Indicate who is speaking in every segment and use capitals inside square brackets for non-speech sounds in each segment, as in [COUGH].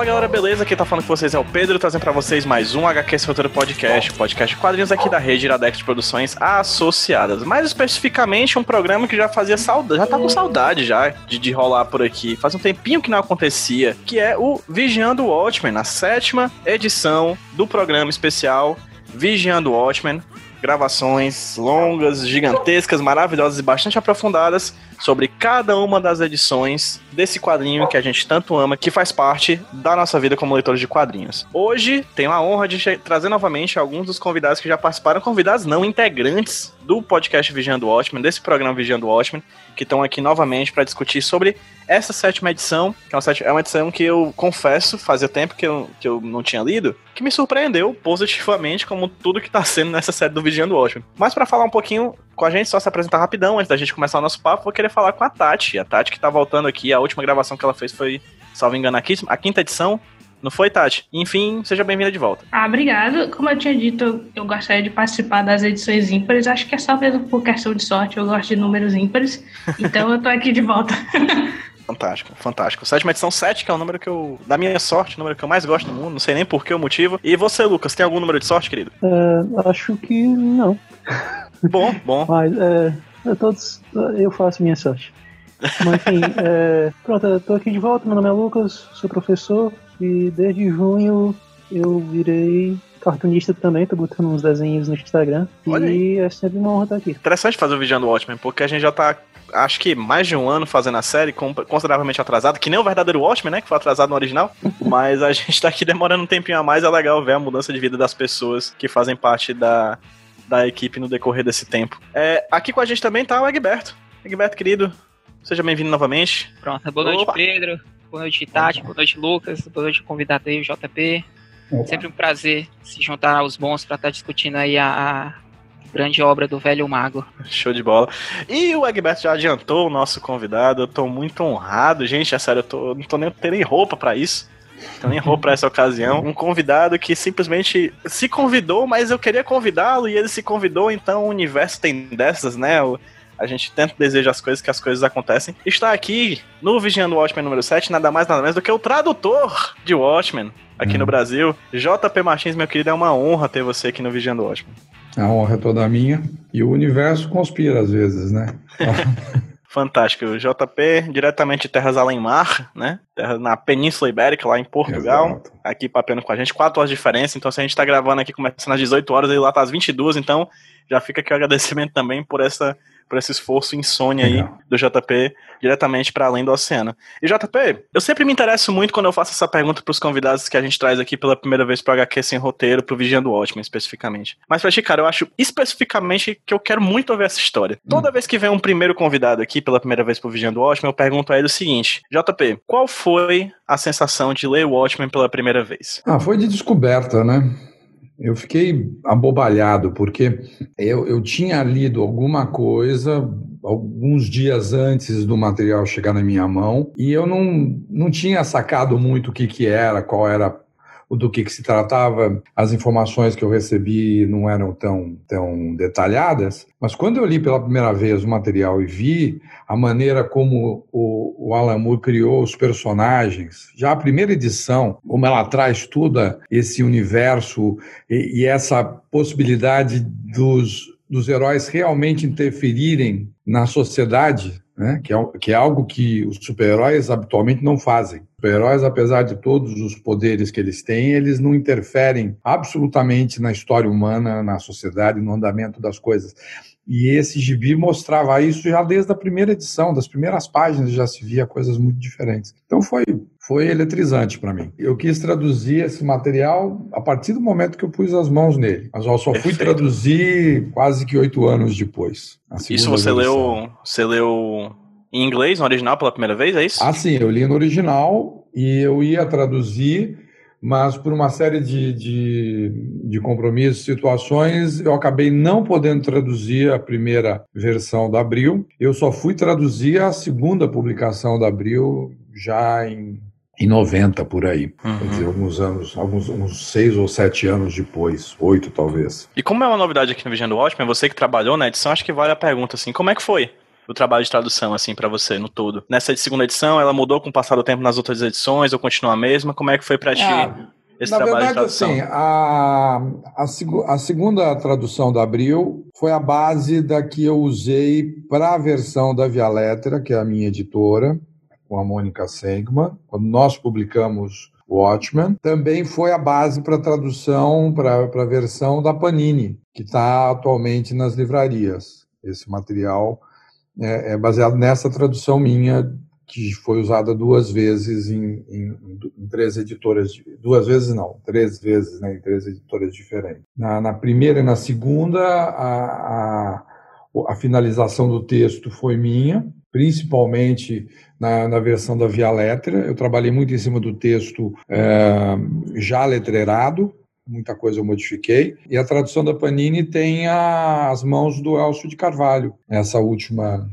Speaker 1: Fala galera, beleza? Quem tá falando com vocês é o Pedro, trazendo pra vocês mais um HQ Roteiro Podcast, podcast de quadrinhos aqui da rede Iradex de Produções Associadas. Mais especificamente, um programa que já fazia saudade, já tá com saudade já de, de rolar por aqui. Faz um tempinho que não acontecia, que é o Vigiando Watchmen, a sétima edição do programa especial Vigiando Watchmen. Gravações longas, gigantescas, maravilhosas e bastante aprofundadas sobre cada uma das edições desse quadrinho que a gente tanto ama, que faz parte da nossa vida como leitores de quadrinhos. Hoje tenho a honra de trazer novamente alguns dos convidados que já participaram, convidados não integrantes do podcast Vigiando Watchmen, desse programa Vigiando Watchmen, que estão aqui novamente para discutir sobre essa sétima edição, que é uma, sétima, é uma edição que eu confesso, fazia tempo que eu, que eu não tinha lido, que me surpreendeu positivamente, como tudo que está sendo nessa série do Vigiando Watchmen. Mas para falar um pouquinho com a gente, só se apresentar rapidão, antes da gente começar o nosso papo, vou querer falar com a Tati. A Tati que tá voltando aqui, a última gravação que ela fez foi, salvo engano, aqui, a quinta edição. Não foi, Tati? Enfim, seja bem-vinda de volta.
Speaker 2: Ah, obrigado. Como eu tinha dito, eu gostaria de participar das edições ímpares. Acho que é só mesmo por questão de sorte. Eu gosto de números ímpares. [LAUGHS] Então eu tô aqui de volta. [LAUGHS]
Speaker 1: Fantástico, fantástico. Sétima edição 7, que é o número que eu. Da minha sorte, o número que eu mais gosto do mundo. Não sei nem por que o motivo. E você, Lucas, tem algum número de sorte, querido?
Speaker 3: Uh, acho que não.
Speaker 1: Bom, bom. [LAUGHS]
Speaker 3: Mas é, todos, eu faço minha sorte. Mas enfim, é, pronto, eu tô aqui de volta. Meu nome é Lucas, sou professor. E desde junho eu virei cartunista também, tô botando uns desenhos no Instagram. Olha e aí. é sempre uma honra estar aqui.
Speaker 1: Interessante fazer o Vigiando Watchmen, porque a gente já tá acho que mais de um ano fazendo a série, consideravelmente atrasado, que nem o verdadeiro Watchmen, né? Que foi atrasado no original. [LAUGHS] mas a gente tá aqui demorando um tempinho a mais. É legal ver a mudança de vida das pessoas que fazem parte da, da equipe no decorrer desse tempo. É, aqui com a gente também tá o Egberto. Egberto, querido, seja bem-vindo novamente.
Speaker 4: Pronto, boa noite, Opa. Pedro. Boa noite, Tati. Boa noite, Lucas. Boa noite, convidado aí, o JP. Opa. Sempre um prazer se juntar aos bons para estar tá discutindo aí a, grande obra do velho mago.
Speaker 1: Show de bola. E o Egberto já adiantou o nosso convidado. Eu tô muito honrado, gente. É sério, eu tô, não tô nem tendo nem roupa para isso. Tô nem roupa pra essa ocasião. Um convidado que simplesmente se convidou, mas eu queria convidá-lo e ele se convidou, então o universo tem dessas, né? O, a gente tenta desejar as coisas que as coisas acontecem. Está aqui no Vigiando Watchmen número 7, nada mais nada menos do que o tradutor de Watchmen aqui hum. no Brasil. JP Martins, meu querido, é uma honra ter você aqui no Vigiando Watchmen.
Speaker 5: A honra é toda minha. E o universo conspira às vezes, né? [LAUGHS]
Speaker 1: Fantástico. O JP, diretamente de Terras Além Mar, né? Na Península Ibérica, lá em Portugal. Exato. Aqui papendo com a gente. Quatro horas de diferença. Então, se a gente tá gravando aqui começando às 18 horas, ele lá tá às 22. Então, já fica aqui o agradecimento também por essa por esse esforço insônia aí do JP diretamente para além do oceano. E JP, eu sempre me interesso muito quando eu faço essa pergunta para os convidados que a gente traz aqui pela primeira vez para HQ sem roteiro, pro Vigiando Ótimo especificamente. Mas pra ti, cara, eu acho especificamente que eu quero muito ouvir essa história. Hum. Toda vez que vem um primeiro convidado aqui pela primeira vez pro Vigiando Ótimo, eu pergunto a ele o seguinte: JP, qual foi a sensação de ler o Watchmen pela primeira vez?
Speaker 5: Ah, foi de descoberta, né? Eu fiquei abobalhado, porque eu, eu tinha lido alguma coisa alguns dias antes do material chegar na minha mão e eu não, não tinha sacado muito o que, que era, qual era do que, que se tratava, as informações que eu recebi não eram tão, tão detalhadas, mas quando eu li pela primeira vez o material e vi a maneira como o, o Alan Moore criou os personagens, já a primeira edição, como ela traz toda esse universo e, e essa possibilidade dos, dos heróis realmente interferirem na sociedade, né? que, é, que é algo que os super-heróis habitualmente não fazem. Super-heróis, apesar de todos os poderes que eles têm, eles não interferem absolutamente na história humana, na sociedade, no andamento das coisas. E esse gibi mostrava isso já desde a primeira edição, das primeiras páginas já se via coisas muito diferentes. Então foi foi eletrizante para mim. Eu quis traduzir esse material a partir do momento que eu pus as mãos nele, mas eu só fui traduzir quase que oito anos depois.
Speaker 1: Isso você leu, você leu em inglês, no original, pela primeira vez, é isso?
Speaker 5: Ah, sim, eu li no original e eu ia traduzir, mas por uma série de, de, de compromissos, situações, eu acabei não podendo traduzir a primeira versão da Abril. Eu só fui traduzir a segunda publicação da Abril já em em 90 por aí. Uhum. Quer dizer, alguns anos, alguns uns seis ou sete anos depois, oito talvez.
Speaker 1: E como é uma novidade aqui no Vigiando Watchmen, você que trabalhou na edição, acho que vale a pergunta assim, como é que foi do trabalho de tradução, assim, para você, no todo? Nessa segunda edição, ela mudou com o passar do tempo nas outras edições, ou continua a mesma? Como é que foi para ti?
Speaker 5: Ah, esse Na trabalho verdade, de tradução? assim, a, a, a, segunda tradução da Abril foi a base da que eu usei para a versão da Via Lettera, que é a minha editora, com a Mônica Sengman, quando nós publicamos Watchmen. Também foi a base para a tradução, para a versão da Panini, que está atualmente nas livrarias. Esse material é, é, baseado nessa tradução minha, que foi usada duas vezes em, em, em, três editoras, duas vezes não, três vezes né, em três editoras diferentes. Na, na primeira e na segunda, a, a, a finalização do texto foi minha, principalmente na, na, versão da Via Letra. Eu trabalhei muito em cima do texto é, já letreirado, muita coisa eu modifiquei. E a tradução da Panini tem a, as mãos do Elcio de Carvalho, essa última,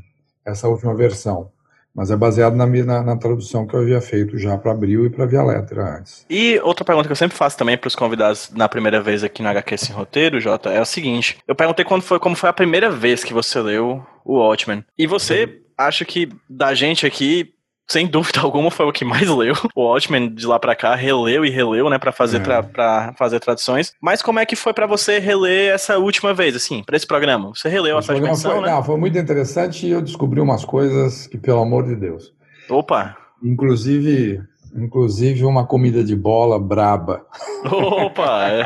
Speaker 5: essa última versão. Mas é baseado na, na, na tradução que eu havia feito já para Abril e para Via Letra antes.
Speaker 1: E outra pergunta que eu sempre faço também para os convidados na primeira vez aqui no HQ Sem Roteiro, Jota, é o seguinte: eu perguntei quando foi, como foi a primeira vez que você leu o Watchmen. E você acho que da gente aqui, sem dúvida [LAUGHS] alguma, foi o que mais leu. O Watchmen de lá para cá releu e releu, né, para fazer é. para fazer traduções. Mas como é que foi para você reler essa última vez, assim, para esse programa? Você releu essa dimensão,
Speaker 5: foi,
Speaker 1: né?
Speaker 5: Não, foi muito interessante e eu descobri umas coisas que, pelo amor de Deus.
Speaker 1: Opa.
Speaker 5: Inclusive, Inclusive uma comida de bola braba.
Speaker 1: Opa! É.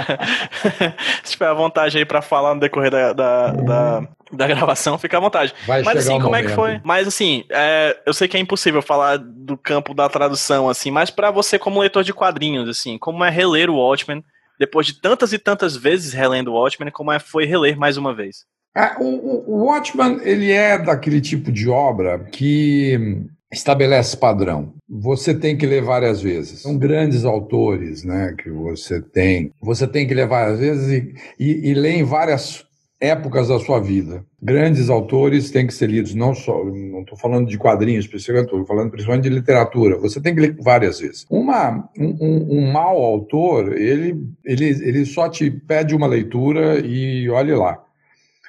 Speaker 1: [LAUGHS] Se tiver à vontade aí para falar no decorrer da, da, é. da, da, gravação, fica à vontade.
Speaker 5: Vai
Speaker 1: mas assim, como
Speaker 5: momento.
Speaker 1: é que foi? Mas assim, é, eu sei que é impossível falar do campo da tradução, assim, mas para você como leitor de quadrinhos, assim, como é reler o Watchmen, depois de tantas e tantas vezes relendo o Watchmen, como é foi reler mais uma vez?
Speaker 5: É, o, o Watchmen, ele é daquele tipo de obra que estabelece padrão. Você tem que ler várias vezes. São grandes autores, né, que você tem. Você tem que ler várias vezes e, e, e ler em várias épocas da sua vida. Grandes autores têm que ser lidos, não só, não estou falando de quadrinhos estou falando principalmente de literatura. Você tem que ler várias vezes. Uma, um, um, um mau autor, ele, ele, ele só te pede uma leitura e olhe lá.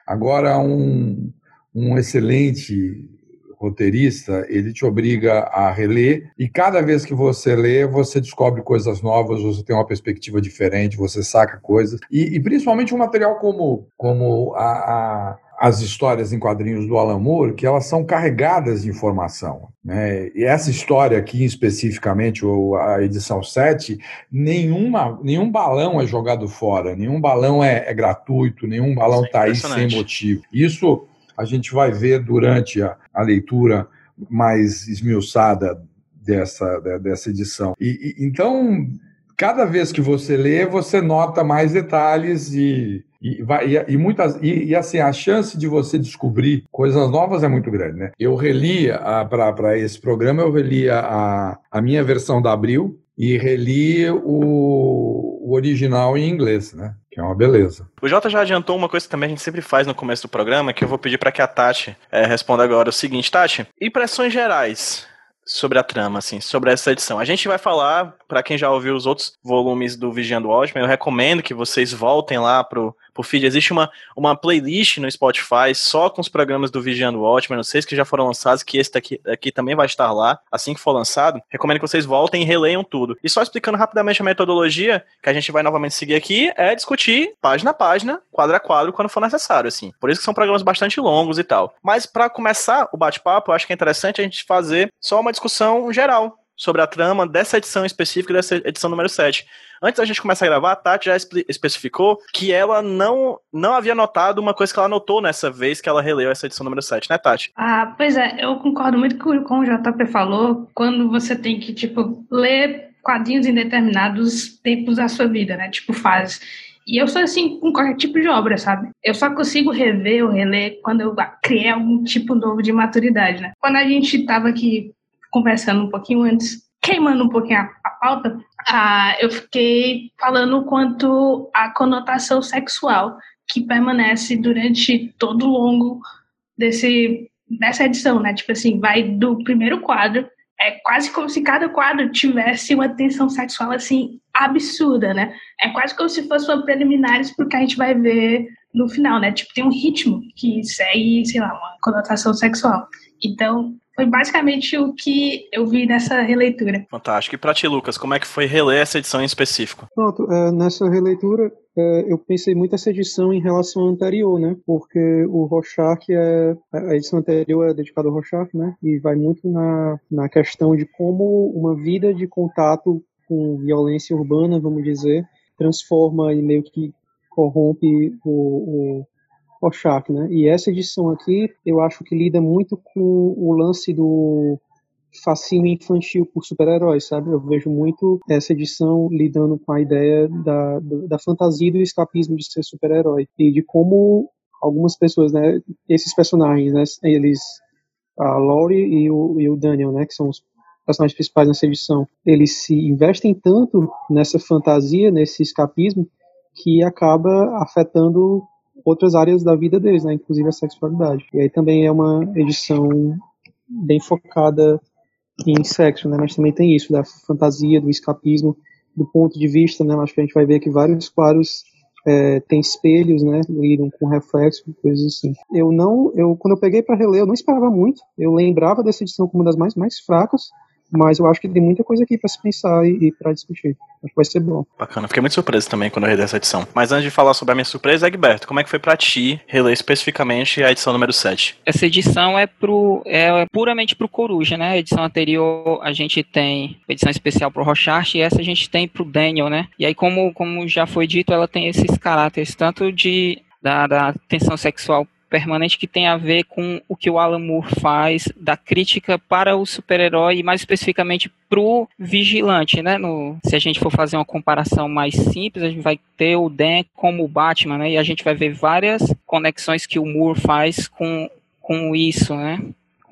Speaker 5: Agora, um, um excelente roteirista, ele te obriga a reler e cada vez que você lê, você descobre coisas novas, você tem uma perspectiva diferente, você saca coisas e, e principalmente um material como como a, a as histórias em quadrinhos do Alan Moore, que elas são carregadas de informação. Né? E essa história aqui, especificamente, ou a edição 7, nenhuma, nenhum balão é jogado fora, nenhum balão é, é gratuito, nenhum balão está é aí sem motivo. Isso a gente vai ver durante a, a leitura mais esmiuçada dessa, dessa edição. E, e, então, cada vez que você lê, você nota mais detalhes e, e, vai, e, muitas e, e, assim a chance de você descobrir coisas novas é muito grande, né? Eu reli para esse programa, eu reli a, a minha versão da Abril e reli o, o original em inglês, né? Que é uma beleza.
Speaker 1: O Jota já adiantou uma coisa que também a gente sempre faz no começo do programa, que eu vou pedir para que a Tati é, responda agora. O seguinte, Tati, impressões gerais sobre a trama, assim, sobre essa edição. A gente vai falar, para quem já ouviu os outros volumes do Vigiando Watchmen, eu recomendo que vocês voltem lá pro, pro feed. Existe uma, uma playlist no Spotify só com os programas do Vigiando Watchmen, não sei se que já foram lançados, que esse daqui, aqui também vai estar lá, assim que for lançado. Recomendo que vocês voltem e releiam tudo. E só explicando rapidamente a metodologia, que a gente vai novamente seguir aqui, é discutir página a página, quadro a quadro, quando for necessário, assim. Por isso que são programas bastante longos e tal. Mas para começar o bate-papo, acho que é interessante a gente fazer só uma discussão geral sobre a trama dessa edição específica, dessa edição número 7. Antes da gente começar a gravar, a Tati já especificou que ela não, não havia notado uma coisa que ela notou nessa vez que ela releu essa edição número 7, né, Tati?
Speaker 2: Ah, pois é, eu concordo muito com, o JP falou, quando você tem que, tipo, ler quadrinhos em determinados tempos da sua vida, né, tipo fases. E eu sou assim com qualquer tipo de obra, sabe? Eu só consigo rever ou reler quando eu criei algum tipo novo de maturidade, né? Quando a gente estava aqui conversando um pouquinho antes, queimando um pouquinho a, a pauta, ah, eu fiquei falando quanto a conotação sexual que permanece durante todo o longo desse, dessa edição, né? Tipo assim, vai do primeiro quadro, é quase como se cada quadro tivesse uma tensão sexual assim absurda, né? É quase como se fosse uma preliminares porque a gente vai ver no final, né? Tipo, tem um ritmo que segue, sei lá, uma conotação sexual. Então, foi basicamente o que eu vi nessa releitura.
Speaker 1: Fantástico. E pra ti, Lucas, como é que foi reler essa edição em específico?
Speaker 3: Pronto, é, nessa releitura é, eu pensei muito essa edição em relação à anterior, né? Porque o Rorschach é a edição anterior é dedicada ao Rorschach, né? E vai muito na, na questão de como uma vida de contato com violência urbana, vamos dizer, transforma e meio que corrompe o, o Rorschach, né? E essa edição aqui, eu acho que lida muito com o lance do fascínio infantil por super-heróis, sabe? Eu vejo muito essa edição lidando com a ideia da, da fantasia do escapismo de ser super-herói e de como algumas pessoas, né, esses personagens, né, eles a Laurie e o, e o Daniel, né, que são os personagens principais nessa edição, eles se investem tanto nessa fantasia, nesse escapismo, que acaba afetando outras áreas da vida deles, né, inclusive a sexualidade. E aí também é uma edição bem focada em sexo, né, mas também tem isso da fantasia, do escapismo, do ponto de vista, né, acho que a gente vai ver que vários quadros é, tem espelhos, né, lidam com reflexo, coisas assim. Eu não, eu quando eu peguei para reler, eu não esperava muito. Eu lembrava dessa edição como uma das mais mais fracas, mas eu acho que tem muita coisa aqui para se pensar e, e para discutir. Acho que vai ser bom.
Speaker 1: Bacana, fiquei muito surpreso também quando eu reli essa edição. Mas antes de falar sobre a minha surpresa, Egberto, como é que foi para ti reler especificamente a edição número 7?
Speaker 4: Essa edição é pro é puramente pro Coruja, né? A edição anterior a gente tem edição especial pro Rochart e essa a gente tem pro Daniel, né? E aí como como já foi dito, ela tem esses caráteres tanto de da, da tensão sexual permanente que tem a ver com o que o Alan Moore faz da crítica para o super-herói e mais especificamente para o vigilante, né? No, se a gente for fazer uma comparação mais simples, a gente vai ter o Dan como o Batman, né? E a gente vai ver várias conexões que o Moore faz com, com isso, né?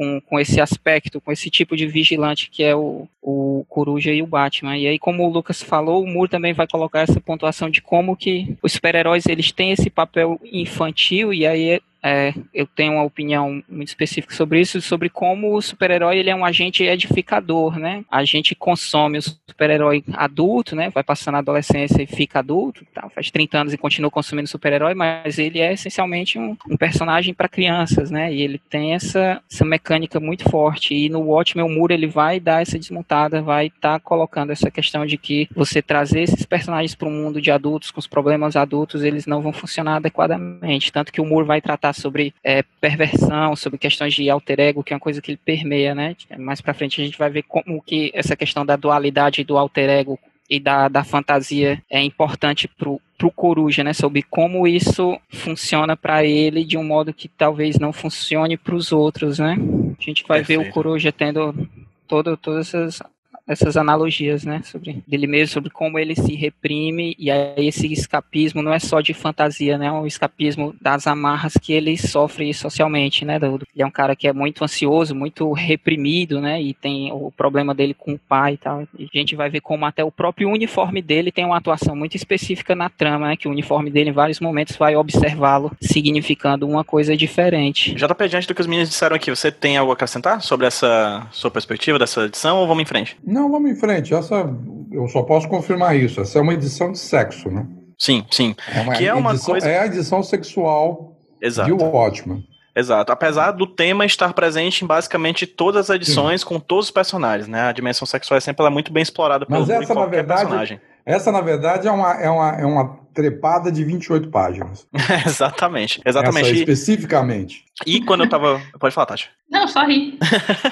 Speaker 4: com, com esse aspecto, com esse tipo de vigilante que é o, o Coruja e o Batman. E aí, como o Lucas falou, o Moore também vai colocar essa pontuação de como que os super-heróis eles têm esse papel infantil e aí é, eu tenho uma opinião muito específica sobre isso, sobre como o super-herói ele é um agente edificador, né? A gente consome o super-herói adulto, né? Vai passando a adolescência e fica adulto, tá? faz 30 anos e continua consumindo super-herói, mas ele é essencialmente um, um personagem para crianças, né? E ele tem essa, essa mecânica muito forte. E no Watchmen, o Moore ele vai dar essa desmontada, vai estar tá colocando essa questão de que você trazer esses personagens para o mundo de adultos, com os problemas adultos, eles não vão funcionar adequadamente. Tanto que o Moore vai tratar sobre é, perversão, sobre questões de alter ego, que é uma coisa que ele permeia, né? Mais para frente a gente vai ver como que essa questão da dualidade do alter ego e da, da fantasia é importante pro, pro Coruja, né? Sobre como isso funciona para ele de um modo que talvez não funcione para os outros, né? A gente vai Perfeito. ver o Coruja tendo todo, todas essas essas analogias, né, sobre dele mesmo, sobre como ele se reprime e aí esse escapismo não é só de fantasia, né, é um escapismo das amarras que ele sofre socialmente, né, ele é um cara que é muito ansioso, muito reprimido, né, e tem o problema dele com o pai e tal, e a gente vai ver como até o próprio uniforme dele tem uma atuação muito específica na trama, né, que o uniforme dele em vários momentos vai observá-lo significando uma coisa diferente.
Speaker 1: Já tá diante do que os meninos disseram aqui, você tem algo a acrescentar sobre essa sua perspectiva dessa edição ou vamos em frente?
Speaker 5: Não, vamos em frente. Essa, eu só posso confirmar isso. Essa é uma edição de sexo, né?
Speaker 1: Sim, sim.
Speaker 5: É uma que é uma edição, coisa. É a edição sexual
Speaker 1: Exato.
Speaker 5: de Watchmen.
Speaker 1: Exato. Apesar do tema estar presente em basicamente todas as edições, Sim. com todos os personagens, né? A dimensão sexual é sempre ela é muito bem explorada
Speaker 5: pelo Mas essa, na verdade, personagem. Essa, na verdade, é uma, é uma, é uma trepada de 28 páginas. [LAUGHS]
Speaker 1: exatamente. Exatamente. Essa
Speaker 5: especificamente.
Speaker 1: E quando eu tava. Pode falar, Tati.
Speaker 2: Não, só ri.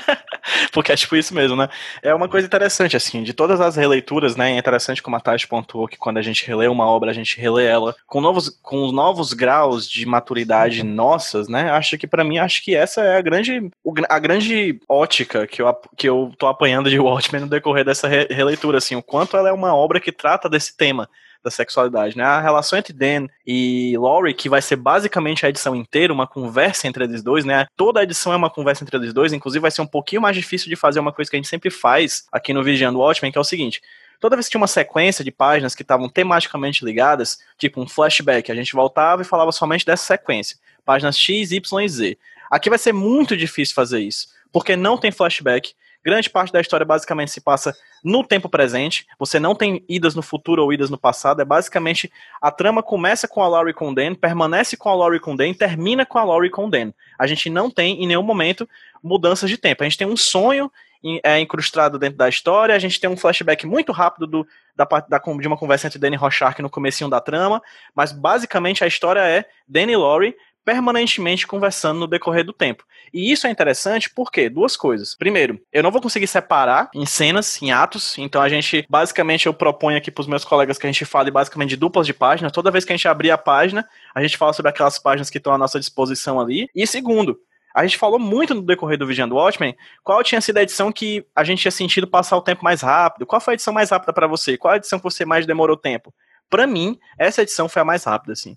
Speaker 2: [LAUGHS]
Speaker 1: Porque é tipo isso mesmo, né? É uma coisa interessante, assim, de todas as releituras, né? É interessante como a Tati pontuou que quando a gente relê uma obra, a gente relê ela com novos, com novos graus de maturidade nossas, né? Acho que para mim, acho que essa é a grande, a grande ótica que eu, que eu tô apanhando de Watchmen no decorrer dessa releitura, assim, o quanto ela é uma obra que trata desse tema da sexualidade, né? A relação entre Dan e Laurie, que vai ser basicamente a edição inteira, uma conversa entre eles dois, né? Toda a edição é uma conversa entre eles dois, inclusive vai ser um pouquinho mais difícil de fazer uma coisa que a gente sempre faz aqui no Vigiando Watchmen, que é o seguinte: toda vez que tinha uma sequência de páginas que estavam tematicamente ligadas, tipo um flashback, a gente voltava e falava somente dessa sequência, páginas X, Y e Z. Aqui vai ser muito difícil fazer isso, porque não tem flashback, Grande parte da história basicamente se passa no tempo presente. Você não tem idas no futuro ou idas no passado. É basicamente a trama começa com a Laurie Dan, permanece com a Laurie Dan, termina com a Laurie Dan. A gente não tem em nenhum momento mudanças de tempo. A gente tem um sonho é incrustado dentro da história. A gente tem um flashback muito rápido do, da, da, de uma conversa entre Danny e Rorschach no comecinho da trama, mas basicamente a história é Danny e Laurie permanentemente conversando no decorrer do tempo. E isso é interessante porque duas coisas. Primeiro, eu não vou conseguir separar em cenas, em atos, então a gente, basicamente, eu proponho aqui para os meus colegas que a gente fale basicamente de duplas de página. Toda vez que a gente abrir a página, a gente fala sobre aquelas páginas que estão à nossa disposição ali. E segundo, a gente falou muito no decorrer do Vigiando Watchmen qual tinha sido a edição que a gente tinha sentido passar o tempo mais rápido. Qual foi a edição mais rápida para você? Qual a edição que você mais demorou tempo? Para mim, essa edição foi a mais rápida, assim.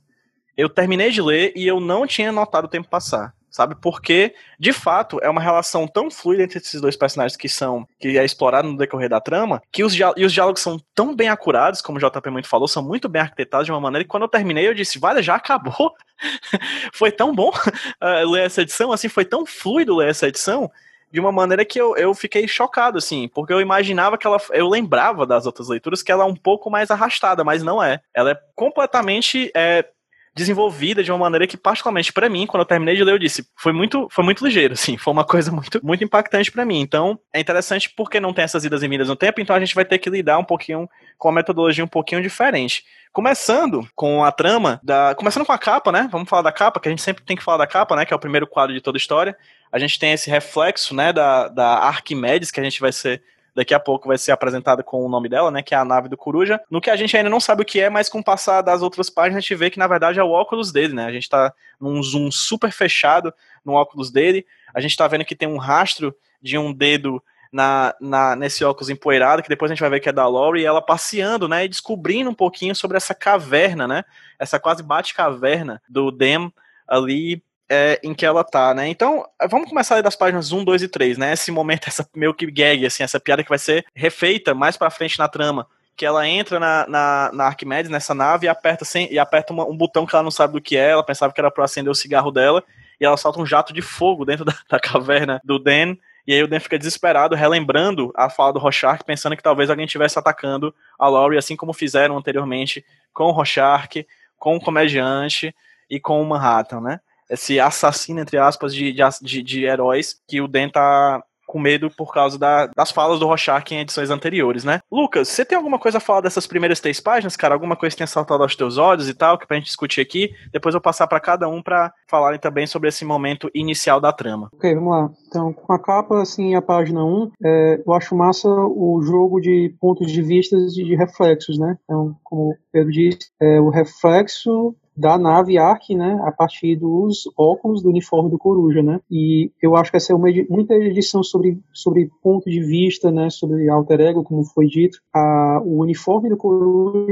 Speaker 1: Eu terminei de ler e eu não tinha notado o tempo passar sabe? Porque, de fato, é uma relação tão fluida entre esses dois personagens que são, que é explorado no decorrer da trama, que os, e os diálogos são tão bem acurados, como o JP muito falou, são muito bem arquitetados de uma maneira que quando eu terminei eu disse, vale, já acabou? [LAUGHS] foi tão bom uh, [LAUGHS] ler essa edição, assim, foi tão fluido ler essa edição, de uma maneira que eu, eu fiquei chocado, assim, porque eu imaginava que ela. Eu lembrava das outras leituras que ela é um pouco mais arrastada, mas não é. Ela é completamente é, desenvolvida de uma maneira que, particularmente para mim, quando eu terminei de ler, eu disse, foi muito, foi muito ligeiro, [LAUGHS] assim, foi uma coisa muito, muito impactante para mim. Então, é interessante porque não tem essas idas e vindas no tempo, então a gente vai ter que lidar um pouquinho com a metodologia um pouquinho diferente. Começando com a trama da, começando com a capa, né? Vamos falar da capa, que a gente sempre tem que falar da capa, né, que é o primeiro quadro de toda a história. A gente tem esse reflexo, né, da, da Arquimedes, que a gente vai ser daqui a pouco vai ser apresentada com o nome dela, né, que é a nave do Coruja, no que a gente ainda não sabe o que é, mas com o passar das outras páginas a gente vê que na verdade é o óculos dele, né, a gente tá num zoom super fechado no óculos dele, a gente tá vendo que tem um rastro de um dedo na, na, nesse óculos empoeirado, que depois a gente vai ver que é da Lori, e ela passeando, né, e descobrindo um pouquinho sobre essa caverna, né, essa quase bate-caverna do Dem ali é, em que ela tá, né? Então, vamos começar aí das páginas 1, 2 e 3, né? Esse momento, [LAUGHS] essa meio que gag, assim, essa piada que vai ser refeita mais pra frente na trama. Que ela entra na, na, na Arquimedes, nessa nave, e aperta, sem, e aperta uma, um botão que ela não sabe do que é, ela pensava que era pra acender o cigarro dela, e ela solta um jato de fogo dentro [LAUGHS] da, da caverna do Dan, e aí o Dan fica desesperado, relembrando a fala do Rorschach, pensando que talvez alguém estivesse atacando a Laurie, assim como fizeram anteriormente com o Rorschach, com o comediante e com o Manhattan, né? Esse assassino, entre aspas, de, de, de heróis que o Den tá com medo por causa da, das falas do Rorschach em edições anteriores, né? Lucas, você tem alguma coisa a falar dessas primeiras três páginas, cara? Alguma coisa que tenha saltado aos teus olhos e tal, que pra gente discutir aqui? Depois eu vou passar para cada um para falarem também sobre esse momento inicial da trama.
Speaker 3: Ok, vamos lá. Então, com a capa, assim, a página 1, é, eu acho massa o jogo de pontos de vista e de reflexos, né? Então, como o Pedro disse, é, o reflexo da nave Ark, né, a partir dos óculos do uniforme do Coruja, né, e eu acho que essa é uma muita edição sobre, sobre ponto de vista, né, sobre alter ego, como foi dito, a, o uniforme do Coruja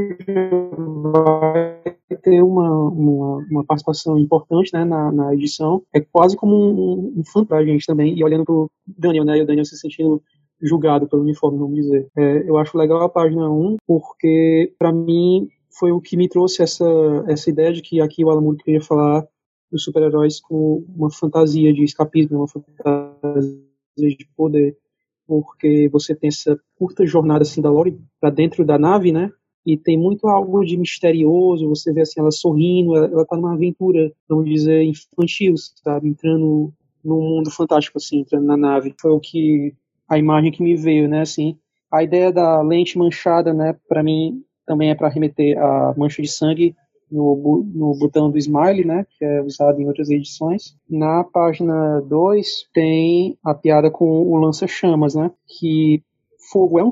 Speaker 3: vai ter uma, uma, uma participação importante, né, na, na, edição, é quase como um, um fã pra gente também, e olhando pro Daniel, né, e o Daniel se sentindo julgado pelo uniforme, vamos dizer. É, eu acho legal a página 1, porque, para mim, foi o que me trouxe essa, essa ideia de que aqui o Alan Moore queria falar dos super-heróis como uma fantasia de escapismo, uma fantasia de poder, porque você tem essa curta jornada assim da Lori para dentro da nave, né? E tem muito algo de misterioso, você vê assim ela sorrindo, ela, ela tá numa aventura, vamos dizer, infantil, sabe? Entrando num mundo fantástico assim, entrando na nave. Foi o que a imagem que me veio, né, assim. A ideia da lente manchada, né, para mim também é para remeter a mancha de sangue no, no botão do Smile, né, que é usado em outras edições. Na página 2 tem a piada com o lança-chamas, né, que fogo é um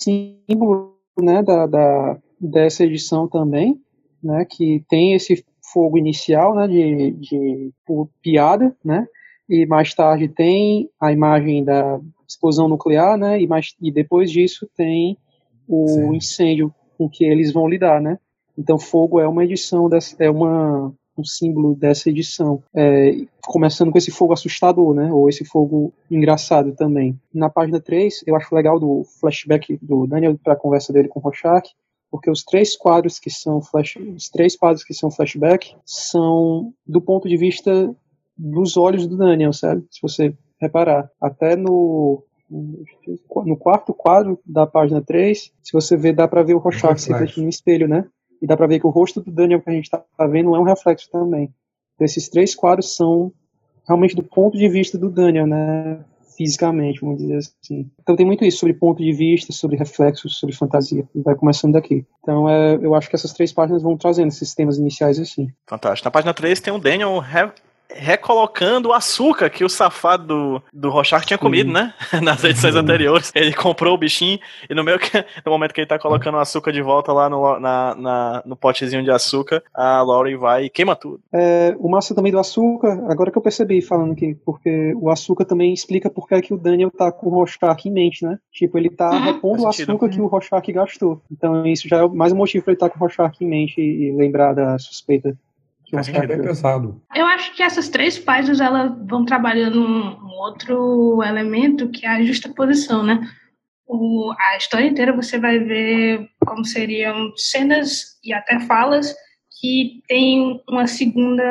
Speaker 3: símbolo né, da, da, dessa edição também, né, que tem esse fogo inicial né, de, de piada, né, e mais tarde tem a imagem da explosão nuclear, né, e, mais, e depois disso tem o Sim. incêndio com que eles vão lidar, né? Então, fogo é uma edição, dessa, é uma, um símbolo dessa edição. É, começando com esse fogo assustador, né? Ou esse fogo engraçado também. Na página 3, eu acho legal do flashback do Daniel para a conversa dele com o Rorschach, porque os três quadros que são flash, os três quadros que são flashback são do ponto de vista dos olhos do Daniel, sabe? Se você reparar, até no no quarto quadro da página 3, se você ver, dá para ver o Rorschach [LAUGHS] se refletindo no espelho, né? E dá para ver que o rosto do Daniel que a gente está vendo é um reflexo também. Então, esses três quadros são realmente do ponto de vista do Daniel, né? Fisicamente, vamos dizer assim. Então tem muito isso sobre ponto de vista, sobre reflexos, sobre fantasia. Vai começando daqui. Então é, eu acho que essas três páginas vão trazendo esses temas iniciais assim.
Speaker 1: Fantástico. Na página 3 tem o Daniel recolocando o açúcar que o safado do, do Rorschach tinha comido, né? [LAUGHS] Nas edições anteriores. Ele comprou o bichinho e no meio que, no momento que ele tá colocando o açúcar de volta lá no, na, na, no potezinho de açúcar, a Laurie vai e queima tudo.
Speaker 3: É, o massa também do açúcar, agora que eu percebi falando aqui, porque o açúcar também explica por que, é que o Daniel tá com o Rorschach em mente, né? Tipo, ele tá uhum, repondo o açúcar que o Rorschach gastou. Então isso já é mais um motivo pra ele estar tá com o Rorschach em mente e lembrar da suspeita
Speaker 5: que é pesado.
Speaker 2: Eu acho que essas três páginas elas vão trabalhando um, um outro elemento que é a justaposição, né? O, a história inteira você vai ver como seriam cenas e até falas que tem uma segunda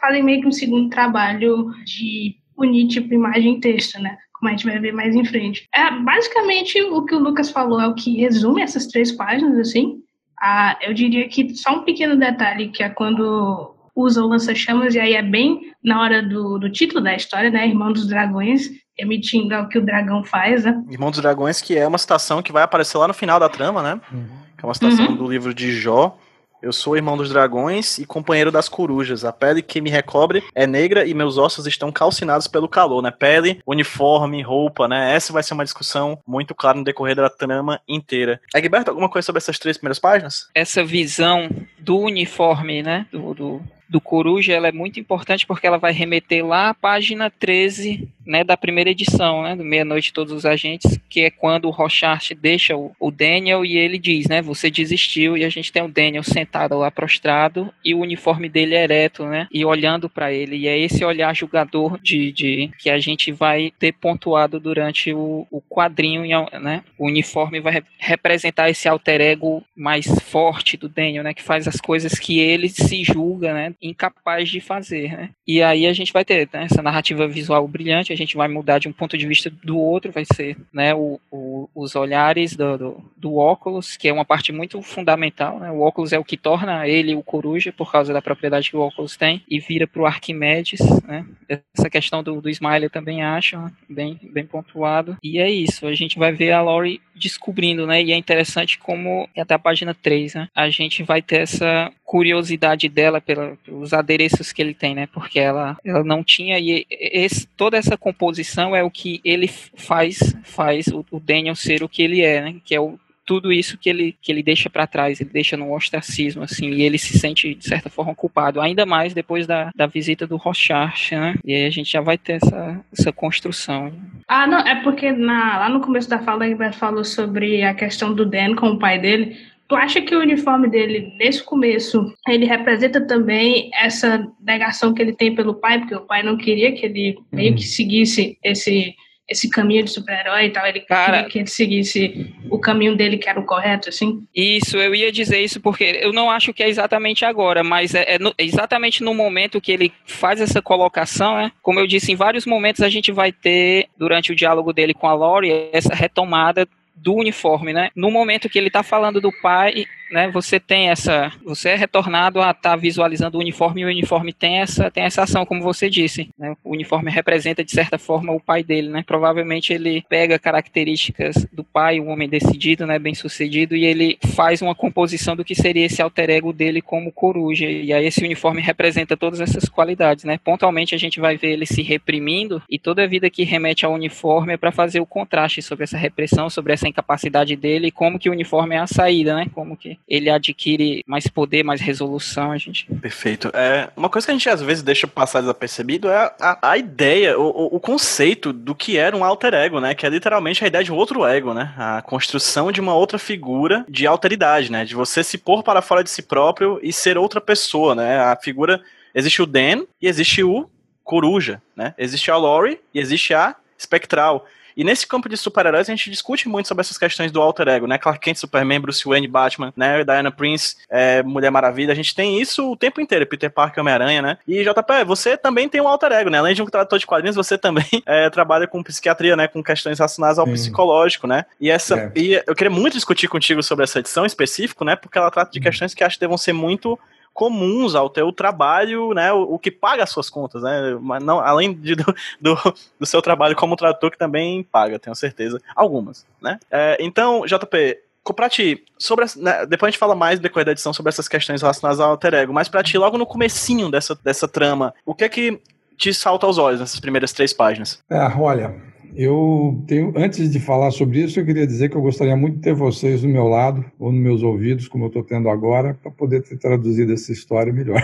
Speaker 2: fazem meio que um segundo trabalho de unir tipo imagem e texto, né? Como a gente vai ver mais em frente. É basicamente o que o Lucas falou é o que resume essas três páginas assim. Ah, eu diria que só um pequeno detalhe, que é quando usa o lança-chamas, e aí é bem na hora do, do título da história, né? Irmão dos Dragões, emitindo o que o dragão faz, né?
Speaker 1: Irmão dos Dragões, que é uma citação que vai aparecer lá no final da trama, né? Uhum. Que é uma citação uhum. do livro de Jó, eu sou irmão dos dragões e companheiro das corujas. A pele que me recobre é negra e meus ossos estão calcinados pelo calor, né? Pele, uniforme, roupa, né? Essa vai ser uma discussão muito clara no decorrer da trama inteira. Egberto, alguma coisa sobre essas três primeiras páginas?
Speaker 4: Essa visão do uniforme, né? Do, do, do Coruja, ela é muito importante porque ela vai remeter lá à página 13 né, da primeira edição, né, do Meia-Noite Todos os Agentes, que é quando o Rochart deixa o, o, Daniel e ele diz, né, você desistiu e a gente tem o Daniel sentado lá prostrado e o uniforme dele é ereto, né, e olhando para ele. E é esse olhar julgador de, de que a gente vai ter pontuado durante o, o quadrinho, né, o uniforme vai representar esse alter ego mais forte do Daniel, né, que faz as coisas que ele se julga, né, incapaz de fazer, né. E aí a gente vai ter né, essa narrativa visual brilhante, a gente vai mudar de um ponto de vista do outro, vai ser né, o, o, os olhares do, do, do, óculos, que é uma parte muito fundamental. Né? O óculos é o que torna ele o coruja, por causa da propriedade que o óculos tem, e vira para o Arquimedes. Né? Essa questão do, do Smile eu também acho né? bem, bem pontuado. E é isso, a gente vai ver a Laurie descobrindo, né? E é interessante como, até a página 3, né? A gente vai ter essa curiosidade dela pela, pelos adereços que ele tem, né? Porque ela, ela não tinha e esse, toda essa composição é o que ele faz faz o, o Daniel ser o que ele é, né? Que é o tudo isso que ele, que ele deixa para trás, ele deixa no ostracismo, assim, e ele se sente, de certa forma, culpado, ainda mais depois da, da visita do Rochard, né? E aí a gente já vai ter essa, essa construção.
Speaker 2: Ah, não, é porque na, lá no começo da fala, a falou sobre a questão do Dan com o pai dele. Tu acha que o uniforme dele, nesse começo, ele representa também essa negação que ele tem pelo pai, porque o pai não queria que ele meio que seguisse esse esse caminho de super-herói e tal, ele Cara, queria que ele seguisse o caminho dele que era o correto, assim?
Speaker 4: Isso, eu ia dizer isso porque eu não acho que é exatamente agora, mas é, é no, exatamente no momento que ele faz essa colocação, né? Como eu disse, em vários momentos a gente vai ter, durante o diálogo dele com a Lori, essa retomada do uniforme, né? No momento que ele está falando do pai, né, você tem essa, você é retornado a estar tá visualizando o uniforme e o uniforme tem essa, tem essa ação, como você disse. Né? O uniforme representa de certa forma o pai dele, né? Provavelmente ele pega características do pai, um homem decidido, né, bem sucedido, e ele faz uma composição do que seria esse alter ego dele como coruja. E aí esse uniforme representa todas essas qualidades, né? Pontualmente a gente vai ver ele se reprimindo e toda a vida que remete ao uniforme é para fazer o contraste sobre essa repressão, sobre essa incapacidade dele e como que o uniforme é a saída, né? Como que ele adquire mais poder, mais resolução, a gente.
Speaker 1: Perfeito. É, uma coisa que a gente às vezes deixa passar desapercebido é a, a ideia, o, o conceito do que era um alter ego, né? Que é literalmente a ideia de outro ego, né? A construção de uma outra figura de alteridade, né? De você se pôr para fora de si próprio e ser outra pessoa, né? A figura. Existe o Dan e existe o Coruja, né? Existe a Lori e existe a Spectral. E nesse campo de super-heróis a gente discute muito sobre essas questões do alter ego, né? Clark Kent, Superman, Bruce Wayne, Batman, né? Diana Prince, é, Mulher Maravilha. A gente tem isso o tempo inteiro, Peter Parker, Homem-Aranha, né? E JP, você também tem um alter ego, né? Além de um tradutor de quadrinhos, você também [LAUGHS] é, trabalha com psiquiatria, né? Com questões relacionadas ao Sim. psicológico, né? E essa. É. E eu queria muito discutir contigo sobre essa edição específico, né? Porque ela trata de hum. questões que acho que devem ser muito comuns ao teu trabalho, né, o, o, que paga as suas contas, né, mas não, além de, do, do, do, seu trabalho como tradutor, que também paga, tenho certeza, algumas, né. É, então, JP, pra ti, sobre né, depois a gente fala mais depois da edição sobre essas questões relacionadas ao alter ego, mas pra ti, logo no comecinho dessa, dessa trama, o que é que te salta aos olhos nessas primeiras três páginas?
Speaker 5: É, olha, eu tenho, antes de falar sobre isso, eu queria dizer que eu gostaria muito de ter vocês do meu lado, ou nos meus ouvidos, como eu estou tendo agora, para poder ter traduzido essa história melhor.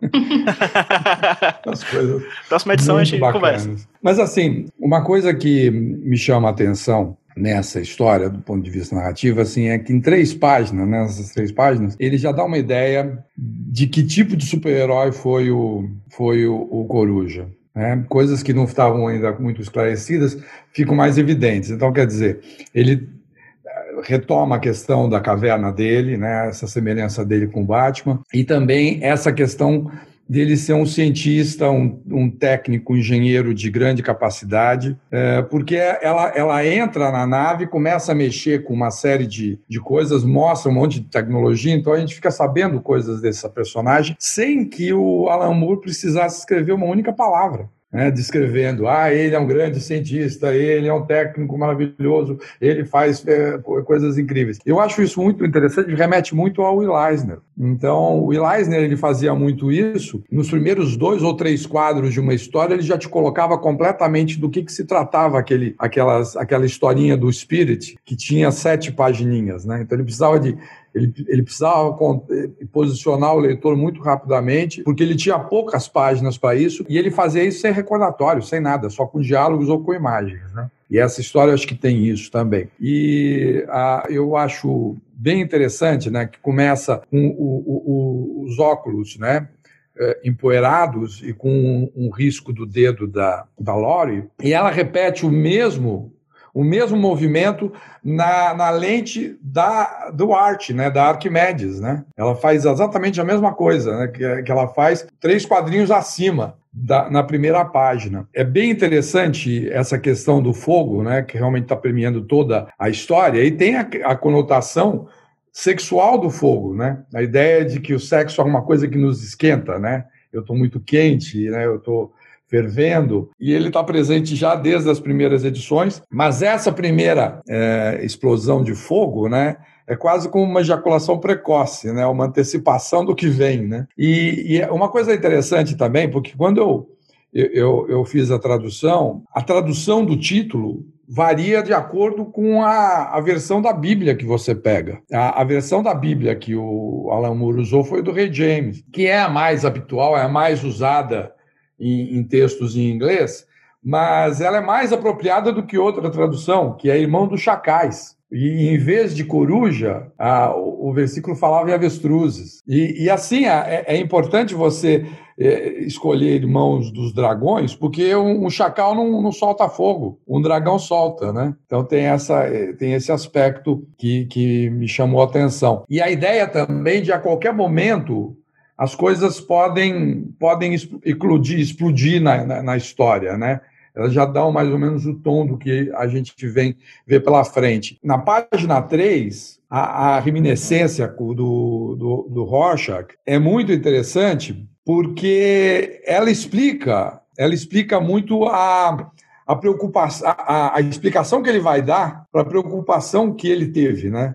Speaker 5: [LAUGHS]
Speaker 1: As coisas Próxima edição a gente bacanas. conversa.
Speaker 5: Mas assim, uma coisa que me chama a atenção nessa história, do ponto de vista narrativo, assim, é que em três páginas, né, nessas três páginas, ele já dá uma ideia de que tipo de super-herói foi o, foi o, o Coruja. Né? Coisas que não estavam ainda muito esclarecidas ficam mais evidentes. Então, quer dizer, ele eh, retoma a questão da caverna dele, né? essa semelhança dele com Batman, e também essa questão dele ser um cientista, um, um técnico, um engenheiro de grande capacidade, é, porque ela, ela entra na nave, começa a mexer com uma série de, de coisas, mostra um monte de tecnologia, então a gente fica sabendo coisas dessa personagem sem que o Alan Moore precisasse escrever uma única palavra né, descrevendo, ah, ele é um grande cientista, ele é um técnico maravilhoso, ele faz é, coisas incríveis. Eu acho isso muito interessante, remete muito ao Will Eisner. Então, o Will Eisner, ele fazia muito isso, nos primeiros dois ou três quadros de uma história, ele já te colocava completamente do que, que se tratava aquele, aquelas, aquela historinha do Spirit, que tinha sete pagininhas, né? Então, ele precisava de ele, ele precisava eh, posicionar o leitor muito rapidamente, porque ele tinha poucas páginas para isso, e ele fazia isso sem recordatório, sem nada, só com diálogos ou com imagens. Né? E essa história acho que tem isso também. E ah, eu acho bem interessante né, que começa com o, o, os óculos, né? Eh, empoeirados e com um, um, risco do dedo da, da Lori, e ela repete o mesmo o mesmo movimento na, na lente da, do Art, né, da Arquimedes. Né? Ela faz exatamente a mesma coisa, né, que, que ela faz três quadrinhos acima. Da, na primeira página. É bem interessante essa questão do fogo, né, que realmente está premiando toda a história, e tem a, a conotação sexual do fogo, né? A ideia de que o sexo é uma coisa que nos esquenta, né? Eu estou muito quente, né? Eu estou fervendo, e ele está presente já desde as primeiras edições, mas essa primeira é, explosão de fogo, né? É quase como uma ejaculação precoce, né? Uma antecipação do que vem, né? E, e é uma coisa interessante também, porque quando eu, eu, eu fiz a tradução, a tradução do título varia de acordo com a, a versão da Bíblia que você pega. A, a, versão da Bíblia que o Alan Moore usou foi do Rei James, que é a mais habitual, é a mais usada em, em textos em inglês, mas ela é mais apropriada do que outra tradução, que é Irmão dos Chacais. E em vez de coruja, a, o, o, versículo falava em avestruzes. E, e assim, é, é, importante você é, escolher irmãos dos dragões, porque um, um chacal não, não, solta fogo, um dragão solta, né? Então tem, essa, é, tem esse aspecto que, que me chamou a atenção. E a ideia também de a qualquer momento as coisas podem, podem explodir, explodir na, na, na, história, né? Elas já dão mais ou menos o tom do que a gente vem ver pela frente. Na página 3, a, a reminiscência do, do, do Rorschach é muito interessante porque ela explica, ela explica muito a, a preocupação, a, a explicação que ele vai dar para a preocupação que ele teve, né?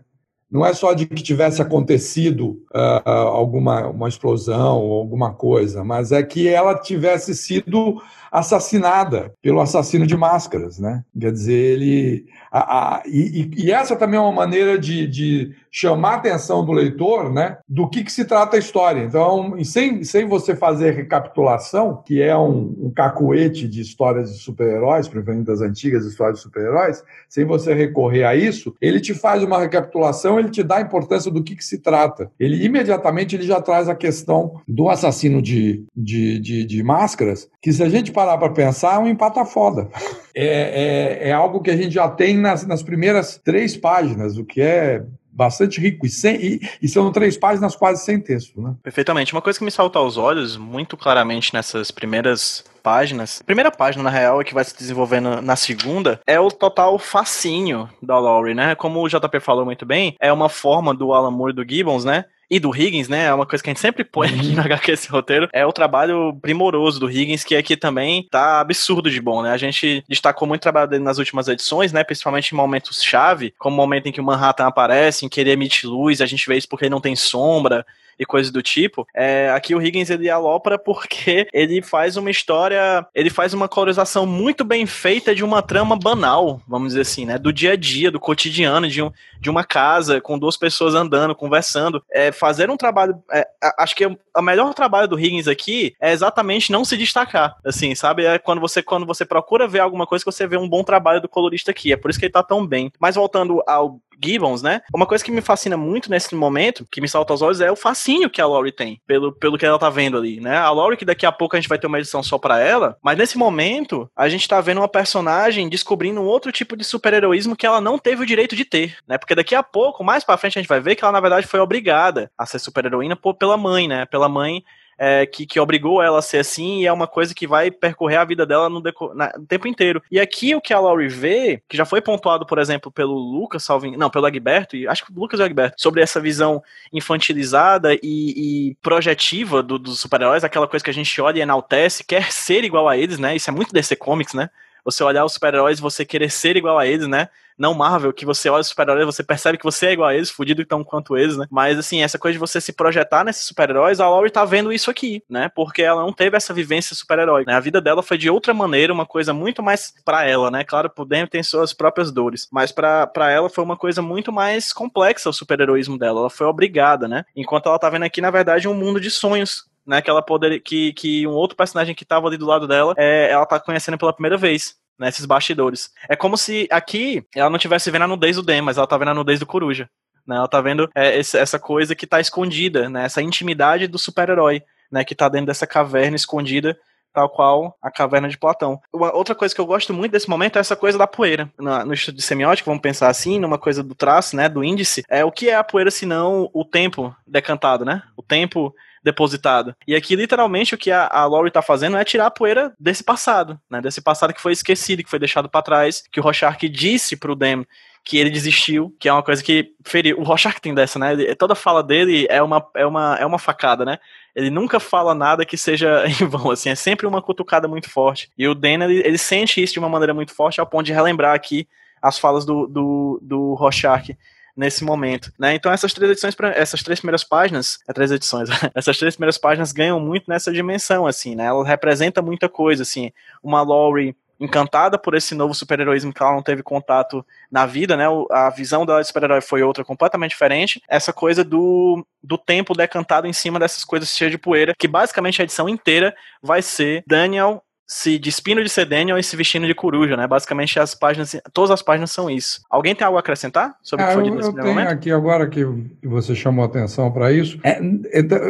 Speaker 5: Não é só de que tivesse acontecido uh, alguma uma explosão ou alguma coisa, mas é que ela tivesse sido assassinada pelo assassino de máscaras, né? Quer dizer, ele a, a, e, e, essa também é uma maneira de, de chamar a atenção do leitor, né? Do que, que se trata a história. Então, sem, sem você fazer recapitulação, que é um, um cacuete de histórias de super-heróis, principalmente das antigas histórias de super-heróis, sem você recorrer a isso, ele te faz uma recapitulação, ele te dá a importância do que, que se trata. Ele imediatamente ele já traz a questão do assassino de, de, de, de máscaras, que se a gente parar para pensar, é um empata foda. É, é, é, algo que a gente já tem nas, nas primeiras três páginas, o que é bastante rico. E, sem, e, e, são três páginas quase sem texto, né?
Speaker 1: Perfeitamente. Uma coisa que me salta aos olhos, muito claramente nessas primeiras páginas. A primeira página, na real, é que vai se desenvolvendo na segunda, é o total fascínio da Laurie, né? Como o JP falou muito bem, é uma forma do Alan Moore e do Gibbons, né? E do Higgins, né? É uma coisa que a gente sempre põe aqui no HQ esse roteiro. É o trabalho primoroso do Higgins, que aqui também tá absurdo de bom, né? A gente destacou muito o trabalho dele nas últimas edições, né? Principalmente em momentos chave, como o momento em que o Manhattan aparece, em que ele emite luz, a gente vê isso porque ele não tem sombra e coisas do tipo. É, aqui o Higgins ele alopra porque [LAUGHS] ele faz uma história, ele faz uma colorização muito bem feita de uma trama banal, vamos dizer assim, né? Do dia a dia, do cotidiano de, um, de uma casa com duas pessoas andando, conversando. É, fazer um trabalho. É, acho que o melhor trabalho do Higgins aqui é exatamente não se destacar. Assim, sabe? É quando você, quando você procura ver alguma coisa que você vê um bom trabalho do colorista aqui. É por isso que ele tá tão bem. Mas voltando ao Gibbons, né? Uma coisa que me fascina muito nesse momento, que me salta aos olhos, é o fascínio que a Laurie tem, pelo, pelo que ela tá vendo ali, né? A Laurie, que daqui a pouco a gente vai ter uma edição só para ela, mas nesse momento, a gente tá vendo uma personagem descobrindo um outro tipo de super-heroísmo que ela não teve o direito de ter, né? Porque daqui a pouco, mais pra frente, a gente vai ver que ela, na verdade, foi obrigada a ser super-heroína pela mãe, né? Pela mãe é, que, que obrigou ela a ser assim e é uma coisa que vai percorrer a vida dela no, na, no tempo inteiro. E aqui o que a Laurie vê, que já foi pontuado, por exemplo, pelo Lucas, salve, não, pelo Agberto, e acho que o Lucas e o Agberto, sobre essa visão infantilizada e, e projetiva do, dos super-heróis, aquela coisa que a gente olha e enaltece, quer ser igual a eles, né? Isso é muito DC Comics, né? Você olhar os super-heróis e você querer ser igual a eles, né? Não Marvel, que você olha os super-heróis, você percebe que você é igual a eles, fudido tão quanto eles, né? Mas assim, essa coisa de você se projetar nesses super-heróis, a Laurie tá vendo isso aqui, né? Porque ela não teve essa vivência super-herói. Né? A vida dela foi de outra maneira, uma coisa muito mais para ela, né? Claro, por dentro tem suas próprias dores, mas para ela foi uma coisa muito mais complexa o super-heroísmo dela. Ela foi obrigada, né? Enquanto ela tá vendo aqui, na verdade, um mundo de sonhos né, que ela poderia que, que um outro personagem que estava ali do lado dela, é, ela tá conhecendo pela primeira vez nesses bastidores. É como se aqui ela não tivesse vendo a nudez do Den, mas ela tá vendo a nudez do Coruja. Né? Ela tá vendo é, essa coisa que tá escondida, né? Essa intimidade do super-herói, né? Que tá dentro dessa caverna escondida tal qual a caverna de Platão. Uma outra coisa que eu gosto muito desse momento é essa coisa da poeira. No, no estudo de semiótica, vamos pensar assim, numa coisa do traço, né, do índice, é o que é a poeira se não o tempo decantado, né? O tempo depositado. E aqui, literalmente, o que a, a Laurie tá fazendo é tirar a poeira desse passado, né? Desse passado que foi esquecido, que foi deixado para trás, que o Rorschach disse pro Dem que ele desistiu, que é uma coisa que feriu. O Rorschach tem dessa, né? Ele, toda fala dele é uma, é, uma, é uma facada, né? Ele nunca fala nada que seja [LAUGHS] em vão, assim, é sempre uma cutucada muito forte. E o Dan, ele, ele sente isso de uma maneira muito forte, ao ponto de relembrar aqui as falas do, do, do Rorschach nesse momento, né? Então essas três edições, essas três primeiras páginas, é três edições, [LAUGHS] essas três primeiras páginas ganham muito nessa dimensão, assim, né? Ela representa muita coisa, assim, uma Laurie encantada por esse novo super-heroísmo que ela não teve contato na vida, né? A visão dela de super-herói foi outra completamente diferente. Essa coisa do, do tempo decantado em cima dessas coisas cheias de poeira, que basicamente a edição inteira vai ser Daniel se despindo de ser Daniel e se vestindo de coruja, né? Basicamente as páginas, todas as páginas são isso. Alguém tem algo a acrescentar sobre
Speaker 5: ah, o que foi dito nesse eu tenho momento? aqui agora que você chamou atenção para isso. É,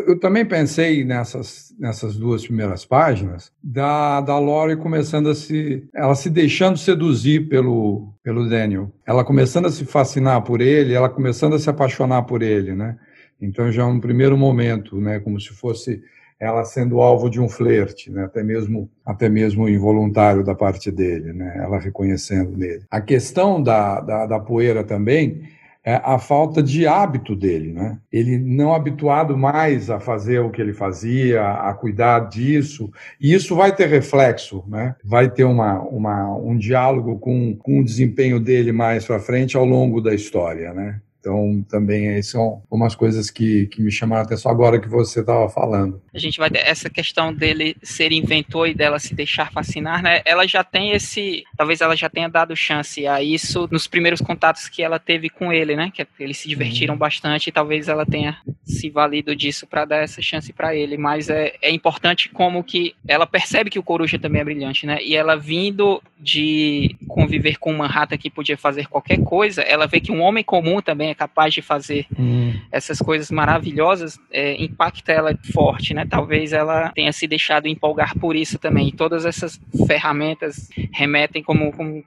Speaker 5: eu também pensei nessas, nessas duas primeiras páginas da, da Lori começando a se, ela se deixando seduzir pelo pelo Daniel, ela começando a se fascinar por ele, ela começando a se apaixonar por ele, né? Então já é um primeiro momento, né? Como se fosse ela sendo alvo de um flerte, né? até mesmo até mesmo involuntário da parte dele, né? ela reconhecendo nele. A questão da, da, da poeira também é a falta de hábito dele, né? Ele não habituado mais a fazer o que ele fazia, a cuidar disso, e isso vai ter reflexo, né? Vai ter uma, uma um diálogo com, com o desempenho dele mais para frente ao longo da história, né? Então, também são umas coisas que, que me chamaram a atenção agora que você estava falando.
Speaker 4: A gente vai ter essa questão dele ser inventor e dela se deixar fascinar, né? Ela já tem esse. Talvez ela já tenha dado chance a isso nos primeiros contatos que ela teve com ele, né? Que eles se divertiram uhum. bastante e talvez ela tenha se valido disso para dar essa chance para ele. Mas é, é importante como que ela percebe que o Coruja também é brilhante, né? E ela vindo de conviver com Manhattan que podia fazer qualquer coisa, ela vê que um homem comum também é capaz de fazer hum. essas coisas maravilhosas, é, impacta ela forte, né? Talvez ela tenha se deixado empolgar por isso também. E todas essas ferramentas remetem, como, como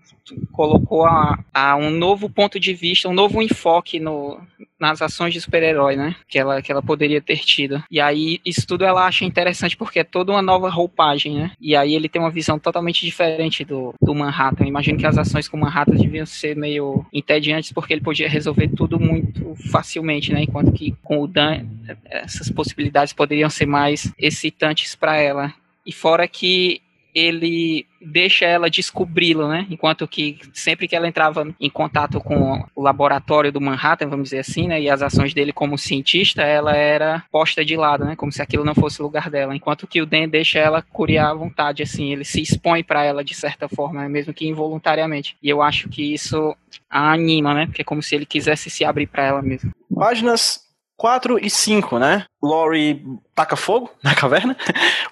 Speaker 4: colocou, a, a um novo ponto de vista, um novo enfoque no, nas ações de super-herói, né? Que ela, que ela poderia ter tido. E aí, isso tudo ela acha interessante porque é toda uma nova roupagem, né? E aí ele tem uma visão totalmente diferente do, do Manhattan. Eu imagino que as ações com Manhattan deviam ser meio entediantes porque ele podia resolver tudo muito facilmente, né? Enquanto que com o Dan, essas possibilidades poderiam ser mais excitantes para ela. E fora que ele deixa ela descobri-lo, né? Enquanto que sempre que ela entrava em contato com o laboratório do Manhattan, vamos dizer assim, né? E as ações dele como cientista, ela era posta de lado, né? Como se aquilo não fosse o lugar dela. Enquanto que o Dan deixa ela curiar à vontade, assim, ele se expõe para ela de certa forma, né? mesmo que involuntariamente. E eu acho que isso a anima, né? Porque é como se ele quisesse se abrir para ela mesmo.
Speaker 1: Páginas 4 e 5, né? Lori taca fogo [LAUGHS] na caverna.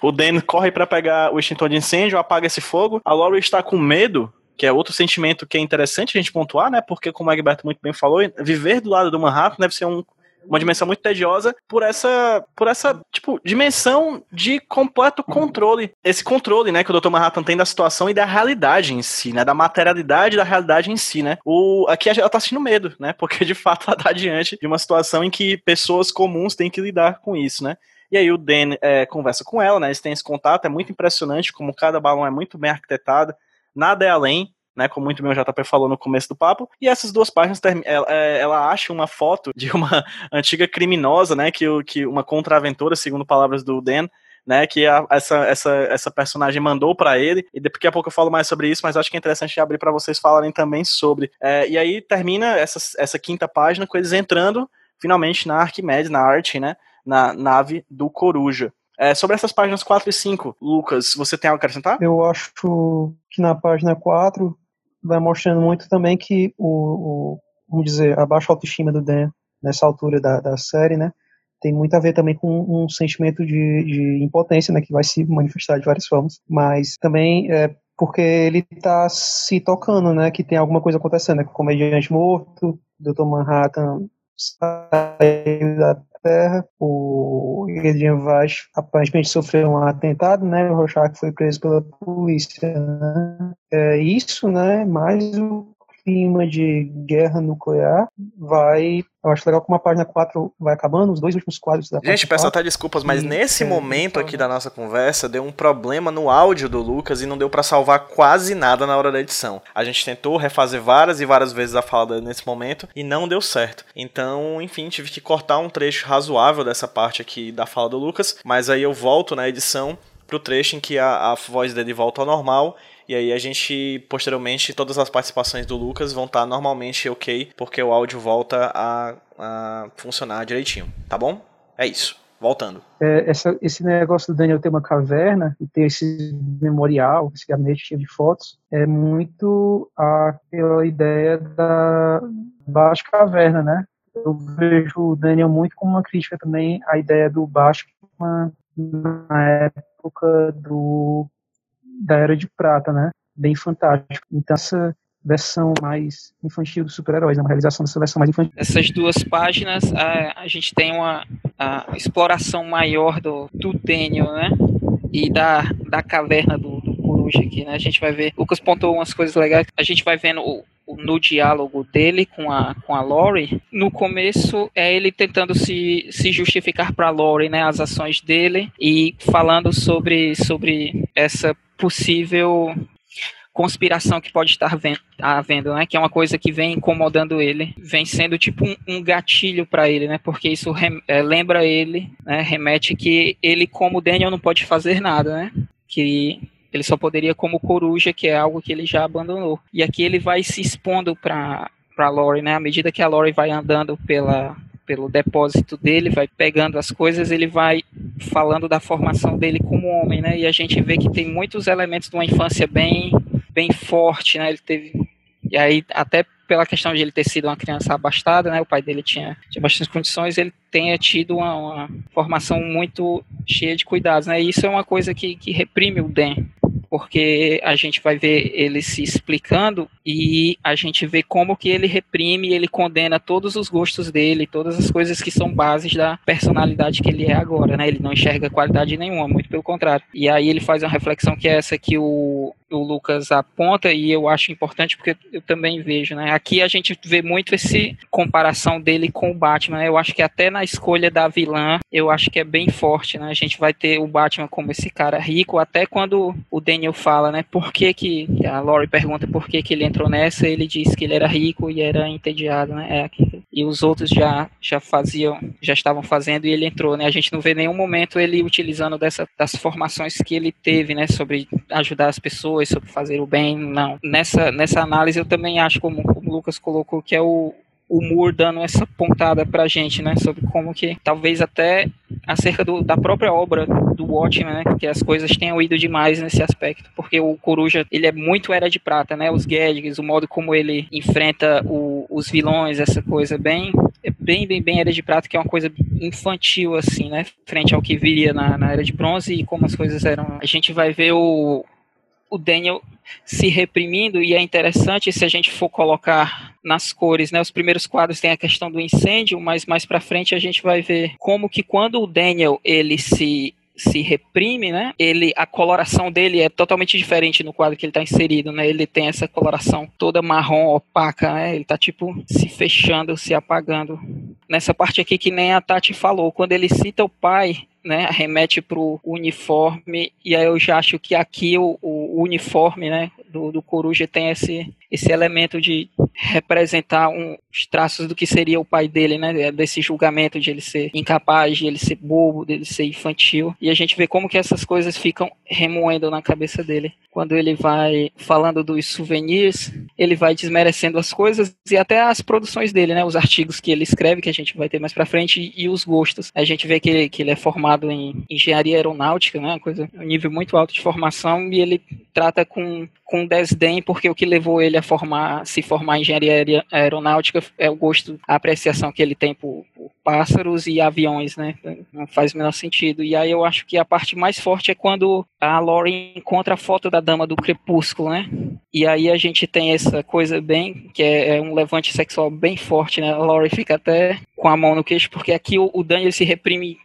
Speaker 1: O Dan corre para pegar o extintor de incêndio, apaga esse fogo. A Lori está com medo, que é outro sentimento que é interessante a gente pontuar, né? Porque, como o Egberto muito bem falou, viver do lado do Manhattan deve ser um uma dimensão muito tediosa por essa, por essa, tipo, dimensão de completo controle. Esse controle, né, que o Dr. Manhattan tem da situação e da realidade em si, né, da materialidade da realidade em si, né. O, aqui ela tá sentindo medo, né, [LAUGHS] porque de fato ela tá diante de uma situação em que pessoas comuns têm que lidar com isso, né. E aí o Dan é, conversa com ela, né, eles têm esse contato, é muito impressionante como cada balão é muito bem arquitetado, nada é além, né, como muito bem o JP falou no começo do papo. E essas duas páginas, ela, é, ela acha uma foto de uma [LAUGHS] antiga criminosa, né, que, que uma contraventora, segundo palavras do Dan, né, que a, essa, essa, essa personagem mandou para ele, e daqui a pouco eu falo mais sobre isso, mas acho que é interessante abrir para vocês falarem também sobre. É, e aí termina essa, essa quinta página com eles entrando finalmente na Arquimedes, na arte, né, na nave do Coruja. É, sobre essas páginas 4 e 5, Lucas, você tem algo a acrescentar?
Speaker 3: Eu acho que na página 4 vai mostrando muito também que o, o vamos dizer, a baixa autoestima do Dan nessa altura da, da série, né, tem muito a ver também com um sentimento de, de impotência, né, que vai se manifestar de várias formas, mas também é porque ele está se tocando, né, que tem alguma coisa acontecendo, né, comediante morto, Dr. Manhattan saiu da Terra, o Adrian Vaz aparentemente sofreu um atentado, né? O Rorschach foi preso pela polícia, né? É isso, né? Mais o clima de guerra nuclear vai. Eu acho legal como a página 4 vai acabando, os dois últimos quadros da
Speaker 1: Gente, peço até desculpas, mas e, nesse é, momento aqui da nossa conversa deu um problema no áudio do Lucas e não deu para salvar quase nada na hora da edição. A gente tentou refazer várias e várias vezes a fala nesse momento e não deu certo. Então, enfim, tive que cortar um trecho razoável dessa parte aqui da fala do Lucas, mas aí eu volto na edição pro trecho em que a, a voz dele volta ao normal e aí a gente, posteriormente, todas as participações do Lucas vão estar normalmente ok, porque o áudio volta a, a funcionar direitinho, tá bom? É isso. Voltando.
Speaker 3: É, essa, esse negócio do Daniel ter uma caverna e ter esse memorial, esse gabinete cheio de fotos, é muito aquela ideia da Baixa Caverna, né? Eu vejo o Daniel muito como uma crítica também à ideia do Batman na época do da Era de Prata, né? Bem fantástico. Então, essa versão mais infantil dos super-heróis, né? uma realização dessa versão mais infantil.
Speaker 4: Essas duas páginas, a, a gente tem uma exploração maior do, do Daniel, né? E da, da caverna do, do Coruja aqui, né? A gente vai ver. Lucas pontuou umas coisas legais. A gente vai vendo o, no diálogo dele com a, com a Lori, no começo é ele tentando se, se justificar para Lori, né, as ações dele e falando sobre, sobre essa possível conspiração que pode estar havendo, né? Que é uma coisa que vem incomodando ele, vem sendo tipo um, um gatilho para ele, né? Porque isso é, lembra ele, né? Remete que ele, como Daniel, não pode fazer nada, né? Que ele só poderia como coruja, que é algo que ele já abandonou. E aqui ele vai se expondo para para Lori, né? À medida que a Lori vai andando pela pelo depósito dele, vai pegando as coisas, ele vai falando da formação dele como homem, né? E a gente vê que tem muitos elementos de uma infância bem, bem forte, né? Ele teve e aí até pela questão de ele ter sido uma criança abastada, né? O pai dele tinha, tinha bastantes condições, ele tenha tido uma, uma formação muito cheia de cuidados, né? E isso é uma coisa que, que reprime o Dan, porque a gente vai ver ele se explicando e a gente vê como que ele reprime, ele condena todos os gostos dele, todas as coisas que são bases da personalidade que ele é agora, né? Ele não enxerga qualidade nenhuma, muito pelo contrário. E aí ele faz uma reflexão que é essa que o o Lucas aponta e eu acho importante porque eu também vejo, né? Aqui a gente vê muito esse comparação dele com o Batman. Né? Eu acho que até na escolha da vilã, eu acho que é bem forte, né? A gente vai ter o Batman como esse cara rico, até quando o Daniel fala, né? Por que que a Laurie pergunta por que que ele entrou nessa, ele diz que ele era rico e era entediado, né? É. E os outros já já faziam, já estavam fazendo e ele entrou, né? A gente não vê nenhum momento ele utilizando dessa das formações que ele teve, né, sobre ajudar as pessoas pessoas sobre fazer o bem, não. Nessa, nessa análise eu também acho, como, como o Lucas colocou, que é o, o Moore dando essa pontada pra gente, né, sobre como que, talvez até acerca do, da própria obra do Watchmen, né, que as coisas tenham ido demais nesse aspecto, porque o Coruja, ele é muito Era de Prata, né, os gadgets, o modo como ele enfrenta o, os vilões, essa coisa bem, é bem, bem, bem Era de Prata, que é uma coisa infantil, assim, né, frente ao que viria na, na Era de Bronze e como as coisas eram. A gente vai ver o, o Daniel se reprimindo e é interessante se a gente for colocar nas cores, né? Os primeiros quadros tem a questão do incêndio, mas mais para frente a gente vai ver como que quando o Daniel ele se se reprime, né? Ele a coloração dele é totalmente diferente no quadro que ele está inserido, né? Ele tem essa coloração toda marrom opaca, né? Ele está tipo se fechando, se apagando. Nessa parte aqui que nem a Tati falou, quando ele cita o pai, né, remete para o uniforme, e aí eu já acho que aqui o, o uniforme né, do, do Coruja tem esse, esse elemento de representar um, os traços do que seria o pai dele, né, desse julgamento de ele ser incapaz, de ele ser bobo, de ele ser infantil, e a gente vê como que essas coisas ficam remoendo na cabeça dele. Quando ele vai falando dos souvenirs, ele vai desmerecendo as coisas e até as produções dele, né, os artigos que ele escreve, que a gente vai ter mais para frente, e, os gostos. A gente vê que ele, que ele é formado formado em engenharia aeronáutica, né, coisa, um nível muito alto de formação, e ele trata com, com desdém, porque o que levou ele a formar, se formar em engenharia aeronáutica é o gosto, a apreciação que ele tem por, por pássaros e aviões, né, não faz o menor sentido. E aí eu acho que a parte mais forte é quando a Laurie encontra a foto da Dama do Crepúsculo, né, e aí a gente tem essa coisa bem, que é, é um levante sexual bem forte, né, a Laurie fica até com a mão no queixo, porque aqui o, o Daniel se reprime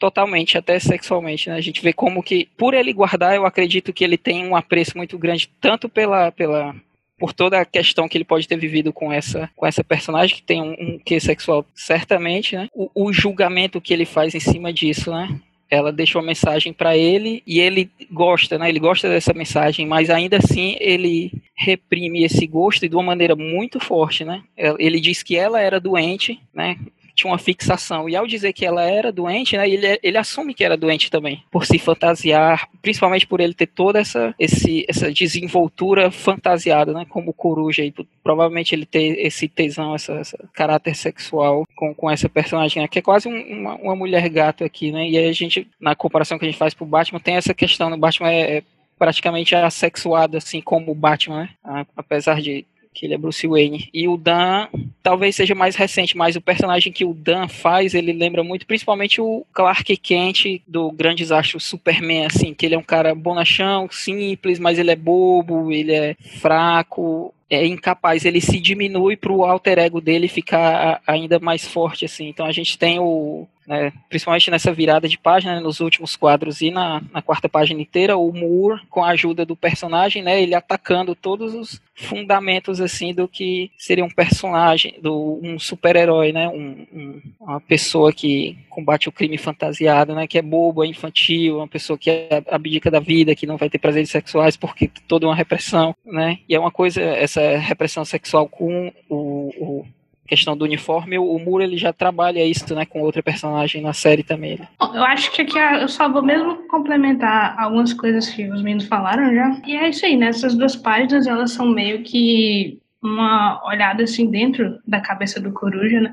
Speaker 4: totalmente, até sexualmente, né? A gente vê como que, por ele guardar, eu acredito que ele tem um apreço muito grande, tanto pela, pela por toda a questão que ele pode ter vivido com essa, com essa personagem, que tem um, um quê sexual, certamente, né? O, o julgamento que ele faz em cima disso, né? ela deixa uma mensagem para ele e ele gosta, né? Ele gosta dessa mensagem, mas ainda assim ele reprime esse gosto de uma maneira muito forte, né? Ele diz que ela era doente, né? Tinha uma fixação. E ao dizer que ela era doente, né, ele, ele assume que era doente também, por se fantasiar, principalmente por ele ter toda essa, esse, essa desenvoltura fantasiada, né, como coruja. E provavelmente ele ter esse tesão, essa, caráter sexual com, com essa personagem, né, que é quase um, uma, uma mulher gato aqui, né? E aí a gente, na comparação que a gente faz pro Batman, tem essa questão, no Batman é, é praticamente assexuado, assim como o Batman, né? Apesar de que ele é Bruce Wayne. E o Dan talvez seja mais recente, mas o personagem que o Dan faz, ele lembra muito, principalmente o Clark Kent do Grande Desastre Superman, assim, que ele é um cara bonachão, simples, mas ele é bobo, ele é fraco, é incapaz, ele se diminui para o alter ego dele ficar ainda mais forte, assim. Então a gente tem o, né, principalmente nessa virada de página, né, nos últimos quadros e na, na, quarta página inteira, o Moore, com a ajuda do personagem, né, ele atacando todos os fundamentos, assim, do que seria um personagem, do, um super-herói, né, um, um, uma pessoa que combate o crime fantasiado, né, que é bobo, é infantil, uma pessoa que é abdica da vida, que não vai ter prazeres sexuais porque toda uma repressão, né, e é uma coisa, essa repressão sexual com o, o questão do uniforme, o Muro ele já trabalha isso, né, com outra personagem na série também. Né?
Speaker 2: Eu acho que aqui eu só vou mesmo complementar algumas coisas que os meninos falaram já. E é isso aí, né? Essas duas páginas, elas são meio que uma olhada assim dentro da cabeça do Coruja, né?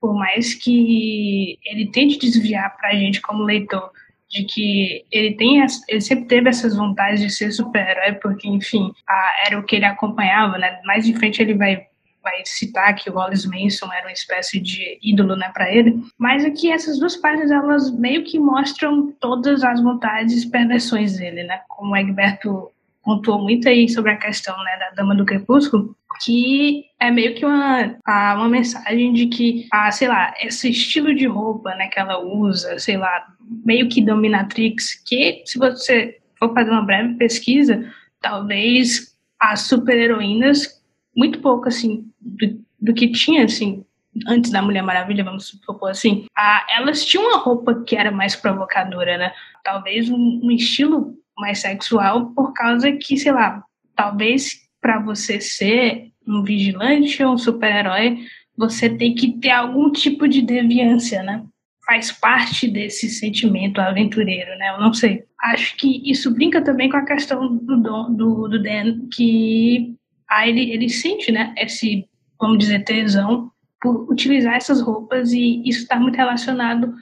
Speaker 2: Por mais que ele tente desviar pra gente como leitor de que ele tem ele sempre teve essas vontades de ser super-herói porque enfim a, era o que ele acompanhava né mais em frente ele vai vai citar que o Wallace Manson era uma espécie de ídolo né para ele mas aqui essas duas páginas elas meio que mostram todas as vontades e perversões dele né? Como o Egberto pontuou muito aí sobre a questão né, da Dama do Crepúsculo, que é meio que uma, uma mensagem de que, ah, sei lá, esse estilo de roupa né, que ela usa, sei lá, meio que dominatrix, que se você for fazer uma breve pesquisa, talvez as super-heroínas, muito pouco, assim, do, do que tinha, assim, antes da Mulher Maravilha, vamos supor assim, a, elas tinham uma roupa que era mais provocadora, né? Talvez um, um estilo mais sexual por causa que, sei lá, talvez para você ser um vigilante ou um super-herói, você tem que ter algum tipo de deviância, né? Faz parte desse sentimento aventureiro, né? Eu não sei. Acho que isso brinca também com a questão do, do, do Dan, que ah, ele, ele sente, né? Esse, vamos dizer, tesão por utilizar essas roupas e isso está muito relacionado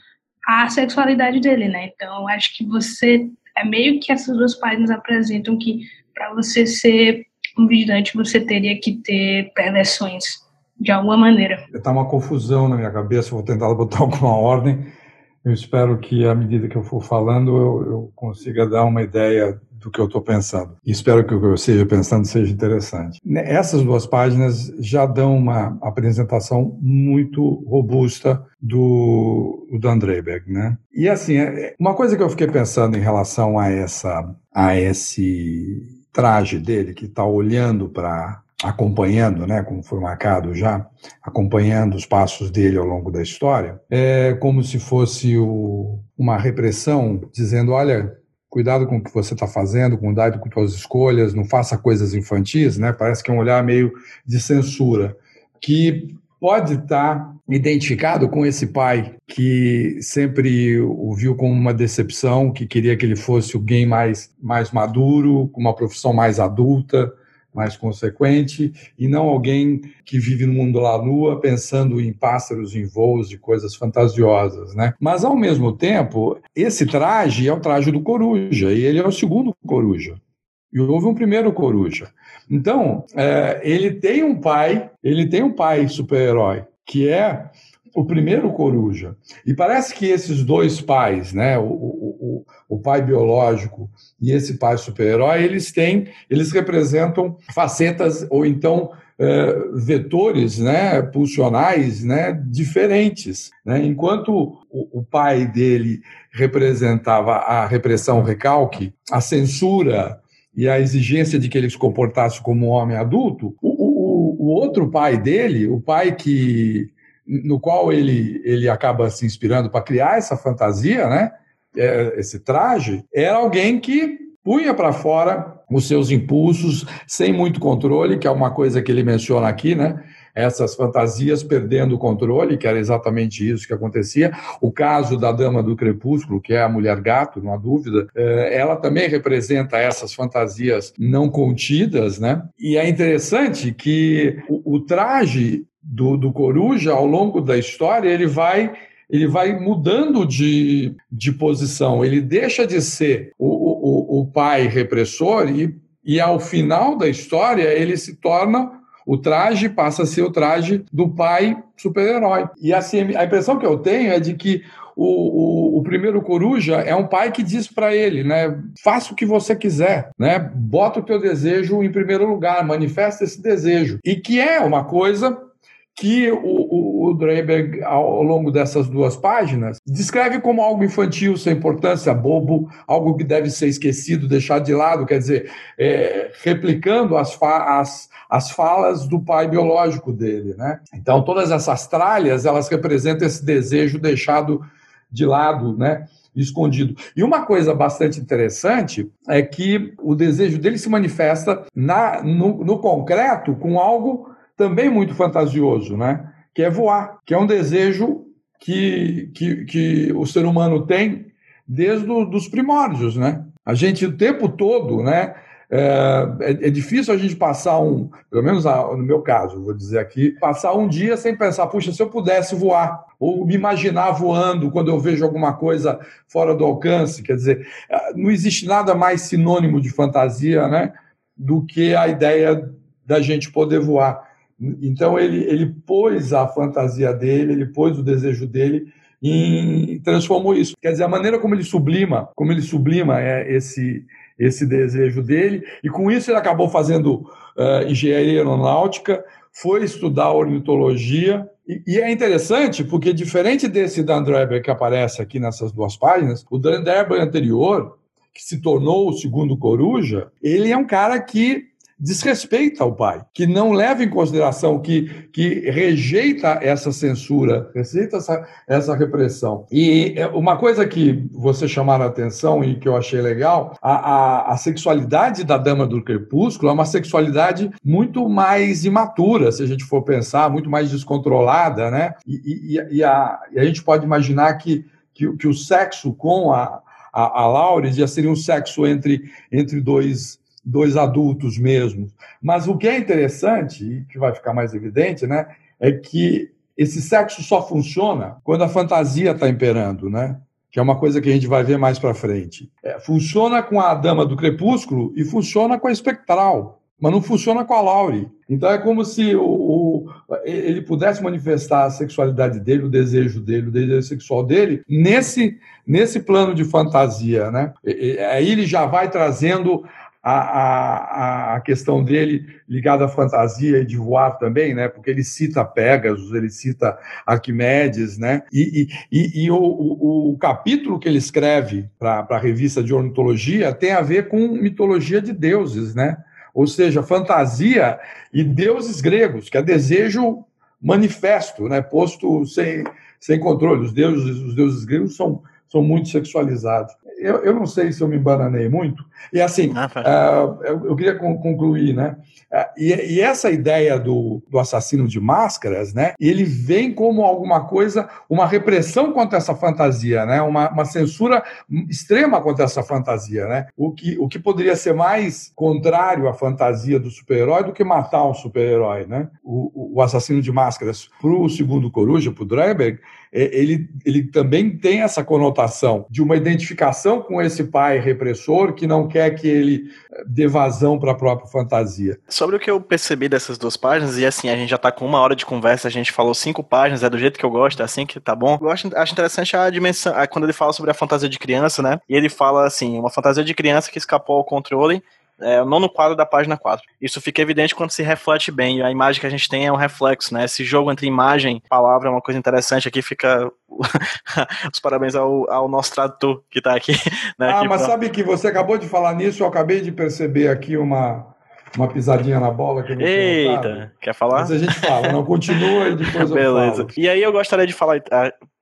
Speaker 2: à sexualidade dele, né? Então, acho que você é meio que essas duas páginas apresentam que para você ser um vigilante você teria que ter perversões de alguma maneira.
Speaker 5: Está uma confusão na minha cabeça, vou tentar botar alguma ordem. Eu espero que, à medida que eu for falando, eu, eu consiga dar uma ideia do que eu estou pensando. E espero que o que eu esteja pensando seja interessante. Essas duas páginas já dão uma apresentação muito robusta do, do Dan né? E assim, é, uma coisa que eu fiquei pensando em relação a essa a esse traje dele que está olhando para acompanhando, né, como foi marcado já, acompanhando os passos dele ao longo da história, é como se fosse o, uma repressão dizendo, olha, cuidado com o que você está fazendo, cuidado com suas escolhas, não faça coisas infantis, né? Parece que é um olhar meio de censura, que pode estar tá identificado com esse pai que sempre o viu como uma decepção, que queria que ele fosse alguém mais, mais maduro, com uma profissão mais adulta, mais consequente, e não alguém que vive no mundo lá nua pensando em pássaros, em voos, de coisas fantasiosas, né? Mas, ao mesmo tempo, esse traje é o traje do coruja, e ele é o segundo coruja. E houve um primeiro coruja. Então, é, ele tem um pai, ele tem um pai super-herói, que é o primeiro coruja. E parece que esses dois pais, né, o, o, o pai biológico e esse pai super-herói, eles têm, eles representam facetas ou então é, vetores, né, pulsionais, né, diferentes. Né? Enquanto o, o pai dele representava a repressão, o recalque, a censura e a exigência de que ele se comportasse como um homem adulto, o, o, o outro pai dele, o pai que no qual ele, ele acaba se inspirando para criar essa fantasia, né? É, esse traje, era alguém que punha para fora os seus impulsos sem muito controle, que é uma coisa que ele menciona aqui, né? Essas fantasias perdendo o controle, que era exatamente isso que acontecia. O caso da Dama do Crepúsculo, que é a mulher gato, não há dúvida, é, ela também representa essas fantasias não contidas, né? E é interessante que o, o traje do, do Coruja, ao longo da história, ele vai ele vai mudando de, de posição, ele deixa de ser o, o, o pai repressor e, e, ao final da história, ele se torna. O traje passa a ser o traje do pai super-herói. E assim, a impressão que eu tenho é de que o, o, o, primeiro coruja é um pai que diz para ele, né? Faça o que você quiser, né? Bota o teu desejo em primeiro lugar, manifesta esse desejo. E que é uma coisa que o, o, Dreiberg, ao longo dessas duas páginas, descreve como algo infantil, sem importância, bobo, algo que deve ser esquecido, deixado de lado, quer dizer, é, replicando as, fa as, as falas do pai biológico dele. Né? Então, todas essas tralhas, elas representam esse desejo deixado de lado, né? escondido. E uma coisa bastante interessante é que o desejo dele se manifesta na, no, no concreto com algo também muito fantasioso, né? que é voar, que é um desejo que, que, que o ser humano tem desde os primórdios. Né? A gente, o tempo todo, né? É, é, é, difícil a gente passar um, pelo menos no meu caso, vou dizer aqui, passar um dia sem pensar, puxa, se eu pudesse voar, ou me imaginar voando quando eu vejo alguma coisa fora do alcance, quer dizer, é, não existe nada mais sinônimo de fantasia, né, do que a ideia da gente poder voar. Então ele, ele pôs a fantasia dele, ele pôs o desejo dele e transformou isso. Quer dizer, a maneira como ele sublima, como ele sublima é esse esse desejo dele, e com isso ele acabou fazendo uh, engenharia aeronáutica, foi estudar ornitologia, e, e, é interessante porque, diferente desse Dan Dreber que aparece aqui nessas duas páginas, o Dan Dreber anterior, que se tornou o segundo Coruja, ele é um cara que desrespeita o pai, que não leva em consideração, que, que rejeita essa censura, rejeita essa, essa repressão. E é, uma coisa que você chamaram a atenção e que eu achei legal, a, a, a sexualidade da Dama do Crepúsculo é uma sexualidade muito mais imatura, se a gente for pensar, muito mais descontrolada, né? E, e, e, a, e a gente pode imaginar que, que, que o sexo com a, a, a já seria um sexo entre, entre dois dois adultos mesmo. Mas o que é interessante, e que vai ficar mais evidente, né, é que esse sexo só funciona quando a fantasia está imperando, né? Que é uma coisa que a gente vai ver mais para frente. É, funciona com a dama do crepúsculo e funciona com a espectral, mas não funciona com a Laurie. Então é como se o, o, ele pudesse manifestar a sexualidade dele, o desejo dele, o desejo sexual dele, nesse, nesse plano de fantasia, né? Aí ele já vai trazendo a, a, a questão dele ligada à fantasia e de voar também, né? Porque ele cita Pegasus, ele cita Arquimedes, né? E, e, e o, o, o, capítulo que ele escreve para a revista de ornitologia tem a ver com mitologia de deuses, né? Ou seja, fantasia e deuses gregos, que é desejo manifesto, né? Posto sem, sem controle. Os deuses, os deuses gregos são, são muito sexualizados eu, eu não sei se eu me embananei muito. E assim, ah, uh, eu, eu, queria concluir, né? Uh, e, e, essa ideia do, do assassino de máscaras, né? Ele vem como alguma coisa, uma repressão contra essa fantasia, né? Uma, uma censura extrema contra essa fantasia, né? O que, o que poderia ser mais contrário à fantasia do super-herói do que matar um super-herói, né? O, o, assassino de máscaras, para o segundo Coruja, para o Dreiberg, ele, ele também tem essa conotação de uma identificação com esse pai repressor que não quer que ele eh, dê vazão para a própria fantasia.
Speaker 1: Sobre o que eu percebi dessas duas páginas, e assim, a gente já está com uma hora de conversa, a gente falou cinco páginas, é do jeito que eu gosto, é assim que tá bom. Eu acho, acho interessante a dimensão, quando ele fala sobre a fantasia de criança, né? E ele fala assim, uma fantasia de criança que escapou ao controle é, o nono quadro da página 4. Isso fica evidente quando se reflete bem. A imagem que a gente tem é um reflexo, né? Esse jogo entre imagem e palavra é uma coisa interessante. Aqui fica [LAUGHS] os parabéns ao, ao nosso tradutor que está aqui. [LAUGHS] Né,
Speaker 5: ah, mas pra... sabe que você acabou de falar nisso, eu acabei de perceber aqui uma, uma pisadinha na bola que eu não
Speaker 1: Eita, quer falar?
Speaker 5: Mas a gente fala, não continua e depois eu [LAUGHS] Beleza. falo.
Speaker 1: E aí eu gostaria de falar,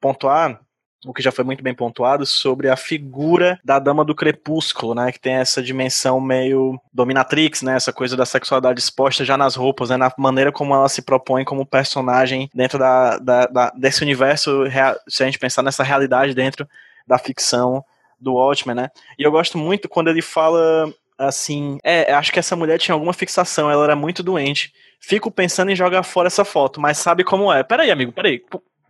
Speaker 1: pontuar o que já foi muito bem pontuado, sobre a figura da dama do crepúsculo, né, que tem essa dimensão meio dominatrix, né, essa coisa da sexualidade exposta já nas roupas, né, na maneira como ela se propõe como personagem dentro da, da, da desse universo, se a gente pensar nessa realidade dentro da ficção do Watchmen, né, e eu gosto muito quando ele fala assim, é, acho que essa mulher tinha alguma fixação, ela era muito doente, fico pensando em jogar fora essa foto, mas sabe como é. Peraí, amigo, peraí.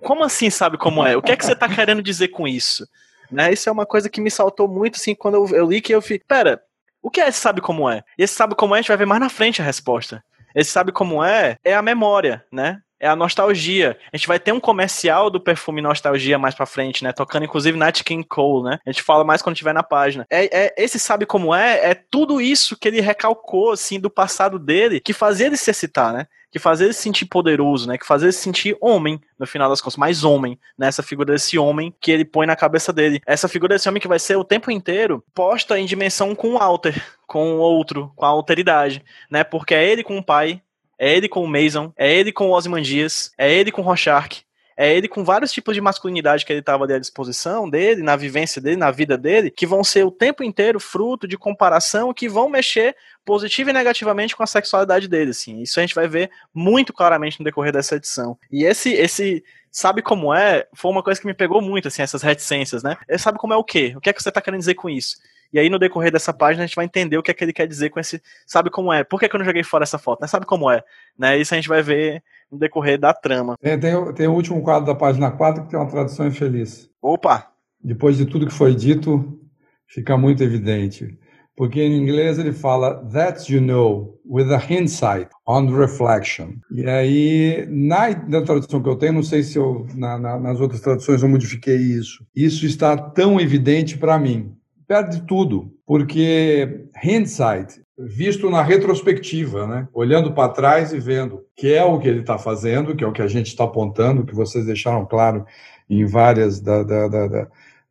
Speaker 1: Como assim sabe como é? O que é que você tá [LAUGHS] querendo dizer com isso? Né? Isso é uma coisa que me saltou muito, assim, quando eu, eu li que eu fiquei, pera, o que é esse sabe como é? E esse sabe como é, a gente vai ver mais na frente a resposta. Esse sabe como é, é a memória, né? É a nostalgia. A gente vai ter um comercial do perfume Nostalgia mais pra frente, né? Tocando inclusive Nat King Cole, né? A gente fala mais quando estiver na página. É, é, esse sabe como é? É tudo isso que ele recalcou, assim, do passado dele, que fazia ele se excitar, né? Que fazia ele se sentir poderoso, né? Que fazia ele se sentir homem, no final das contas, mais homem, né? figura desse homem que ele põe na cabeça dele. Essa figura desse homem que vai ser o tempo inteiro posta em dimensão com o Alter, com o outro, com a alteridade, né? Porque é ele com o pai, é ele com o Mason, é ele com o Ozymandias, é ele com o Rorschach, é ele com vários tipos de masculinidade que ele estava à disposição dele, na vivência dele, na vida dele, que vão ser o tempo inteiro fruto de comparação, que vão mexer positivo e negativamente com a sexualidade dele, assim. Isso a gente vai ver muito claramente no decorrer dessa edição. E esse esse sabe como é, foi uma coisa que me pegou muito, assim, essas reticências, né? Ele sabe como é o quê? O que é que você está querendo dizer com isso? E aí, no decorrer dessa página, a gente vai entender o que é que ele quer dizer com esse. Sabe como é? Por que, que eu não joguei fora essa foto? Né? Sabe como é? Né? Isso a gente vai ver no decorrer da trama.
Speaker 5: Tem, tem, tem o último quadro da página 4 que tem uma tradução infeliz.
Speaker 1: Opa!
Speaker 5: Depois de tudo que foi dito, fica muito evidente. Porque em inglês ele fala that you know with a hindsight on reflection. E aí, na, na tradução que eu tenho, não sei se eu na, na, nas outras traduções eu modifiquei isso. Isso está tão evidente para mim perde tudo, porque hindsight, visto na retrospectiva, né? olhando para trás e vendo que é o que ele está fazendo, que é o que a gente está apontando, que vocês deixaram claro em várias da, da,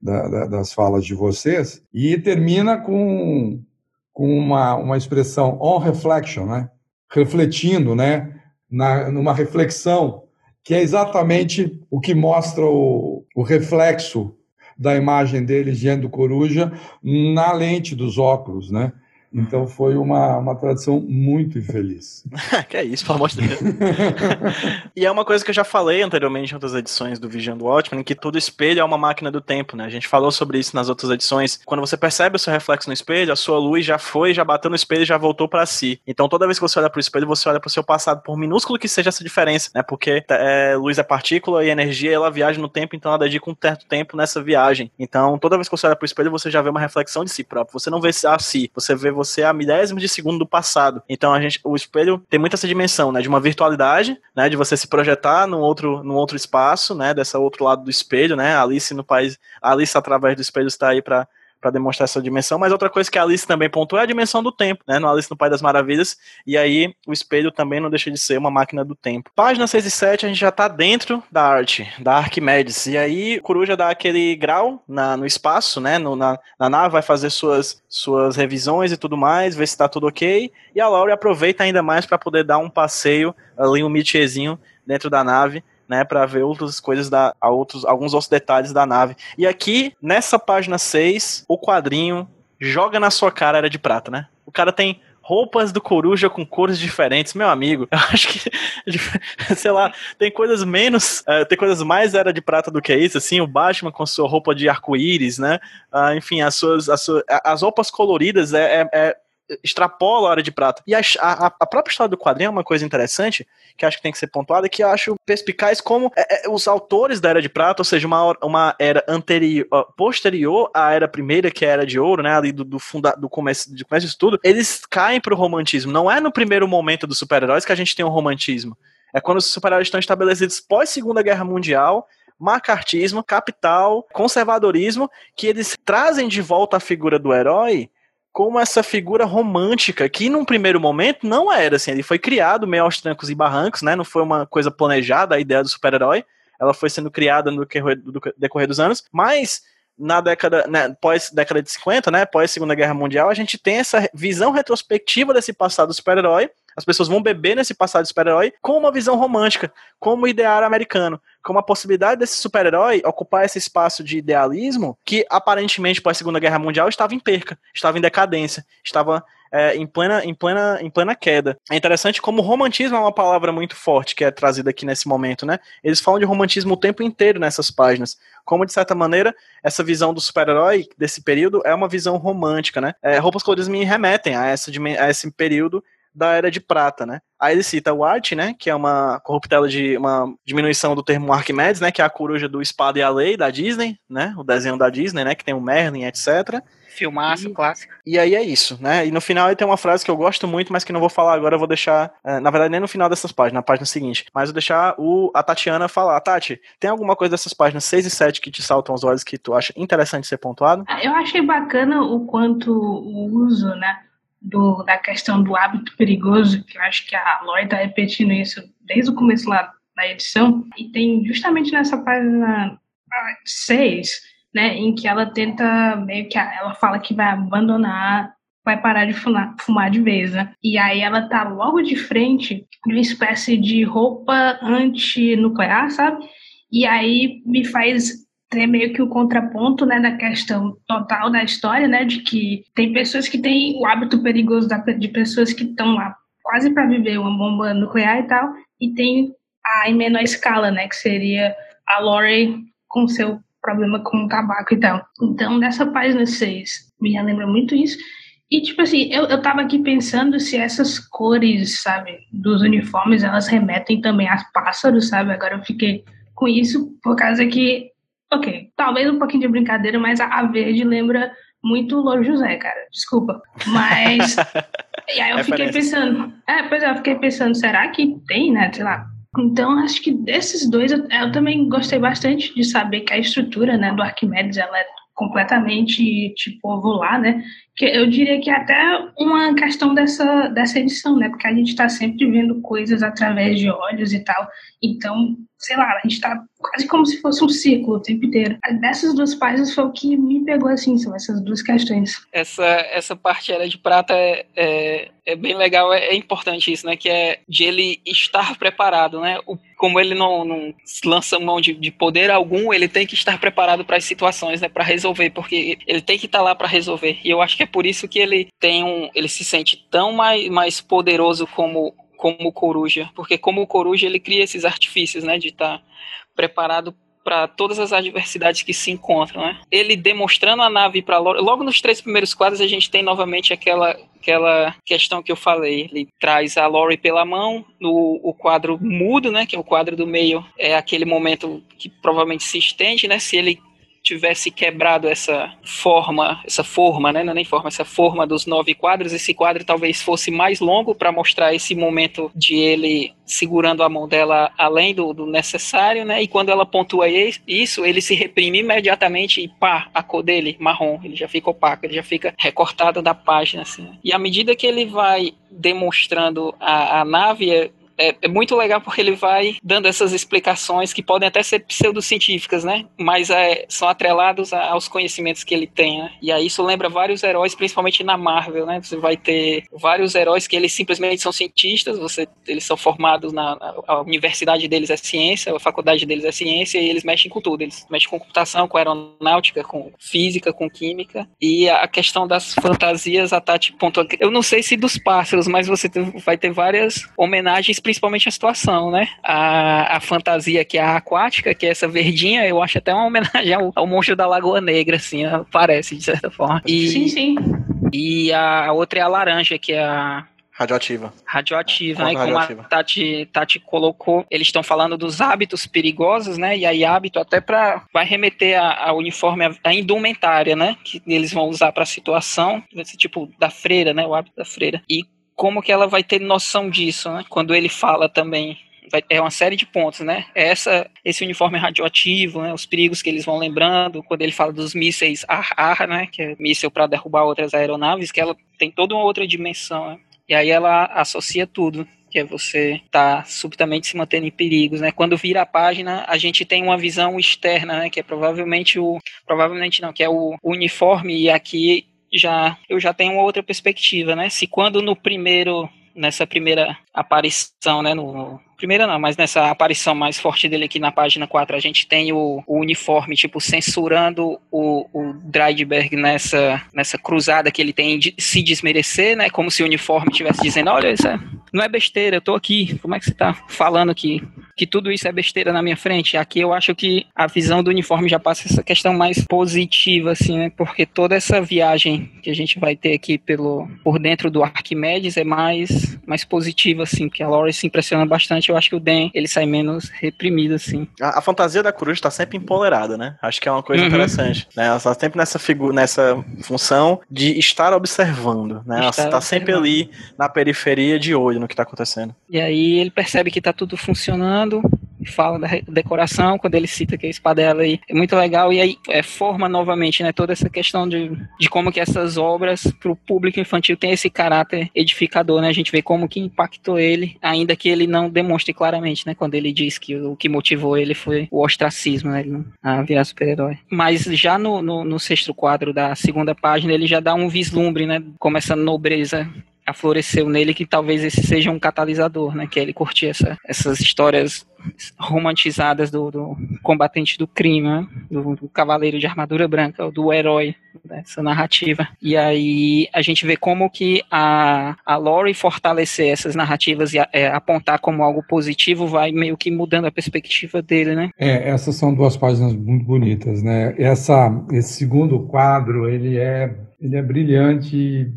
Speaker 5: da, das falas de vocês, e termina com, com uma, uma expressão on reflection, né? refletindo, né? Na, numa reflexão, que é exatamente o que mostra o, o reflexo da imagem dele diante do coruja na lente dos óculos, né? Então foi uma, uma tradição muito infeliz. [LAUGHS]
Speaker 1: que é isso, pelo amor de Deus. [LAUGHS] e é uma coisa que eu já falei anteriormente em outras edições do Vigiando Watchmen, que todo espelho é uma máquina do tempo, né? A gente falou sobre isso nas outras edições. Quando você percebe o seu reflexo no espelho, a sua luz já foi, já bateu no espelho e já voltou para si. Então toda vez que você olha pro espelho, você olha pro seu passado, por minúsculo que seja essa diferença, né? Porque é, luz é partícula e energia, ela viaja no tempo, então ela dedica um certo tempo nessa viagem. Então toda vez que você olha pro espelho, você já vê uma reflexão de si próprio. Você não vê a si, você vê você a milésimo de segundo do passado. Então a gente, o espelho tem muito essa dimensão, né, de uma virtualidade, né, de você se projetar num outro, num outro espaço, né, dessa outro lado do espelho, né, Alice no país, Alice através do espelho está aí para para demonstrar essa dimensão, mas outra coisa que a Alice também pontuou é a dimensão do tempo, né, no Alice no Pai das Maravilhas, e aí o espelho também não deixa de ser uma máquina do tempo. Página 6 e 7, a gente já tá dentro da arte, da Arquimedes, e aí Coruja dá aquele grau na, no espaço, né, no, na, na nave, vai fazer suas, suas revisões e tudo mais, ver se tá tudo ok, e a Laura aproveita ainda mais para poder dar um passeio ali, um mitiezinho dentro da nave, né, para ver outras coisas da outros alguns outros detalhes da nave. E aqui nessa página 6, o quadrinho joga na sua cara era de prata, né? O cara tem roupas do coruja com cores diferentes, meu amigo. [LAUGHS] Eu acho que, [LAUGHS] sei lá, tem coisas menos, uh, tem coisas mais era de prata do que isso, assim, o Batman com sua roupa de arco-íris, né? Uh, enfim, as suas, as suas, as roupas coloridas é, é, é extrapola a hora de prata. E a, a, a, própria história do quadrinho é uma coisa interessante, que acho que tem que ser pontuada, que eu acho perspicaz como é, é, os autores da Era de Prata, ou seja, uma, uma era anterior, posterior à Era Primeira, que é a Era de Ouro, né, ali do, do, funda, do começo, do começo de tudo, eles caem pro romantismo. Não é no primeiro momento dos super-heróis que a gente tem um romantismo. É quando os super-heróis estão estabelecidos pós-Segunda Guerra Mundial, macartismo, capital, conservadorismo, que eles trazem de volta a figura do herói como essa figura romântica, que num primeiro momento não era assim, ele foi criado meio aos trancos e barrancos, né? Não foi uma coisa planejada a ideia do super-herói, ela foi sendo criada no decorrer dos anos, mas na década, né, pós década de 50, né, pós Segunda Guerra Mundial, a gente tem essa visão retrospectiva desse passado do super-herói. As pessoas vão beber nesse passado do super-herói com uma visão romântica, como ideário americano como a possibilidade desse super-herói ocupar esse espaço de idealismo que aparentemente pós Segunda Guerra Mundial estava em perca, estava em decadência, estava é, em, plena, em, plena, em plena queda. É interessante como romantismo é uma palavra muito forte que é trazida aqui nesse momento, né? Eles falam de romantismo o tempo inteiro nessas páginas. Como, de certa maneira, essa visão do super-herói desse período é uma visão romântica, né? É, roupas coloridas me remetem a, essa, a esse período da Era de Prata, né? Aí ele cita o Art, né, que é uma corruptela de uma diminuição do termo Arquimedes, né, que é a coruja do Espada e a Lei da Disney, né, o desenho da Disney, né, que tem o Merlin, etc.
Speaker 4: Filmaço, e, clássico.
Speaker 1: E aí é isso, né? E no final ele tem uma frase que eu gosto muito, mas que não vou falar agora, eu vou deixar, é, na verdade nem no final dessas páginas, na página seguinte, mas vou deixar o, a Tatiana falar. Tati, tem alguma coisa dessas páginas 6 e 7 que te saltam aos olhos que tu acha interessante ser pontuado?
Speaker 2: Eu achei bacana o quanto o uso, né, do, da questão do hábito perigoso, que eu acho que a Lloyd está repetindo isso desde o começo lá da edição, e tem justamente nessa página 6, né, em que ela tenta, meio que ela fala que vai abandonar, vai parar de fumar, fumar de vez, né? E aí ela tá logo de frente de uma espécie de roupa antinuclear, sabe? E aí me faz tem meio que o contraponto, né, da questão total da história, né, de que tem pessoas que têm o hábito perigoso da, de pessoas que estão lá quase para viver uma bomba nuclear e tal, e tem a em menor escala, né, que seria a Lori com seu problema com o tabaco e tal. Então, nessa página 6, me lembra muito isso. E, tipo assim, eu, eu tava aqui pensando se essas cores, sabe, dos uniformes, elas remetem também a pássaros, sabe? Agora eu fiquei com isso por causa que Ok, talvez um pouquinho de brincadeira, mas a verde lembra muito o Louro José, cara. Desculpa. Mas. [LAUGHS] e aí eu fiquei pensando. É, pois é, eu fiquei pensando, será que tem, né? Sei lá. Então, acho que desses dois, eu, eu também gostei bastante de saber que a estrutura né, do Arquimedes ela é completamente, tipo, ovular, né? Eu diria que é até uma questão dessa, dessa edição, né? Porque a gente está sempre vendo coisas através de olhos e tal. Então, sei lá, a gente está quase como se fosse um ciclo o tempo inteiro. Dessas duas páginas foi o que me pegou, assim, são essas duas questões.
Speaker 4: Essa, essa parte era de prata é, é, é bem legal, é, é, importante isso, né? Que é de ele estar preparado, né? O, como ele não, não lança mão de, de poder algum, ele tem que estar preparado para as situações, né? Para resolver, porque ele tem que estar tá lá para resolver. E eu acho que é por isso que ele tem um, ele se sente tão mais, mais poderoso como como coruja, porque como coruja ele cria esses artifícios, né, de estar tá preparado para todas as adversidades que se encontram, né? Ele demonstrando a nave para logo nos três primeiros quadros a gente tem novamente aquela aquela questão que eu falei. Ele traz a Lori pela mão no o quadro mudo, né, que é o quadro do meio, é aquele momento que provavelmente se estende, né? Se ele tivesse quebrado essa forma, essa forma, né, não é nem forma, essa forma dos nove quadros, esse quadro talvez fosse mais longo para mostrar esse momento de ele segurando a mão dela além do, do, necessário, né? E quando ela pontua isso, ele se reprime imediatamente e pá, a cor dele marrom, ele já fica opaco, ele já fica recortado da página, assim. E à medida que ele vai demonstrando a, a nave, é, é, muito legal porque ele vai dando essas explicações que podem até ser pseudocientíficas, né? Mas é, são atrelados aos conhecimentos que ele tem, né? E aí isso lembra vários heróis, principalmente na Marvel, né? Você vai ter vários heróis que eles simplesmente são cientistas, você, eles são formados na a universidade deles é ciência, a faculdade deles é ciência e eles mexem com tudo. Eles mexem com computação, com aeronáutica, com física, com química. E a questão das fantasias, a Tati pontuou. Eu não sei se dos pássaros, mas você vai ter várias homenagens principalmente a situação, né? A, a fantasia que é a aquática, que é essa verdinha, eu acho até uma homenagem ao, ao monstro da Lagoa Negra, assim, parece, de certa forma.
Speaker 2: E, sim, sim.
Speaker 4: E a outra é a laranja, que é a
Speaker 1: Radioativa.
Speaker 4: Radioativa, né? Como a Tati, Tati colocou, eles estão falando dos hábitos perigosos, né? E aí hábito até para vai remeter a, a uniforme, a, a, indumentária, né? Que eles vão usar para a situação, esse tipo da freira, né? O hábito da freira. E como que ela vai ter noção disso, né? Quando ele fala também é uma série de pontos, né? Essa, esse uniforme radioativo, né? os perigos que eles vão lembrando, quando ele fala dos mísseis AR, né? Que é míssil para derrubar outras aeronaves, que ela tem toda uma outra dimensão, né? E aí ela associa tudo, que é você estar tá subitamente se mantendo em perigos, né? Quando vira a página, a gente tem uma visão externa, né? Que é provavelmente o, provavelmente não, que é o uniforme e aqui já eu já tenho uma outra perspectiva, né? Se quando no primeiro nessa primeira aparição, né, no, primeira não, mas nessa aparição mais forte dele aqui na página 4, a gente tem o, o uniforme, tipo, censurando o, o Dreidberg nessa, nessa cruzada que ele tem de se desmerecer, né? Como se o uniforme estivesse dizendo, olha, isso é, não é besteira, eu tô aqui, como é que você tá falando que, que tudo isso é besteira na minha frente? Aqui eu acho que a visão do uniforme já passa essa questão mais positiva, assim, né? Porque toda essa viagem que a gente vai ter aqui pelo, por dentro do Arquimedes é mais, mais positiva, assim, porque a Lori se impressiona bastante eu acho que o Den ele sai menos reprimido, assim.
Speaker 1: A, a fantasia da coruja tá sempre empolerada, né? Acho que é uma coisa uhum. interessante. Né? Ela tá sempre nessa figura, nessa função de estar observando, né? Ela tá sempre ali na periferia de olho no que tá acontecendo.
Speaker 4: E aí ele percebe que tá tudo funcionando, fala da decoração, quando ele cita que a espadela aí é muito legal, e aí é, forma novamente né, toda essa questão de, de como que essas obras para o público infantil tem esse caráter edificador, né? A gente vê como que impactou ele, ainda que ele não demonstre claramente, né? Quando ele diz que o que motivou ele foi o ostracismo, né? A virar super-herói. Mas já no, no, no sexto quadro da segunda página, ele já dá um vislumbre, né? Como essa nobreza afloresceu nele que talvez esse seja um catalisador, né? Que ele curtir essa, essas histórias romantizadas do, do combatente do crime, né? do, do, cavaleiro de armadura branca, do herói dessa narrativa. E aí a gente vê como que a, a Lori fortalecer essas narrativas e a, é, apontar como algo positivo vai meio que mudando a perspectiva dele, né?
Speaker 5: É, essas são duas páginas muito bonitas, né? Essa, esse segundo quadro, ele é, ele é brilhante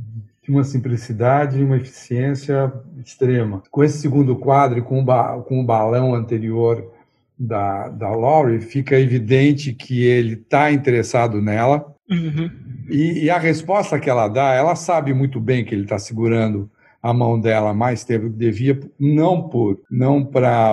Speaker 5: uma simplicidade e uma eficiência extrema. Com esse segundo quadro, com o, ba com o balão anterior da, da Laurie, fica evidente que ele está interessado nela.
Speaker 4: Uhum.
Speaker 5: E, e, a resposta que ela dá, ela sabe muito bem que ele está segurando a mão dela mais tempo do que devia, não por não para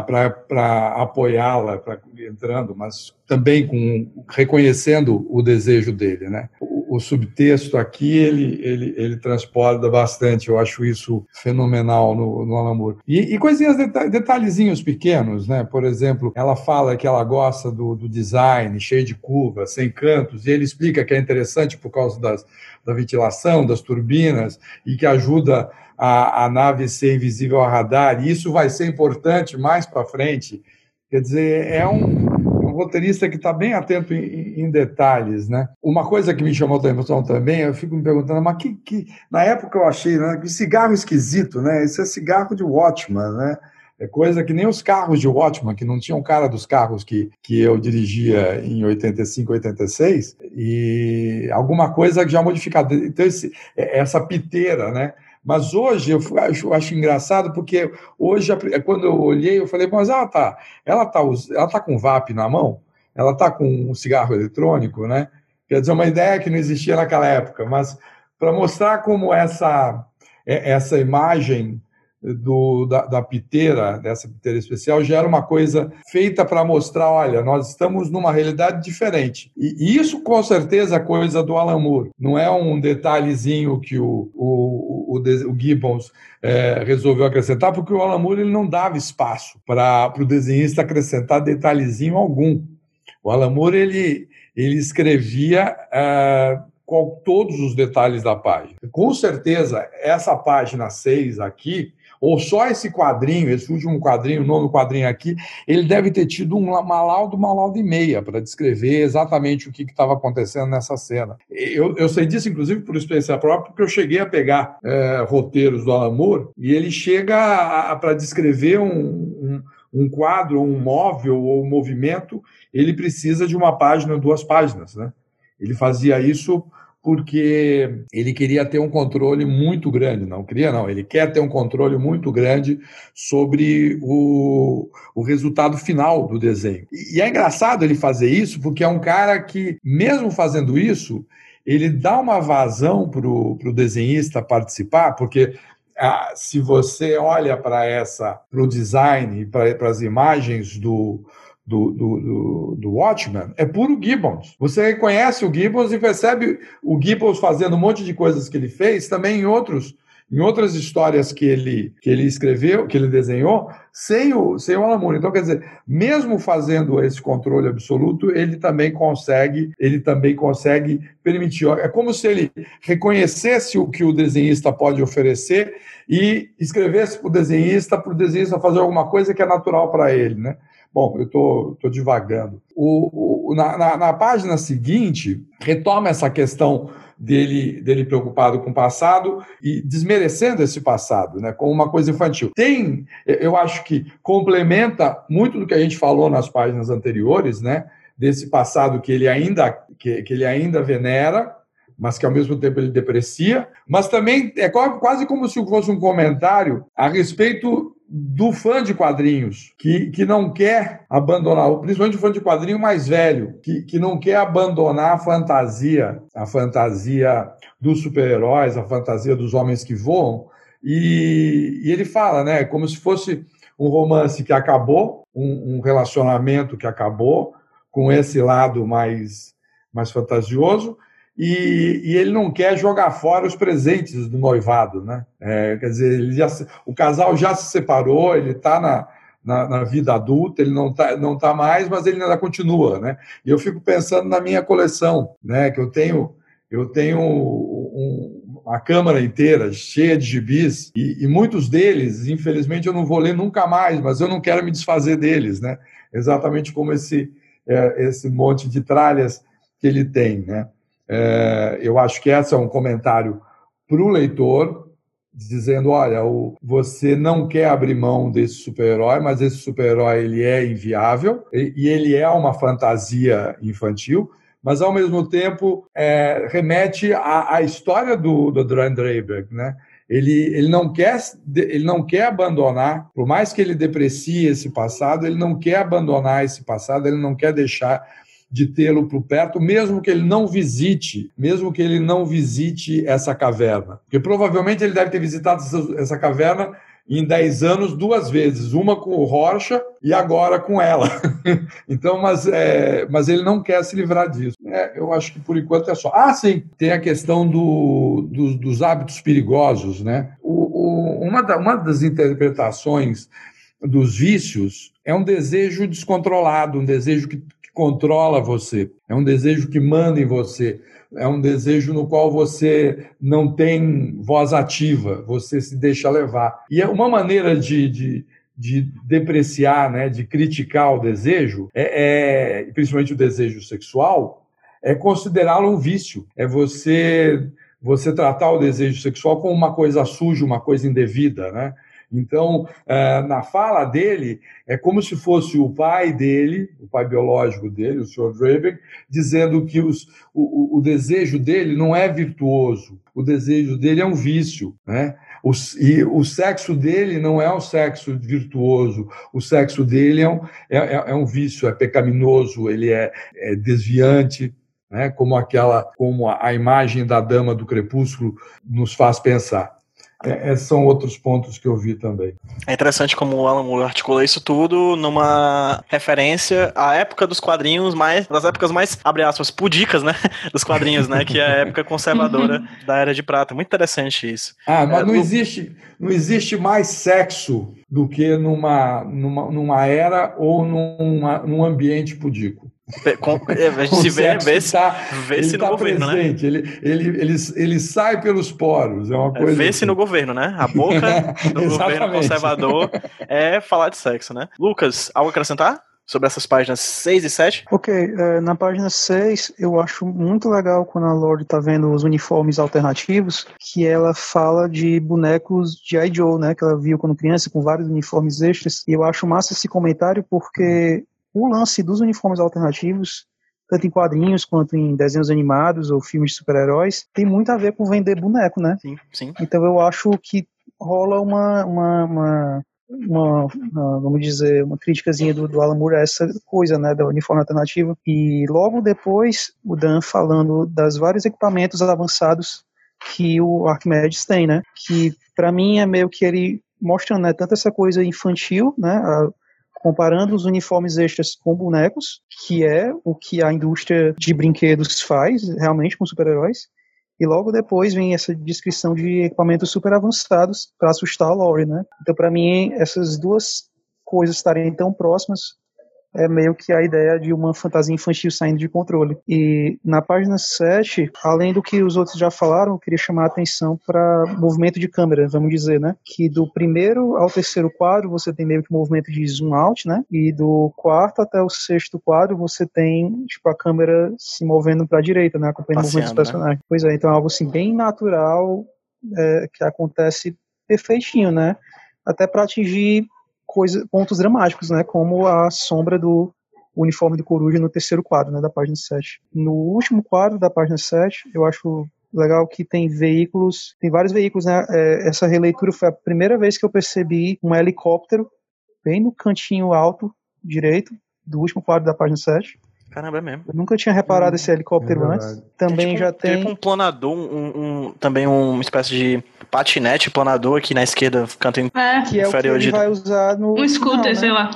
Speaker 5: apoiá-la para entrando, mas também com reconhecendo o desejo dele, né? O, subtexto aqui ele, ele ele transporta bastante, eu acho isso fenomenal no, no Alan. E, e coisinhas detalhezinhos pequenos, né? Por exemplo, ela fala que ela gosta do, do design cheio de curvas, sem cantos, e ele explica que é interessante por causa das, da ventilação, das turbinas e que ajuda a, a nave ser invisível ao radar, e isso vai ser importante mais para frente. Quer dizer, é um roteirista que está bem atento em, em, detalhes, né? Uma coisa que me chamou a atenção também, eu fico me perguntando, mas que, que na época eu achei, né, que cigarro esquisito, né? Isso é cigarro de Watchman, né? É coisa que nem os carros de Watchman, que não tinham cara dos carros que, que eu dirigia em 85, 86, e alguma coisa já modificada. Então, esse, é, essa piteira, né? Mas hoje eu acho, acho engraçado porque hoje, quando eu olhei, eu falei, mas ela tá, ela tá, ela tá com VAP na mão, ela tá com um cigarro eletrônico, né? Quer dizer, uma ideia que não existia naquela época, mas para mostrar como essa, é, essa imagem do, da, da, piteira, dessa piteira especial, já era uma coisa feita para mostrar, olha, nós estamos numa realidade diferente. E, e, isso, com certeza, é coisa do Alan Moore. Não é um detalhezinho que o, o, o, o Gibbons é, resolveu acrescentar, porque o Alan Moore ele não dava espaço para o desenhista acrescentar detalhezinho algum. O Alan Moore, ele, ele escrevia... É, com todos os detalhes da página. Com certeza, essa página 6 aqui, ou só esse quadrinho, esse último quadrinho, o nono quadrinho aqui, ele deve ter tido uma laudo, uma laudo e meia para descrever exatamente o que estava acontecendo nessa cena. Eu, eu sei disso, inclusive, por experiência própria, porque eu cheguei a pegar é, roteiros do Alan Moore e ele chega para descrever um, um, um quadro, um móvel ou um movimento, ele precisa de uma página, duas páginas, né? Ele fazia isso porque ele queria ter um controle muito grande, não queria não, ele quer ter um controle muito grande sobre o, o resultado final do desenho. E, é engraçado ele fazer isso, porque é um cara que, mesmo fazendo isso, ele dá uma vazão para o desenhista participar, porque ah, se você olha para essa, para o design, para as imagens do, do, do, do, do Watchmen é puro Gibbons. Você reconhece o Gibbons e percebe o Gibbons fazendo um monte de coisas que ele fez também em outros em outras histórias que ele, que ele escreveu, que ele desenhou, sem o, sem o Alan Moore. Então, quer dizer, mesmo fazendo esse controle absoluto, ele também consegue, ele também consegue permitir. É como se ele reconhecesse o que o desenhista pode oferecer e escrevesse para o desenhista, para o desenhista fazer alguma coisa que é natural para ele, né? Bom, eu estou divagando. O, o, na, na, na, página seguinte, retoma essa questão dele, dele preocupado com o passado e desmerecendo esse passado, né, como uma coisa infantil. Tem, eu acho que complementa muito do que a gente falou nas páginas anteriores, né, desse passado que ele ainda, que, que ele ainda venera, mas que ao mesmo tempo ele deprecia, mas também é quase como se fosse um comentário a respeito do fã de quadrinhos, que, que não quer abandonar, principalmente o fã de quadrinho mais velho, que, que não quer abandonar a fantasia, a fantasia dos super-heróis, a fantasia dos homens que voam. E, e, ele fala, né, como se fosse um romance que acabou, um, um relacionamento que acabou, com esse lado mais, mais fantasioso, e, e, ele não quer jogar fora os presentes do noivado, né? É, quer dizer, já, o casal já se separou, ele está na, na, na, vida adulta, ele não está não tá mais, mas ele ainda continua, né? E eu fico pensando na minha coleção, né? Que eu tenho, eu tenho um, uma câmara inteira cheia de gibis e, e, muitos deles, infelizmente, eu não vou ler nunca mais, mas eu não quero me desfazer deles, né? Exatamente como esse é, esse monte de tralhas que ele tem, né? É, eu acho que esse é um comentário para o leitor, dizendo, olha, o, você não quer abrir mão desse super-herói, mas esse super-herói ele é inviável e, e, ele é uma fantasia infantil, mas ao mesmo tempo é, remete à, história do, do Dran Draper, né? Ele, ele, não quer, ele não quer abandonar, por mais que ele deprecie esse passado, ele não quer abandonar esse passado, ele não quer deixar de tê-lo por perto, mesmo que ele não visite, mesmo que ele não visite essa caverna. Porque provavelmente ele deve ter visitado essa, essa caverna em 10 anos duas vezes, uma com o Rocha e agora com ela. [LAUGHS] então, mas, é, mas ele não quer se livrar disso. É, eu acho que por enquanto é só. Ah, sim, tem a questão do, do dos hábitos perigosos, né? O, o, uma, da, uma das interpretações dos vícios é um desejo descontrolado, um desejo que, que controla você, é um desejo que manda em você é um desejo no qual você não tem voz ativa, você se deixa levar. E é uma maneira de, de, de depreciar, né, de criticar o desejo, é, é principalmente o desejo sexual, é considerá-lo um vício. É você você tratar o desejo sexual como uma coisa suja, uma coisa indevida, né? Então, é, na fala dele, é como se fosse o pai dele, o pai biológico dele, o Sr. Draven, dizendo que os, o, o, desejo dele não é virtuoso, o desejo dele é um vício, né? O, e o sexo dele não é um sexo virtuoso, o sexo dele é um, é, é, é um vício, é pecaminoso, ele é, é desviante, né? como aquela, como a imagem da dama do crepúsculo nos faz pensar. É, é, são outros pontos que eu vi também.
Speaker 1: É interessante como o Alan Moore articula isso tudo numa referência à época dos quadrinhos mais, das épocas mais, abre aspas, pudicas, né, [LAUGHS] dos quadrinhos, né, que é a época conservadora da Era de Prata. Muito interessante isso.
Speaker 5: Ah, mas é, não, existe, não existe mais sexo do que numa, numa, numa era ou numa, num ambiente pudico.
Speaker 1: Com, é, a gente se vê, vê, se,
Speaker 5: tá,
Speaker 1: vê se no
Speaker 5: tá
Speaker 1: governo,
Speaker 5: né? presente, né? Ele, ele, ele, ele sai pelos poros, é uma coisa.
Speaker 1: Vê-se assim. no governo, né? A boca [LAUGHS] do governo conservador é falar de sexo, né? Lucas, algo a acrescentar? Sobre essas páginas 6 e 7?
Speaker 3: Ok, é, na página 6 eu acho muito legal quando a Lorde tá vendo os uniformes alternativos, que ela fala de bonecos de I. Joe, né? Que ela viu quando criança, com vários uniformes extras. E eu acho massa esse comentário porque o lance dos uniformes alternativos, tanto em quadrinhos quanto em desenhos animados ou filmes de super-heróis, tem muito a ver com vender boneco, né?
Speaker 1: Sim, sim.
Speaker 3: Então eu acho que rola uma, uma, uma, uma, vamos dizer, uma críticazinha do, do Alan Moore a essa coisa, né, do uniforme alternativo. E logo depois, o Dan falando das vários equipamentos avançados que o Archimedes tem, né? Que para mim é meio que ele mostrando, né, tanto essa coisa infantil, né, a, comparando os uniformes extras com bonecos, que é o que a indústria de brinquedos faz realmente com super-heróis. E logo depois vem essa descrição de equipamentos super avançados para assustar a Lori, né? Então, para mim, essas duas coisas estarem tão próximas é meio que a ideia de uma fantasia infantil saindo de controle. E na página 7, além do que os outros já falaram, eu queria chamar a atenção para movimento de câmera, vamos dizer, né? Que do primeiro ao terceiro quadro você tem meio que movimento de zoom out, né? E do quarto até o sexto quadro você tem, tipo, a câmera se movendo para a direita, né? Acompanhando o movimento dos né? personagens. Né? Pois é, então é algo assim bem natural é, que acontece perfeitinho, né? Até para atingir coisa, pontos dramáticos, né, como a sombra do uniforme do Coruja no terceiro quadro, né, da página 7. No último quadro da página 7, eu acho legal que tem veículos, tem vários veículos, né, é, essa releitura foi a primeira vez que eu percebi um helicóptero bem no cantinho alto direito do último quadro da página 7.
Speaker 1: Caramba, é mesmo.
Speaker 3: Eu nunca tinha reparado hum, esse helicóptero é antes. Também tipo, já tem.
Speaker 1: Tipo um planador, um, um, também uma espécie de patinete planador aqui na esquerda, canto
Speaker 3: é. Que é o que ele de... vai usar no.
Speaker 2: Um scooter, né? sei lá.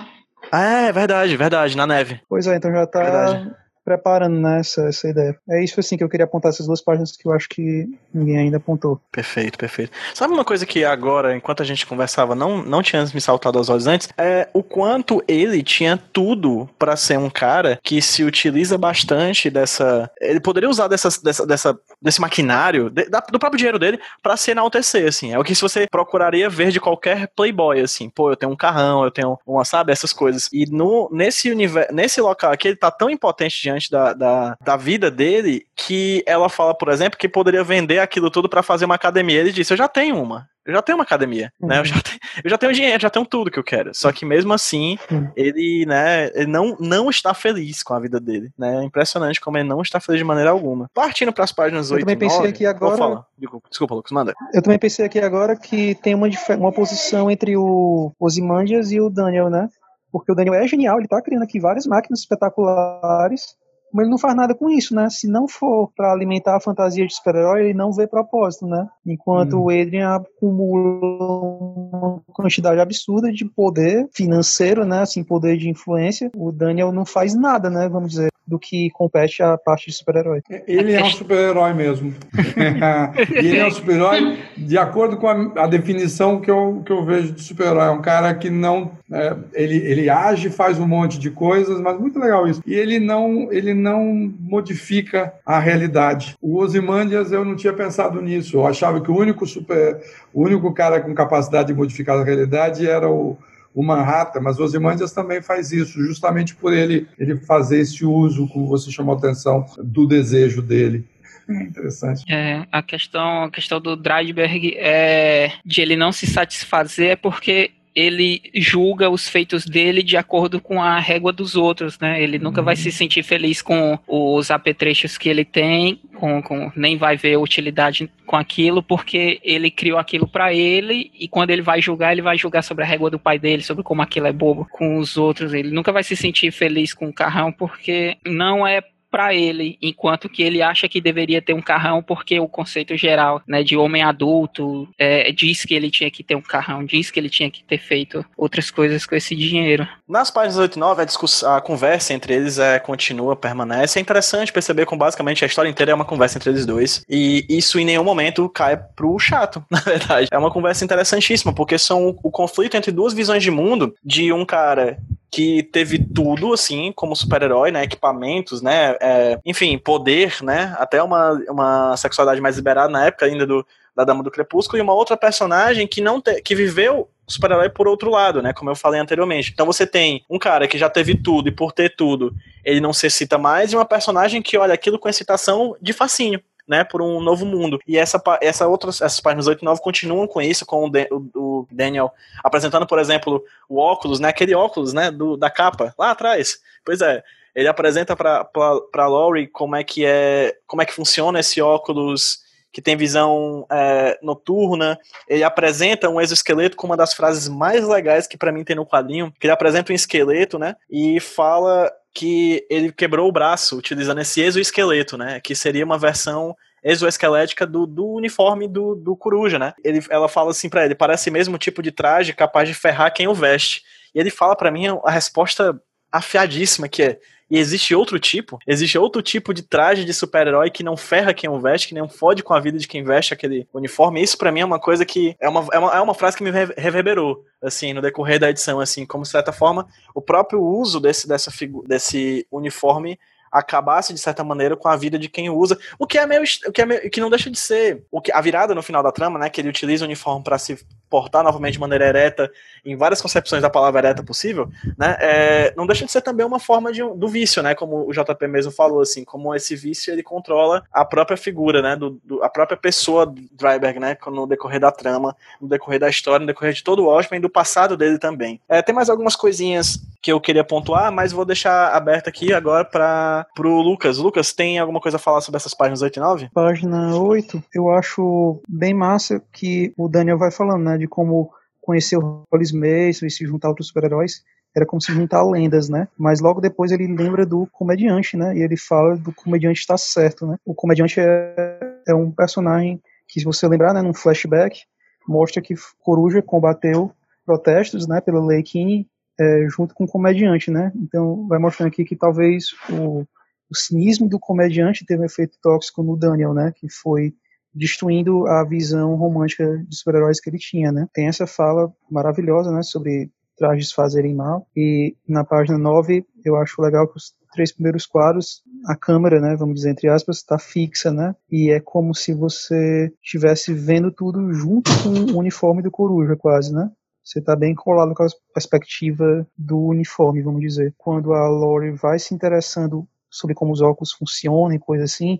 Speaker 1: Ah, é verdade, verdade, na neve.
Speaker 3: Pois é, então já tá. Verdade preparando né, essa, essa ideia. É isso assim que eu queria apontar essas duas páginas que eu acho que ninguém ainda apontou.
Speaker 1: Perfeito, perfeito. Sabe uma coisa que agora, enquanto a gente conversava, não, não tinha me saltado aos olhos antes? É o quanto ele tinha tudo para ser um cara que se utiliza bastante dessa. Ele poderia usar dessa, dessa, desse maquinário, de, da, do próprio dinheiro dele, para se enaltecer, assim. É o que se você procuraria ver de qualquer playboy, assim. Pô, eu tenho um carrão, eu tenho uma, sabe, essas coisas. E no, nesse universo, nesse local aqui, ele tá tão impotente diante da, da, da vida dele que ela fala, por exemplo, que poderia vender aquilo tudo para fazer uma academia. Ele disse: Eu já tenho uma. Eu já tenho uma academia, uhum. né? Eu já, tenho, eu já tenho dinheiro, já tenho tudo que eu quero. Só que mesmo assim, uhum. ele, né, ele não, não está feliz com a vida dele, né? É impressionante como ele não está feliz de maneira alguma. Partindo para as páginas 8 eu também pensei 9,
Speaker 3: aqui agora.
Speaker 1: Fala. Desculpa, Lucas, manda.
Speaker 3: Eu também pensei aqui agora que tem uma, uma posição entre o Ozymandias e o Daniel, né? Porque o Daniel é genial, ele tá criando aqui várias máquinas espetaculares Mas ele não faz nada com isso, né? Se não for para alimentar a fantasia de super-herói, ele não vê propósito, né? Enquanto hum. o Adrian acumula uma quantidade absurda de poder financeiro, né? Assim, poder de influência. O Daniel não faz nada, né? Vamos dizer do que compete a parte de super-herói.
Speaker 5: Ele é um super-herói mesmo. [LAUGHS] ele é um super-herói de acordo com a, a, definição que eu, que eu vejo de super-herói. É um cara que não. É, ele, ele age, faz um monte de coisas, mas muito legal isso. E ele não, ele não modifica a realidade. O Ozymandias, eu não tinha pensado nisso. Eu achava que o único super. O único cara com capacidade de modificar a realidade era o o Manhattan, mas o Ozymandias também faz isso, justamente por ele, ele fazer esse uso, como você chamou a atenção, do desejo dele. É interessante.
Speaker 4: É, a questão, a questão do Dreidberg é de ele não se satisfazer é porque ele julga os feitos dele de acordo com a régua dos outros, né? Ele nunca uhum. vai se sentir feliz com os apetrechos que ele tem, com, com, nem vai ver utilidade com aquilo, porque ele criou aquilo para ele e quando ele vai julgar, ele vai julgar sobre a régua do pai dele, sobre como aquilo é bobo com os outros. Ele nunca vai se sentir feliz com o carrão porque não é para ele, enquanto que ele acha que deveria ter um carrão porque o conceito geral, né, de homem adulto é, diz que ele tinha que ter um carrão, diz que ele tinha que ter feito outras coisas com esse dinheiro.
Speaker 1: Nas páginas 8 e 9, a, a conversa entre eles é, continua, permanece. É interessante perceber como basicamente a história inteira é uma conversa entre eles dois. E isso em nenhum momento cai pro chato, [LAUGHS] na verdade. É uma conversa interessantíssima, porque são o, o conflito entre duas visões de mundo de um cara que teve tudo, assim, como super-herói, né? Equipamentos, né? É, enfim, poder, né? Até uma, uma sexualidade mais liberada na época ainda do, da Dama do Crepúsculo, e uma outra personagem que não te, que viveu super-herói por outro lado, né? Como eu falei anteriormente. Então você tem um cara que já teve tudo e por ter tudo, ele não se excita mais, e uma personagem que olha aquilo com excitação de facinho né, por um novo mundo. E essa, essa outras, essas páginas 8 e 9 continuam com isso, com o, o, o, Daniel apresentando, por exemplo, o óculos, né, aquele óculos, né, do, da capa, lá atrás. Pois é, ele apresenta para para Laurie como é que é, como é que funciona esse óculos que tem visão é, noturna. Ele apresenta um exoesqueleto com uma das frases mais legais que para mim tem no quadrinho, que ele apresenta um esqueleto, né, e fala que ele quebrou o braço utilizando esse exoesqueleto, né? Que seria uma versão exoesquelética do, do uniforme do, do coruja, né? Ele, ela fala assim para ele, parece mesmo tipo de traje capaz de ferrar quem o veste. E ele fala para mim a resposta afiadíssima que é e existe outro tipo, existe outro tipo de traje de super-herói que não ferra quem o veste, que não fode com a vida de quem veste aquele uniforme. Isso para mim é uma coisa que é uma, é uma, é uma frase que me reverberou, assim, no decorrer da edição, assim, como de certa forma o próprio uso desse, dessa desse uniforme acabasse de certa maneira com a vida de quem usa, o que é meio, o que é meio, que não deixa de ser o que a virada no final da trama, né, que ele utiliza o uniforme para se portar novamente de maneira ereta em várias concepções da palavra ereta possível, né, é, não deixa de ser também uma forma de, do vício, né, como o JP mesmo falou, assim, como esse vício ele controla a própria figura, né, do, do a própria pessoa do Dryberg, né, no decorrer da trama, no decorrer da história, no decorrer de todo o Watchmen e do passado dele também. É, tem mais algumas coisinhas que eu queria pontuar, mas vou deixar aberto aqui agora para pro Lucas. Lucas, tem alguma coisa a falar sobre essas páginas 8 e 9?
Speaker 3: Página 8, eu acho bem massa que o Daniel vai falando, né, de como conhecer o Hollis Mason e se juntar a outros super-heróis era como se juntar lendas, né? Mas logo depois ele lembra do comediante, né? E ele fala do comediante estar certo, né? O comediante é, é um personagem que, se você lembrar, né, num flashback, mostra que Coruja combateu protestos, né, pela Lei é, junto com o comediante, né? Então vai mostrando aqui que talvez o, o cinismo do comediante teve um efeito tóxico no Daniel, né? Que foi destruindo a visão romântica de super-heróis que ele tinha, né? Tem essa fala maravilhosa, né, sobre trajes fazerem mal, e na página 9 eu acho legal que os três primeiros quadros, a câmera, né, vamos dizer entre aspas, está fixa, né, e é como se você estivesse vendo tudo junto com o uniforme do Coruja, quase, né, você está bem colado com a perspectiva do uniforme, vamos dizer. Quando a Lori vai se interessando sobre como os óculos funcionam e coisa assim,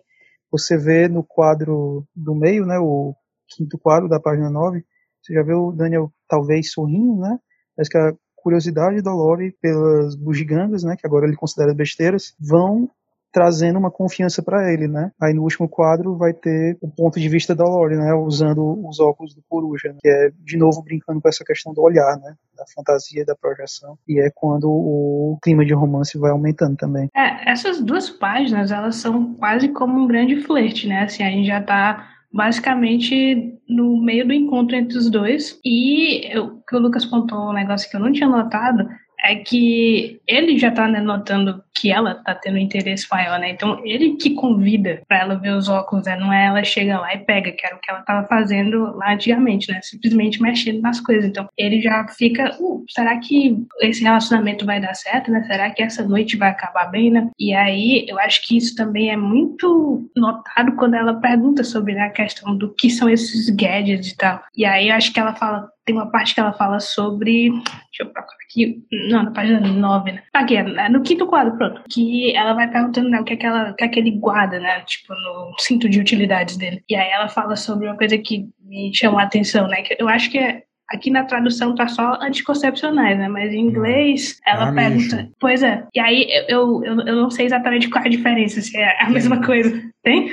Speaker 3: você vê no quadro do meio, né, o quinto quadro da página 9, você já vê o Daniel talvez sorrindo, né? Mas que a curiosidade da Lori pelas bugigangas, né, que agora ele considera besteiras, vão trazendo uma confiança para ele, né? Aí no último quadro vai ter o ponto de vista da Lori, né? Usando os óculos do Coruja, né? que é de novo brincando com essa questão do olhar, né? Da fantasia, da projeção. E é quando o clima de romance vai aumentando também.
Speaker 2: É, essas duas páginas, elas são quase como um grande flerte, né? Assim, a gente já tá basicamente no meio do encontro entre os dois. E o que o Lucas pontou um negócio que eu não tinha notado é que ele já tá né, notando que ela tá tendo interesse maior, né? Então ele que convida para ela ver os óculos, né? Não é ela chega lá e pega, que era o que ela tava fazendo lá antigamente, né? Simplesmente mexendo nas coisas. Então ele já fica, uh, será que esse relacionamento vai dar certo, né? Será que essa noite vai acabar bem, né? E aí eu acho que isso também é muito notado quando ela pergunta sobre né, a questão do que são esses gadgets e tal. E aí eu acho que ela fala, tem uma parte que ela fala sobre. Deixa eu procurar aqui. Não, na página 9, né? Aqui, é no quinto quadro, pronto. Que ela vai perguntando né, o que, é que, ela, o que é que ele guarda, né? Tipo, no cinto de utilidades dele. E aí ela fala sobre uma coisa que me chamou a atenção, né? Que eu acho que é Aqui na tradução tá só anticoncepcionais, né? Mas em inglês ela ah, pergunta. Pois é. E aí eu, eu, eu não sei exatamente qual é a diferença, se é a mesma coisa. Tem?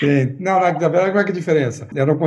Speaker 5: Tem. Não, na verdade, qual é, é a diferença? Eram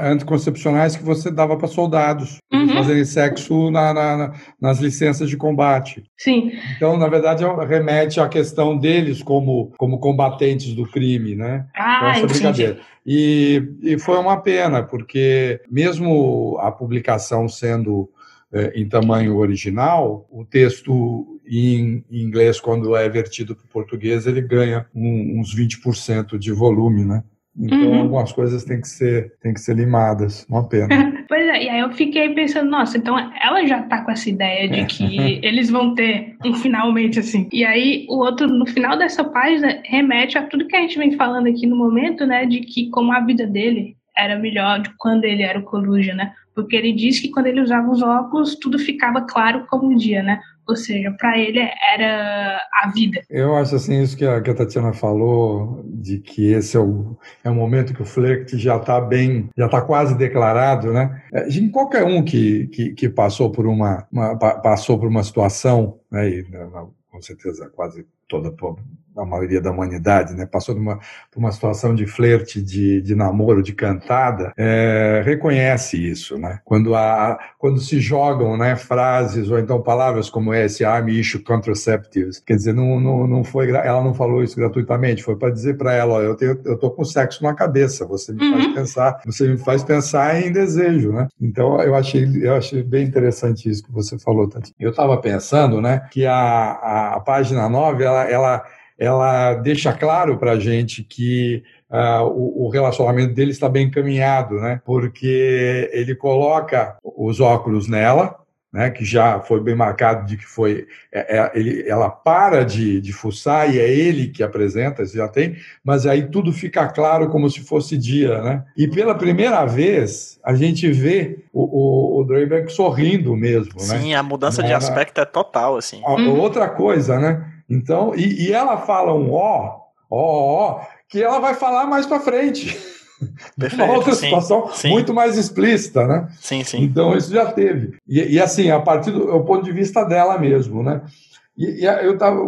Speaker 5: anticoncepcionais que você dava para soldados uhum. fazerem sexo na, na, nas licenças de combate.
Speaker 2: Sim.
Speaker 5: Então, na verdade, é remete à questão deles como, como combatentes do crime, né?
Speaker 2: Ah, essa brincadeira.
Speaker 5: E, e foi uma pena, porque mesmo a publicação sendo é, em tamanho original, o texto em, inglês, quando é vertido para o português, ele ganha um, uns 20% de volume, né? Então, uhum. algumas coisas têm que ser, têm que ser limadas, uma pena. [LAUGHS]
Speaker 2: pois é, e aí eu fiquei pensando, nossa, então ela já tá com essa ideia de que eles vão ter um finalmente assim. E aí o outro, no final dessa página, remete a tudo que a gente vem falando aqui no momento, né, de que como a vida dele era melhor de quando ele era o Coruja, né? Porque ele diz que quando ele usava os óculos, tudo ficava claro como um dia, né? Ou seja, para ele era a vida.
Speaker 5: Eu acho assim, isso que a, que a Tatiana falou, de que esse é o, é o momento que o flerte já está bem, já está quase declarado, né? É, qualquer um que, que, que passou por uma, uma, passou por uma situação, né, e, com certeza quase toda a maioria da humanidade, né, passou por uma, por uma situação de flerte, de, de namoro, de cantada, é, reconhece isso, né? Quando, a, quando se jogam né, frases ou então palavras como esse, army issue contraceptives, quer dizer, não, não, não foi, ela não falou isso gratuitamente, foi para dizer para ela, eu, tenho, eu tô com sexo na cabeça, você me uhum. faz pensar, você me faz pensar em desejo, né? Então eu achei, eu achei bem interessante isso que você falou, Tati. Eu estava pensando, né, que a, a página 9, ela, ela ela deixa claro para a gente que uh, o, o, relacionamento dele está bem encaminhado, né? Porque ele coloca os óculos nela, né? Que já foi bem marcado de que foi, é, é, ele, ela para de, de fuçar e é ele que apresenta, já tem, mas aí tudo fica claro como se fosse dia, né? E pela primeira vez a gente vê o, o, o sorrindo mesmo,
Speaker 1: né? Sim, a mudança de aspecto é total, assim.
Speaker 5: Outra coisa, né? Então, e, e ela fala um ó, ó, ó, que ela vai falar mais para frente. [LAUGHS] Perfeito, uma outra sim, situação sim. muito mais explícita, né?
Speaker 1: Sim, sim.
Speaker 5: Então isso já teve. E, e assim, a partir do, do, ponto de vista dela mesmo, né? E, e eu tava.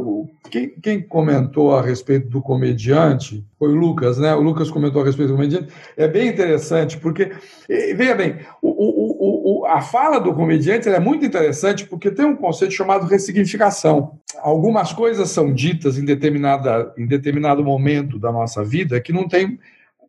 Speaker 5: Quem, quem, comentou a respeito do comediante foi o Lucas, né? O Lucas comentou a respeito do comediante. É bem interessante, porque, veja bem, o, o, o, a fala do comediante é muito interessante porque tem um conceito chamado ressignificação. Algumas coisas são ditas em, determinada, em determinado momento da nossa vida que não tem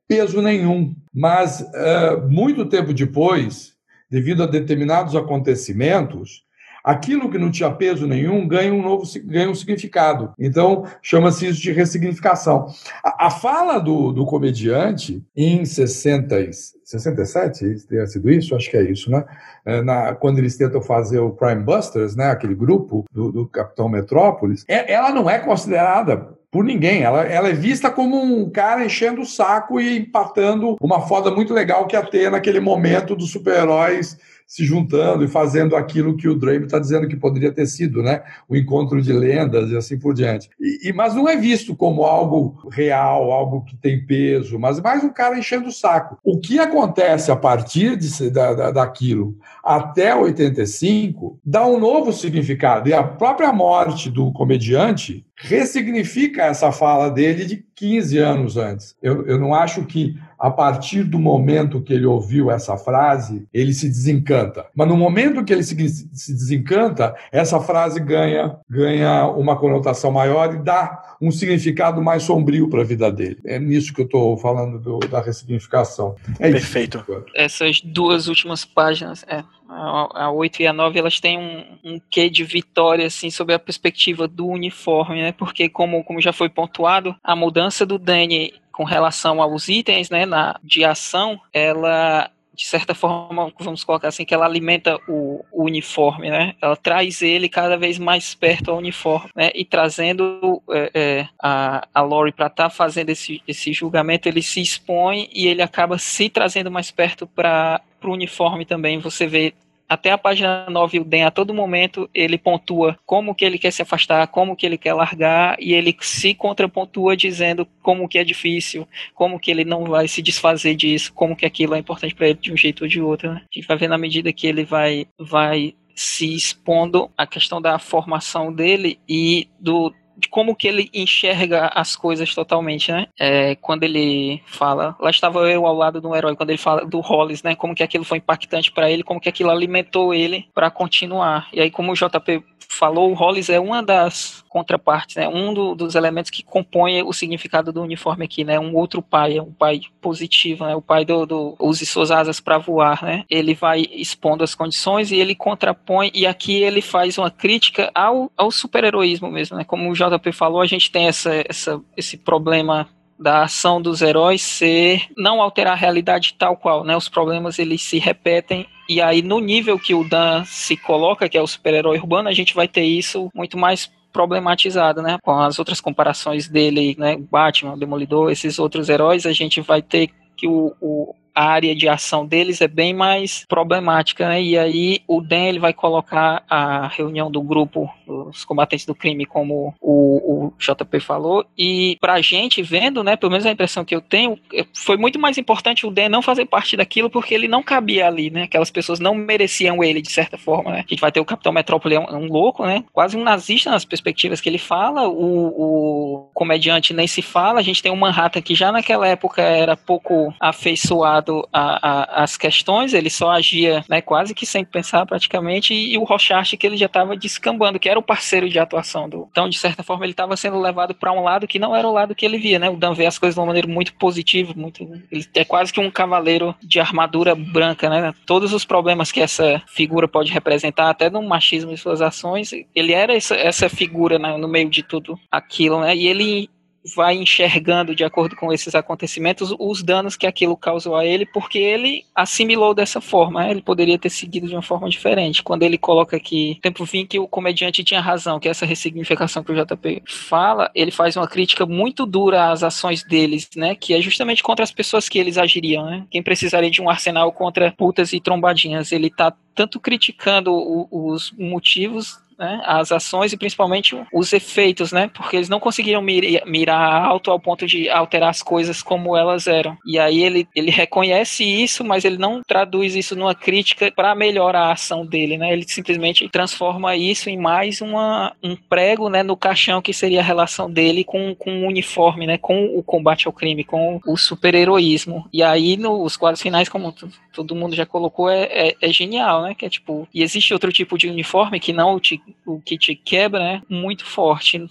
Speaker 5: peso nenhum, mas uh, muito tempo depois, devido a determinados acontecimentos, aquilo que não tinha peso nenhum ganha um novo ganha um significado. Então, chama-se isso de ressignificação. A, a fala do, do, comediante em 60, 67, teria sido isso? Acho que é isso, né? É, na, quando eles tentam fazer o Crime Busters, né, aquele grupo do, do Capitão Metrópolis, é, ela não é considerada por ninguém. Ela, ela é vista como um cara enchendo o saco e empatando uma foda muito legal que ia ter naquele momento dos super-heróis se juntando e fazendo aquilo que o Drape está dizendo que poderia ter sido, né? O encontro de lendas e assim por diante. E, e, mas não é visto como algo real, algo que tem peso, mas mais um cara enchendo o saco. O que acontece a partir de, da, da, daquilo até 85 dá um novo significado. E a própria morte do comediante ressignifica essa fala dele de 15 anos antes. Eu, eu não acho que a partir do momento que ele ouviu essa frase, ele se desencanta. Mas no momento que ele se, se desencanta, essa frase ganha, ganha uma conotação maior e dá um significado mais sombrio para a vida dele. É nisso que eu estou falando do, da ressignificação. É
Speaker 1: Perfeito.
Speaker 4: Isso. Essas duas últimas páginas, é, a, 8 e a 9 elas têm um, um quê de vitória assim sobre a perspectiva do uniforme, né? Porque como, como já foi pontuado, a mudança do Danny com relação aos itens, né, na de ação, ela de certa forma, vamos colocar assim, que ela alimenta o, o, uniforme, né? Ela traz ele cada vez mais perto ao uniforme, né? E trazendo é, é, a, a Lori para estar tá fazendo esse, esse julgamento, ele se expõe e ele acaba se trazendo mais perto para o uniforme também. Você vê até a página 9, o Den, a todo momento, ele pontua como que ele quer se afastar, como que ele quer largar, e ele se contrapontua dizendo como que é difícil, como que ele não vai se desfazer disso, como que aquilo é importante para ele de um jeito ou de outro. Né? A gente vai ver na medida que ele vai, vai se expondo a questão da formação dele e do de como que ele enxerga as coisas totalmente, né? É, quando ele fala, lá estava eu ao lado do herói, quando ele fala do Hollis, né? Como que aquilo foi impactante para ele, como que aquilo alimentou ele para continuar. E aí, como o JP falou, o Hollis é uma das contrapartes, né? Um do, dos elementos que compõe o significado do uniforme aqui, né? Um outro pai, um pai positivo, né? O pai do, do use suas asas para voar, né? Ele vai expondo as condições e ele contrapõe e aqui ele faz uma crítica ao, ao super-heroísmo mesmo, né? Como o JP falou, a gente tem essa, essa, esse problema da ação dos heróis ser não alterar a realidade tal qual, né? Os problemas eles se repetem e aí no nível que o Dan se coloca, que é o super-herói urbano, a gente vai ter isso muito mais problematizado, né? Com as outras comparações dele, né? Batman, Demolidor, esses outros heróis, a gente vai ter que o, o a área de ação deles é bem mais problemática, né? E aí o Dan ele vai colocar a reunião do grupo dos combatentes do crime, como o, o JP falou, e pra gente vendo, né, pelo menos a impressão que eu tenho, é, foi muito mais importante o Dan não fazer parte daquilo porque ele não cabia ali, né? Aquelas pessoas não mereciam ele de certa forma, né? A gente vai ter o Capitão Metrópole é um, um louco, né? Quase um nazista nas perspectivas que ele fala, o, o comediante nem se fala, a gente tem o Manhattan que já naquela época era pouco afeiçoado às questões, ele só agia né, quase que sem pensar praticamente, e, e o Rochard que ele já estava descambando, que era o parceiro de atuação do. Então, de certa forma, ele estava sendo levado para um lado que não era o lado que ele via, né? O Dan vê as coisas de uma maneira muito positiva, muito. Ele é quase que um cavaleiro de armadura branca, né? Todos os problemas que essa figura pode representar, até no machismo e suas ações, ele era essa, essa figura né, no meio de tudo aquilo, né? E ele vai enxergando, de acordo com esses acontecimentos, os danos que aquilo causou a ele, porque ele assimilou dessa forma. Né? Ele poderia ter seguido de uma forma diferente. Quando ele coloca aqui, tempo fim que o comediante tinha razão, que essa ressignificação que o JP fala, ele faz uma crítica muito dura às ações deles, né? Que é justamente contra as pessoas que eles agiriam, né? Quem precisaria de um arsenal contra putas e trombadinhas? Ele tá tanto criticando o, os motivos né, as ações e principalmente os efeitos, né? Porque eles não conseguiram mirar alto ao ponto de alterar as coisas como elas eram. E aí ele, ele reconhece isso, mas ele não traduz isso numa crítica para melhorar a ação dele, né? Ele simplesmente transforma isso em mais uma, um prego, né, no caixão que seria a relação dele com, com o uniforme, né? Com o combate ao crime, com o super-heroísmo. E aí nos quadros finais, como todo mundo já colocou, é, é, é genial, né? Que é tipo, e existe outro tipo de uniforme que não te o que te quebra, né? Muito forte.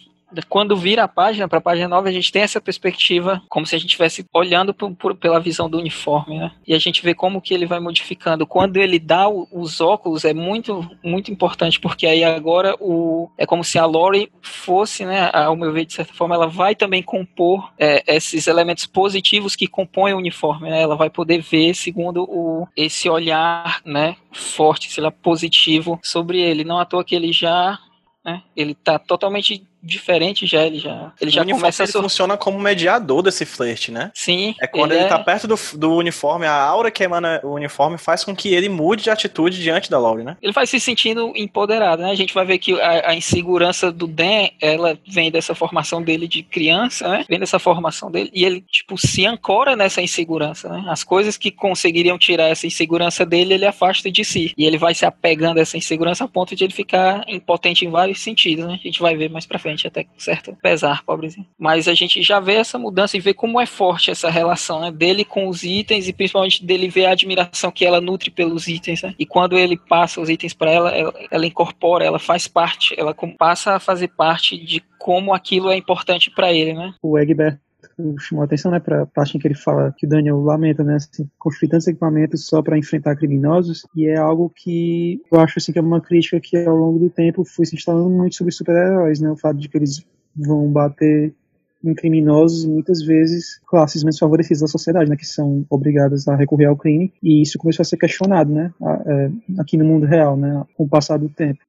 Speaker 4: Quando vira a página para a página 9, a gente tem essa perspectiva como se a gente estivesse olhando por, por, pela visão do uniforme, né? E a gente vê como que ele vai modificando. Quando ele dá o, os óculos é muito muito importante porque aí agora o é como se a Lori fosse, né? Ao meu ver de certa forma, ela vai também compor é, esses elementos positivos que compõem o uniforme, né? Ela vai poder ver segundo o esse olhar, né? Forte, sei lá, positivo sobre ele. Não à toa que ele já né? Ele está totalmente diferente já, ele já, ele já
Speaker 1: começa a... Ele funciona como mediador desse flerte, né?
Speaker 4: Sim.
Speaker 1: É quando ele, ele tá é... perto do, do uniforme, a aura que emana o uniforme faz com que ele mude de atitude diante da Laurie, né?
Speaker 4: Ele vai se sentindo empoderado, né? A gente vai ver que a, a insegurança do Dan, ela vem dessa formação dele de criança, né? Vem dessa formação dele e ele, tipo, se ancora nessa insegurança, né? As coisas que conseguiriam tirar essa insegurança dele, ele afasta de si. E ele vai se apegando a essa insegurança a ponto de ele ficar impotente em vários sentidos, né? A gente vai ver mais pra frente, até com certo pesar, pobrezinho. Mas a gente já vê essa mudança e vê como é forte essa relação, né? Dele com os itens e principalmente dele ver a admiração que ela nutre pelos itens, né? E quando ele passa os itens para ela, ela, ela incorpora, ela faz parte, ela passa a fazer parte de como aquilo é importante para ele, né?
Speaker 3: O Egbert chamou a atenção, né, para a parte em que ele fala que o Daniel lamenta, né, assim, construir tantos equipamentos só para enfrentar criminosos, e é algo que eu acho assim que é uma crítica que ao longo do tempo foi se instalando muito sobre super-heróis, né, o fato de que eles vão bater em criminosos muitas vezes classes menos favorecidas da sociedade, né, que são obrigadas a recorrer ao crime, e isso começou a ser questionado, né, é, aqui no mundo real, né, com o passar do tempo.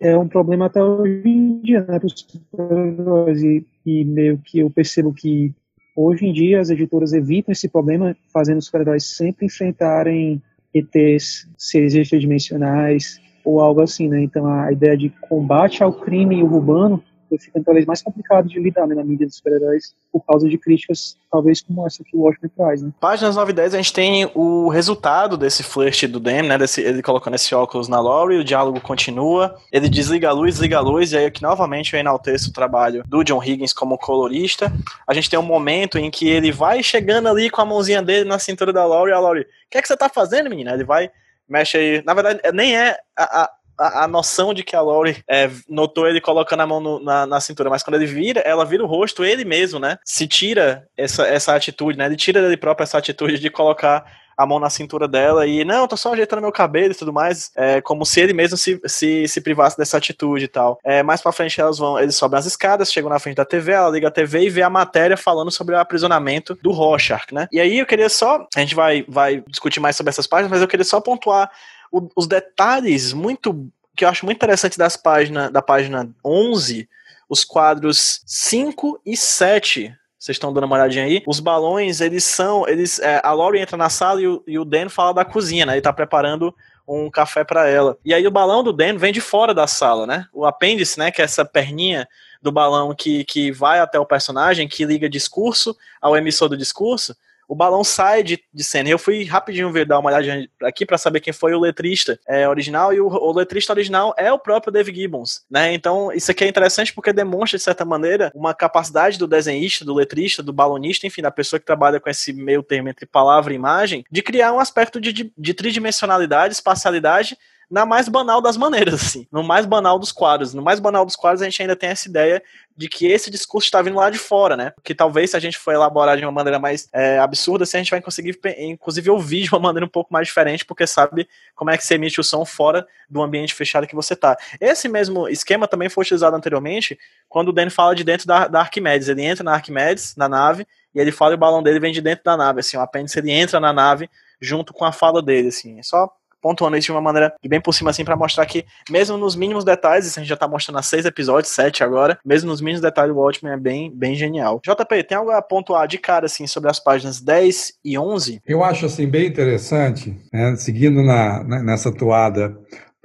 Speaker 3: É um problema até hoje em dia, né, para os e, e meio que eu percebo que Hoje em dia, as editoras evitam esse problema, fazendo os super-heróis sempre enfrentarem ETs, seres extradimensionais ou algo assim, né? Então, a ideia de combate ao crime urbano fica cada vez mais complicado de lidar né, na mídia dos super-heróis por causa de críticas, talvez como essa que o Watchmen traz. Né?
Speaker 1: Páginas 9 e 10 a gente tem o resultado desse flirt do Dan, né? Desse, ele colocando esse óculos na Laurie, o diálogo continua, ele desliga a luz, desliga a luz, e aí aqui novamente eu enalteço o trabalho do John Higgins como colorista. A gente tem um momento em que ele vai chegando ali com a mãozinha dele na cintura da Laurie, a Laurie, o que é que você tá fazendo, menina? Ele vai mexe aí. Na verdade, nem é a, a, a, a, noção de que a Laurie é, notou ele colocando a mão no, na, na, cintura, mas quando ele vira, ela vira o rosto, ele mesmo, né? Se tira essa, essa atitude, né? Ele tira dele próprio essa atitude de colocar a mão na cintura dela e, não, tô só ajeitando meu cabelo e tudo mais, é, como se ele mesmo se, se, se privasse dessa atitude e tal. É, mais pra frente elas vão, eles sobem as escadas, chegam na frente da TV, ela liga a TV e vê a matéria falando sobre o aprisionamento do Rorschach, né? E aí eu queria só, a gente vai, vai discutir mais sobre essas páginas, mas eu queria só pontuar o, os detalhes muito que eu acho muito interessante das páginas da página 11, os quadros 5 e 7 vocês estão dando uma olhadinha aí. Os balões, eles são. eles é, A Laurie entra na sala e o, e o Dan fala da cozinha, né? Ele tá preparando um café para ela. E aí o balão do Dan vem de fora da sala, né? O apêndice, né? Que é essa perninha do balão que, que vai até o personagem, que liga discurso ao emissor do discurso o balão sai de, de cena. Eu fui rapidinho ver, dar uma olhadinha aqui para saber quem foi o letrista é, original, e o, o, letrista original é o próprio Dave Gibbons, né? Então, isso aqui é interessante porque demonstra, de certa maneira, uma capacidade do desenhista, do letrista, do balonista, enfim, da pessoa que trabalha com esse meio termo entre palavra e imagem, de criar um aspecto de, de, de tridimensionalidade, espacialidade, na mais banal das maneiras, assim, no mais banal dos quadros. No mais banal dos quadros, a gente ainda tem essa ideia de que esse discurso está vindo lá de fora, né? Que talvez se a gente for elaborar de uma maneira mais é, absurda, assim, a gente vai conseguir, inclusive, ouvir de uma maneira um pouco mais diferente, porque sabe como é que se emite o som fora do ambiente fechado que você tá. Esse mesmo esquema também foi utilizado anteriormente quando o Dan fala de dentro da, da Arquimedes. Ele entra na Arquimedes, na nave, e ele fala e o balão dele vem de dentro da nave, assim, o apêndice ele entra na nave junto com a fala dele, assim. É só pontuando isso de uma maneira bem por cima, assim, para mostrar que, mesmo nos mínimos detalhes, a gente já tá mostrando há seis episódios, sete agora, mesmo nos mínimos detalhes, o Watchmen é bem, bem genial. JP, tem algo a pontuar de cara, assim, sobre as páginas 10 e 11?
Speaker 5: Eu acho, assim, bem interessante, né, seguindo na, né, nessa toada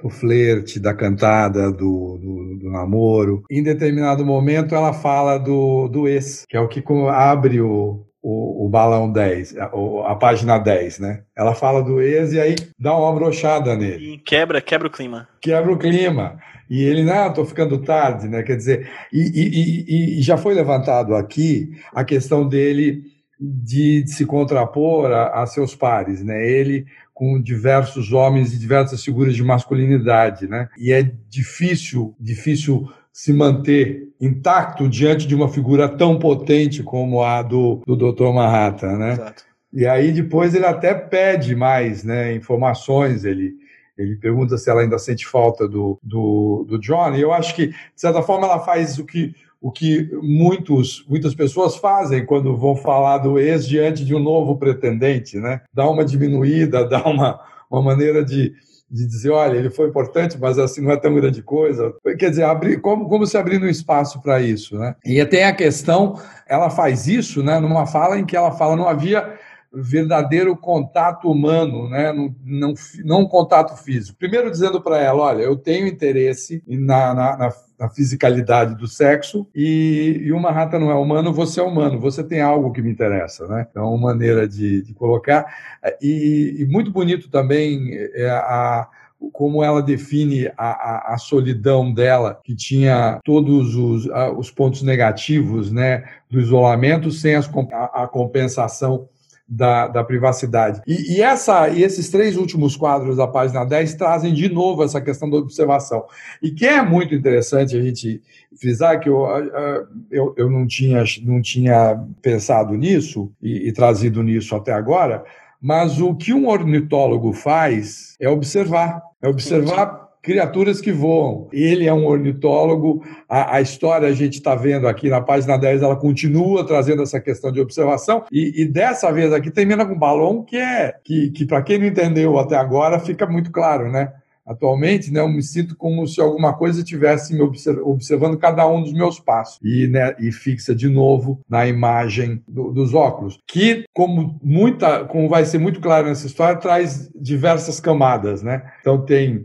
Speaker 5: do flerte, da cantada, do, do, do, namoro. Em determinado momento, ela fala do, do ex, que é o que abre o, o, o balão 10, a, a, página 10, né? Ela fala do ex e aí dá uma brochada nele.
Speaker 1: E quebra, quebra o clima.
Speaker 5: Quebra o clima. E ele, não, tô ficando tarde, né? Quer dizer, e, e, e, já foi levantado aqui a questão dele de, de se contrapor a, a, seus pares, né? Ele com diversos homens e diversas figuras de masculinidade, né? E é difícil, difícil se manter intacto diante de uma figura tão potente como a do, do Dr. Manhattan, né? Exato. E aí depois ele até pede mais né, informações, ele, ele pergunta se ela ainda sente falta do, do, do John, e eu acho que, de certa forma, ela faz o que, o que muitos, muitas pessoas fazem quando vão falar do ex diante de um novo pretendente, né? Dá uma diminuída, [LAUGHS] dá uma, uma maneira de, de dizer, olha, ele foi importante, mas assim não é tão grande coisa. Quer dizer, abrir, como, como se abrindo um espaço para isso, né? E tem a questão, ela faz isso, né, numa fala em que ela fala não havia verdadeiro contato humano, né? não, não, não contato físico. Primeiro dizendo para ela, olha, eu tenho interesse na, na, na, na fisicalidade do sexo e, e uma rata não é humano, você é humano, você tem algo que me interessa, né? Então, uma maneira de, de colocar. E, e, muito bonito também é a como ela define a, a, a, solidão dela, que tinha todos os, a, os pontos negativos né, do isolamento, sem as, a, compensação da, da privacidade. E, e, essa, e esses três últimos quadros da página 10 trazem de novo essa questão da observação. E que é muito interessante a gente frisar que eu, eu, eu não, tinha, não tinha pensado nisso e, e trazido nisso até agora, mas o que um ornitólogo faz é observar. É observar criaturas que voam. Ele é um ornitólogo, a, a história a gente está vendo aqui na página 10, ela continua trazendo essa questão de observação, e, e dessa vez aqui termina com um balão que é, que, que para quem não entendeu até agora, fica muito claro, né? Atualmente, né, eu me sinto como se alguma coisa estivesse me observando cada um dos meus passos e, né, e fixa de novo na imagem do, dos óculos, que como muita, como vai ser muito claro nessa história, traz diversas camadas, né? Então tem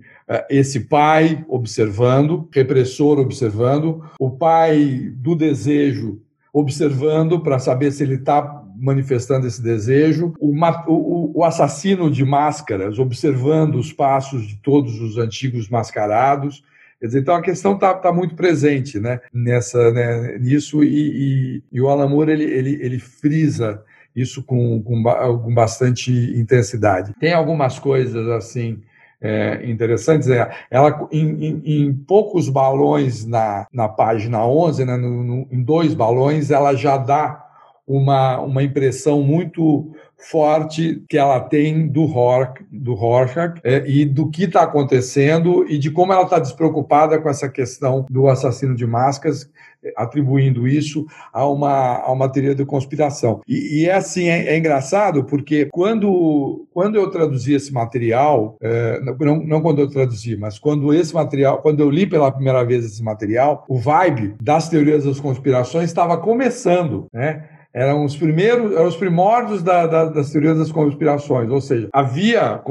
Speaker 5: esse pai observando, repressor observando, o pai do desejo observando para saber se ele está manifestando esse desejo, o, o, o, assassino de máscaras observando os passos de todos os antigos mascarados. Quer dizer, então a questão está tá muito presente né, nessa, né, nisso e, e, e o Alan Moore ele, ele, ele frisa isso com, com, com bastante intensidade. Tem algumas coisas assim é, interessantes. É, ela, em, em, em, poucos balões na, na página 11, né, no, no, em dois balões, ela já dá uma, uma impressão muito forte que ela tem do, Rorsch, do Rorschach é, e do que está acontecendo e de como ela está despreocupada com essa questão do assassino de máscaras, atribuindo isso a uma, a uma teoria de conspiração. E, e é assim, é, é, engraçado porque quando, quando eu traduzi esse material, é, não, não quando eu traduzi, mas quando esse material, quando eu li pela primeira vez esse material, o vibe das teorias das conspirações estava começando, né? Eram os primeiros, eram os primórdios da, da, das teorias das conspirações, ou seja, havia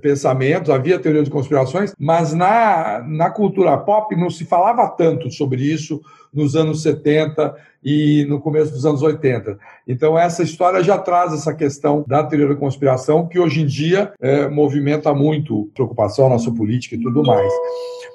Speaker 5: pensamentos, havia teorias de conspirações, mas na, na cultura pop não se falava tanto sobre isso nos anos 70 e no começo dos anos 80. Então, essa história já traz essa questão da teoria da conspiração, que hoje em dia é, movimenta muito preocupação nossa política e tudo mais.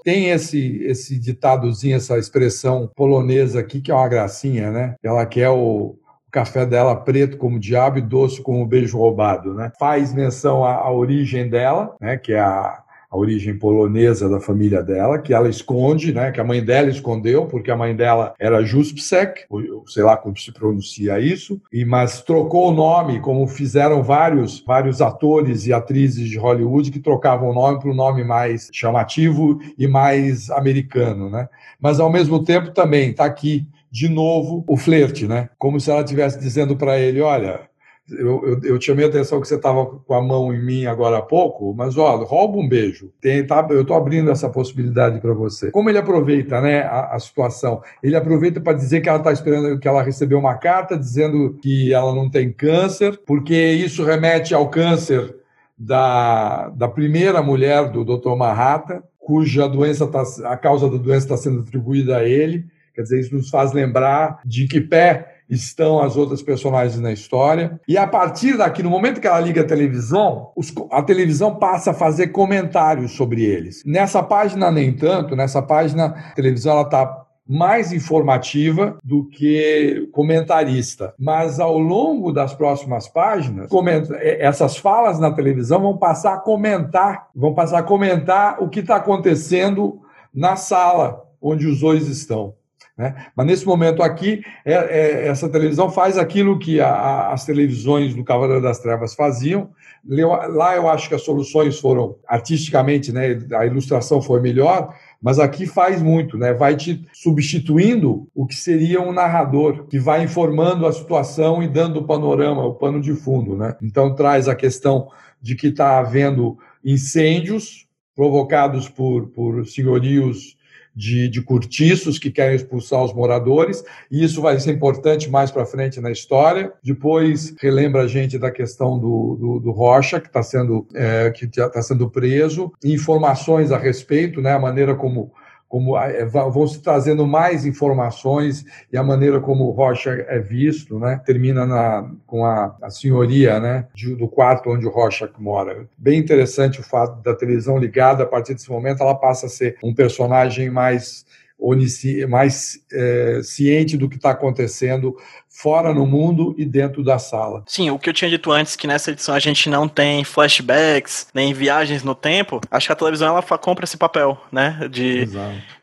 Speaker 5: Tem esse, esse ditadozinho, essa expressão polonesa aqui, que é uma gracinha, né? Ela quer o o café dela preto como diabo e doce como beijo roubado, né? Faz menção à, à origem dela, né? Que é a, a origem polonesa da família dela, que ela esconde, né, que a mãe dela escondeu, porque a mãe dela era Juspsek, sei lá como se pronuncia isso, e mas trocou o nome, como fizeram vários vários atores e atrizes de Hollywood que trocavam o nome para um nome mais chamativo e mais americano, né? Mas ao mesmo tempo também está aqui de novo o flerte, né? Como se ela estivesse dizendo para ele: olha, eu, eu, eu, chamei a atenção que você estava com a mão em mim agora há pouco, mas olha, rouba um beijo. Tem, tá, eu estou abrindo essa possibilidade para você. Como ele aproveita né, a, a situação? Ele aproveita para dizer que ela está esperando que ela recebeu uma carta dizendo que ela não tem câncer, porque isso remete ao câncer da, da primeira mulher do Dr. Manhattan, cuja doença tá, a causa da doença está sendo atribuída a ele. Quer dizer, isso nos faz lembrar de que pé estão as outras personagens na história. E a partir daqui, no momento que ela liga a televisão, os, a televisão passa a fazer comentários sobre eles. Nessa página, nem tanto, nessa página, a televisão ela está mais informativa do que comentarista. Mas ao longo das próximas páginas, é, essas falas na televisão vão passar a comentar, vão passar a comentar o que está acontecendo na sala onde os dois estão. Né? Mas nesse momento aqui, é, é, essa televisão faz aquilo que a, a, as televisões do Cavaleiro das Trevas faziam. Lá eu acho que as soluções foram artisticamente, né, a ilustração foi melhor, mas aqui faz muito, né? Vai te substituindo o que seria um narrador que vai informando a situação e dando o panorama, o pano de fundo, né? Então traz a questão de que está havendo incêndios provocados por, por senhorios de, de cortiços que querem expulsar os moradores, e isso vai ser importante mais para frente na história. Depois relembra a gente da questão do, do, do Rocha, que está sendo, é, que tá sendo preso, informações a respeito, né, a maneira como como é, vão se trazendo mais informações e a maneira como o Rocha é visto, né? Termina na, com a, a senhoria, né? De, do quarto onde o Rocha mora. Bem interessante o fato da televisão ligada. A partir desse momento, ela passa a ser um personagem mais mais é, ciente do que está acontecendo fora no mundo e dentro da sala.
Speaker 1: Sim, o que eu tinha dito antes, que nessa edição a gente não tem flashbacks, nem viagens no tempo, acho que a televisão ela compra esse papel, né? De,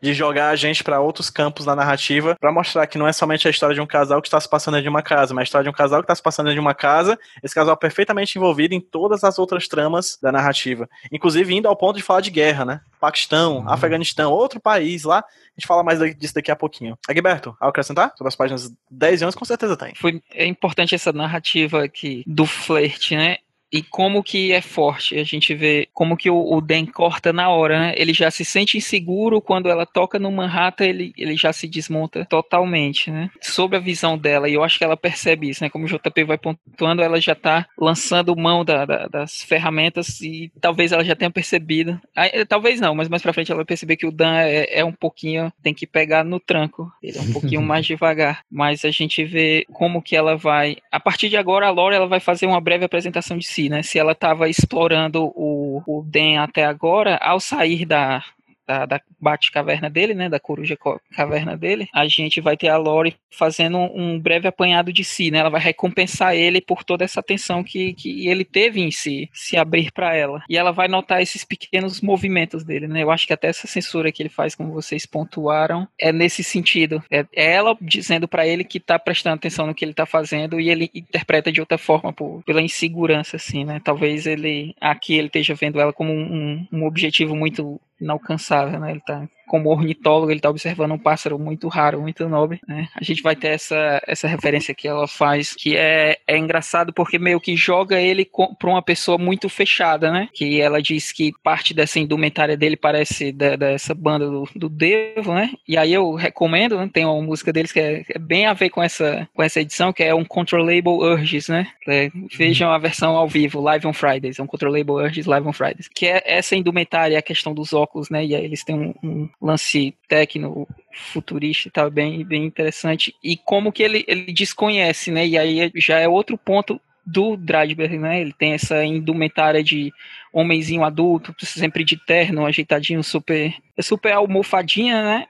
Speaker 1: de jogar a gente para outros campos da narrativa, para mostrar que não é somente a história de um casal que está se passando dentro de uma casa, mas a história de um casal que está se passando dentro de uma casa, esse casal é perfeitamente envolvido em todas as outras tramas da narrativa. Inclusive indo ao ponto de falar de guerra, né? Paquistão, uhum. Afeganistão, outro país lá. A gente fala mais disso daqui a pouquinho. Agberto, ao acrescentar? Sobre as páginas 10 e 11, com certeza tem.
Speaker 4: Foi, é importante essa narrativa aqui do flerte, né? E como que é forte. A gente vê como que o, o Dan corta na hora, né? Ele já se sente inseguro quando ela toca no Manhattan, ele, ele já se desmonta totalmente, né? Sob a visão dela, e eu acho que ela percebe isso, né? Como o JP vai pontuando, ela já tá lançando mão da, da, das ferramentas e talvez ela já tenha percebido. Eh, talvez não, mas mais pra frente ela vai perceber que o Dan é, é um pouquinho, tem que pegar no tranco. Ele é um pouquinho [LAUGHS] mais devagar. Mas a gente vê como que ela vai. A partir de agora, a Laura ela vai fazer uma breve apresentação de si né? Se ela estava explorando o, o Den até agora, ao sair da, da, da Bate-Caverna dele, né, da Coruja Caverna dele, a gente vai ter a Lori fazendo um breve apanhado de si, né, ela vai recompensar ele por toda essa atenção que, que ele teve em si, se abrir para ela. E ela vai notar esses pequenos movimentos dele, né, eu acho que até essa censura que ele faz, como vocês pontuaram, é nesse sentido. É, é ela dizendo para ele que tá prestando atenção no que ele tá fazendo e ele interpreta de outra forma, por, pela insegurança, assim, né, talvez ele, aqui ele esteja vendo ela como um, um objetivo muito inalcançável, né? Ele tá como ornitólogo, ele está observando um pássaro muito raro, muito nobre. Né? A gente vai ter essa, essa referência que ela faz, que é, é engraçado porque meio que joga ele para uma pessoa muito fechada, né? Que ela diz que parte dessa indumentária dele parece da, dessa banda do, do Devo, né? E aí eu recomendo, né? tem uma música deles que é, é, bem a ver com essa, com essa edição, que é um Controllable Urges, né? É, vejam a versão ao vivo, Live on Fridays, é um Controllable Urges Live on Fridays, que é essa indumentária, a questão dos óculos, né? E aí eles têm um, um lance técnico futurista e tal, bem, bem interessante. E como que ele, ele desconhece, né? E aí já é outro ponto do Dradberg, né? Ele tem essa indumentária de homenzinho adulto, sempre de terno, ajeitadinho, super, é super almofadinha, né?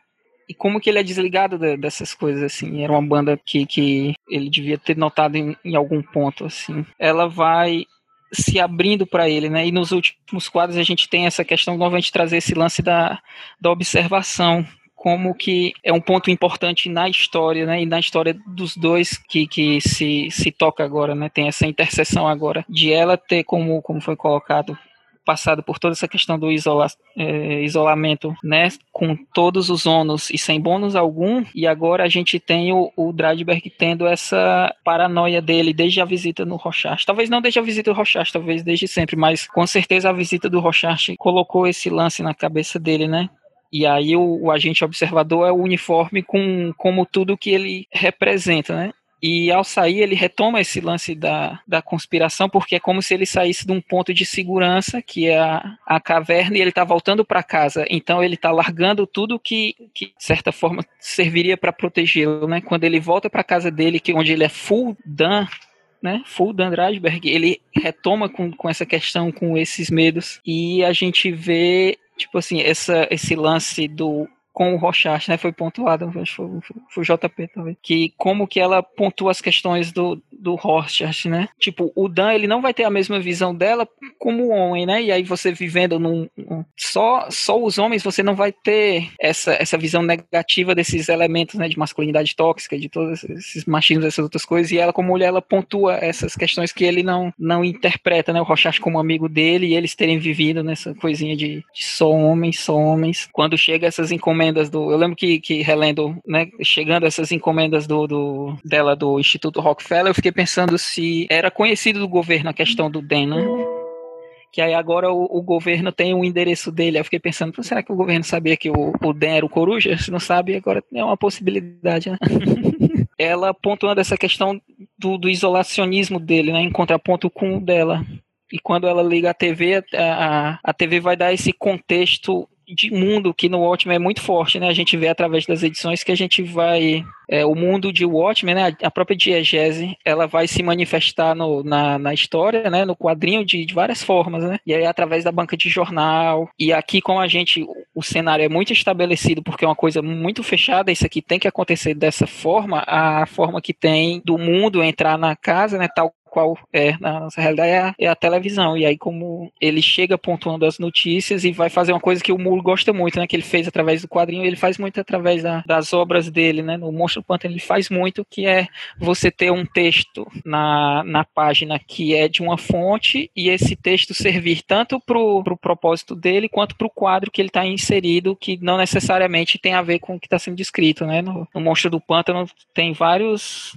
Speaker 4: E como que ele é desligado de, dessas coisas, assim. Era uma banda que, que ele devia ter notado em, em algum ponto, assim. Ela vai se abrindo para ele, né? E nos últimos quadros a gente tem essa questão novamente trazer esse lance da, da observação, como que é um ponto importante na história, né? E na história dos dois que, que se, se toca agora, né? Tem essa interseção agora de ela ter como, como foi colocado passado por toda essa questão do isola, é, isolamento, né, com todos os ônus e sem bônus algum, e agora a gente tem o, o Dradberg tendo essa paranoia dele desde a visita no Rochard. Talvez não desde a visita do Rochard, talvez desde sempre, mas com certeza a visita do Rochard colocou esse lance na cabeça dele, né? E aí o, o, agente observador é o uniforme com como tudo que ele representa, né? E ao sair, ele retoma esse lance da, da conspiração, porque é como se ele saísse de um ponto de segurança, que é a, a caverna, e ele está voltando para casa. Então ele está largando tudo que, que, de certa forma, serviria para protegê-lo. Né? Quando ele volta para casa dele, que onde ele é full Dan, né, full Dan Drasberg, ele retoma com, com essa questão, com esses medos, e a gente vê tipo assim, essa, esse lance do com o Rochart, né? Foi pontuado, foi, foi, o JP também. Que como que ela pontua as questões do, do Rochart, né? Tipo, o Dan, ele não vai ter a mesma visão dela como homem, né? E aí você vivendo num... num só, só os homens, você não vai ter essa, essa visão negativa desses elementos, né? De masculinidade tóxica, de todos esses machismos, essas outras coisas. E ela, como mulher, ela pontua essas questões que ele não, não interpreta, né? O Rochart como amigo dele e eles terem vivido nessa coisinha de, de só homens, só homens. Quando chega essas encomendas encomendas do. Eu lembro que, que relendo, né, chegando essas encomendas do, do, dela do Instituto Rockefeller, eu fiquei pensando se era conhecido do governo a questão do DEN, né? que aí agora o, o governo tem o endereço dele. Eu fiquei pensando, será que o governo sabia que o, o era o Coruja? Se não sabe, agora é uma possibilidade, né? [LAUGHS] Ela pontuando essa questão do, do isolacionismo dele, né? Em contraponto com o dela. E quando ela liga a TV, a, a TV vai dar esse contexto de mundo que no Watchmen é muito forte, né? A gente vê através das edições que a gente vai é, o mundo de Watchmen, né? A própria diegese, ela vai se manifestar no, na, na história, né? No quadrinho de, de várias formas, né? E aí através da banca de jornal e aqui com a gente o cenário é muito estabelecido porque é uma coisa muito fechada. Isso aqui tem que acontecer dessa forma, a forma que tem do mundo entrar na casa, né? Tal qual é, na nossa realidade, é a, é a, televisão. E aí, como ele chega pontuando as notícias e vai fazer uma coisa que o Muro gosta muito, né? Que ele fez através do quadrinho, ele faz muito através da, das obras dele, né? No Monstro Pântano ele faz muito, que é você ter um texto na, na página que é de uma fonte e esse texto servir tanto para o pro propósito dele quanto para o quadro que ele está inserido, que não necessariamente tem a ver com o que está sendo descrito, né? No, no Monstro do Pântano tem vários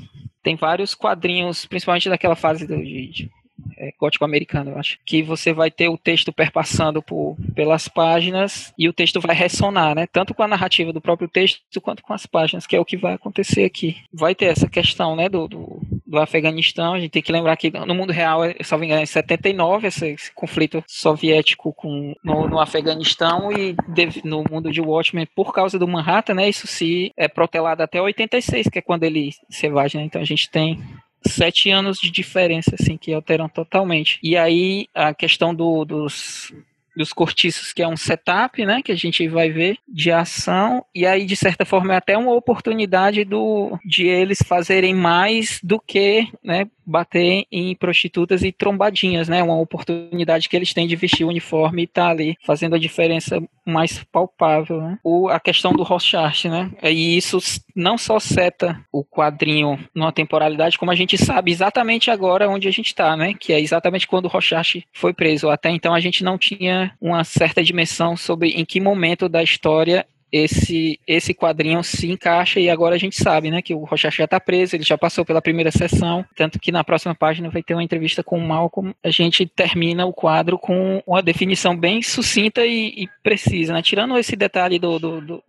Speaker 4: tem vários quadrinhos, principalmente daquela fase do, de, é, gótico americano, eu acho, que você vai ter o texto perpassando por, pelas páginas e o texto vai ressonar, né? Tanto com a narrativa do próprio texto quanto com as páginas, que é o que vai acontecer aqui. Vai ter essa questão, né, do, do, do Afeganistão. A gente tem que lembrar que no mundo real, só me engano, em 79, esse, esse conflito soviético com, no, no Afeganistão e no mundo de Watchmen, por causa do Manhattan, né? Isso se é protelado até 86, que é quando ele se evade, né? Então a gente tem sete anos de diferença, assim, que alteram totalmente. E aí a questão do, dos dos cortiços, que é um setup, né, que a gente vai ver de ação, e aí de certa forma é até uma oportunidade do de eles fazerem mais do que, né, bater em prostitutas e trombadinhas, né? Uma oportunidade que eles têm de vestir o uniforme e estar tá ali fazendo a diferença mais palpável, né? O, a questão do Rorschach, né? E isso não só seta o quadrinho numa temporalidade, como a gente sabe exatamente agora onde a gente está, né? Que é exatamente quando o Rorschach foi preso. Até então a gente não tinha uma certa dimensão sobre em que momento da história esse esse quadrinho se encaixa e agora a gente sabe, né, que o Rocha já está preso, ele já passou pela primeira sessão, tanto que na próxima página vai ter uma entrevista com o Malcolm. A gente termina o quadro com uma definição bem sucinta e, e precisa, né? Tirando esse detalhe do, do, do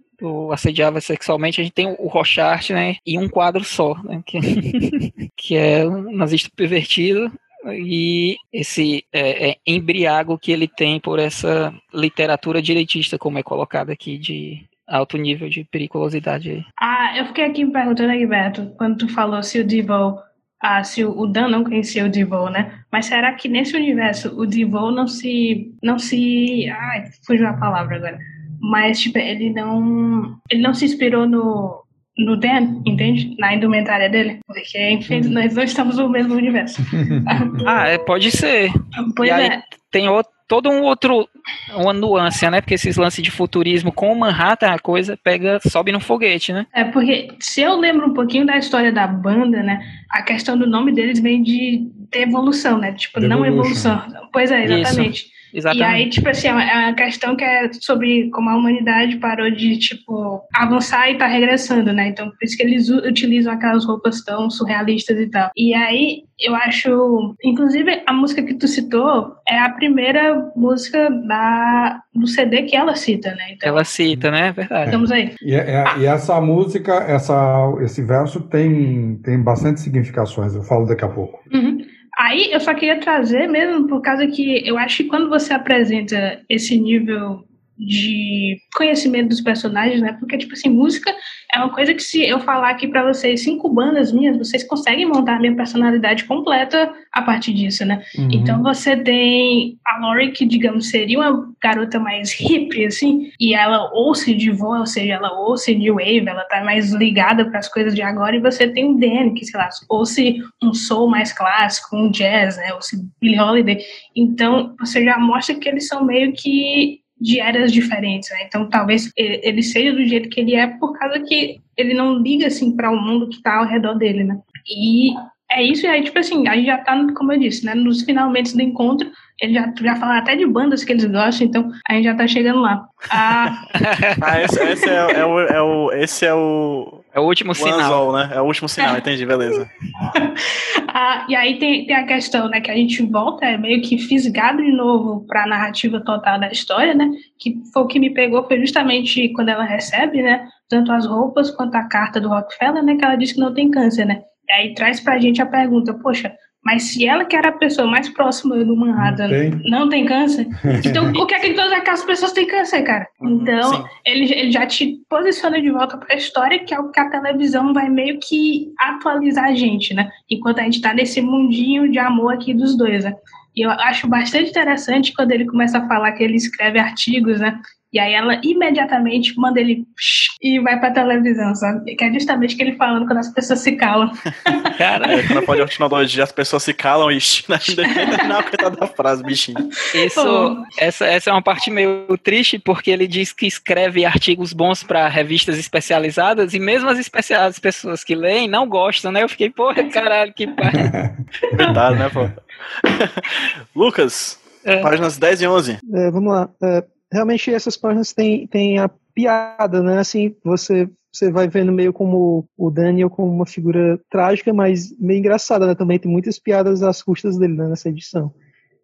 Speaker 4: assediava sexualmente, a gente tem o Rochart, né, e um quadro só, né, que, [LAUGHS] que é um nazista pervertido, e esse é, é, embriago que ele tem por essa literatura direitista, como é colocado aqui, de alto nível de periculosidade.
Speaker 2: Ah, eu fiquei aqui me perguntando, Beto, quando tu falou se o Devo, ah, se o Dan não conhecia o Devo, né? Mas será que nesse universo o Devo não se, não se, ai, fugiu a palavra agora. Mas tipo, ele não, ele não se inspirou no no Dan, entende? Na indumentária dele. Porque, enfim, uhum. nós não estamos no mesmo universo. [LAUGHS]
Speaker 4: ah, é, pode ser.
Speaker 2: Pois
Speaker 4: e
Speaker 2: é.
Speaker 4: tem outro, todo um outro, uma nuance, né? Porque esses lances de futurismo com o Manhattan, a coisa pega, sobe no foguete, né?
Speaker 2: É, porque se eu lembro um pouquinho da história da banda, né? A questão do nome deles vem de ter evolução, né? Tipo, não evolução. Pois é, exatamente. Isso.
Speaker 4: Exatamente.
Speaker 2: E aí, tipo assim, é uma questão que é sobre como a humanidade parou de, tipo, avançar e tá regressando, né? Então, por isso que eles utilizam aquelas roupas tão surrealistas e tal. E aí, eu acho. Inclusive, a música que tu citou é a primeira música da, do CD que ela cita, né?
Speaker 4: Então, ela cita, né? É verdade.
Speaker 2: Estamos aí.
Speaker 5: E, é, é, e, essa música, essa, esse verso tem, tem bastante significações, eu falo daqui a pouco.
Speaker 2: Uhum. Aí eu só queria trazer mesmo por causa que eu acho que quando você apresenta esse nível de conhecimento dos personagens, né? Porque, tipo assim, música é uma coisa que se eu falar aqui para vocês cinco bandas minhas, vocês conseguem montar a minha personalidade completa a partir disso, né? Uhum. Então você tem a Lori, que, digamos, seria uma garota mais hippie, assim, e ela ouça de voz, ou seja, ela ouça de wave, ela tá mais ligada para as coisas de agora, e você tem o Dan, que, sei lá, ouça um soul mais clássico, um jazz, né? Ouça Billie Holiday. Então você já mostra que eles são meio que de eras diferentes, né? Então talvez ele seja do jeito que ele é por causa que ele não liga assim para o mundo que está ao redor dele, né? E é isso, e aí, tipo assim, aí já tá, como eu disse, né? Nos finalmente do encontro, ele já, já falaram até de bandas que eles gostam, então a gente já tá chegando lá.
Speaker 1: Ah, [LAUGHS] ah esse, esse, é, é, o, é o, esse é o
Speaker 4: É o último
Speaker 1: O
Speaker 4: sinal.
Speaker 1: anzol, né? É o último sinal, entendi, beleza. [LAUGHS]
Speaker 2: Ah, e aí tem, tem a questão, né, que a gente volta, é meio que fisgado de novo para a narrativa total da história, né, que foi o que me pegou foi justamente quando ela recebe, né, tanto as roupas quanto a carta do Rockefeller, né, que ela diz que não tem câncer, né, e aí traz pra gente a pergunta, poxa, mas se ela que era a pessoa mais próxima do Manhattan
Speaker 5: Não tem.
Speaker 2: não tem câncer, [LAUGHS] então o que é que todas aquelas pessoas têm câncer, cara?
Speaker 1: Uhum,
Speaker 2: Então,
Speaker 1: sim.
Speaker 2: ele, ele já te posiciona de volta para a história, que é o que a televisão vai meio que atualizar a gente, né? Enquanto a gente tá nesse mundinho de amor aqui dos dois, né? E eu acho bastante interessante quando ele começa a falar que ele escreve artigos, né? E aí ela imediatamente manda ele psh, e vai pra televisão, sabe? Que é justamente que ele falando quando as pessoas se calam. [LAUGHS]
Speaker 4: Cara,
Speaker 1: É, quando pode ortodontia, as pessoas se calam e [LAUGHS] ainda nem terminar a coitada da frase, bichinho.
Speaker 4: Isso,
Speaker 2: Pô.
Speaker 4: essa, essa é uma parte meio triste, porque ele diz que escreve artigos bons para revistas especializadas e mesmo as, especia- as pessoas que leem não gostam, né? Eu fiquei, porra, caralho, que pai. [LAUGHS]
Speaker 1: Verdade, né, pô? [LAUGHS] Lucas,
Speaker 4: É.
Speaker 1: páginas 10 e 11.
Speaker 3: É, vamos lá. É, realmente essas páginas têm, têm a piada, né? Assim, você, você vai vendo meio como o Daniel como uma figura trágica, mas meio engraçada, né? Também tem muitas piadas às custas dele né, nessa edição.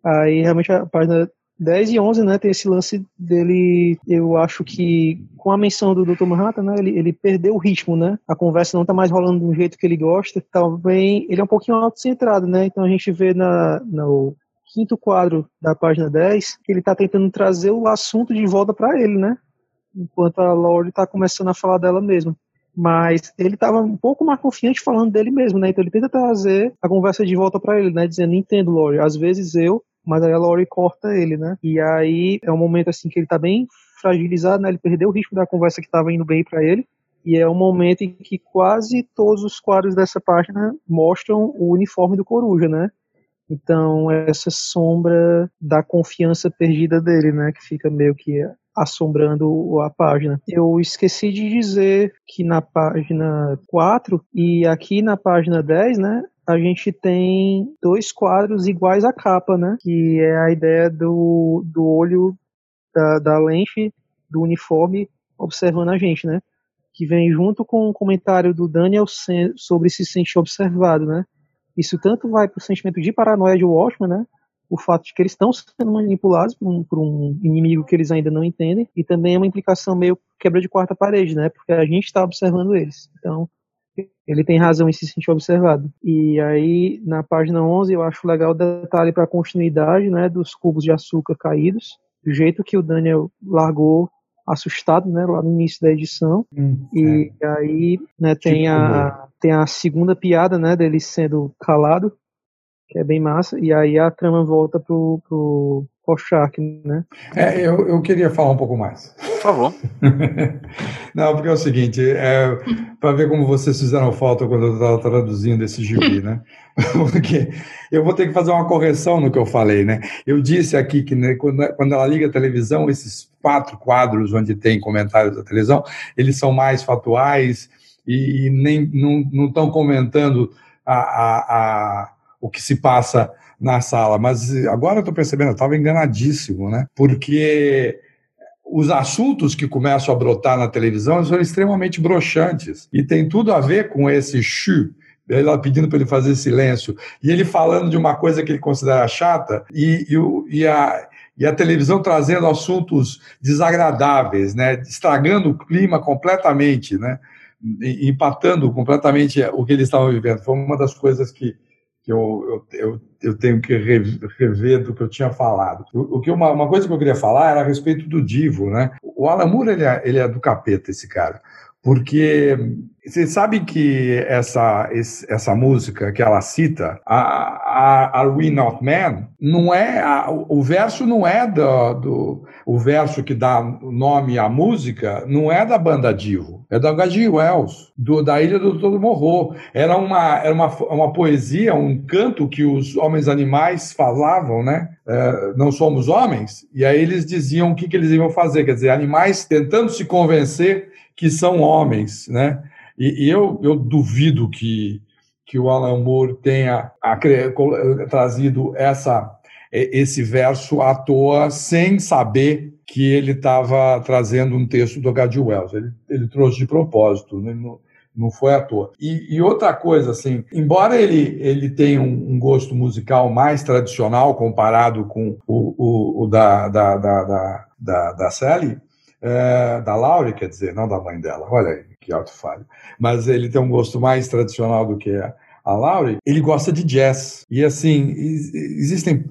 Speaker 3: Aí realmente a página 10 e 11, né, tem esse lance dele, eu acho que com a menção do Dr. Manhattan, né, ele, ele perdeu o ritmo, né, a conversa não tá mais rolando do jeito que ele gosta, também ele é um pouquinho autocentrado, né, então a gente vê na, no quinto quadro da página 10 que ele tá tentando trazer o assunto de volta para ele, né, enquanto a Lorde tá começando a falar dela mesma. Mas ele estava um pouco mais confiante falando dele mesmo, né? Então ele tenta trazer a conversa de volta para ele, né? Dizendo, entendo, Lorde, às vezes eu mas aí a Laurie corta ele, né? E aí é um momento assim que ele tá bem fragilizado, né? Ele perdeu o ritmo da conversa que tava indo bem para ele. E é um momento em que quase todos os quadros dessa página mostram o uniforme do Coruja, né? Então, essa sombra da confiança perdida dele, né? Que fica meio que assombrando a página. Eu esqueci de dizer que na página 4 e aqui na página 10, né? A gente tem dois quadros iguais à capa, né? Que é a ideia do, do olho da, da lente do uniforme observando a gente, né? Que vem junto com o comentário do Daniel sobre se sentir observado, né? Isso tanto vai para o sentimento de paranoia de Watchman, né? O fato de que eles estão sendo manipulados por um, por um, inimigo que eles ainda não entendem, e também é uma implicação meio quebra de quarta parede, né? Porque a gente está observando eles. Então, ele tem razão em se sentir observado. E aí, na página 11, eu acho legal o detalhe para a continuidade né, dos cubos de açúcar caídos, do jeito que o Daniel largou assustado, né, lá no início da edição.
Speaker 5: Hum,
Speaker 3: e é. aí, né, tem
Speaker 5: tipo
Speaker 3: a tem a segunda piada, né, dele sendo calado, que é bem massa, e aí a trama volta pro, pro Rorschach, né?
Speaker 5: É, eu, eu queria falar um pouco mais.
Speaker 1: Por favor. [LAUGHS]
Speaker 5: Não, porque é o seguinte, é, para ver como vocês fizeram falta quando eu estava traduzindo esse gibi, né? [LAUGHS] Porque eu vou ter que fazer uma correção no que eu falei, né? Eu disse aqui que né, quando, quando ela liga a televisão, esses quatro quadros onde tem comentários da televisão, eles são mais fatuais e, e nem não estão comentando a, a, a, o que se passa na sala. Mas agora eu estou percebendo, eu estava enganadíssimo, né? Porque os assuntos que começam a brotar na televisão são extremamente broxantes e tem tudo a ver com esse chu, ela pedindo para ele fazer silêncio e ele falando de uma coisa que ele considera chata e, e, e, a, e a televisão trazendo assuntos desagradáveis, né, estragando o clima completamente, né, empatando completamente o que eles estavam vivendo. Foi uma das coisas que que eu, eu, eu, eu, tenho que rever do que eu tinha falado. O, que uma, uma, coisa que eu queria falar era a respeito do Divo, né? O Alan Moore, ele é, ele é do capeta, esse cara. Porque vocês sabem que essa, essa música que ela cita, a, a Are We Not Men, não é a, o verso não é do, do o verso que dá nome à música não é da banda Divo, é da H.G. Wells, do, da Ilha do Todo Morro. Era uma era uma, uma poesia, um canto que os homens animais falavam, né? É, não somos homens. E aí eles diziam o que, que eles iam fazer, quer dizer, animais tentando se convencer que são homens, né? E, e eu, eu duvido que, que o Alan Moore tenha a, trazido essa, esse verso à toa sem saber que ele estava trazendo um texto do H.G. Wells. Ele, ele trouxe de propósito. Né? Não, Não foi à toa. E, e outra coisa, assim, embora ele, ele tenha um, um, gosto musical mais tradicional comparado com o, o, o da, da, da, da, da, da Sally, é, da Laurie, quer dizer, não da mãe dela, olha aí, que alto falho. Mas ele tem um gosto mais tradicional do que a Laurie, ele gosta de jazz. E assim, existem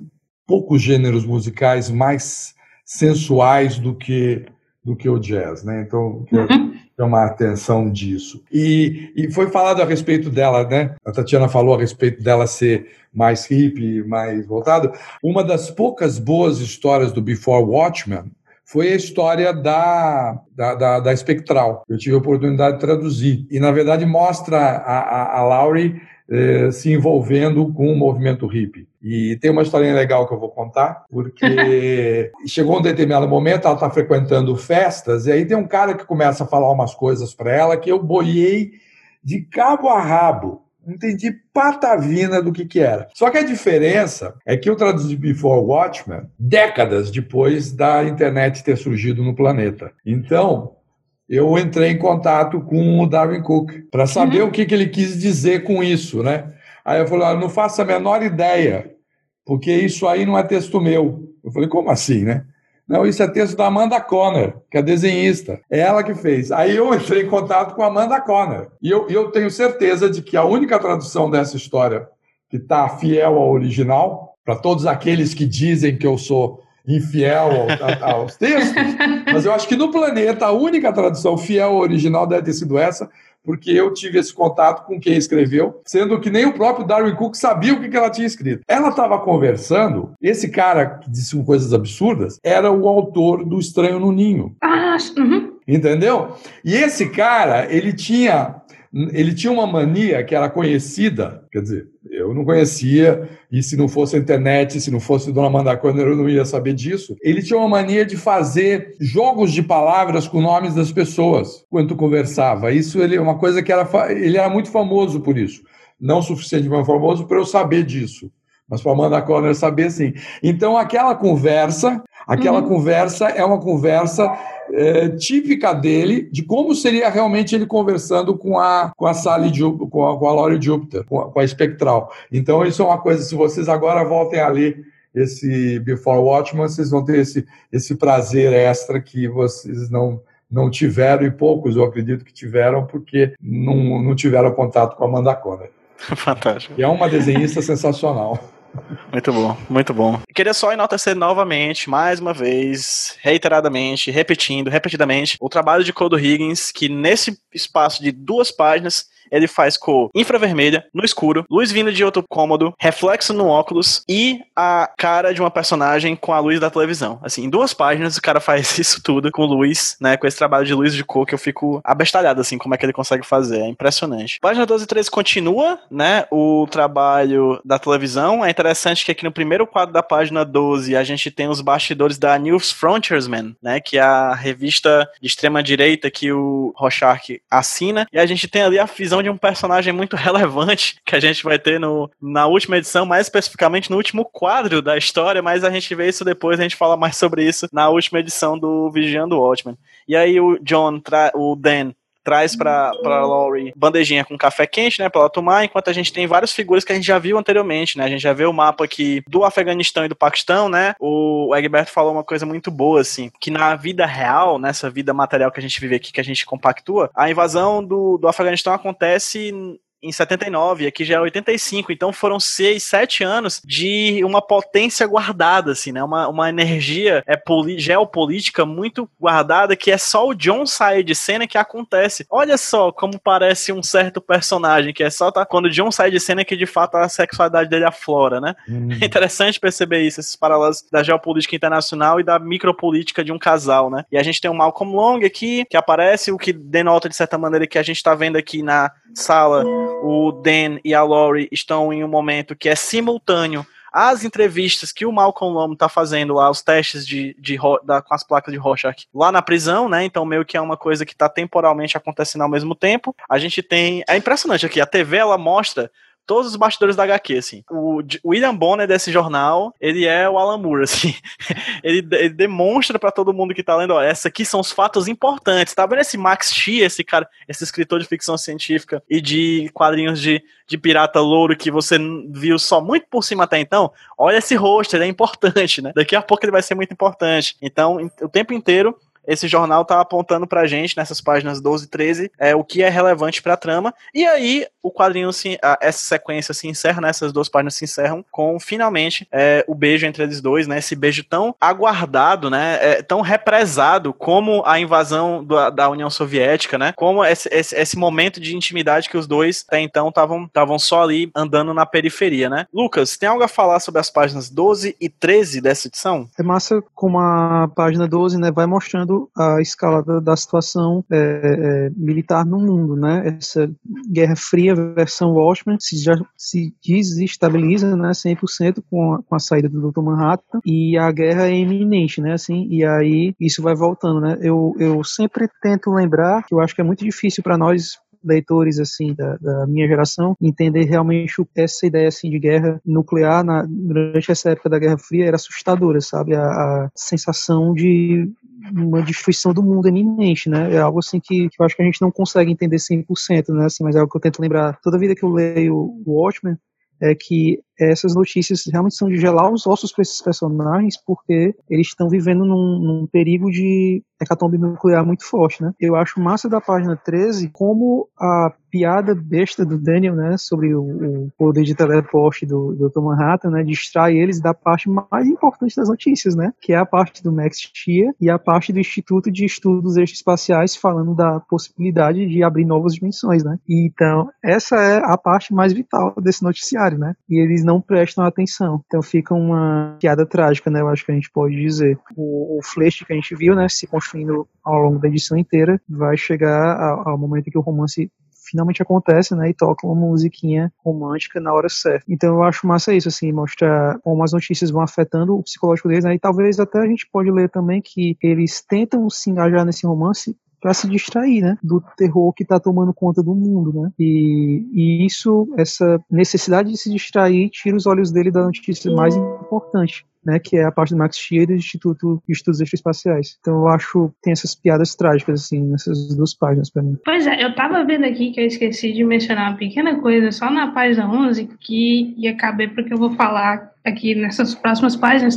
Speaker 5: poucos gêneros musicais mais sensuais do que do que o jazz, né? Então, uhum. tem uma atenção disso. E, e foi falado a respeito dela, né? A Tatiana falou a respeito dela ser mais hippie, mais voltada. Uma das poucas boas histórias do Before Watchmen foi a história da, da, da, da Espectral. Eu tive a oportunidade de traduzir. E, na verdade, mostra a, a, a Laurie eh, se envolvendo com o movimento hippie. E tem uma historinha legal que eu vou contar, porque [LAUGHS] chegou um determinado momento, ela está frequentando festas, e aí tem um cara que começa a falar umas coisas para ela que eu boiei de cabo a rabo. Não entendi patavina do que que era. Só que a diferença é que eu traduzi Before Watchmen décadas depois da internet ter surgido no planeta. Então, eu entrei em contato com o Darwin Cook para saber uhum. o que, que ele quis dizer com isso, né? Aí eu falei, ah, não faço a menor ideia, porque isso aí não é texto meu. Eu falei, como assim, né? Não, isso é texto da Amanda Conner, que é desenhista. É ela que fez. Aí eu entrei em contato com a Amanda Conner. E eu, eu tenho certeza de que a única tradução dessa história que está fiel ao original, para todos aqueles que dizem que eu sou infiel aos textos, [LAUGHS] mas eu acho que no planeta a única tradução fiel ao original deve ter sido essa, porque eu tive esse contato com quem escreveu, sendo que nem o próprio Darwin Cook sabia o que ela tinha escrito. Ela estava conversando, esse cara que disse coisas absurdas era o autor do Estranho no Ninho.
Speaker 2: Ah, uhum.
Speaker 5: Entendeu? E esse cara, ele tinha ele tinha uma mania que era conhecida, quer dizer, eu não conhecia, e se não fosse a internet, se não fosse Dona Amanda eu não ia saber disso. Ele tinha uma mania de fazer jogos de palavras com nomes das pessoas quando conversava. Isso ele é uma coisa que era, ele era muito famoso por isso. Não suficientemente famoso para eu saber disso mas para Amanda Conner saber sim. Então, aquela conversa, aquela uhum. conversa é uma conversa é, típica dele de como seria realmente ele conversando com a com a Sally com a, com a Laurie Jupiter, com a, com a Espectral. Então isso é uma coisa, se vocês agora voltem a ler esse Before Watchman, vocês vão ter esse, esse prazer extra que vocês não não tiveram, e poucos eu acredito que tiveram, porque não, não tiveram contato com a Amanda Conner. [LAUGHS]
Speaker 1: Fantástico.
Speaker 5: E é uma desenhista sensacional.
Speaker 1: Muito bom, muito bom. Queria só enaltecer novamente, mais uma vez, reiteradamente, repetindo, repetidamente, o trabalho de Codo Higgins, que nesse espaço de duas páginas ele faz cor infravermelha, no escuro, luz vindo de outro cômodo, reflexo no óculos e a cara de uma personagem com a luz da televisão. Assim, em duas páginas o cara faz [LAUGHS] isso tudo com luz, né? Com esse trabalho de luz de cor que eu fico abestalhado, assim, como é que ele consegue fazer. É impressionante. Página 12 e 13 continua, né? O trabalho da televisão. É interessante que aqui no primeiro quadro da página 12 a gente tem os bastidores da News Frontiersman, né? Que é a revista de extrema direita que o Rorschach assina. E a gente tem ali a visão visão de um personagem muito [LAUGHS] relevante que a gente vai ter no, na última edição, mais especificamente no último quadro da história, mas a gente vê isso depois, a gente fala mais sobre isso na última edição do Vigiando Watchmen. E aí o John, o Dan, traz pra, pra Laurie bandejinha com café quente, né, pra ela tomar, enquanto a gente tem várias figuras que a gente já viu anteriormente, né, a gente já vê o mapa aqui do Afeganistão e do Paquistão, né, o Egberto falou uma coisa muito boa, assim, que na vida real, nessa vida material que a gente vive aqui, que a gente compactua, a invasão do, do Afeganistão acontece em 79, aqui já é 85, então foram seis, sete anos de uma potência guardada, assim, né? Uma, uma energia é, geopolítica muito guardada que é só o John sair de cena que acontece. Olha só como parece um certo personagem, que é só tá, quando o John sai de cena que de fato a sexualidade dele aflora, né? Hum. É [LAUGHS] interessante perceber isso, esses paralelos da geopolítica internacional e da micropolítica de um casal, né? E a gente tem o Malcolm Long aqui, que aparece, o que denota de certa maneira que a gente tá vendo aqui na sala o Dan e a Laurie estão em um momento que é simultâneo as entrevistas que o Malcolm Lomo tá fazendo lá, os testes de, de, da, com as placas de Rorschach lá na prisão, né? Então meio que é uma coisa que tá temporalmente acontecendo ao mesmo tempo. A gente tem, é impressionante aqui, a TV ela mostra todos os bastidores da HQ, assim. O William Bonner desse jornal, ele é o Alan Moore, [LAUGHS] assim. ele, ele demonstra para todo mundo que tá lendo, ó, essa aqui são os fatos importantes. Tá vendo esse Max Shea, esse cara, esse escritor de ficção científica e de quadrinhos de, de pirata louro que você viu só muito por cima até então? Olha esse rosto, ele é importante, né? Daqui a pouco ele vai ser muito importante. Então, o tempo inteiro esse jornal tá apontando pra gente, nessas páginas 12 e 13, é, o que é relevante pra trama. E aí, o quadrinho, se, a, essa sequência se encerra, né? Essas duas páginas se encerram com, finalmente, é, o beijo entre eles dois, né? Esse beijo tão aguardado, né? É, tão represado como a invasão do, da União Soviética, né? Como esse, esse, esse, momento de intimidade que os dois, até então, estavam só ali andando na periferia, né? Lucas, tem algo a falar sobre as páginas 12 e 13 dessa edição?
Speaker 3: É massa como a página 12, né? Vai mostrando a escala da, situação é, é, militar no mundo, né? Essa Guerra Fria versão Watchmen se já se desestabiliza, né, 100% com a, com a saída do Dr. Manhattan e a guerra é iminente, né, assim, e aí isso vai voltando, né? Eu, eu sempre tento lembrar que eu acho que é muito difícil para nós leitores assim da, da, minha geração entender realmente essa ideia assim de guerra nuclear na, durante essa época da Guerra Fria era assustadora, sabe? A, a sensação de uma destruição do mundo iminente, né? É algo assim que, que, eu acho que a gente não consegue entender 100%, né? Assim, mas é algo que eu tento lembrar toda vida que eu leio o Watchmen, é que essas notícias realmente são de gelar os ossos para esses personagens, porque eles estão vivendo num, num, perigo de hecatombe nuclear muito forte, né? Eu acho massa da página 13 como a piada besta do Daniel, né, sobre o, o poder de teleporte do, do Dr. Manhattan, né, distrai eles da parte mais importante das notícias, né, que é a parte do Max Chia e a parte do Instituto de Estudos Extraespaciais falando da possibilidade de abrir novas dimensões, né? Então, essa é a parte mais vital desse noticiário, né? E eles não prestam atenção. Então fica uma piada trágica, né? Eu acho que a gente pode dizer. O, o flash que a gente viu, né, se construindo ao longo da edição inteira, vai chegar ao, ao momento em que o romance finalmente acontece, né, e toca uma musiquinha romântica na hora certa. Então eu acho massa isso, assim, mostrar como as notícias vão afetando o psicológico deles, né, e talvez até a gente pode ler também que eles tentam se engajar nesse romance para se distrair, né, do terror que está tomando conta do mundo, né? E, e, isso, essa necessidade de se distrair, tira os olhos dele da notícia mais importante. Né, que é a parte do Max Scheer do Instituto de Estudos Extraespaciais. Então eu acho que tem essas piadas trágicas, assim, nessas duas páginas para mim.
Speaker 2: Pois é, eu tava vendo aqui que eu esqueci de mencionar uma pequena coisa só na página 11 que ia caber porque eu vou falar aqui nessas próximas páginas,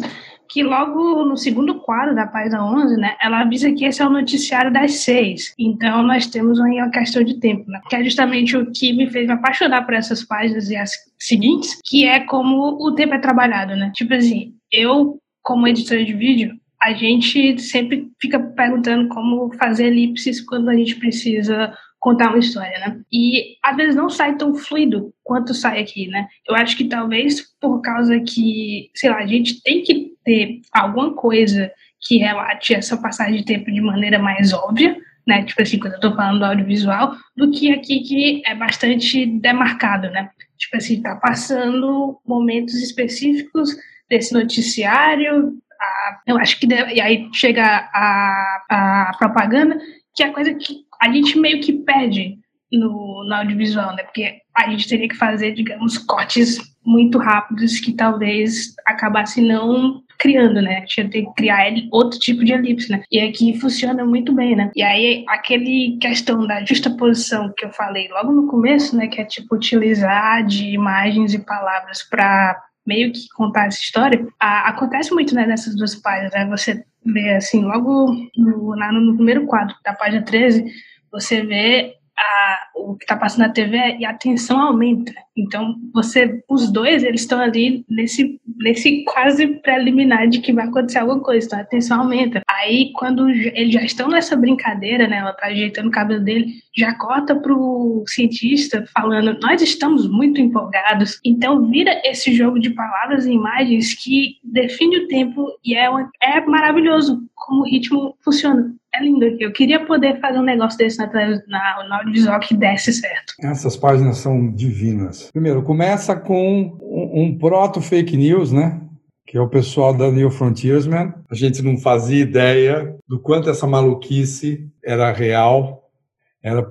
Speaker 2: que logo no segundo quadro da página 11, né, ela avisa que esse é o noticiário das seis. Então nós temos uma questão de tempo, né, que é justamente o que me fez me apaixonar por essas páginas e as seguintes, que é como o tempo é trabalhado, né. Tipo assim, eu, como editora de vídeo, a gente sempre fica perguntando como fazer elipses quando a gente precisa contar uma história, né? E às vezes não sai tão fluido quanto sai aqui, né? Eu acho que talvez por causa que, sei lá, a gente tem que ter alguma coisa que relate essa passagem de tempo de maneira mais óbvia, né? Tipo assim, quando eu tô falando do audiovisual, do que aqui que é bastante demarcado, né? Tipo assim, tá passando momentos específicos desse noticiário, a, eu acho que deve, e aí chega a, a propaganda, que é a coisa que a gente meio que perde no, no audiovisual, né? Porque a gente teria que fazer, digamos, cortes muito rápidos que talvez acabasse não criando, né? Tinha que criar outro tipo de elipse, né? E aqui funciona muito bem, né? E aí, aquele questão da justaposição que eu falei logo no começo, né? Que é tipo utilizar de imagens e palavras para meio que contar essa história, a, acontece muito né, nessas duas páginas. Né? Você vê assim, logo no, no primeiro quadro da página 13, você vê a, o que está passando na TV e a tensão aumenta. Então, você, os dois, eles estão ali nesse, nesse quase preliminar de que vai acontecer alguma coisa, então a tensão aumenta. Aí, quando eles já estão nessa brincadeira, né, ela tá ajeitando o cabelo dele, já corta pro cientista falando, nós estamos muito empolgados. Então, vira esse jogo de palavras e imagens que define o tempo e é, uma, é maravilhoso como o ritmo funciona. É lindo. Eu queria poder fazer um negócio desse na, na, na audiovisual que desse certo.
Speaker 5: Essas páginas são divinas. Primeiro, começa com um, um proto-fake news, né? que é o pessoal da New Frontiersman. A gente não fazia ideia do quanto essa maluquice era real, era,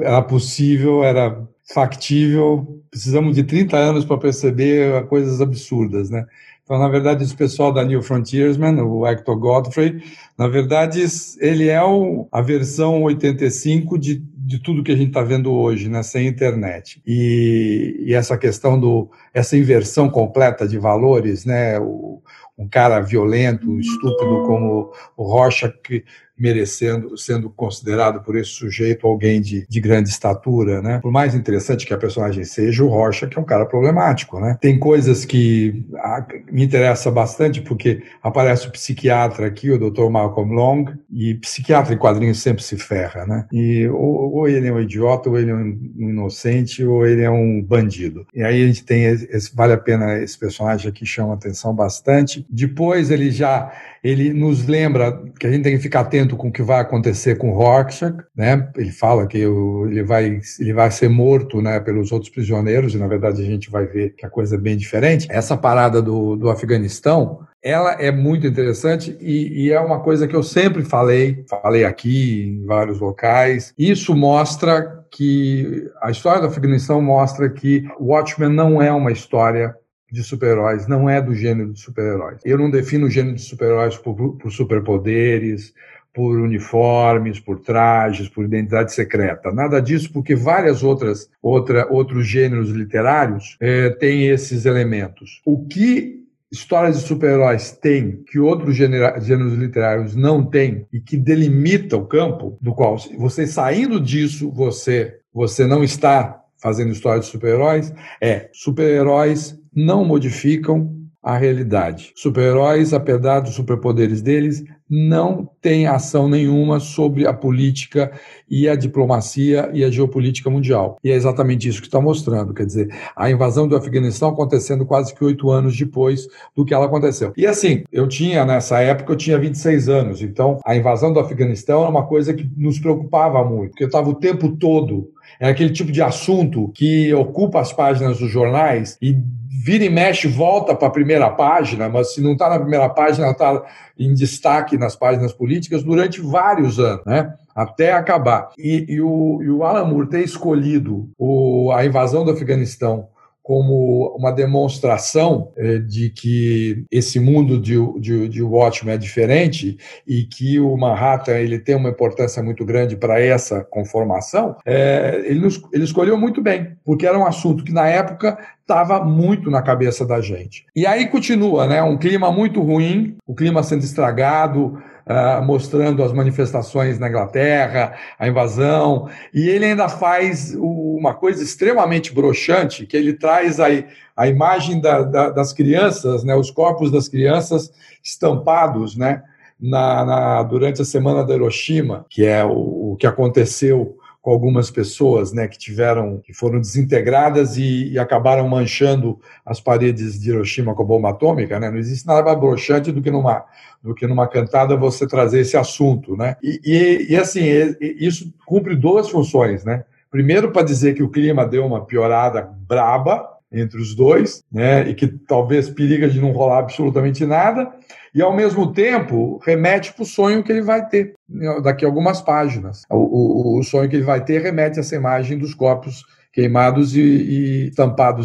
Speaker 5: era possível, era factível. Precisamos de 30 anos para perceber coisas absurdas, né? Então, na verdade, esse pessoal da New Frontiersman, o Hector Godfrey, na verdade, ele é o, a versão 85 de, de tudo que a gente está vendo hoje, né, sem internet. E, e, essa questão do essa inversão completa de valores, né, o, um cara violento, estúpido como o Rocha, que merecendo, sendo considerado por esse sujeito alguém de, de grande estatura, né? Por mais interessante que a personagem seja, o Rocha, que é um cara problemático, né? Tem coisas que ah, me interessa bastante, porque aparece o psiquiatra aqui, o Dr. Malcolm Long, e psiquiatra em quadrinhos sempre se ferra, né? E ou, ou ele é um idiota, ou ele é um inocente, ou ele é um bandido. E aí a gente tem, esse, vale a pena, esse personagem aqui chama atenção bastante. Depois ele já ele nos lembra que a gente tem que ficar atento com o que vai acontecer com Rorschach, né? Ele fala que ele vai, ele vai ser morto, né, pelos outros prisioneiros e na verdade a gente vai ver que a coisa é bem diferente. Essa parada do, do Afeganistão, ela é muito interessante e, e, é uma coisa que eu sempre falei, falei aqui em vários locais. Isso mostra que a história do Afeganistão mostra que Watchmen não é uma história de super-heróis, não é do gênero de super-heróis. Eu não defino o gênero de super-heróis por, por superpoderes, por uniformes, por trajes, por identidade secreta. Nada disso, porque várias outras outra, outros gêneros literários é, têm esses elementos. O que histórias de super-heróis têm que outros gêneros literários não têm e que delimita o campo do qual você saindo disso você você não está fazendo histórias de super-heróis é super-heróis não modificam a realidade. Super-heróis, apesar dos superpoderes deles, não têm ação nenhuma sobre a política e a diplomacia e a geopolítica mundial. E é exatamente isso que está mostrando. Quer dizer, a invasão do Afeganistão acontecendo quase que oito anos depois do que ela aconteceu. E assim, eu tinha, nessa época, eu tinha 26 anos. Então, a invasão do Afeganistão era uma coisa que nos preocupava muito, porque eu estava o tempo todo é aquele tipo de assunto que ocupa as páginas dos jornais e vira e mexe, volta para a primeira página, mas se não está na primeira página, está em destaque nas páginas políticas durante vários anos, né? até acabar. E, e, o, e o Alan Moore ter escolhido o, a invasão do Afeganistão como uma demonstração é, de que esse mundo de, de, de Watchmen é diferente e que o Manhattan ele tem uma importância muito grande para essa conformação, é, ele, nos, ele escolheu muito bem, porque era um assunto que na época estava muito na cabeça da gente. E aí continua, né? Um clima muito ruim, o clima sendo estragado, uh, mostrando as manifestações na Inglaterra, a invasão, e ele ainda faz uma coisa extremamente broxante, que ele traz aí a imagem da, da, das crianças, né, os corpos das crianças estampados, né, na, na, durante a semana da Hiroshima, que é o, o que aconteceu com algumas pessoas, né, que tiveram, que foram desintegradas e, e, acabaram manchando as paredes de Hiroshima com a bomba atômica, né? Não existe nada mais broxante do que numa do que numa cantada você trazer esse assunto, né? E, e, e assim, isso cumpre duas funções, né? Primeiro, para dizer que o clima deu uma piorada braba entre os dois, né? E que talvez periga de não rolar absolutamente nada, e ao mesmo tempo remete para o sonho que ele vai ter né, daqui a algumas páginas. O, o, o sonho que ele vai ter remete a essa imagem dos corpos queimados e, e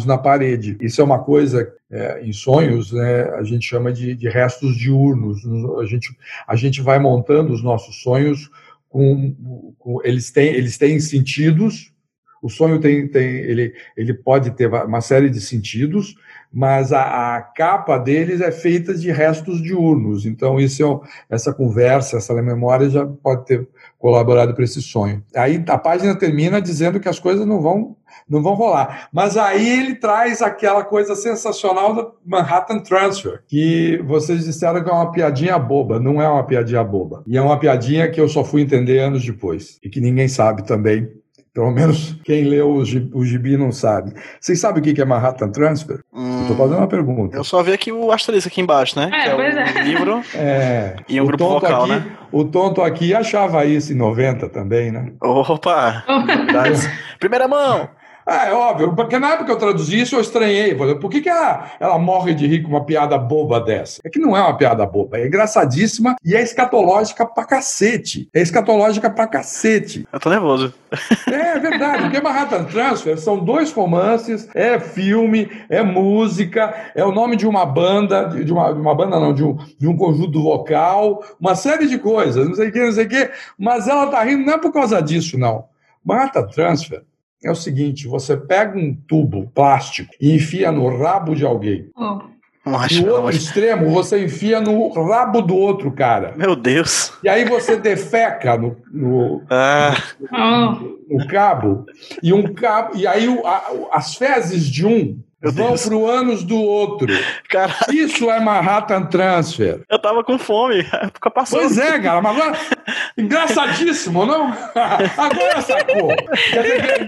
Speaker 5: na parede. Isso é uma coisa é, em sonhos, né, a gente chama de, de, restos diurnos. A gente, a gente vai montando os nossos sonhos com, com eles têm eles têm sentidos. O sonho tem, tem ele, ele pode ter uma série de sentidos, mas a, a, capa deles é feita de restos diurnos. Então, isso é, essa conversa, essa memória já pode ter colaborado para esse sonho. Aí a página termina dizendo que as coisas não vão não vão rolar. Mas aí ele traz aquela coisa sensacional do Manhattan Transfer, que vocês disseram que é uma piadinha boba. Não é uma piadinha boba. E é uma piadinha que eu só fui entender anos depois. E que ninguém sabe também pelo menos quem leu o gibi, o gibi não sabe. Vocês sabem o que é Manhattan Transfer? Hum, tô fazendo uma pergunta.
Speaker 1: Eu só vi aqui o asterisco aqui embaixo, né?
Speaker 2: É, que é o
Speaker 1: é. [LAUGHS] livro
Speaker 5: é,
Speaker 1: e um grupo vocal,
Speaker 5: aqui,
Speaker 1: né?
Speaker 5: O tonto aqui achava isso em 90 também, né?
Speaker 1: Opa! [LAUGHS] Primeira mão!
Speaker 5: Ah, é óbvio, porque na época que eu traduzi isso, eu estranhei. Falei, por que, que ela, ela morre de rir com uma piada boba dessa? É que não é uma piada boba, é engraçadíssima e é escatológica pra cacete. É escatológica pra cacete.
Speaker 1: Eu tô nervoso.
Speaker 5: É verdade, porque Manhattan Transfer são dois romances, é filme, é música, é o nome de uma banda, de uma, de uma banda não, de um, de um conjunto vocal, uma série de coisas, não sei o que, não sei o que, mas ela tá rindo não é por causa disso, não. Manhattan Transfer é o seguinte: você pega um tubo plástico e enfia no rabo de alguém.
Speaker 2: Oh.
Speaker 1: Macho,
Speaker 5: No outro extremo, você enfia no rabo do outro cara.
Speaker 1: Meu Deus.
Speaker 5: E aí você defeca no, no,
Speaker 1: Ah,
Speaker 2: Oh.
Speaker 5: no cabo, e um cabo, e aí o- a- as fezes de um vão
Speaker 1: Deus.
Speaker 5: para o ânus do outro.
Speaker 1: cara,
Speaker 5: Isso é Manhattan Transfer.
Speaker 1: eu tava com fome. Fica passando.
Speaker 5: Pois é, cara, mas agora. Engraçadíssimo, não? [LAUGHS] Agora sacou. Quer dizer,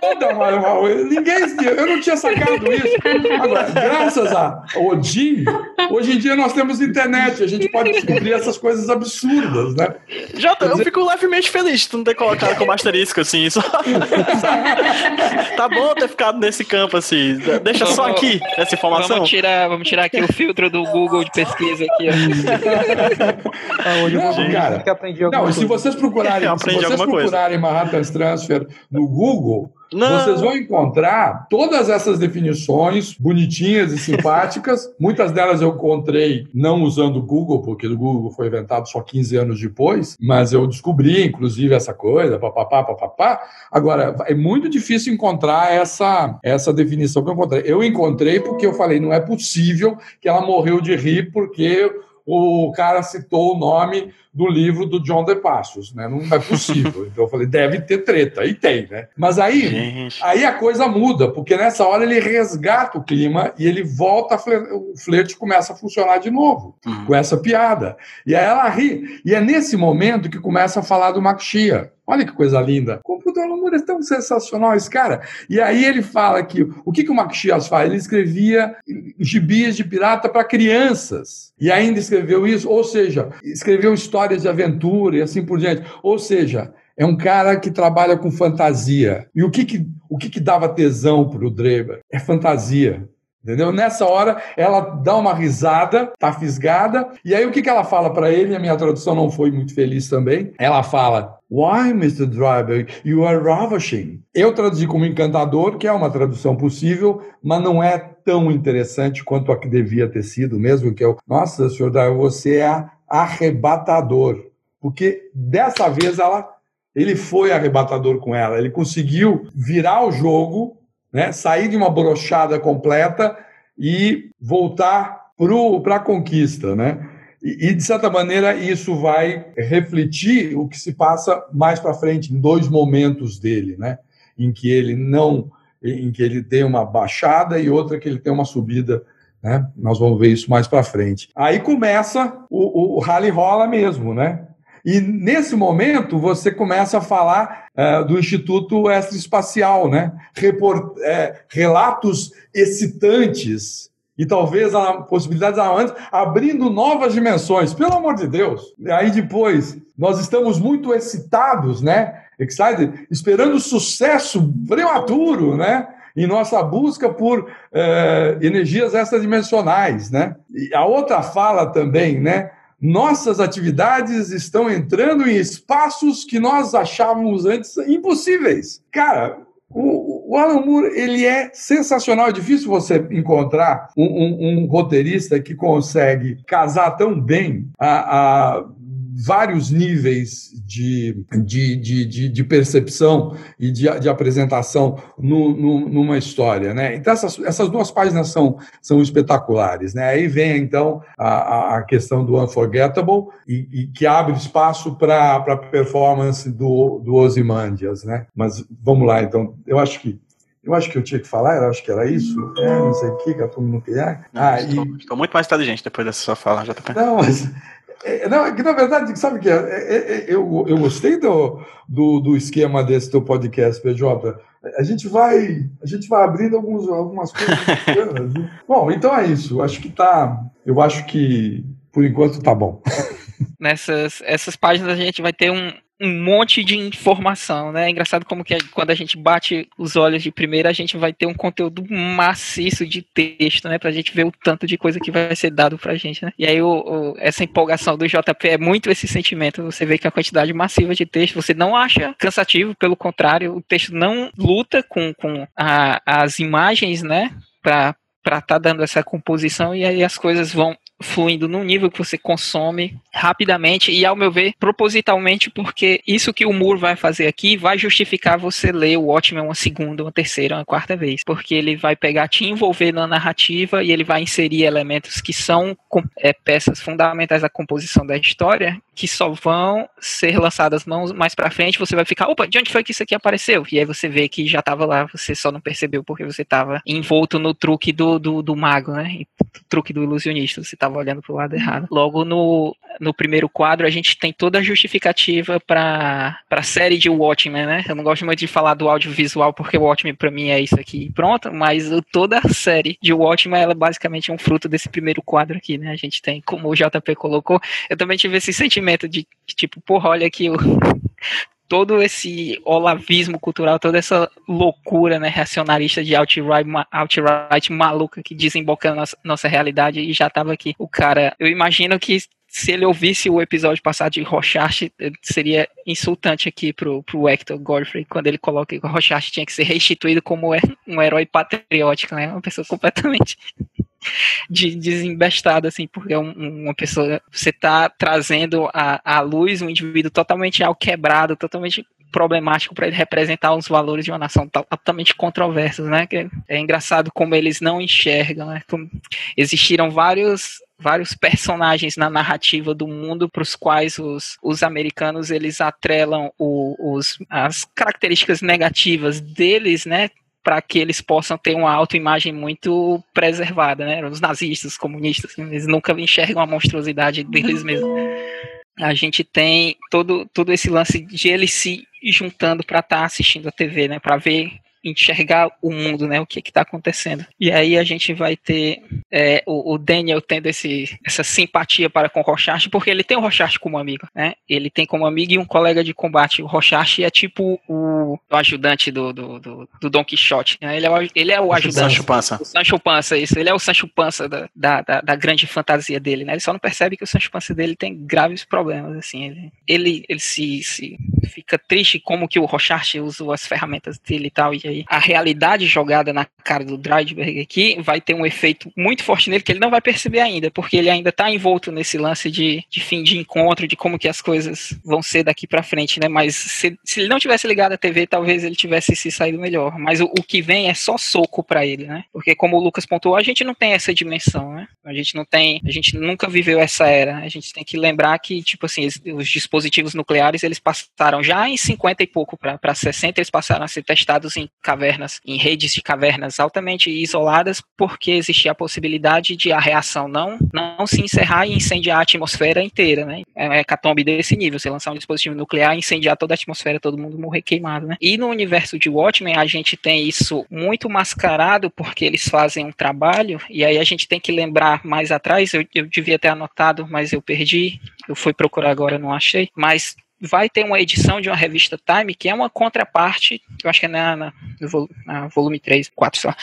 Speaker 5: toda uma, uma- ninguém. Eu não tinha sacado isso. Agora, graças a Odin, hoje em dia nós temos internet, a gente pode descobrir essas coisas absurdas, né?
Speaker 1: Já, tô- eu fico levemente feliz de tu não ter colocado como asterisco, assim. Só... [LAUGHS] tá bom ter ficado nesse campo, assim. Deixa só aqui essa informação.
Speaker 4: Vamos tirar, vamos tirar aqui o filtro do Google de pesquisa aqui.
Speaker 3: hoje [LAUGHS] eu vou
Speaker 5: cara.
Speaker 3: que aprendi
Speaker 5: Não, e se
Speaker 3: coisa.
Speaker 5: vocês procurarem, [LAUGHS] se vocês
Speaker 1: alguma coisa.
Speaker 5: procurarem Manhattan Transfer no Google,
Speaker 1: Não.
Speaker 5: vocês vão encontrar todas essas definições bonitinhas e simpáticas. [LAUGHS] Muitas delas eu encontrei não usando o Google, porque o Google foi inventado só 15 anos depois, mas eu descobri, inclusive, essa coisa, papapá, papapá. Agora, é muito difícil encontrar essa, essa definição que eu encontrei. Eu encontrei porque eu falei, não é possível que ela morreu de rir porque o cara citou o nome do livro do John De Passos, né? Não é possível. Então eu falei, deve ter treta. E tem, né? Mas aí,
Speaker 1: Gente.
Speaker 5: aí a coisa muda, porque nessa hora ele resgata o clima e ele volta, o flerte começa a funcionar de novo,
Speaker 1: Uhum.
Speaker 5: com essa piada. E aí ela ri. E é nesse momento que começa a falar do Maxia. Olha que coisa linda. O Dona Moura é tão sensacional esse cara. E aí ele fala que o que, que o Maxias faz? Ele escrevia gibis de pirata para crianças. E ainda escreveu isso, ou seja, escreveu histórias de aventura e assim por diante. Ou seja, é um cara que trabalha com fantasia. E o que, que, o que, que dava tesão para o Dreber? É fantasia. Entendeu? Nessa hora, ela dá uma risada, tá fisgada, e aí o que, que ela fala para ele? A minha tradução não foi muito feliz também. Ela fala: Why, Mr. Driver, you are ravishing? Eu traduzi como encantador, que é uma tradução possível, mas não é tão interessante quanto a que devia ter sido, mesmo que eu. Nossa, Sr. Driver, você é arrebatador. Porque dessa vez ela. Ele foi arrebatador com ela, ele conseguiu virar o jogo né, sair de uma brochada completa e voltar para a conquista, né? E, e, de certa maneira isso vai refletir o que se passa mais para frente em dois momentos dele, né? Em que ele não, em que ele tem uma baixada e outra que ele tem uma subida, né? Nós vamos ver isso mais para frente. Aí começa o, o, o rally rola mesmo, né? E nesse momento você começa a falar uh, do Instituto Extraespacial, né? Report, é, relatos excitantes e talvez a possibilidades antes, abrindo novas dimensões, pelo amor de Deus. E aí depois, nós estamos muito excitados, né? Excited, esperando sucesso prematuro, né? Em nossa busca por eh, energias extradimensionais, né? E a outra fala também, né? nossas atividades estão entrando em espaços que nós achávamos antes impossíveis. Cara, o, o Alan Moore ele é sensacional. É difícil você encontrar um, um, um roteirista que consegue casar tão bem a, a vários níveis de, de, de, de, de percepção e de, de apresentação no, no, numa história. Né? Então, essas, essas duas páginas são, são espetaculares. Né? Aí vem, então, a, a questão do Unforgettable, e, e que abre espaço para a performance do, do Ozymandias. Né? Mas vamos lá, então, eu acho que eu acho que eu tinha que falar, eu acho que era isso. É, não sei o que, que a turma não queria.
Speaker 1: Ah, estou, e... estou muito mais inteligente depois dessa sua fala, já tá
Speaker 5: Não, mas não, é que na verdade, sabe o que é? é, é eu, eu gostei do, do, do, esquema desse teu podcast, PJ. A gente vai, a gente vai abrindo alguns, algumas coisas. [LAUGHS] bom, então é isso. Acho que tá. Eu acho que por enquanto tá bom.
Speaker 4: Nessas essas páginas a gente vai ter um, um monte de informação, né? É engraçado como que quando a gente bate os olhos de primeira, a gente vai ter um conteúdo maciço de texto, né? Pra gente ver o tanto de coisa que vai ser dado pra gente, né? E aí o, o, essa empolgação do JP é muito esse sentimento. Você vê que a quantidade massiva de texto, você não acha cansativo, pelo contrário, o texto não luta com, com a, as imagens, né? Pra, para estar tá dando essa composição e aí as coisas vão fluindo num nível que você consome rapidamente e, ao meu ver, propositalmente, porque isso que o Moore vai fazer aqui vai justificar você ler o Watchmen uma segunda, uma terceira, uma quarta vez, porque ele vai pegar, te envolver na narrativa e ele vai inserir elementos que são é, peças fundamentais da composição da história, que só vão ser lançadas mãos mais para frente, você vai ficar, opa, de onde foi que isso aqui apareceu? E aí você vê que já estava lá, você só não percebeu porque você estava envolto no truque do, do, do mago, né? Truque do ilusionista, você estava olhando para o lado errado. Logo no, no primeiro quadro, a gente tem toda a justificativa para a série de Watchmen, né? Eu não gosto muito de falar do audiovisual, porque o Watchmen para mim é isso aqui pronto, mas toda a série de Watchmen, ela é basicamente um fruto desse primeiro quadro aqui, né? A gente tem, como o JP colocou, eu também tive esse sentimento de, tipo, porra, olha aqui [LAUGHS] todo esse olavismo cultural, toda essa loucura né, racionalista de alt-right alt maluca que desemboca na nossa, nossa realidade e já estava aqui. O cara, eu imagino que se ele ouvisse o episódio passado de Rochard, seria insultante aqui pro, pro Hector Godfrey, quando ele coloca que o Rochard tinha que ser restituído como um herói patriótico, né? Uma pessoa completamente [LAUGHS] de desembestado, assim, porque é um, uma pessoa. Você tá trazendo à, luz um indivíduo totalmente alquebrado, totalmente problemático para ele representar os valores de uma nação totalmente controversos, né? Que é engraçado como eles não enxergam, né? Existiram vários vários personagens na narrativa do mundo para os quais os, os americanos eles atrelam o, os, as características negativas deles, né? para que eles possam ter uma autoimagem muito preservada, né? Os nazistas, os comunistas, eles nunca enxergam a monstruosidade deles mesmos. A gente tem todo, todo esse lance de eles se juntando para estar tá assistindo a TV, né? Para ver enxergar o mundo, né? O que está acontecendo. E aí a gente vai ter é, o, o, Daniel tendo esse, essa simpatia para com o Rochard, porque ele tem o Rochard como amigo, né? Ele tem como amigo e um colega de combate. O Rochard é tipo o, o ajudante do, do, do, do, Don Quixote. Né? Ele, é o, ele é o ajudante.
Speaker 1: Sancho Pança.
Speaker 4: O Sancho Pança, isso. Ele é o Sancho Pança da, da, da, da, grande fantasia dele, né? Ele só não percebe que o Sancho Pança dele tem graves problemas, assim. Ele, ele, ele se, se fica triste como que o Rochard usou as ferramentas dele e tal, e aí a realidade jogada na cara do Dreidberg aqui vai ter um efeito muito forte nele que ele não vai perceber ainda, porque ele ainda está envolto nesse lance de, de fim de encontro, de como que as coisas vão ser daqui para frente, né? Mas se, se, ele não tivesse ligado a TV, talvez ele tivesse se saído melhor. Mas o, o que vem é só soco para ele, né? Porque como o Lucas pontuou, a gente não tem essa dimensão, né? A gente não tem, a gente nunca viveu essa era. A gente tem que lembrar que, tipo assim, os dispositivos nucleares, eles passaram já em 50 e pouco para 60, eles passaram a ser testados em cavernas, em redes de cavernas altamente isoladas, porque existia a possibilidade de a reação não, não se encerrar e incendiar a atmosfera inteira, né? É hecatombe desse nível, você lançar um dispositivo nuclear, incendiar toda a atmosfera, todo mundo morrer queimado, né? E no universo de Watchmen, a gente tem isso muito mascarado, porque eles fazem um trabalho, e aí a gente tem que lembrar mais atrás, eu, eu devia ter anotado, mas eu perdi, eu fui procurar agora, não achei, mas vai ter uma edição de uma revista Time, que é uma contraparte, eu acho que é na, na, no na volume 3, 4, sei lá,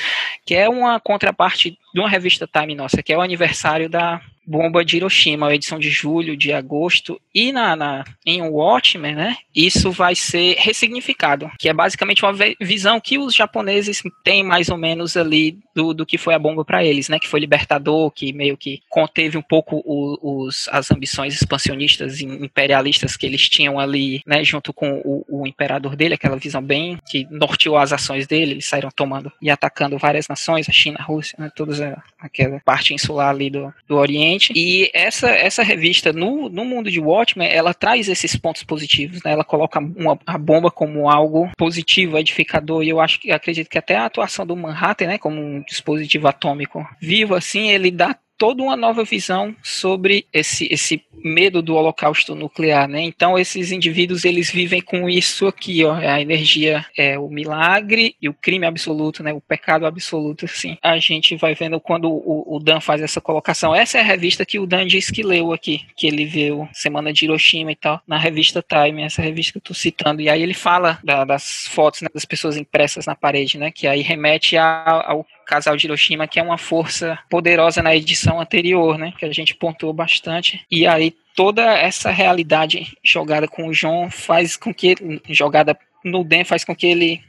Speaker 4: que é uma contraparte de uma revista Time nossa, que é o aniversário da bomba de Hiroshima, a edição de julho, de agosto, e na, na, em Watchmen, né, isso vai ser ressignificado, que é basicamente uma visão que os japoneses têm mais ou menos ali do, do que foi a bomba para eles, né, que foi libertador, que meio que conteve um pouco o, os, as ambições expansionistas e imperialistas que eles tinham ali, né, junto com o, o imperador dele, aquela visão bem que norteou as ações dele, eles saíram tomando e atacando várias nações, a China, a Rússia, né, todas a, aquela parte insular ali do, do Oriente, e essa, essa revista, no, no mundo de Watchmen, ela traz esses pontos positivos, né? Ela coloca uma, a bomba como algo positivo, edificador, e eu acho que acredito que até a atuação do Manhattan, né, como um dispositivo atômico vivo, assim, ele dá toda uma nova visão sobre esse, esse medo do holocausto nuclear, né? Então esses indivíduos eles vivem com isso aqui, ó, a energia é o milagre e o crime absoluto, né? O pecado absoluto, assim. A gente vai vendo quando o, o Dan faz essa colocação. Essa é a revista que o Dan disse que leu aqui, que ele viu Semana de Hiroshima e tal, na revista Time, essa revista que eu tô citando. E aí ele fala da, das fotos né, das pessoas impressas na parede, né? Que aí remete ao casal de Hiroshima, que é uma força poderosa na edição anterior, né? Que a gente pontuou bastante. E aí toda essa realidade jogada com o John faz com que jogada no Den faz com que ele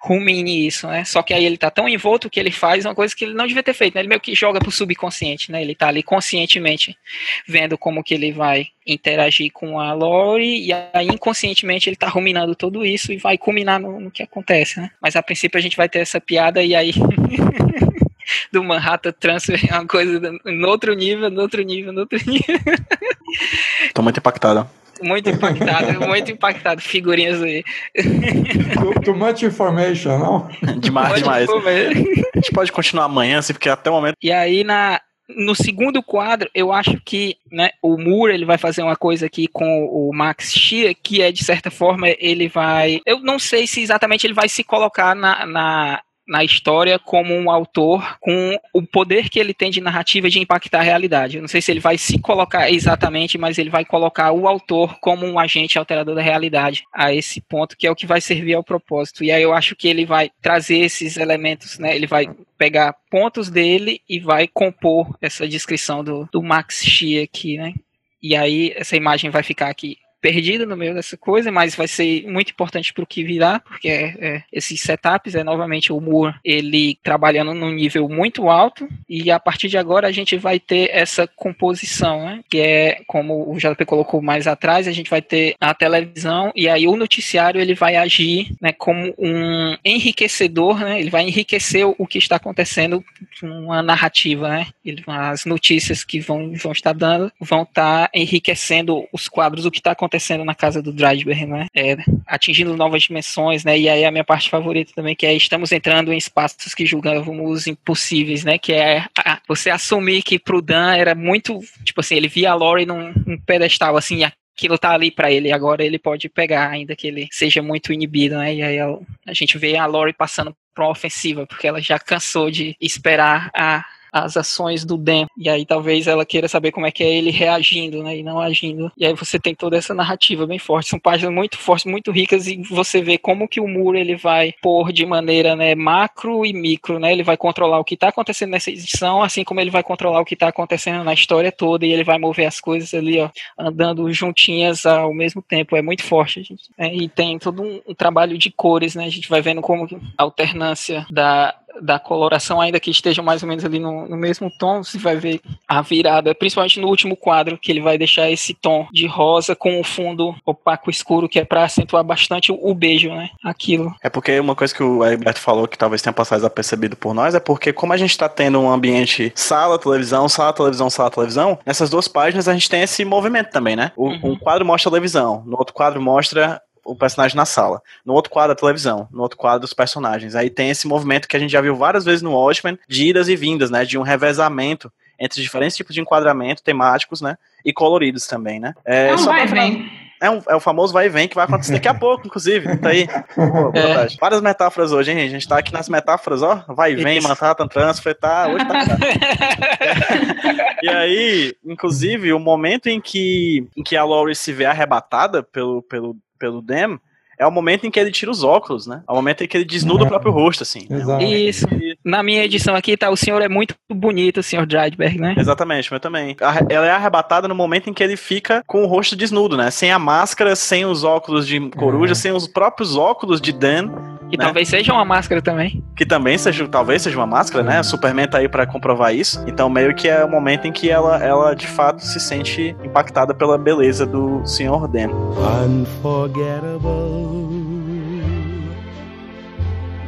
Speaker 4: rumine isso, né? Só que aí ele tá tão envolto que ele faz uma coisa que ele não devia ter feito, né? Ele meio que joga pro subconsciente, né? Ele tá ali conscientemente vendo como que ele vai interagir com a Lori e aí inconscientemente ele tá ruminando tudo isso e vai culminar no, no que acontece, né? Mas a princípio a gente vai ter essa piada e aí [LAUGHS] do Manhattan Transfer é uma coisa no outro nível, no outro nível, no outro nível.
Speaker 1: Tô muito impactado
Speaker 4: muito impactado, [LAUGHS] muito impactado. Figurinhas aí.
Speaker 5: Too, too much information, não?
Speaker 1: demais, demais. A gente pode continuar amanhã, assim, porque até o momento.
Speaker 4: E aí, na, no segundo quadro, eu acho que né, o Moore ele vai fazer uma coisa aqui com o Max Shea, que é de certa forma ele vai. Eu não sei se exatamente ele vai se colocar na, na na história como um autor com o poder que ele tem de narrativa de impactar a realidade. Eu não sei se ele vai se colocar exatamente, mas ele vai colocar o autor como um agente alterador da realidade a esse ponto que é o que vai servir ao propósito. E aí eu acho que ele vai trazer esses elementos, né? Ele vai pegar pontos dele e vai compor essa descrição do, do Max Xia aqui, né? E aí essa imagem vai ficar aqui perdido no meio dessa coisa, mas vai ser muito importante para o que virá, porque é, é, esses setups é novamente o Moore ele trabalhando num nível muito alto e a partir de agora a gente vai ter essa composição, né? Que é como o JP colocou mais atrás, a gente vai ter a televisão e aí o noticiário ele vai agir, né, como um enriquecedor, né? Ele vai enriquecer o que está acontecendo uma narrativa, né? Ele, as notícias que vão, vão estar dando vão estar enriquecendo os quadros do que está acontecendo acontecendo na casa do Dryberg, né? É, atingindo novas dimensões, né? E aí a minha parte favorita também, que é estamos entrando em espaços que julgávamos impossíveis, né? Que é a, você assumir que pro Dan era muito, tipo assim, ele via a Lori num, num pedestal, assim, aquilo tá ali para ele, agora ele pode pegar, ainda que ele seja muito inibido, né? E aí a, a gente vê a Lori passando pra uma ofensiva, porque ela já cansou de esperar a as ações do Dan. E aí talvez ela queira saber como é que é ele reagindo, né? E não agindo. E aí você tem toda essa narrativa bem forte. São páginas muito fortes, muito ricas, e você vê como que o muro ele vai pôr de maneira né, macro e micro, né? Ele vai controlar o que está acontecendo nessa edição, assim como ele vai controlar o que está acontecendo na história toda, e ele vai mover as coisas ali, ó, andando juntinhas ao mesmo tempo. É muito forte, gente. É, e tem todo um, um trabalho de cores, né? A gente vai vendo como a alternância da da coloração, ainda que esteja mais ou menos ali no, no, mesmo tom, você vai ver a virada, principalmente no último quadro, que ele vai deixar esse tom de rosa com o fundo opaco escuro, que é para acentuar bastante o, o, beijo, né? Aquilo.
Speaker 1: É porque uma coisa que o Alberto falou que talvez tenha passado desapercebido por nós é porque, como a gente tá tendo um ambiente sala, televisão, sala, televisão, sala, televisão, nessas duas páginas a gente tem esse movimento também, né? O, uhum. Um quadro mostra a televisão, no outro quadro mostra o personagem na sala. No outro quadro, a televisão. No outro quadro, os personagens. Aí tem esse movimento que a gente já viu várias vezes no Watchmen, de idas e vindas, né? De um revezamento entre diferentes tipos de enquadramento temáticos, né? E coloridos também, né?
Speaker 2: É, é um vai vem.
Speaker 1: É, um, é o famoso vai e vem que vai acontecer daqui a [LAUGHS] pouco, inclusive. Tá aí. Pô, é. Várias metáforas hoje, hein? A gente tá aqui nas metáforas, ó. Vai e vem, Manhattan, Transfer, tá. Hoje tá. [LAUGHS] e aí, inclusive, o momento em que, em que a Laurie se vê arrebatada pelo, pelo pelo Dem, é o momento em que ele tira os óculos, né? É o momento em que ele desnuda o próprio rosto, assim.
Speaker 4: Né? Isso. Na minha edição aqui, tá, o senhor é muito bonito, o senhor Dryberg, né?
Speaker 1: Exatamente, meu também. Ela é arrebatada no momento em que ele fica com o rosto desnudo, né? Sem a máscara, sem os óculos de coruja, uhum. sem os próprios óculos de Dan.
Speaker 4: Que né? talvez seja uma máscara também.
Speaker 1: Que também seja, talvez seja uma máscara, né? O Superman tá aí pra comprovar isso. Então, meio que é o momento em que ela, ela de fato se sente impactada pela beleza do Sr. Dan. Unforgettable.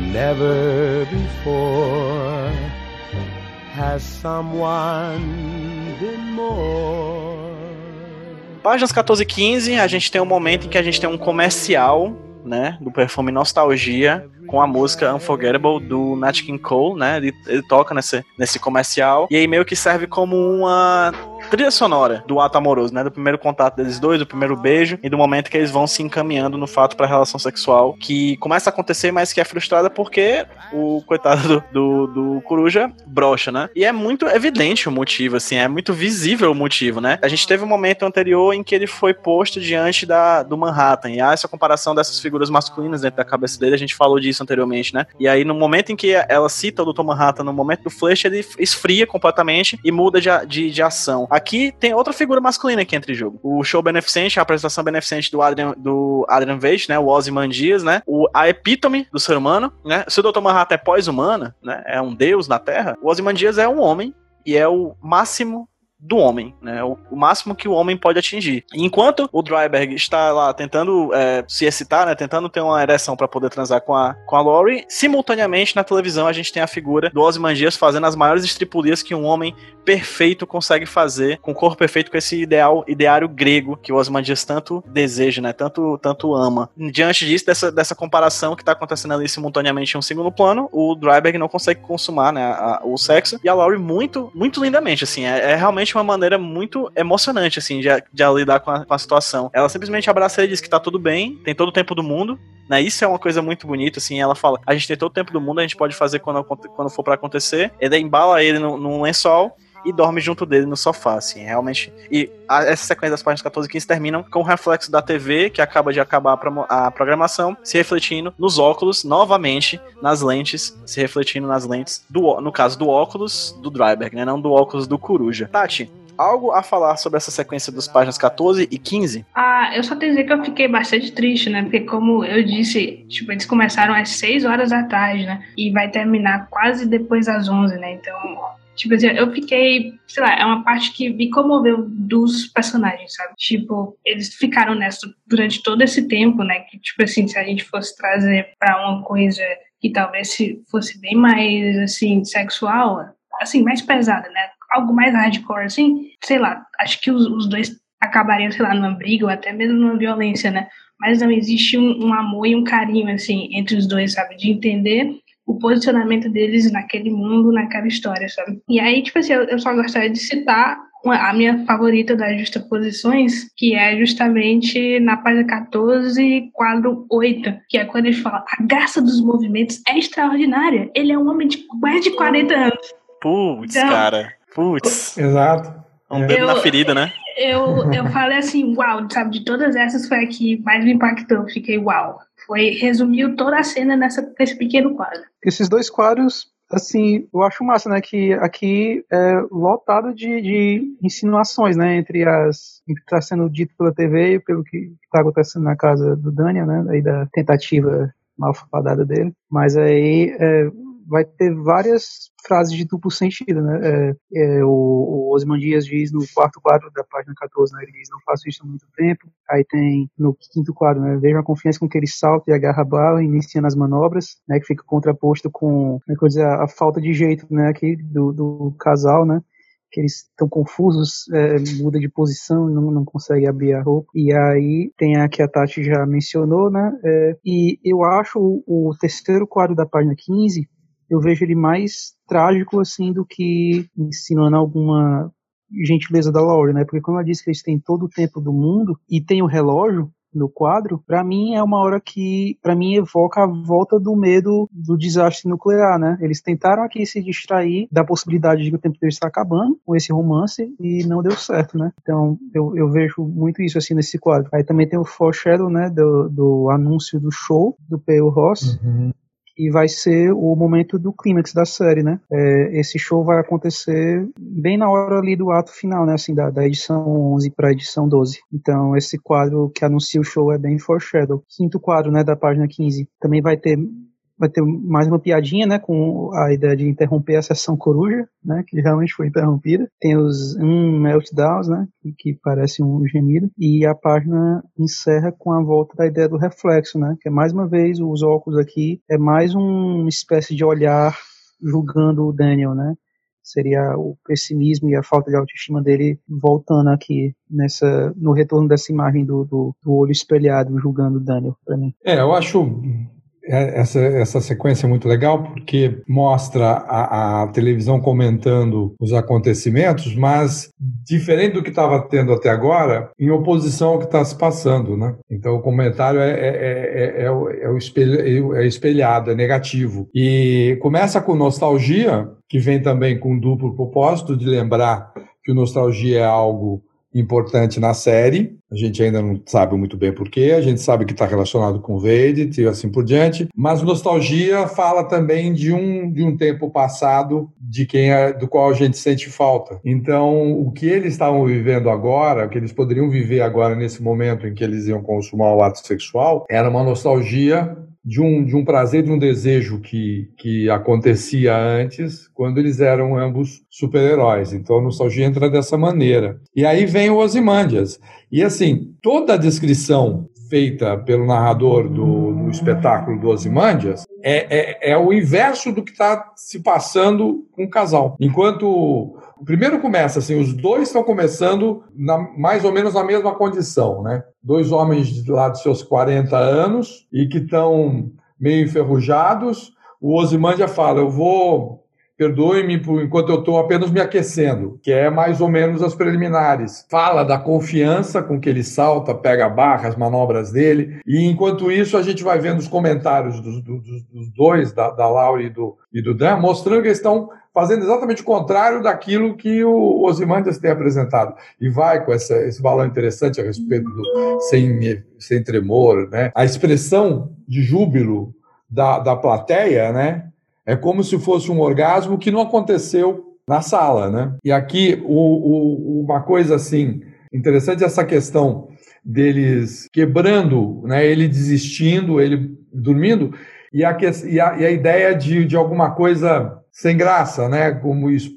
Speaker 6: Never before has someone been more.
Speaker 1: Páginas 14 e 15, a gente tem um momento em que a gente tem um comercial, né, do perfume Nostalgia, com a música Unforgettable do Nat King Cole, né? Ele, ele, toca nesse, nesse comercial. E aí meio que serve como uma trilha sonora do ato amoroso, né? Do primeiro contato deles dois, do primeiro beijo e do momento que eles vão se encaminhando no fato para relação sexual que começa a acontecer, mas que é frustrada porque o coitado do, do, do Coruja brocha, né? E é muito evidente o motivo, assim, é muito visível o motivo, né? A gente teve um momento anterior em que ele foi posto diante da, do Manhattan e há essa comparação dessas figuras masculinas dentro da cabeça dele, a gente falou disso anteriormente, né? E aí no momento em que ela cita o Dr. Manhattan, no momento do flash, ele esfria completamente e muda de, de, de ação. Aqui tem outra figura masculina que entra em jogo. O show beneficente, a apresentação beneficente do Adrian, do Adrian Veitch, né? O Ozymandias, né? O, a epítome do ser humano, né? Se o Dr. Manhattan é pós-humana, né? É um deus na Terra, o Ozymandias é um homem e é o máximo do homem, né? O, o, máximo que o homem pode atingir. Enquanto o Dryberg está lá tentando é, se excitar, né? Tentando ter uma ereção para poder transar com a, com a Lori, simultaneamente na televisão a gente tem a figura do Ozymandias fazendo as maiores estripulias que um homem perfeito consegue fazer, com o corpo perfeito, com esse ideal, ideário grego que o Ozymandias tanto deseja, né? Tanto, tanto ama. Diante disso, dessa, dessa comparação que tá acontecendo ali simultaneamente em um segundo plano, o Dryberg não consegue consumar, né? A, o sexo e a Laurie muito, muito lindamente, assim. É, é realmente uma maneira muito emocionante, assim, de, de lidar com a, com a situação. Ela simplesmente abraça ele e diz que tá tudo bem, tem todo o tempo do mundo, né? Isso é uma coisa muito bonita, assim. Ela fala: a gente tem todo o tempo do mundo, a gente pode fazer quando, quando for para acontecer. Ele embala ele num lençol e dorme junto dele no sofá, assim, realmente. E a, essa sequência das páginas 14 e 15 terminam com o reflexo da TV, que acaba de acabar a, a programação, se refletindo nos óculos, novamente, nas lentes, se refletindo nas lentes, do, no caso do óculos do Dryberg, né? Não do óculos do Coruja. Tati, algo a falar sobre essa sequência dos páginas 14 e 15?
Speaker 2: Ah, eu só tenho a dizer que eu fiquei bastante triste, né? Porque como eu disse, tipo, eles começaram às 6 horas da tarde, né? E vai terminar quase depois das 11, né? Então, Tipo assim, eu fiquei, sei lá, é uma parte que me comoveu dos personagens, sabe? Tipo, eles ficaram nessa durante todo esse tempo, né? Que, tipo assim, se a gente fosse trazer para uma coisa que talvez fosse bem mais, assim, sexual, assim, mais pesada, né? Algo mais hardcore, assim, sei lá, acho que os, os dois acabariam, sei lá, numa briga ou até mesmo numa violência, né? Mas não existe um, um amor e um carinho, assim, entre os dois, sabe? De entender o posicionamento deles naquele mundo, naquela história, sabe? E aí, tipo assim, eu, eu só gostaria de citar a minha favorita das justaposições, que é justamente na página 14, quadro 8, que é quando ele fala: a graça dos movimentos é extraordinária. Ele é um homem de mais de 40 anos.
Speaker 1: Putz, então, cara. Putz.
Speaker 5: Exato.
Speaker 1: Um dedo eu, na ferida, né?
Speaker 2: Eu, eu falei assim, uau, sabe, de todas essas foi a que mais me impactou. Fiquei, uau. Foi, resumiu toda a cena nessa, nesse pequeno quadro.
Speaker 3: Esses dois quadros, assim, eu acho massa, né, que aqui é lotado de, de insinuações, né, entre as que está sendo dito pela TV e pelo que está acontecendo na casa do Daniel, né, aí da tentativa malfadada dele, mas aí é, vai ter várias frases de duplo sentido, né? É, é, o, o Osman Dias diz no quarto quadro da página 14, né? Ele diz, não faço isso há muito tempo. Aí tem no quinto quadro, né? Veja a confiança com que ele salta e agarra a bala, iniciando as manobras, né? Que fica contraposto com, como é dizer, a, falta de jeito, né? Aqui do, do casal, né? que eles estão confusos, é, muda de posição, não, não consegue abrir a roupa. E aí tem a que a Tati já mencionou, né? É, e eu acho o terceiro quadro da página 15 eu vejo ele mais trágico assim do que ensinando alguma gentileza da Laurie, né? Porque quando ela disse que eles têm todo o tempo do mundo e tem o relógio no quadro, para mim é uma hora que para mim evoca a volta do medo do desastre nuclear, né? Eles tentaram aqui se distrair da possibilidade de que o tempo deles está acabando com esse romance e não deu certo, né? Então eu, eu vejo muito isso assim nesse quadro. Aí também tem o foreshadow, né, do, do anúncio do show do P.O. Ross, uhum e vai ser o momento do clímax da série, né? É, esse show vai acontecer bem na hora ali do ato final, né? Assim, da, da edição 11 para a edição 12. Então, esse quadro que anuncia o show é bem foreshadow. Quinto quadro, né, da página 15, também vai ter vai ter mais uma piadinha, né, com a ideia de interromper a sessão coruja, né, que realmente foi interrompida. Tem os um meltdowns, né, que, que parece um gemido, e a página encerra com a volta da ideia do reflexo, né, que é mais uma vez os óculos aqui é mais uma espécie de olhar julgando o Daniel, né? Seria o pessimismo e a falta de autoestima dele voltando aqui nessa no retorno dessa imagem do, do, do olho espelhado julgando o Daniel para mim.
Speaker 5: É, eu acho essa, essa sequência é muito legal porque mostra a, a televisão comentando os acontecimentos, mas diferente do que estava tendo até agora, em oposição ao que está se passando, né? Então o comentário é, é, é, é, é, o espelho, é espelhado, é negativo. E começa com nostalgia, que vem também com duplo propósito de lembrar que o nostalgia é algo importante na série. A gente ainda não sabe muito bem porquê, a gente sabe que está relacionado com Vedit e assim por diante, mas nostalgia fala também de um, de um tempo passado de quem é, do qual a gente sente falta. Então, o que eles estavam vivendo agora, o que eles poderiam viver agora nesse momento em que eles iam consumar o ato sexual, era uma nostalgia de um, de um prazer, de um desejo que, que acontecia antes, quando eles eram ambos super-heróis. Então a nostalgia entra dessa maneira. E aí vem o Ozymandias. E assim, toda a descrição feita pelo narrador do, do espetáculo do Ozymandias é, é, é o inverso do que está se passando com o casal. Enquanto primeiro começa assim, os dois estão começando na, mais ou menos na mesma condição, né? Dois homens de lá dos seus 40 anos e que estão meio enferrujados. O Osimandia fala: Eu vou Perdoe-me enquanto eu estou apenas me aquecendo, que é mais ou menos as preliminares. Fala da confiança com que ele salta, pega a barra, as manobras dele, e enquanto isso a gente vai vendo os comentários dos, dos, dos dois, da, da Laura e do, e do Dan, mostrando que eles estão fazendo exatamente o contrário daquilo que o Osimandias tem apresentado. E vai com essa, esse balão interessante a respeito do sem, sem tremor, né? A expressão de júbilo da, da plateia, né? É como se fosse um orgasmo que não aconteceu na sala, né? E aqui o, o, uma coisa assim interessante é essa questão deles quebrando, né? Ele desistindo, ele dormindo e a, e a, e a ideia de, de alguma coisa sem graça, né? Como, isso,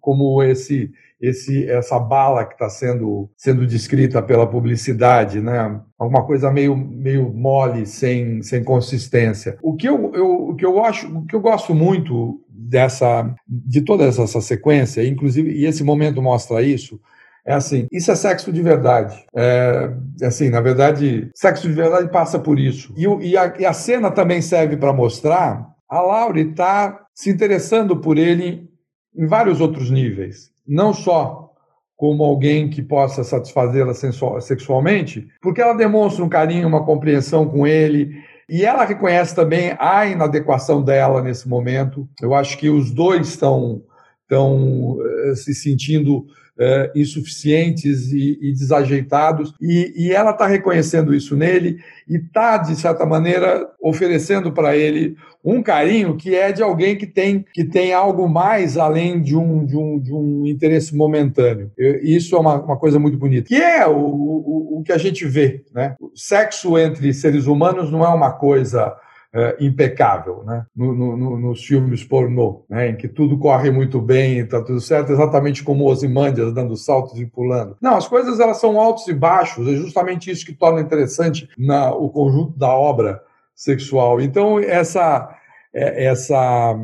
Speaker 5: como esse esse, essa bala que está sendo, sendo descrita pela publicidade, né? Alguma coisa meio, meio mole, sem, sem consistência. O que eu, eu, o que eu acho, o que eu gosto muito dessa, de toda essa, essa sequência, inclusive, e esse momento mostra isso, é assim, isso é sexo de verdade. É, assim, na verdade, sexo de verdade passa por isso. E, e, a, e a cena também serve para mostrar a Laure está se interessando por ele em vários outros níveis não só como alguém que possa satisfazê-la sexualmente, porque ela demonstra um carinho, uma compreensão com ele, e ela reconhece também a inadequação dela nesse momento. Eu acho que os dois estão, estão uh, se sentindo uh, insuficientes e, e desajeitados, e, e ela está reconhecendo isso nele e está, de certa maneira, oferecendo para ele um carinho que é de alguém que tem, que tem algo mais além de um, de um, de um interesse momentâneo. Isso é uma, uma coisa muito bonita. Que é o, o, o que a gente vê. Né? O sexo entre seres humanos não é uma coisa é, impecável, né? No, no, nos filmes pornô, né? em que tudo corre muito bem, está tudo certo, exatamente como Ozymandias dando saltos e pulando. Não, as coisas elas são altos e baixos, é justamente isso que torna interessante na, o conjunto da obra sexual. Então, essa essa,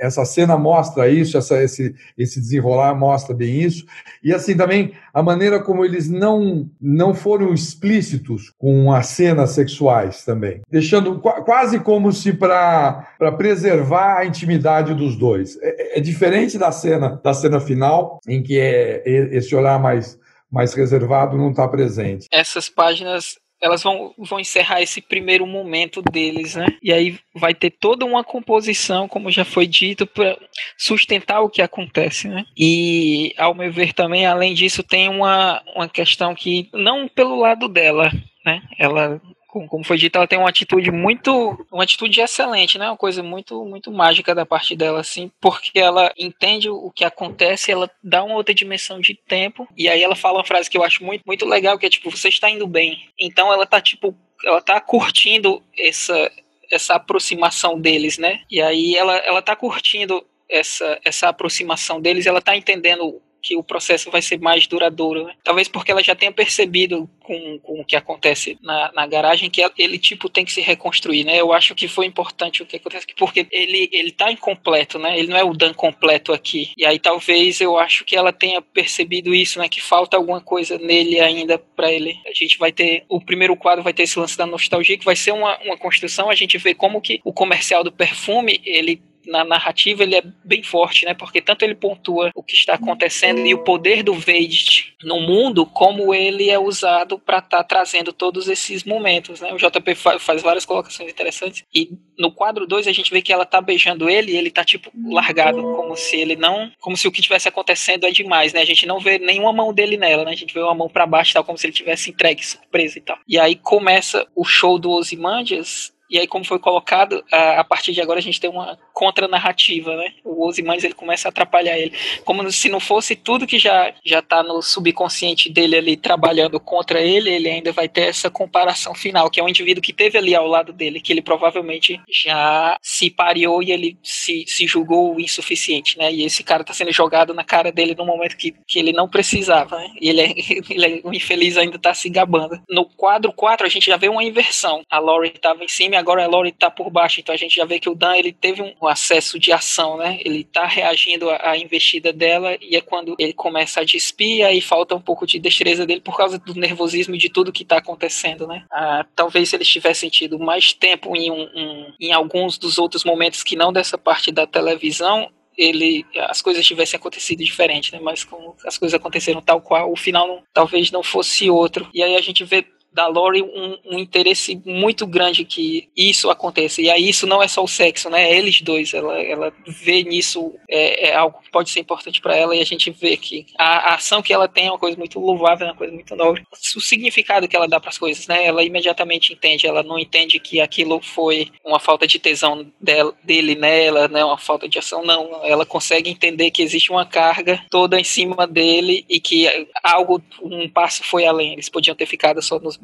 Speaker 5: essa cena mostra isso, essa, esse, esse desenrolar mostra bem isso. E assim também a maneira como eles não, não foram explícitos com as cenas sexuais também, deixando quase como se para preservar a intimidade dos dois. É, é, diferente da cena da cena final, em que é, esse olhar mais mais reservado não está presente.
Speaker 4: Essas páginas elas vão, vão encerrar esse primeiro momento deles, né? E aí vai ter toda uma composição, como já foi dito, para sustentar o que acontece, né? E, ao meu ver, também, além disso, tem uma, uma questão que, não pelo lado dela, né? Ela como foi dito, ela tem uma atitude muito, uma atitude excelente, né? Uma coisa muito, muito mágica da parte dela, assim, porque ela entende o que acontece, ela dá uma outra dimensão de tempo, e aí ela fala uma frase que eu acho muito, muito legal, que é tipo, você está indo bem. Então ela tá, tipo, ela tá curtindo essa, essa aproximação deles, né? E aí ela, ela tá curtindo essa, essa aproximação deles, ela tá entendendo que o processo vai ser mais duradouro. Né? Talvez porque ela já tenha percebido com, com o que acontece na, na garagem que ele tipo tem que se reconstruir, né? Eu acho que foi importante o que acontece porque ele ele tá incompleto, né? Ele não é o Dan completo aqui. E aí talvez eu acho que ela tenha percebido isso, né? Que falta alguma coisa nele ainda para ele. A gente vai ter o primeiro quadro vai ter esse lance da nostalgia que vai ser uma, uma construção. A gente vê como que o comercial do perfume ele na narrativa ele é bem forte, né? Porque tanto ele pontua o que está acontecendo e o poder do Vade no mundo, como ele é usado para estar tá trazendo todos esses momentos, né? O JP faz várias colocações interessantes e no quadro 2 a gente vê que ela tá beijando ele e ele tá tipo largado, como se ele não, como se o que tivesse acontecendo é demais, né? A gente não vê nenhuma mão dele nela, né? A gente vê uma mão para baixo, tal como se ele tivesse entregue surpresa e tal. E aí começa o show do Ozymandias e aí, como foi colocado, a, a partir de agora a gente tem uma contranarrativa, né? O Ozymandias ele começa a atrapalhar ele, como se não fosse tudo que já já está no subconsciente dele ali trabalhando contra ele, ele ainda vai ter essa comparação final, que é um indivíduo que teve ali ao lado dele, que ele provavelmente já se pareou e ele se, se julgou insuficiente, né? E esse cara está sendo jogado na cara dele no momento que, que ele não precisava, né? E ele é, [LAUGHS] ele é o infeliz ainda está se gabando. No quadro 4 a gente já vê uma inversão. A Laurie estava em cima agora a Lori está por baixo, então a gente já vê que o Dan ele teve um acesso de ação, né? Ele está reagindo à, investida dela e é quando ele começa a despir e falta um pouco de destreza dele por causa do nervosismo e de tudo que está acontecendo, né? Ah, talvez se eles tivessem tido mais tempo em, um, um, em alguns dos outros momentos que não dessa parte da televisão, ele as coisas tivessem acontecido diferente, né? Mas como as coisas aconteceram tal qual, o final não, talvez não fosse outro. E aí a gente vê da Lori um, um, interesse muito grande que isso aconteça. E aí isso não é só o sexo, né? É eles dois. Ela, ela vê nisso é, é algo que pode ser importante para ela e a gente vê que a, a, ação que ela tem é uma coisa muito louvável, é uma coisa muito nobre. O significado que ela dá para as coisas, né? Ela imediatamente entende. Ela não entende que aquilo foi uma falta de tesão dela, dele nela, né? Uma falta de ação. Não. Ela consegue entender que existe uma carga toda em cima dele e que algo, um passo foi além. Eles podiam ter ficado só nos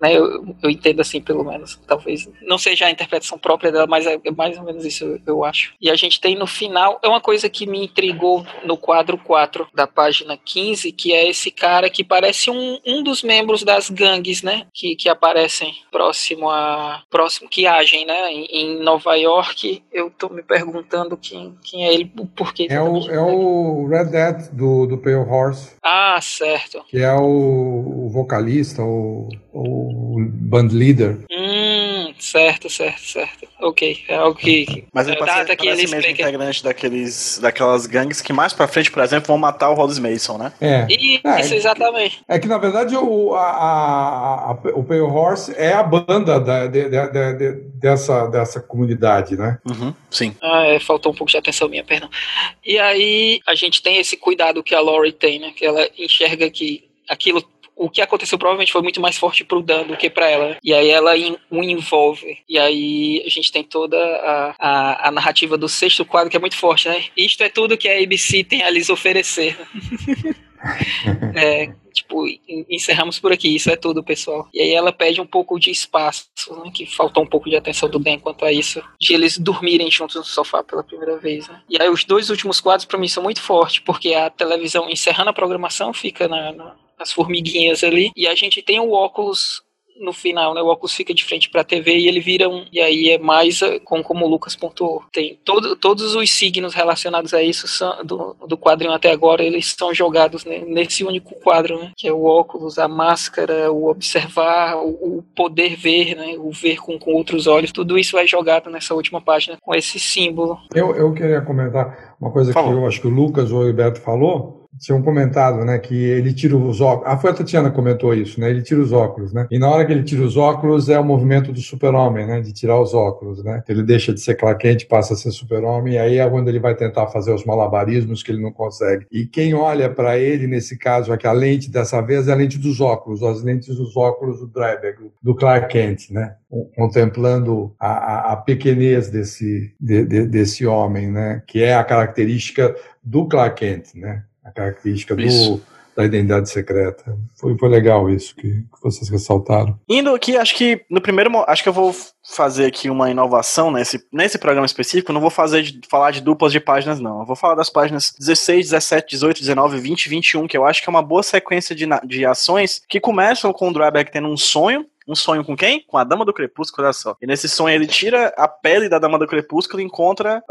Speaker 4: né? Eu, eu entendo assim, pelo menos. Talvez não seja a interpretação própria dela, mas é, é mais ou menos isso, eu acho. E a gente tem no final, é uma coisa que me intrigou no quadro 4 da página 15, que é esse cara que parece um, um dos membros das gangues, né? Que, que aparecem próximo a. próximo, que agem, né? Em, em Nova York. Eu tô me perguntando quem, quem é ele, por que.
Speaker 5: É o, é o Red Dead do, do Pale Horse.
Speaker 4: Ah, certo.
Speaker 5: Que é o, o vocalista, o o band leader.
Speaker 4: Hum, certo, certo, certo. Ok, é algo que.
Speaker 1: Mas ele parece, data que ele mesmo explica... integrante daqueles, daquelas gangues que mais pra frente, por exemplo, vão matar o Rhodes Mason, né?
Speaker 5: É.
Speaker 4: Isso, é, exatamente.
Speaker 5: É que, na verdade, o, a, a, a, o Pale Horse é a banda da, de, de, de, dessa, dessa comunidade, né?
Speaker 1: Uhum, sim.
Speaker 4: Ah, é, faltou um pouco de atenção minha, perdão. E aí, a gente tem esse cuidado que a Laurie tem, né? Que ela enxerga que aquilo o que aconteceu provavelmente foi muito mais forte pro Dan do que para ela. E aí ela o envolve. E aí a gente tem toda a, a, a, narrativa do sexto quadro que é muito forte, né? Isto é tudo que a ABC tem a lhes oferecer. [LAUGHS] é, tipo, encerramos por aqui, isso é tudo, pessoal. E aí ela pede um pouco de espaço, né, que faltou um pouco de atenção do Dan quanto a isso, de eles dormirem juntos no sofá pela primeira vez, né? E aí os dois últimos quadros para mim são muito fortes, porque a televisão encerrando a programação fica na, na as formiguinhas ali, e a gente tem o óculos no final, né? O óculos fica de frente para a TV e ele vira um. E aí é mais, eh, com, como o Lucas pontuou, tem todo, todos os signos relacionados a isso são, do, do quadrinho até agora, eles estão jogados né, nesse único quadro, né? Que é o óculos, a máscara, o observar, o, o poder ver, né? O ver com, com outros olhos, tudo isso é jogado nessa última página com esse símbolo.
Speaker 5: Eu, eu queria comentar uma coisa que eu acho que o Lucas ou o Alberto falou tinham comentado, né, que ele tira os óculos. A foi a Tatiana comentou isso, né? Ele tira os óculos, né? E na hora que ele tira os óculos é o movimento do super-homem, né? De tirar os óculos, né? Ele deixa de ser Clark Kent, passa a ser super-homem, e aí é quando ele vai tentar fazer os malabarismos que ele não consegue. E quem olha para ele, nesse caso aqui, a lente dessa vez é a lente dos óculos, as lentes dos óculos do Dryberg, do Clark Kent, né? Contemplando a, a, a pequenez desse, de, de, desse homem, né? Que é a característica do Clark Kent, né? A característica do, da identidade secreta. Foi, foi legal isso que, que vocês ressaltaram.
Speaker 1: Indo aqui, acho que no primeiro, acho que eu vou fazer aqui uma inovação nesse, nesse programa específico, não vou fazer de, falar de duplas de páginas, não. Eu vou falar das páginas 16, 17, 18, 19, 20 e 21, que eu acho que é uma boa sequência de, de ações que começam com o Dryback tendo um sonho, um sonho com quem? Com a Dama do Crepúsculo, olha só. E nesse sonho ele tira a pele da Dama do Crepúsculo e encontra.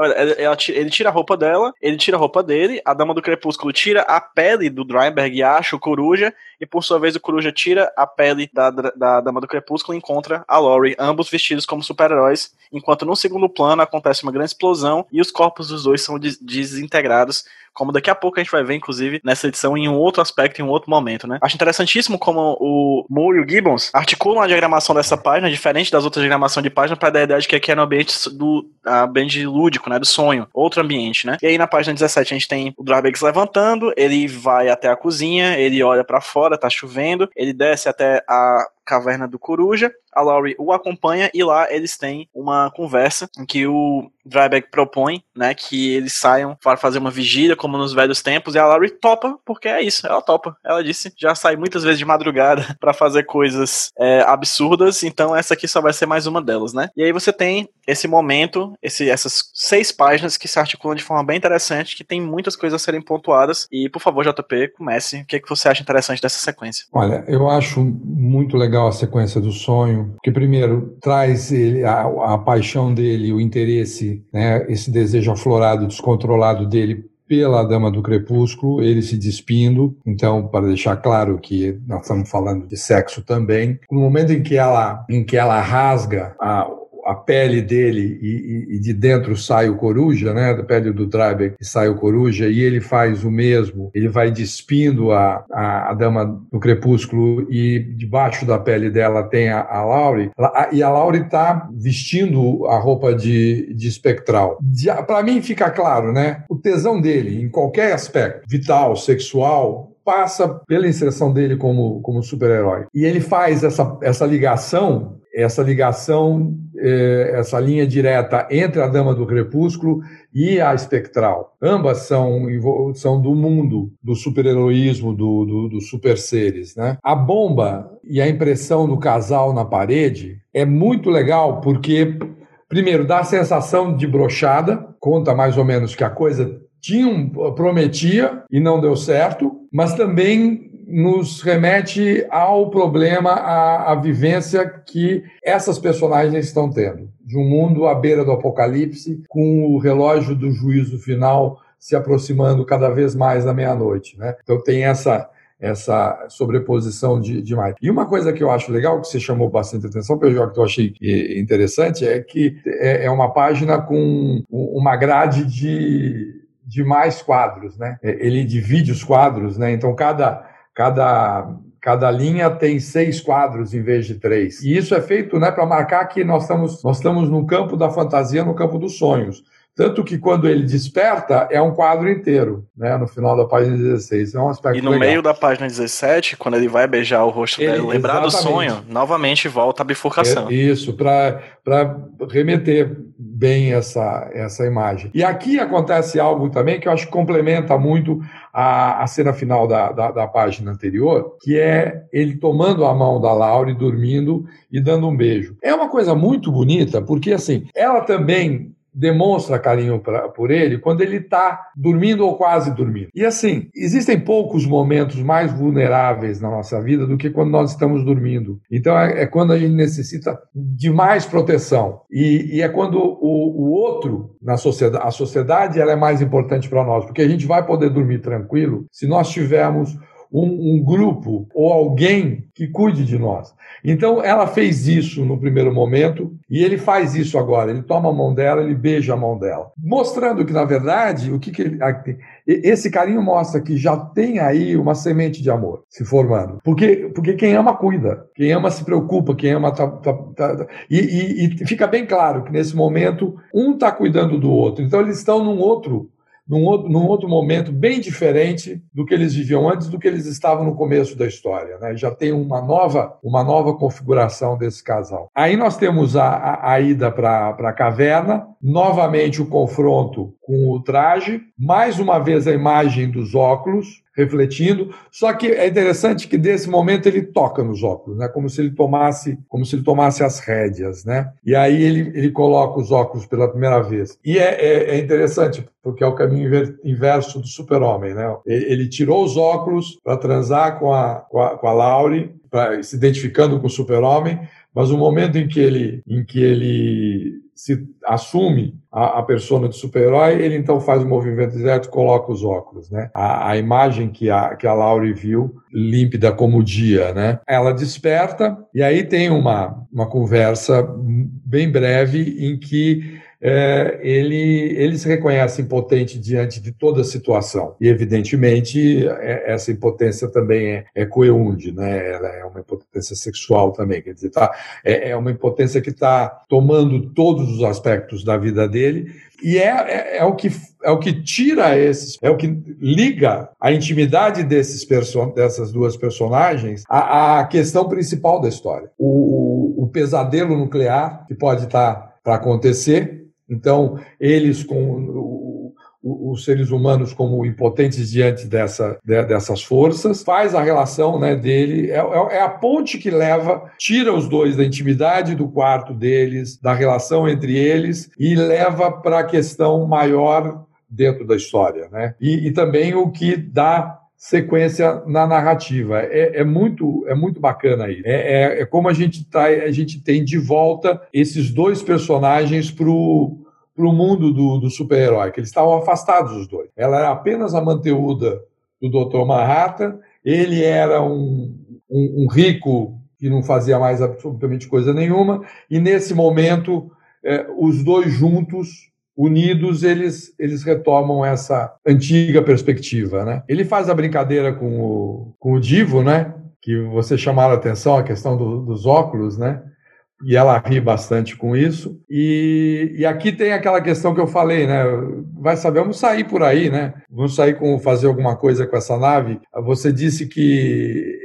Speaker 1: Ele tira a roupa dela, ele tira a roupa dele, a Dama do Crepúsculo tira a pele do Dryberg e acha o Coruja, e por sua vez o Coruja tira a pele da, da Dama do Crepúsculo e encontra a Laurie, ambos vestidos como super-heróis, enquanto no segundo plano acontece uma grande explosão e os corpos dos dois são des desintegrados como daqui a pouco a gente vai ver, inclusive, nessa edição, em um outro aspecto, em um outro momento, né? Acho interessantíssimo como o Moore e o Gibbons articulam a diagramação dessa página, diferente das outras diagramações de página, para dar a ideia de que aqui é no ambiente do ambiente lúdico, né? Do sonho, outro ambiente, né? E aí na página 17 a gente tem o Drabex levantando, ele vai até a cozinha, ele olha para fora, tá chovendo, ele desce até a caverna do Coruja. A Laurie o acompanha e lá eles têm uma conversa em que o Dryback propõe, né, que eles saiam para fazer uma vigília como nos velhos tempos e a Laurie topa, porque é isso, ela topa. Ela disse, já sai muitas vezes de madrugada [LAUGHS] para fazer coisas é, absurdas, então essa aqui só vai ser mais uma delas, né? E aí você tem esse momento, esse, essas seis páginas que se articulam de forma bem interessante, que tem muitas coisas a serem pontuadas. E, por favor, JP, comece. O que, é que você acha interessante dessa sequência?
Speaker 5: Olha, eu acho muito legal a sequência do sonho, que primeiro traz ele, a, a paixão dele, o interesse, né, esse desejo aflorado, descontrolado dele pela Dama do Crepúsculo, ele se despindo. Então, para deixar claro que nós estamos falando de sexo também, no momento em que ela, em que ela rasga a, a pele dele e, e, de dentro sai o coruja, né? Da pele do Drybeck sai o coruja e ele faz o mesmo. Ele vai despindo a, a, a dama do crepúsculo e debaixo da pele dela tem a, a Laurie. e a Laurie está vestindo a roupa de, de espectral. Para mim fica claro, né? O tesão dele em qualquer aspecto, vital, sexual, passa pela inserção dele como, como super-herói. E ele faz essa, essa ligação essa ligação, essa linha direta entre a Dama do Crepúsculo e a Espectral. Ambas são, são do mundo do super-heroísmo, do, do, dos super-seres. Né? A bomba e a impressão do casal na parede é muito legal porque, primeiro, dá a sensação de brochada, conta mais ou menos que a coisa tinha, prometia e não deu certo, mas também nos remete ao problema, à, à, vivência que essas personagens estão tendo. De um mundo à beira do apocalipse, com o relógio do juízo final se aproximando cada vez mais da meia-noite. Né? Então tem essa essa sobreposição de, de mais. E uma coisa que eu acho legal, que você chamou bastante atenção, PJ, que eu achei interessante, é que é, é uma página com uma grade de, de mais quadros, né? Ele divide os quadros, né? Então cada cada, cada linha tem seis quadros em vez de três. E isso é feito né, para marcar que nós estamos, nós estamos no campo da fantasia, no campo dos sonhos. Tanto que quando ele desperta, é um quadro inteiro, né? No final da página 16. É um aspecto
Speaker 1: E no
Speaker 5: legal.
Speaker 1: meio da página 17, quando ele vai beijar o rosto ele, dela, lembrar do sonho, novamente volta a bifurcação.
Speaker 5: É, isso, para remeter bem essa, essa imagem. E aqui acontece algo também que eu acho que complementa muito a, a cena final da, da, da página anterior, que é ele tomando a mão da Laura e dormindo e dando um beijo. É uma coisa muito bonita, porque assim, ela também demonstra carinho pra, por ele quando ele está dormindo ou quase dormindo. E assim, existem poucos momentos mais vulneráveis na nossa vida do que quando nós estamos dormindo. Então é, é quando a gente necessita de mais proteção. E, e é quando o, o, outro na sociedade, a sociedade ela é mais importante para nós, porque a gente vai poder dormir tranquilo se nós tivermos um, um, grupo ou alguém que cuide de nós. Então ela fez isso no primeiro momento e ele faz isso agora. Ele toma a mão dela, ele beija a mão dela, mostrando que na verdade o que, que ele, esse carinho mostra que já tem aí uma semente de amor se formando. Porque, porque quem ama cuida, quem ama se preocupa, quem ama tá, tá, tá, tá. e, e, e fica bem claro que nesse momento um está cuidando do outro. Então eles estão num outro num outro, num outro momento bem diferente do que eles viviam antes, do que eles estavam no começo da história. Né? Já tem uma nova, uma nova configuração desse casal. Aí nós temos a, a, a ida para a caverna, novamente o confronto com o traje, mais uma vez a imagem dos óculos, refletindo. Só que é interessante que desse momento ele toca nos óculos, né? Como se ele tomasse, como se ele tomasse as rédeas, né? E aí ele, ele coloca os óculos pela primeira vez. E é, é, é interessante porque é o caminho inverso do super-homem, né? Ele, tirou os óculos para transar com a, com a, com a Laurie, pra, se identificando com o super-homem, mas o momento em que ele, em que ele se assume a, a persona de super-herói, ele então faz o movimento direto e coloca os óculos, né? A, a, imagem que a, que a Laurie viu, límpida como o dia, né? Ela desperta e aí tem uma, uma conversa bem breve em que é, ele, ele se reconhece impotente diante de toda a situação. E, evidentemente, é, essa impotência também é, é coeunde, né? ela é uma impotência sexual também, quer dizer, tá, é, é uma impotência que está tomando todos os aspectos da vida dele e é, é, é, o que, é o que tira esses, é o que liga a intimidade desses person dessas duas personagens à, à questão principal da história. O, o, o pesadelo nuclear que pode estar tá para acontecer então, eles com os seres humanos como impotentes diante dessa, dessas forças, faz a relação né, dele, é, é, é, a ponte que leva, tira os dois da intimidade do quarto deles, da relação entre eles, e leva para a questão maior dentro da história. Né? E, e também o que dá sequência na narrativa. É, é, muito, é muito bacana aí. É, é, é como a gente, tá, a gente tem de volta esses dois personagens para o mundo do, do super-herói, que eles estavam afastados os dois. Ela era apenas a manteúda do Dr. Manhattan, ele era um, um, um rico que não fazia mais absolutamente coisa nenhuma, e nesse momento, é, os dois juntos unidos, eles, eles retomam essa antiga perspectiva. Né? Ele faz a brincadeira com o, com o Divo, né? que você chamaram a atenção, a questão do, dos óculos, né? E ela ri bastante com isso. E, e aqui tem aquela questão que eu falei, né? Vai saber, vamos sair por aí, né? Vamos sair com fazer alguma coisa com essa nave. Você disse que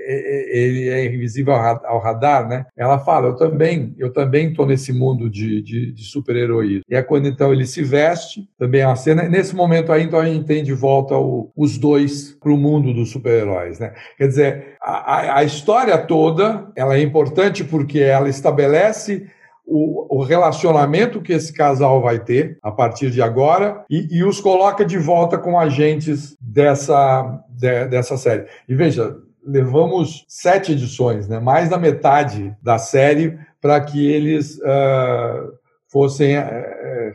Speaker 5: ele é invisível ao radar, né? Ela fala, eu também, eu também estou nesse mundo de, de, de super-heroísmo. E é quando então ele se veste, também é uma cena. Nesse momento aí, então a gente tem de volta o, os dois para o mundo dos super-heróis, né? Quer dizer, a, a história toda, ela é importante porque ela estabelece o, relacionamento que esse casal vai ter a partir de agora e, e os coloca de volta com agentes dessa, de, dessa série. E veja, levamos sete edições, né? mais da metade da série, para que eles uh, fossem uh,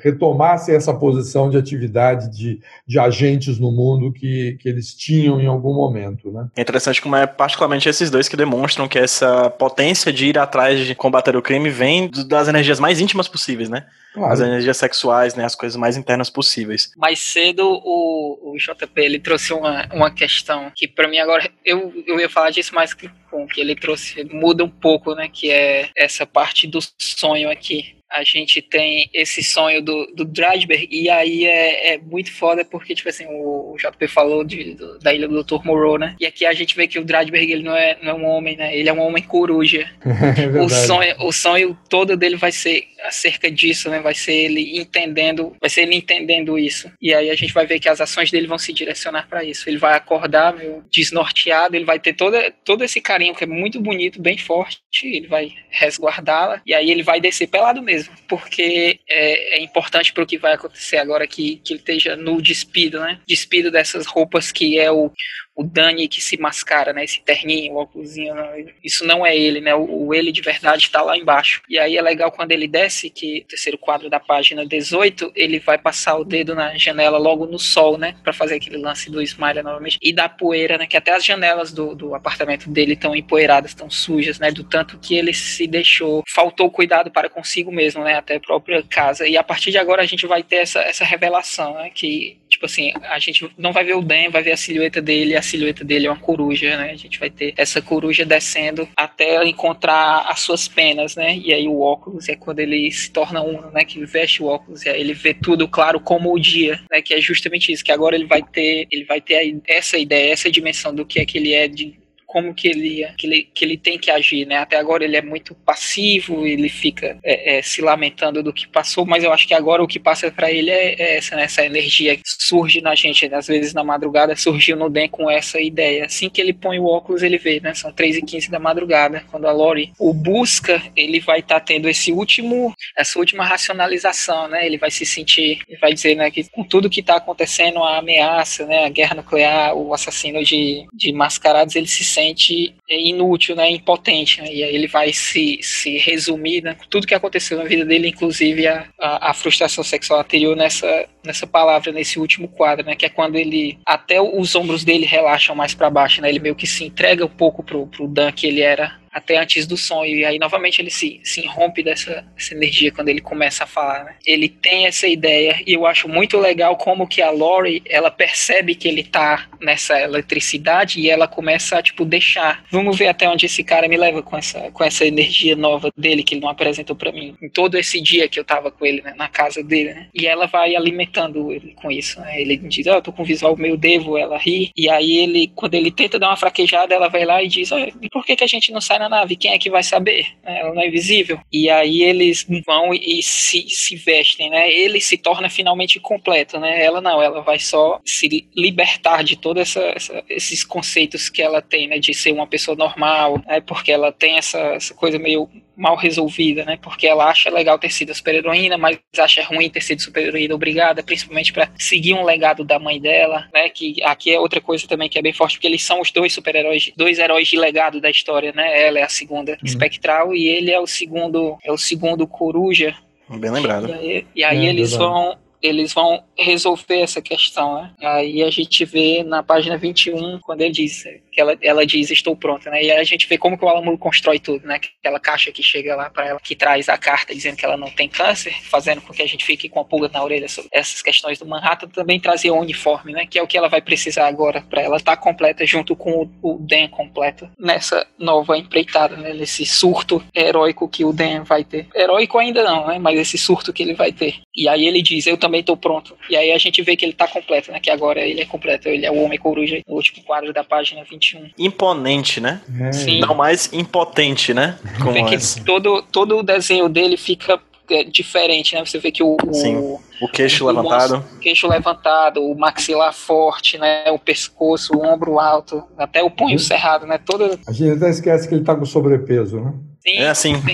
Speaker 5: retomassem essa posição de atividade de, de agentes no mundo que, que eles tinham em algum momento. Né?
Speaker 1: É interessante como é particularmente esses dois que demonstram que essa potência de ir atrás de combater o crime vem das energias mais íntimas possíveis, né? Claro. As energias sexuais, né? As coisas mais internas possíveis.
Speaker 4: Mais cedo, o, o JP ele trouxe uma, uma questão que, para mim, agora eu, eu ia falar disso mais que com que ele trouxe, muda um pouco, né? Que é essa parte do sonho aqui a gente tem esse sonho do, do Dradberg, e aí é, é muito foda porque, tipo assim, o, o JP falou de, do, da ilha do Dr. Moreau, né? E aqui a gente vê que o Dradberg, ele não é, não é um homem, né? Ele é um homem coruja. [LAUGHS] É o, sonho, o sonho todo dele vai ser acerca disso, né? Vai ser ele entendendo, vai ser ele entendendo isso. E aí a gente vai ver que as ações dele vão se direcionar para isso. Ele vai acordar, viu, desnorteado, ele vai ter toda, todo esse carinho que é muito bonito, bem forte, ele vai resguardá-la, e aí ele vai descer pelado mesmo mesmo, porque é, é importante para o que vai acontecer agora que, que ele esteja no despido, né? Despido dessas roupas que é o, o Dani que se mascara, né? Esse terninho, o óculosinho, isso não é ele, né? O, o ele de verdade está lá embaixo. E aí é legal quando ele desce, que o terceiro quadro da página 18, ele vai passar o dedo na janela logo no sol, né? Para fazer aquele lance do Smiley novamente. E da poeira, né? Que até as janelas do, do apartamento dele estão empoeiradas, estão sujas, né? Do tanto que ele se deixou, faltou cuidado para consigo mesmo, né? Até a própria casa. E a partir de agora a gente vai ter essa, essa revelação, né? Que, tipo assim, a gente não vai ver o Dan, vai ver a silhueta dele, a silhueta dele é uma coruja, né? A gente vai ter essa coruja descendo até encontrar as suas penas, né? E aí o óculos é quando ele se torna um, né? Que veste o óculos e aí ele vê tudo claro como o dia, né? Que é justamente isso, que agora ele vai ter, ele vai ter essa ideia, essa dimensão do que é que ele é de como que ele, que ele, que ele tem que agir, né? Até agora ele é muito passivo, ele fica é, é, se lamentando do que passou, mas eu acho que agora o que passa para ele é, é, essa, né? essa energia que surge na gente, né? às vezes na madrugada surgiu no Den com essa ideia. Assim que ele põe o óculos, ele vê, né? São 3 e 15 da madrugada, quando a Lori o busca, ele vai estar tá tendo esse último, essa última racionalização, né? Ele vai se sentir, vai dizer, né, que com tudo que está acontecendo, a ameaça, né, a guerra nuclear, o assassino de, de mascarados, ele se sente inútil, né, impotente, né? E aí ele vai se, se resumir, né, tudo que aconteceu na vida dele, inclusive a, a, a frustração sexual anterior nessa nessa palavra nesse último quadro, né, que é quando ele até os ombros dele relaxam mais para baixo, né? Ele meio que se entrega um pouco pro, pro Dan que ele era até antes do sonho. E aí, novamente, ele se, se rompe dessa, dessa energia quando ele começa a falar, né? Ele tem essa ideia e eu acho muito legal como que a Lori, ela percebe que ele tá nessa eletricidade e ela começa a, tipo, deixar. Vamos ver até onde esse cara me leva com essa, com essa energia nova dele que ele não apresentou para mim. Em todo esse dia que eu tava com ele, né? Na casa dele, né? E ela vai alimentando ele com isso, né? Ele diz, ó, oh, tô com visual meio devo, ela ri. E aí ele, quando ele tenta dar uma fraquejada, ela vai lá e diz, ó, oh, por que que a gente não sai na na nave, quem é que vai saber? É, ela não é visível. E aí eles vão e se, se vestem, né? Ele se torna finalmente completo, né? Ela não, ela vai só se libertar de todos essa, essa, esses conceitos que ela tem, né? De ser uma pessoa normal, né? Porque ela tem essa, essa coisa meio mal resolvida, né? Porque ela acha legal ter sido super-heroína, mas acha ruim ter sido super-heroína obrigada, principalmente para seguir um legado da mãe dela, né? Que aqui é outra coisa também que é bem forte, porque eles são os dois super-heróis, dois heróis de legado da história, né? Ela é a segunda uhum. espectral e ele é o segundo, é o segundo coruja.
Speaker 1: Bem lembrado.
Speaker 4: E aí, e aí é, eles vão eles vão resolver essa questão, né? Aí a gente vê na página 21, quando ele diz que ela, ela diz estou pronta, né? E a gente vê como que o Alan constrói tudo, né? Aquela caixa que chega lá para ela, que traz a carta dizendo que ela não tem câncer, fazendo com que a gente fique com a pulga na orelha sobre essas questões do Manhattan, também trazia o uniforme, né? Que é o que ela vai precisar agora para ela estar tá completa junto com o, o Dan completo nessa nova empreitada, né? Nesse surto heróico que o Dan vai ter. Heróico ainda não, né? Mas esse surto que ele vai ter. E aí ele diz, eu também estou pronto. E aí a gente vê que ele está completo, né? Que agora ele é completo, ele é o Homem Coruja no último quadro da página 21.
Speaker 1: Imponente, né?
Speaker 4: É. Sim.
Speaker 1: Não mais impotente, né?
Speaker 4: Como vê que todo, todo o desenho dele fica é, diferente, né? Você vê que o,
Speaker 1: Sim. o, o queixo o levantado,
Speaker 4: o queixo levantado, o maxilar forte, né? O pescoço, o ombro alto, até o punho cerrado, né? Todo...
Speaker 5: A gente até esquece que ele tá com sobrepeso, né?
Speaker 1: Sim, é assim. Sim.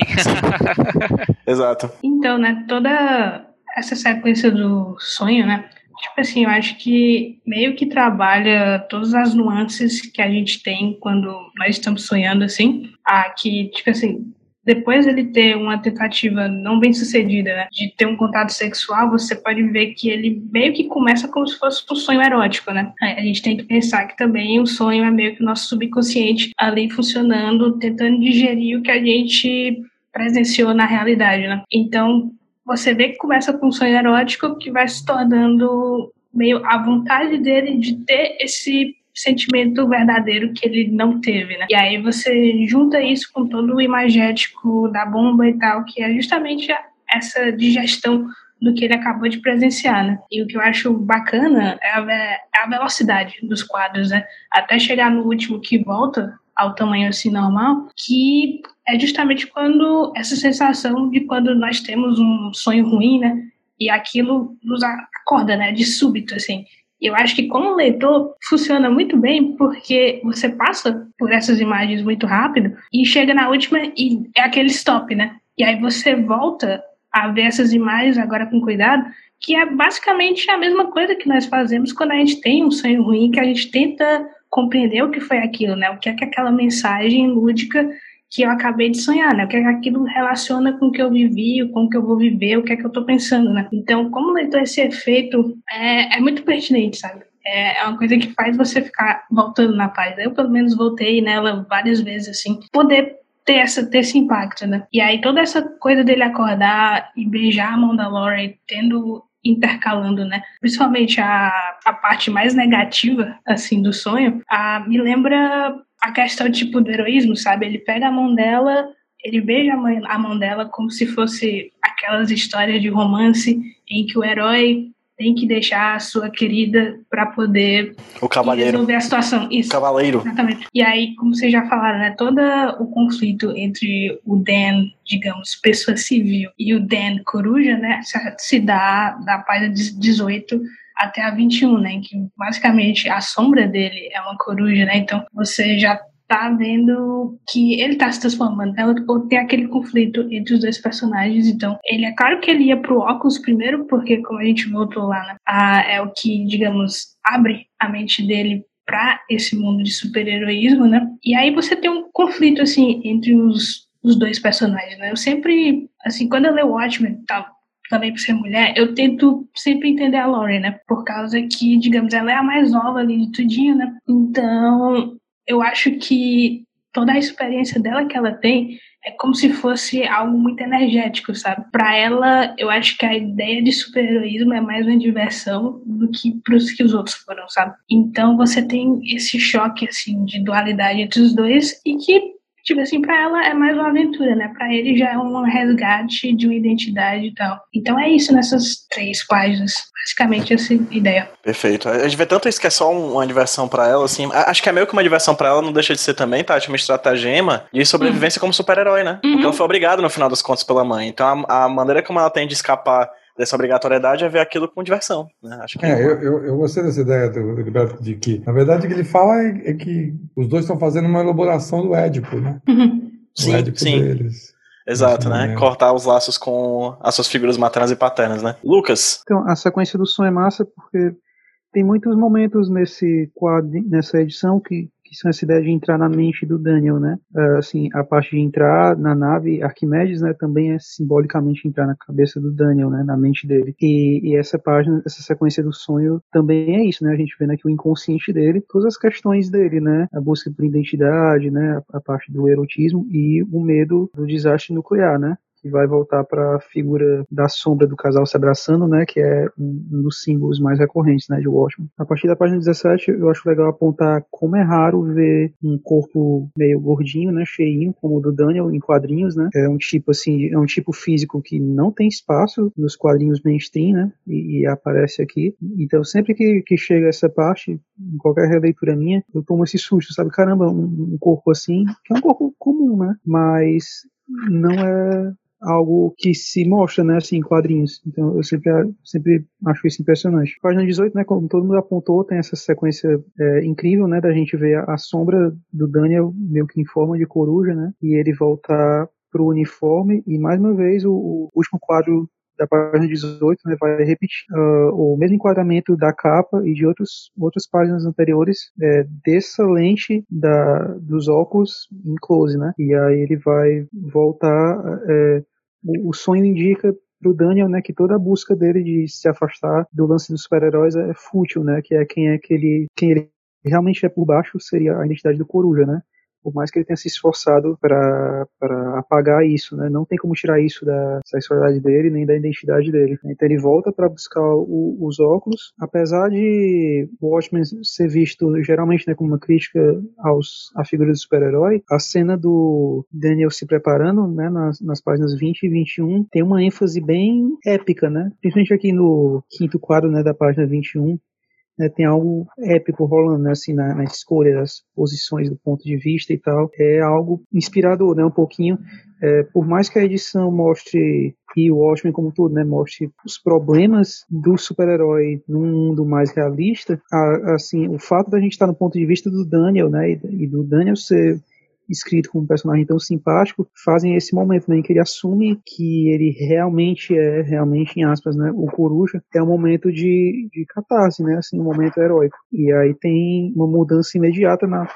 Speaker 1: [LAUGHS] Exato.
Speaker 2: Então, né? Toda essa sequência do sonho, né? Tipo assim, eu acho que meio que trabalha todas as nuances que a gente tem quando nós estamos sonhando, assim. Aqui, tipo assim, depois ele ter uma tentativa não bem sucedida, né, de ter um contato sexual, você pode ver que ele meio que começa como se fosse um sonho erótico, né? A gente tem que pensar que também o sonho é meio que o nosso subconsciente ali funcionando, tentando digerir o que a gente presenciou na realidade, né? Então, você vê que começa com um sonho erótico que vai se tornando meio a vontade dele de ter esse sentimento verdadeiro que ele não teve, né? E aí você junta isso com todo o imagético da bomba e tal, que é justamente essa digestão do que ele acabou de presenciar, né? E o que eu acho bacana é a, é a velocidade dos quadros, né? Até chegar no último que volta ao tamanho assim normal, que é justamente quando essa sensação de quando nós temos um sonho ruim, né? E aquilo nos acorda, né? De súbito, assim. Eu acho que como leitor funciona muito bem porque você passa por essas imagens muito rápido e chega na última e é aquele stop, né? E aí você volta a ver essas imagens agora com cuidado, que é basicamente a mesma coisa que nós fazemos quando a gente tem um sonho ruim, que a gente tenta compreender o que foi aquilo, né? O que é que aquela mensagem lúdica que eu acabei de sonhar, né? O que é que aquilo relaciona com o que eu vivi, com o que eu vou viver, o que é que eu tô pensando, né? Então, como leitor, esse efeito é, é muito pertinente, sabe? É, é uma coisa que faz você ficar voltando na página. Eu, pelo menos, voltei nela várias vezes, assim, poder ter, essa, ter esse impacto, né? E aí, toda essa coisa dele acordar e beijar a mão da Lori, tendo intercalando, né? Principalmente a, a parte mais negativa, assim, do sonho, a, me lembra a questão, tipo, do heroísmo, sabe? Ele pega a mão dela, ele beija a mão, a mão dela como se fosse aquelas histórias de romance em que o herói tem que deixar a sua querida para poder
Speaker 1: o cavaleiro.
Speaker 2: resolver a situação. Isso.
Speaker 1: O cavaleiro.
Speaker 2: Exatamente. E aí, como vocês já falaram, né, todo o conflito entre o Dan, digamos, pessoa civil, e o Dan coruja, né, se dá da página 18 até a 21, né, que basicamente a sombra dele é uma coruja, né, então você já tá vendo que ele tá se transformando, né? Ou tem aquele conflito entre os dois personagens. Então, ele é claro que ele ia pro óculos primeiro, porque como a gente voltou lá, né? Ah, é o que, digamos, abre a mente dele para esse mundo de super-heroísmo, né? E aí você tem um conflito, assim, entre os, os dois personagens, né? Eu sempre, assim, quando eu leio Watchmen, tal, também por ser mulher, eu tento sempre entender a Lauren, né? Por causa que, digamos, ela é a mais nova ali de tudinho, né? Então, eu acho que toda a experiência dela que ela tem é como se fosse algo muito energético, sabe? Para ela, eu acho que a ideia de super-heroísmo é mais uma diversão do que para os que os outros foram, sabe? Então você tem esse choque assim de dualidade entre os dois e que tipo assim, para ela é mais uma aventura, né? Para ele já é um resgate de uma identidade e tal. Então é isso nessas três páginas. Basicamente essa ideia.
Speaker 1: Perfeito. A gente vê tanto isso que é só uma diversão para ela, assim. Acho que é meio que uma diversão para ela, não deixa de ser também, tá? Uma estratagema de sobrevivência uhum. como super-herói, né? Uhum. Porque ela foi obrigada no final das contas pela mãe. Então a, a maneira como ela tem de escapar dessa obrigatoriedade é ver aquilo com diversão. Né? Acho que
Speaker 5: é, é eu, eu, eu, gostei dessa ideia do, Gilberto de que, na verdade, o que ele fala é, é, que os dois estão fazendo uma elaboração do Édipo, né?
Speaker 2: Uhum.
Speaker 1: Sim, Édipo sim. Deles. Exato, né? Cortar os laços com as suas figuras maternas e paternas, né? Lucas?
Speaker 3: Então, a sequência do som é massa porque tem muitos momentos nesse quadro, nessa edição que que são essa ideia de entrar na mente do Daniel, né? Uh, assim, a parte de entrar na nave Arquimedes, né, também é simbolicamente entrar na cabeça do Daniel, né, na mente dele. E, e essa página, essa sequência do sonho também é isso, né? A gente vê aqui o inconsciente dele, todas as questões dele, né? A busca por identidade, né? A, a parte do erotismo e o medo do desastre nuclear, né? Que vai voltar para a figura da sombra do casal se abraçando, né, que é um dos símbolos mais recorrentes, né, de Watchmen. A partir da página 17, eu acho legal apontar como é raro ver um corpo meio gordinho, né, cheinho, como o do Daniel em quadrinhos, né. É um tipo assim, é um tipo físico que não tem espaço nos quadrinhos mainstream, né, e, e aparece aqui. Então, sempre que, que chega essa parte, em qualquer releitura minha, eu tomo esse susto, sabe? Caramba, um, um corpo assim, que é um corpo comum, né, mas não é algo que se mostra, né, assim, em quadrinhos. Então eu sempre, sempre acho isso impressionante. Página 18, né, como todo mundo apontou, tem essa sequência é, incrível, né, da gente ver a, a, sombra do Daniel meio que em forma de coruja, né, e ele voltar pro uniforme e mais uma vez o, o último quadro da página 18 né, vai repetir uh, o mesmo enquadramento da capa e de outros, outras páginas anteriores é, dessa lente da, dos óculos em close, né? E aí ele vai voltar é, o, sonho indica pro Daniel, né, que toda a busca dele de se afastar do lance dos super-heróis é fútil, né, que é quem é que ele, quem ele realmente é por baixo seria a identidade do Coruja, né, por mais que ele tenha se esforçado para apagar isso, né? Não tem como tirar isso da sexualidade dele, nem da identidade dele. Então ele volta para buscar o, os óculos, apesar de Watchmen ser visto geralmente né, como uma crítica aos, à figura do super-herói, a cena do Daniel se preparando, né, nas, nas páginas 20 e 21, tem uma ênfase bem épica, né? Principalmente aqui no quinto quadro, né, da página 21, né, tem algo épico rolando né, assim, na, na, escolha das posições do ponto de vista e tal. É algo inspirador, né, um pouquinho. É, por mais que a edição mostre, e o Watchmen como tudo, né, mostre os problemas do super-herói num mundo mais realista, a, assim, o fato da gente estar no ponto de vista do Daniel, né, e, e do Daniel ser escrito como um personagem tão simpático, fazem esse momento né, em que ele assume que ele realmente é, realmente em aspas, né, o Coruja, é um momento de, de catarse, né, assim, um momento heróico. E aí tem uma mudança imediata na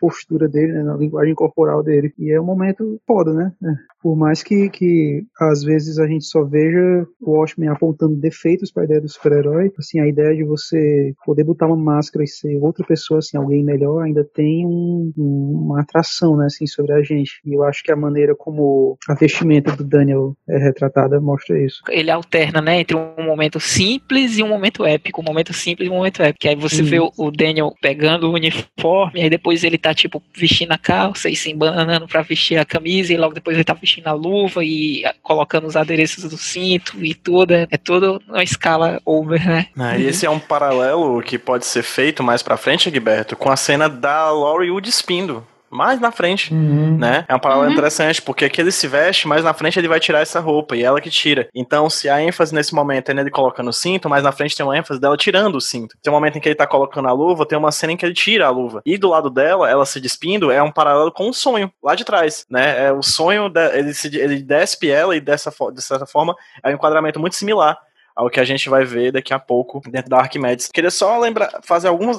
Speaker 3: postura dele, né, na linguagem corporal dele. E é um momento foda, né? É. Por mais que, que às vezes a gente só veja o Watchmen apontando defeitos para a ideia do super-herói, assim, a ideia de você poder botar uma máscara e ser outra pessoa, assim, alguém melhor, ainda tem um, uma atração, né, assim, sobre a gente. E eu acho que a maneira como a vestimenta do Daniel é retratada mostra isso.
Speaker 4: Ele alterna, né, entre um momento simples e um momento épico, um momento simples e um momento épico. Aí você vê o, o Daniel pegando o uniforme, aí depois ele tá, tipo, vestindo a calça e se embananando pra vestir a camisa, e logo depois ele tá vestindo a luva e colocando os adereços do cinto e tudo. É, é tudo uma escala over, né?
Speaker 1: Ah, e esse é um paralelo que pode ser feito mais pra frente, Gilberto, com a cena da Laurie o despindo mais na frente,
Speaker 5: Uhum.
Speaker 1: né? É uma palavra
Speaker 2: Uhum.
Speaker 1: interessante, porque aqui ele se veste, mais na frente ele vai tirar essa roupa, e ela que tira. Então, se a ênfase nesse momento é nele colocando o cinto, mais na frente tem uma ênfase dela tirando o cinto. Tem um momento em que ele tá colocando a luva, tem uma cena em que ele tira a luva. E do lado dela, ela se despindo, é um paralelo com o sonho, lá de trás, né? É o sonho, da- ele, se, ele despe ela, e dessa, de certa forma, é um enquadramento muito similar ao que a gente vai ver daqui a pouco dentro da Arquimedes. Queria só lembrar, fazer alguns,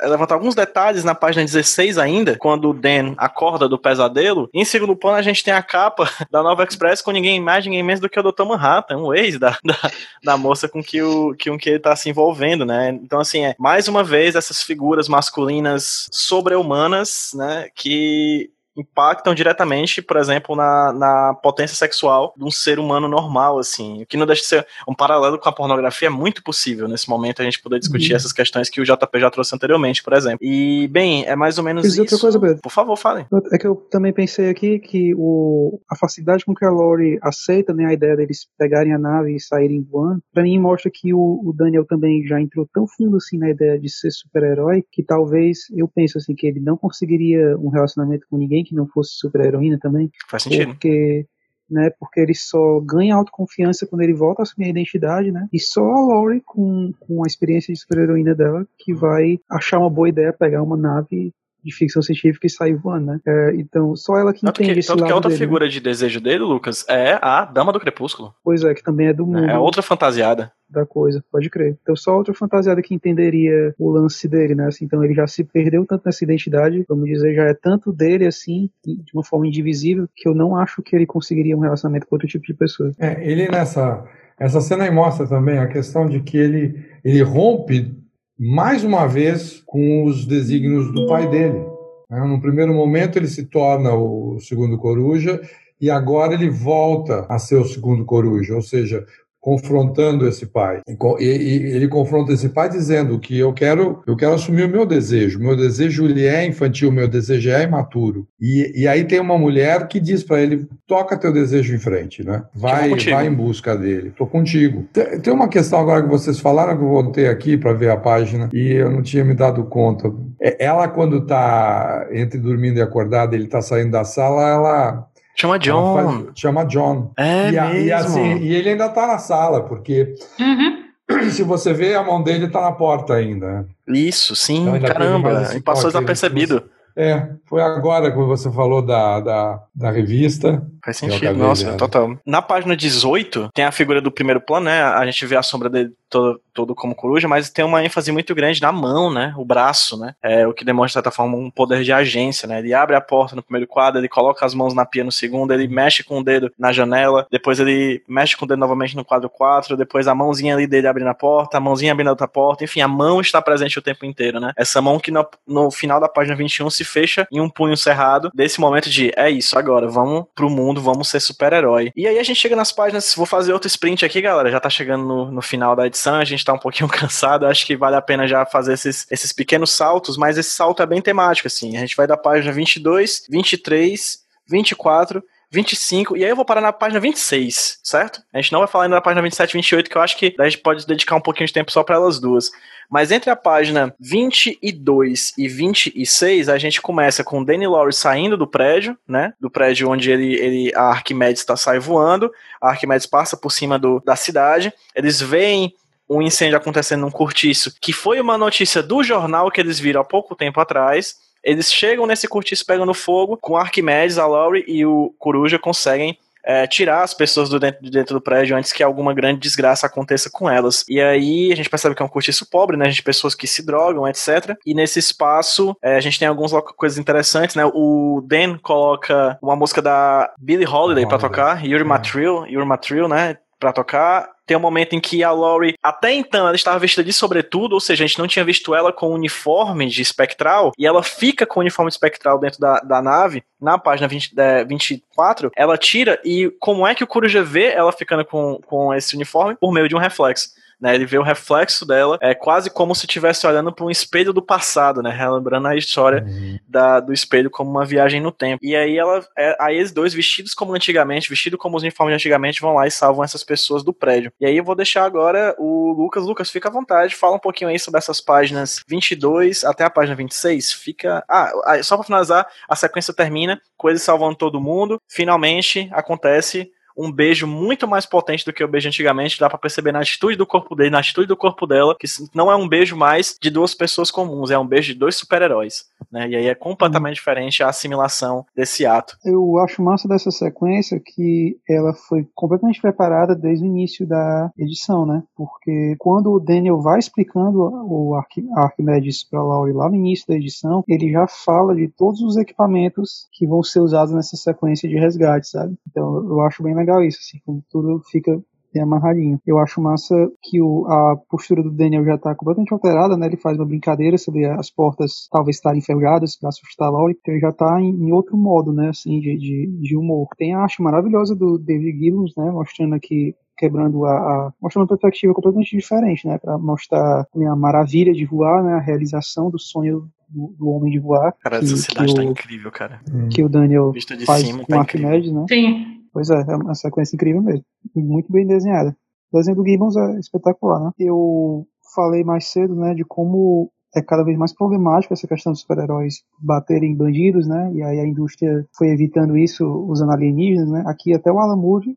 Speaker 1: levantar alguns detalhes na página 16 ainda, quando o Dan acorda do pesadelo. Em segundo plano, a gente tem a capa [LAUGHS] da Nova Express com ninguém mais, ninguém menos do que o Dr. Manhattan, um ex da, da, da moça com que, o, com que ele tá se envolvendo, né? Então, assim, é mais uma vez essas figuras masculinas sobre-humanas, né? Que impactam diretamente, por exemplo, na, na potência sexual de um ser humano normal, assim. O que não deixa de ser um paralelo com a pornografia é muito possível nesse momento a gente poder discutir
Speaker 3: Uhum.
Speaker 1: essas questões que o JP já trouxe anteriormente, por exemplo. E, bem, é mais ou menos
Speaker 3: dizer
Speaker 1: isso.
Speaker 3: outra coisa, Pedro?
Speaker 1: Por favor, fale.
Speaker 3: É que eu também pensei aqui que o, a facilidade com que a Lori aceita né, a ideia deles pegarem a nave e saírem voando, pra mim mostra que o, o Daniel também já entrou tão fundo assim na ideia de ser super-herói que talvez eu penso assim que ele não conseguiria um relacionamento com ninguém que não fosse super-heroína também,
Speaker 1: Faz sentido.
Speaker 3: porque né, porque ele só ganha autoconfiança quando ele volta a assumir a identidade, né? E só a Lori com, com a experiência de super-heroína dela que vai achar uma boa ideia pegar uma nave de ficção científica e sair voando, né? É, então, só ela que
Speaker 1: Tanto
Speaker 3: entende
Speaker 1: que,
Speaker 3: esse
Speaker 1: tanto que a outra
Speaker 3: dele, né?
Speaker 1: figura de desejo dele, Lucas, é a Dama do Crepúsculo.
Speaker 3: Pois é, que também é do mundo
Speaker 1: né? É outra fantasiada.
Speaker 3: Da coisa, pode crer. Então, só outra fantasiada que entenderia o lance dele, né? Assim, então, ele já se perdeu tanto nessa identidade, vamos dizer, já é tanto dele, assim, de uma forma indivisível, que eu não acho que ele conseguiria um relacionamento com outro tipo de pessoa.
Speaker 5: É, ele nessa essa cena aí mostra também a questão de que ele ele rompe mais uma vez com os desígnios do pai dele. né? No primeiro momento ele se torna o segundo coruja e agora ele volta a ser o segundo coruja, ou seja, confrontando esse pai. E, e- ele confronta esse pai dizendo que eu quero, eu quero assumir o meu desejo. Meu desejo ele é infantil, meu desejo é imaturo. E, e aí tem uma mulher que diz para ele: toca teu desejo em frente, né? Vai, vai em busca dele. Tô contigo. Tem, tem uma questão agora que vocês falaram que eu voltei aqui para ver a página e eu não tinha me dado conta. É- Ela quando está entre dormindo e acordada, ele está saindo da sala, ela
Speaker 1: Chama John.
Speaker 5: faz- chama John.
Speaker 1: É
Speaker 5: e, a-
Speaker 1: mesmo.
Speaker 5: e assim, e ele ainda está na sala, porque
Speaker 2: Uhum.
Speaker 5: se você vê, a mão dele está na porta ainda. né?
Speaker 1: Isso, sim,
Speaker 5: Então ainda
Speaker 1: caramba. E passou
Speaker 5: aí,
Speaker 1: desapercebido.
Speaker 5: É, foi agora que você falou da, da, da revista.
Speaker 1: Faz
Speaker 5: Eu
Speaker 1: sentido, nossa, total. Na página 18, tem a figura do primeiro plano, né? A gente vê a sombra dele todo, todo como coruja, mas tem uma ênfase muito grande na mão, né? O braço, né? É, o que demonstra, de certa forma, um poder de agência, né? Ele abre a porta no primeiro quadro, ele coloca as mãos na pia no segundo, ele mexe com o dedo na janela, depois ele mexe com o dedo novamente no quadro 4, depois a mãozinha ali dele abre na porta, a mãozinha abre na outra porta, enfim, a mão está presente o tempo inteiro, né? Essa mão que no, no final da página 21 se fecha em um punho cerrado, desse momento de é isso, agora, vamos pro mundo, vamos ser super-herói. E aí a gente chega nas páginas, vou fazer outro sprint aqui, galera, já tá chegando no, no final da edição, a gente tá um pouquinho [LAUGHS] cansado, acho que vale a pena já fazer esses, esses pequenos saltos, mas esse salto é bem temático, assim, a gente vai da página 22, 23, 24, 25, e aí eu vou parar na página 26, certo? A gente não vai falar ainda da página 27 e 28, que eu acho que a gente pode dedicar um pouquinho de tempo só para elas duas. Mas entre a página 22 e 26, a gente começa com o Danny Lowry saindo do prédio, né? Do prédio onde ele, ele a Arquimedes está sai voando, a Arquimedes passa por cima do, da cidade, eles veem um incêndio acontecendo num cortiço, que foi uma notícia do jornal que eles viram há pouco tempo atrás. Eles chegam nesse cortiço pegando fogo, com Arquimedes, a Laurie e o Coruja conseguem é, tirar as pessoas do dentro, de dentro do prédio antes que alguma grande desgraça aconteça com elas. E aí a gente percebe que é um cortiço pobre, né? A gente pessoas que se drogam, etc. E nesse espaço é, a gente tem algumas coisas interessantes, né? O Dan coloca uma música da Billie Holiday
Speaker 5: Holiday.
Speaker 1: tocar, My
Speaker 5: É.
Speaker 1: Thrill, You're My Thrill, né? Pra tocar. Tem um momento em que a Laurie, até então, ela estava vestida de sobretudo, ou seja, a gente não tinha visto ela com uniforme de espectral, e ela fica com o uniforme de espectral dentro da, da nave, na página 20, é, 24, ela tira, e como é que o Coruja vê ela ficando com, com esse uniforme? Por meio de um reflexo. Né? Ele vê o reflexo dela, é quase como se estivesse olhando para um espelho do passado, né? Relembrando a história
Speaker 5: Uhum.
Speaker 1: da, do espelho como uma viagem no tempo. E aí ela, é, aí eles dois vestidos como antigamente, vestidos como os uniformes de antigamente, vão lá e salvam essas pessoas do prédio. E aí eu vou deixar agora o Lucas, Lucas, fica à vontade, fala um pouquinho aí sobre essas páginas 22 até a página 26. Fica, ah, ah, só para finalizar, a sequência termina com eles salvando todo mundo. Finalmente acontece um beijo muito mais potente do que o beijo antigamente, dá pra perceber na atitude do corpo dele, na atitude do corpo dela, que não é um beijo mais de duas pessoas comuns, é um beijo de dois super-heróis, né? E aí é completamente diferente a assimilação desse ato.
Speaker 3: Eu acho massa dessa sequência que ela foi completamente preparada desde o início da edição, né? Porque quando o Daniel vai explicando o Arqu Arquimedes para Laurie lá no início da edição, ele já fala de todos os equipamentos que vão ser usados nessa sequência de resgate, sabe? Então eu acho bem isso, assim, como tudo fica bem amarradinho. Eu acho massa que o, a postura do Daniel já tá completamente alterada, né? Ele faz uma brincadeira sobre as portas talvez estarem enferrujadas para assustar a Laurie, então ele já tá em, em, outro modo, né? Assim, de, de, de humor. Tem a arte maravilhosa do David Gibbons, né? Mostrando aqui quebrando a, a, mostrando uma perspectiva completamente diferente, né, para mostrar a maravilha de voar, né, a realização do sonho do, do homem de voar.
Speaker 1: Cara,
Speaker 3: que,
Speaker 1: essa cidade
Speaker 3: que
Speaker 1: tá
Speaker 3: o,
Speaker 1: incrível, cara.
Speaker 3: Que o Daniel
Speaker 1: Vista de
Speaker 3: faz
Speaker 1: cima
Speaker 3: com
Speaker 1: tá
Speaker 3: Arquimedes, né?
Speaker 2: Sim.
Speaker 3: Pois é, é uma sequência incrível mesmo. Muito bem desenhada. O desenho do Gibbons é espetacular, né? Eu falei mais cedo, né, de como é cada vez mais problemático essa questão dos super-heróis baterem em bandidos, né? E aí a indústria foi evitando isso usando alienígenas, né? Aqui até o Alan Moore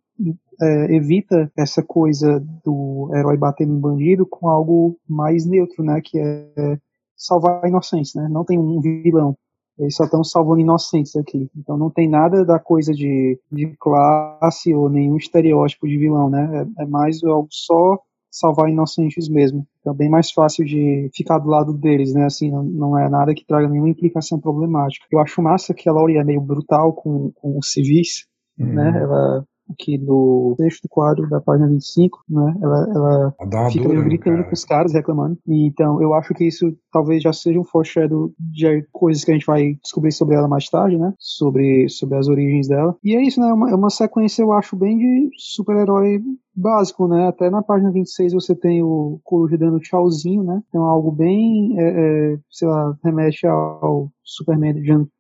Speaker 3: é, evita essa coisa do herói batendo em bandido com algo mais neutro, né? Que é salvar inocentes, né? Não tem um vilão. Eles só estão salvando inocentes aqui. Então não tem nada da coisa de, de classe ou nenhum estereótipo de vilão, né? É, é mais algo só salvar inocentes mesmo. Então é bem mais fácil de ficar do lado deles, né? Assim, não, não é nada que traga nenhuma implicação problemática. Eu acho massa que a Laurie é meio brutal com, com os civis,
Speaker 5: Uhum.
Speaker 3: né? Ela aqui no sexto quadro da página 25, né? Ela, ela fica meio gritando
Speaker 5: cara.
Speaker 3: com os caras, reclamando. E, então, eu acho que isso talvez já seja um foreshadow de coisas que a gente vai descobrir sobre ela mais tarde, né? Sobre, sobre as origens dela. E é isso, né? É uma, é uma sequência, eu acho, bem de super-herói básico, né? Até na página 26 você tem o Coruja dando tchauzinho, né? Então algo bem, é, é, sei lá, remete ao Superman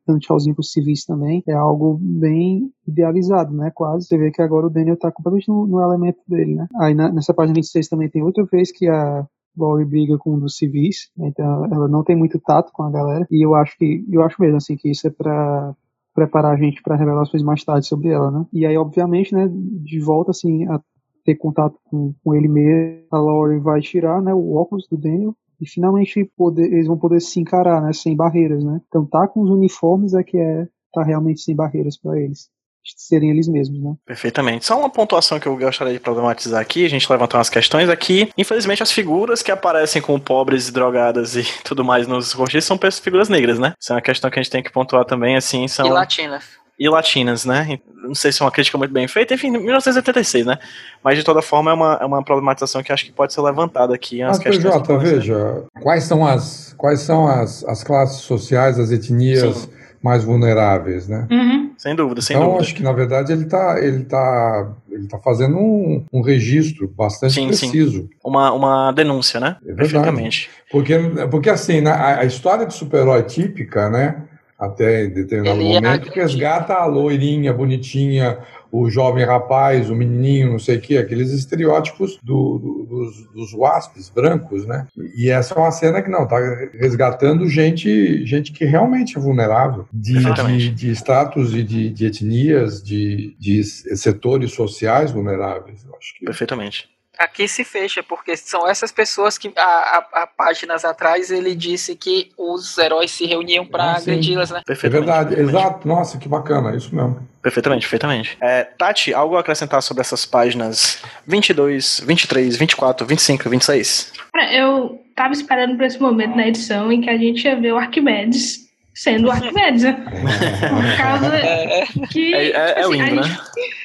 Speaker 3: dando tchauzinho pros civis também. É algo bem idealizado, né? Quase. Você vê que agora o Daniel tá completamente no, no elemento dele, né? Aí na- nessa página 26 também tem outra vez que a Laurie briga com um dos civis, né? então ela não tem muito tato com a galera. E eu acho que, eu acho mesmo assim que isso é pra preparar a gente para revelações mais tarde sobre ela, né? E aí, obviamente, né, de volta assim a ter contato com, com ele mesmo, a Laurie vai tirar, né, o óculos do Daniel e finalmente poder, eles vão poder se encarar, né, sem barreiras, né? Então tá com os uniformes é que é tá realmente sem barreiras para eles serem eles mesmos, né?
Speaker 1: Perfeitamente. Só uma pontuação que eu gostaria de problematizar aqui, a gente levantou umas questões aqui. Infelizmente, as figuras que aparecem com pobres, drogadas e tudo mais nos rostos são pessoas- figuras negras, né? Isso é uma questão que a gente tem que pontuar também, assim, são...
Speaker 4: E latina.
Speaker 1: E latinas, né? Não sei se é uma crítica muito bem feita, enfim, 1986, né? Mas de toda forma é uma, é uma problematização que acho que pode ser levantada aqui. umas
Speaker 5: Mas,
Speaker 1: questões
Speaker 5: PJ, veja, quais são as, quais são as, as classes sociais, as etnias
Speaker 1: Sim.
Speaker 5: mais vulneráveis, né?
Speaker 2: Uhum.
Speaker 1: Sem dúvida, sem
Speaker 5: então,
Speaker 1: dúvida.
Speaker 5: acho que, na verdade, ele está ele tá, ele tá fazendo um, um registro bastante
Speaker 1: Sim, sim.
Speaker 5: preciso.
Speaker 1: Uma, uma denúncia, né?
Speaker 5: É verdade.
Speaker 1: Perfeitamente.
Speaker 5: Porque, porque assim, na- a, a história de super-herói típica, né? Até em determinado
Speaker 4: Ele é
Speaker 5: momento, resgata a loirinha, bonitinha, o jovem rapaz, o menininho, não sei o quê, aqueles estereótipos do- do- dos, dos waspes brancos, né? E essa é uma cena que não, tá resgatando gente, gente que realmente é vulnerável, de, de, de status e de, de etnias, de, de setores sociais vulneráveis. Eu acho que
Speaker 1: Perfeitamente.
Speaker 4: Aqui se fecha, porque são essas pessoas que há, há- há páginas atrás ele disse que os heróis se reuniam para
Speaker 5: Ah,
Speaker 4: agredi-las, né?
Speaker 5: é
Speaker 1: Perfeitamente.
Speaker 5: verdade,
Speaker 1: perfeitamente.
Speaker 5: exato. Nossa, que bacana, é isso mesmo.
Speaker 1: Perfeitamente, perfeitamente. É, Tati, algo a acrescentar sobre essas páginas 22, 23, 24, 25 e 26?
Speaker 2: Cara, Eu tava esperando por esse momento na edição em que a gente ia ver o Arquimedes sendo o Arquimedes, né? Por causa
Speaker 4: É,
Speaker 2: que
Speaker 1: É, é, é o
Speaker 2: assim, a, gente,
Speaker 1: né?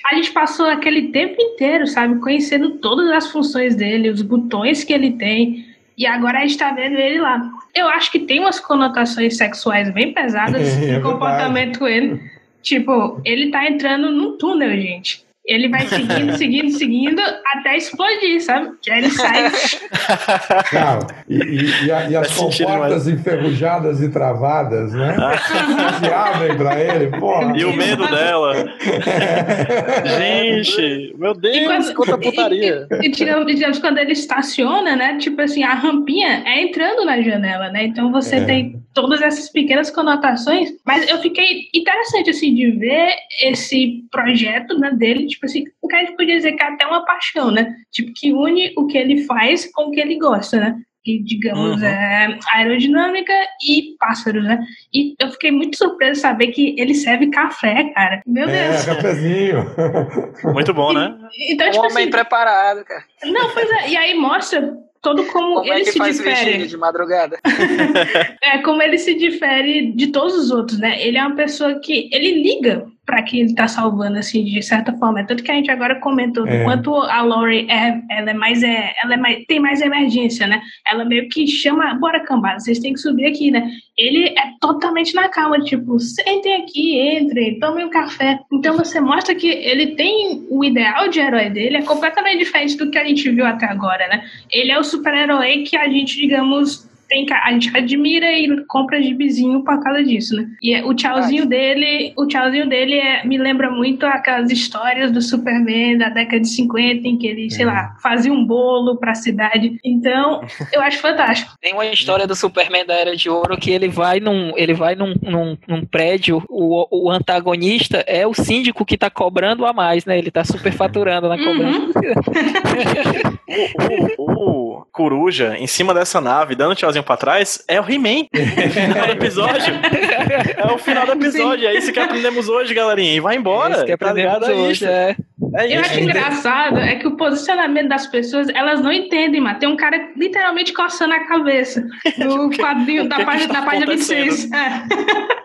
Speaker 2: a gente passou aquele tempo inteiro, sabe, conhecendo todas as funções dele, os botões que ele tem, e agora a gente tá vendo ele lá. Eu acho que tem umas conotações sexuais bem pesadas [LAUGHS] no comportamento dele. Tipo, ele tá entrando num túnel, gente. Ele vai seguindo, seguindo, seguindo, até explodir, sabe? Que aí ele sai.
Speaker 5: Cara, e, e- e a- e as comportas enferrujadas e travadas, né? Se abrem pra ele, porra.
Speaker 1: E o medo dela. [LAUGHS] Gente, meu Deus, quanta putaria.
Speaker 2: E, e, digamos, digamos, quando ele estaciona, né? Tipo assim, a rampinha é entrando na janela, né? Então você
Speaker 5: É.
Speaker 2: tem todas essas pequenas conotações. Mas eu fiquei interessante, assim, de ver esse projeto né, dele, tipo assim, o que a gente podia dizer que é até uma paixão, né? Tipo, que une o que ele faz com o que ele gosta, né? Que, digamos,
Speaker 1: Uhum.
Speaker 2: é aerodinâmica e pássaros, né? E eu fiquei muito surpreso de saber que ele serve café, cara. Meu
Speaker 5: É,
Speaker 2: Deus.
Speaker 5: cafezinho. [LAUGHS]
Speaker 1: Muito bom, né?
Speaker 2: Então,
Speaker 4: Um
Speaker 2: tipo
Speaker 4: homem
Speaker 2: assim,
Speaker 4: preparado, cara.
Speaker 2: não, pois é, e aí mostra todo como,
Speaker 4: Como
Speaker 2: ele
Speaker 4: é que
Speaker 2: se difere.
Speaker 4: de madrugada? [LAUGHS]
Speaker 2: É como ele se difere de todos os outros, né? Ele é uma pessoa que ele liga para quem ele tá salvando, assim, de certa forma. Tanto que a gente agora comentou do
Speaker 5: É.
Speaker 2: quanto a Laurie é, ela é mais, é, ela é mais, tem mais emergência, né? Ela meio que chama, bora cambada, vocês têm que subir aqui, né? Ele é totalmente na calma, tipo, sentem aqui, entrem, tomem um café. Então você mostra que ele tem o ideal de herói dele, é completamente diferente do que a gente viu até agora, né? Ele é o super-herói que a gente, digamos, tem, a gente admira e compra gibizinho por causa disso, né? E é- o tchauzinho dele, o tchauzinho dele é, me lembra muito aquelas histórias do Superman da década de 50, em que ele, sei lá, fazia um bolo pra cidade. Então, eu acho fantástico.
Speaker 4: Tem uma história do Superman da Era de Ouro que ele vai num, ele vai num, num, num prédio, o, o antagonista é o síndico que tá cobrando a mais, né? Ele tá superfaturando na cobrança. [LAUGHS]
Speaker 1: O, o- o Coruja, em cima dessa nave, dando tchauzinho pra trás, é o He-Man. [LAUGHS] Final do episódio. É o final do episódio. É isso que aprendemos hoje, galerinha. E vai embora.
Speaker 4: Esse que
Speaker 1: tá
Speaker 4: aprendemos
Speaker 1: ligado? É
Speaker 4: hoje,
Speaker 1: isso.
Speaker 4: é.
Speaker 1: É
Speaker 2: Eu acho engraçado é que o posicionamento das pessoas, elas não entendem, mano. Tem um cara literalmente coçando a cabeça [LAUGHS] no quadrinho
Speaker 1: o
Speaker 2: da página,
Speaker 1: tá
Speaker 2: da página
Speaker 1: acontecendo?
Speaker 2: 26. É.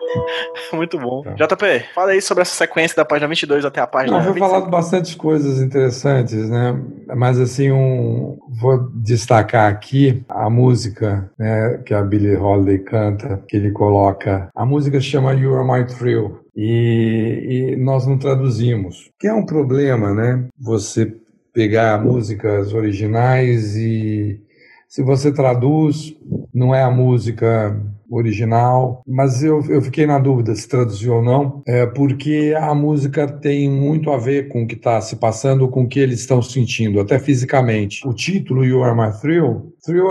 Speaker 2: [LAUGHS]
Speaker 1: Muito bom.
Speaker 5: Tá.
Speaker 1: JP, fala aí sobre essa sequência da página 22 até a página
Speaker 5: Não, foi
Speaker 1: 25.
Speaker 5: falado bastante coisas interessantes, né? Mas assim, um, vou destacar aqui a música, né, que a Billie Holiday canta, que ele coloca. A música se chama You Are My Thrill e, e nós não traduzimos, que é um problema, né? Você pegar músicas originais e se você traduz, não é a música original, mas eu, eu fiquei na dúvida se traduziu ou não, é porque a música tem muito a ver com o que está se passando, com o que eles estão sentindo, até fisicamente. O título You Are My Thrill, thrill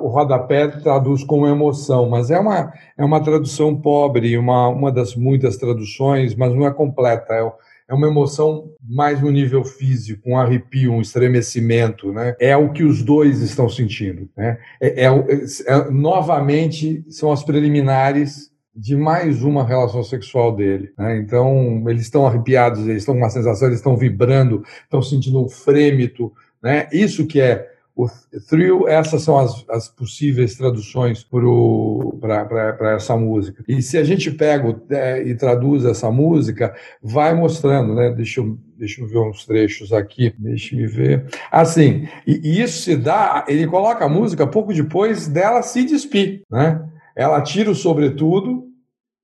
Speaker 5: o rodapé traduz como emoção, mas é uma, é uma tradução pobre, uma, uma das muitas traduções, mas não é completa. É, é uma emoção mais no nível físico, um arrepio, um estremecimento, né? É o que os dois estão sentindo, né? É, é o- é- novamente são as preliminares de mais uma relação sexual dele, né? Então eles estão arrepiados, eles estão com uma sensação, eles estão vibrando, estão sentindo um frêmito, né? Isso que é o thrill, essas são as, as possíveis traduções para essa música. E se a gente pega é, e traduz essa música, vai mostrando, né? Deixa eu, deixa eu ver uns trechos aqui, deixa eu ver. Assim, e, e isso se dá, ele coloca a música pouco depois dela se despir, né? Ela tira o sobretudo,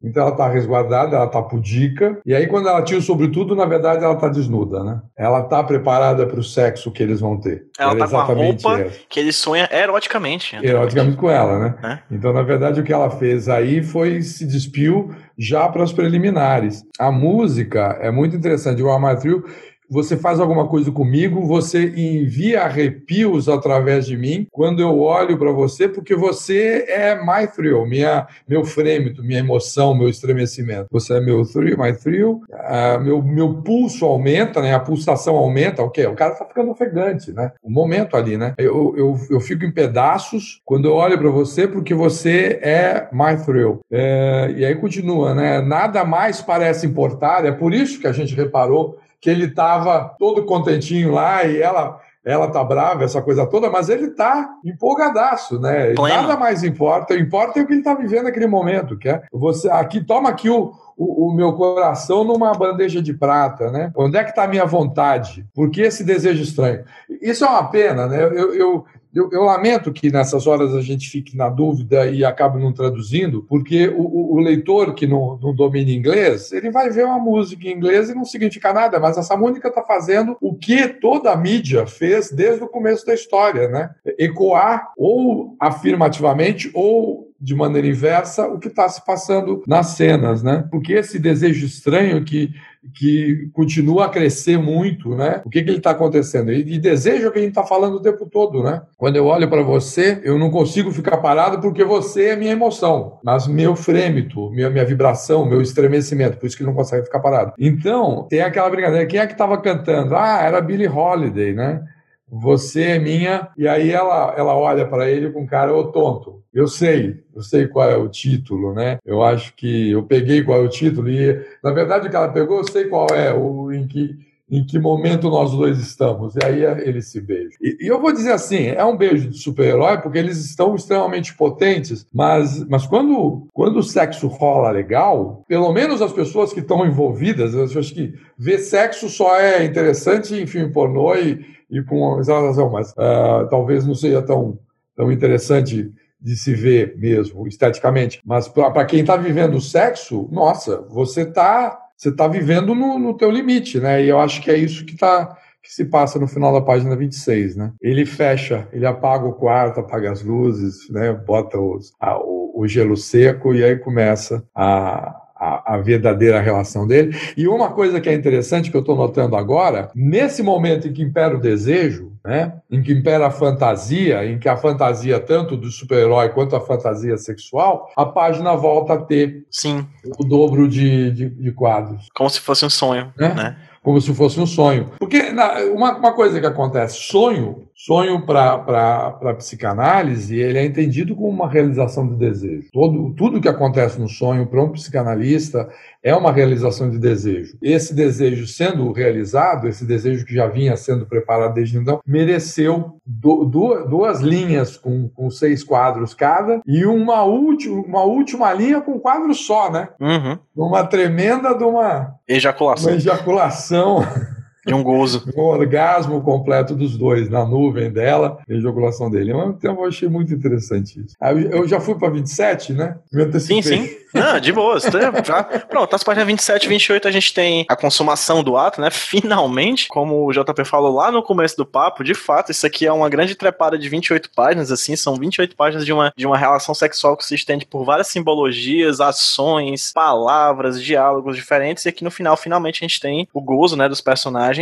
Speaker 5: então ela está resguardada, ela está pudica, e aí quando ela tira o sobretudo, na verdade ela está desnuda, né? Ela está preparada para o sexo que eles vão ter.
Speaker 1: Ela
Speaker 5: Era
Speaker 1: tá com a roupa
Speaker 5: essa.
Speaker 1: que ele sonha eroticamente.
Speaker 5: Eroticamente com ela, né?
Speaker 1: É.
Speaker 5: Então, na verdade, o que ela fez aí foi se despiu já para as preliminares. A música é muito interessante. O Amatriu, você faz alguma coisa comigo, você envia arrepios através de mim quando eu olho para você, porque você é my thrill, minha, meu frêmito, minha emoção, meu estremecimento. Você é meu thrill, my thrill. Ah, meu, meu pulso aumenta, né? A pulsação aumenta, o quê? O cara tá ficando ofegante, né? O momento ali, né? Eu, eu, eu fico em pedaços quando eu olho para você, porque você é my thrill. É, e aí continua, né? Nada mais parece importar, é por isso que a gente reparou que ele estava todo contentinho lá e ela ela tá brava, essa coisa toda, mas ele tá empolgadaço, né? Nada mais importa, importa é o que ele tá vivendo naquele momento, que é você aqui toma aqui o, o, o meu coração numa bandeja de prata, né? Onde é que está a minha vontade? Por que esse desejo estranho? Isso é uma pena, né? Eu, eu, Eu, eu, lamento que nessas horas a gente fique na dúvida e acabe não traduzindo, porque o, o leitor que não, não, domina inglês, ele vai ver uma música em inglês e não significa nada, mas essa música está fazendo o que toda a mídia fez desde o começo da história, né? Ecoar ou afirmativamente ou de maneira inversa o que está se passando nas cenas, né? Porque esse desejo estranho que que continua a crescer muito, né? O que, que ele está acontecendo? E, desejo que a gente está falando o tempo todo, né? Quando eu olho para você, eu não consigo ficar parado porque você é minha emoção, mas meu frêmito, minha, minha vibração, meu estremecimento, por isso que ele não consegue ficar parado. Então, tem aquela brincadeira. Quem é que estava cantando? Ah, era Billie Holiday, né? Você é minha, e aí ela, ela olha para ele com cara, ô tonto, eu sei, eu sei qual é o título, né? Eu acho que eu peguei qual é o título, e na verdade o que ela pegou, eu sei qual é, o, em, que, em que momento nós dois estamos, e aí eles se beijam. E, e eu vou dizer assim, é um beijo de super-herói porque eles estão extremamente potentes, mas, mas quando, quando o sexo rola legal, pelo menos as pessoas que estão envolvidas, eu acho que ver sexo só é interessante em filme pornô e e com exalação, mas uh, talvez não seja tão, tão interessante de se ver mesmo, esteticamente. Mas para quem está vivendo o sexo, nossa, você está você tá vivendo no, no teu limite, né? E eu acho que é isso que tá que se passa no final da página 26, né? Ele fecha, ele apaga o quarto, apaga as luzes, né? Bota os, a, o, o gelo seco e aí começa a, a, a, verdadeira relação dele. E uma coisa que é interessante que eu estou notando agora, nesse momento em que impera o desejo, né, em que impera a fantasia, em que a fantasia tanto do super-herói quanto a fantasia sexual, a página volta a ter
Speaker 1: Sim.
Speaker 5: o dobro de, de, de quadros.
Speaker 1: Como se fosse um sonho, né? né?
Speaker 5: como se fosse um sonho. Porque na, uma, uma, coisa que acontece, sonho, sonho para psicanálise, ele é entendido como uma realização de desejo. Todo, tudo que acontece no sonho para um psicanalista é uma realização de desejo. Esse desejo sendo realizado, esse desejo que já vinha sendo preparado desde então, mereceu do, duas, duas linhas com, com seis quadros cada e uma, última, uma última linha com quadro só, né?
Speaker 1: Uhum.
Speaker 5: Uma tremenda de uma
Speaker 1: ejaculação.
Speaker 5: Uma ejaculação. [LAUGHS]
Speaker 1: De um gozo.
Speaker 5: um orgasmo completo dos dois, na nuvem dela e a ejaculação dele. Então, eu achei muito interessante isso. Eu já fui para 27, né?
Speaker 1: Sim, sim. Não, de boa. Já, [LAUGHS] pronto, nas páginas 27 e 28 a gente tem a consumação do ato, né? Finalmente, como o JP falou lá no começo do papo, de fato, isso aqui é uma grande trepada de 28 páginas, assim, são 28 páginas de uma, de uma relação sexual que se estende por várias simbologias, ações, palavras, diálogos diferentes, e aqui no final, finalmente, a gente tem o gozo, né, dos personagens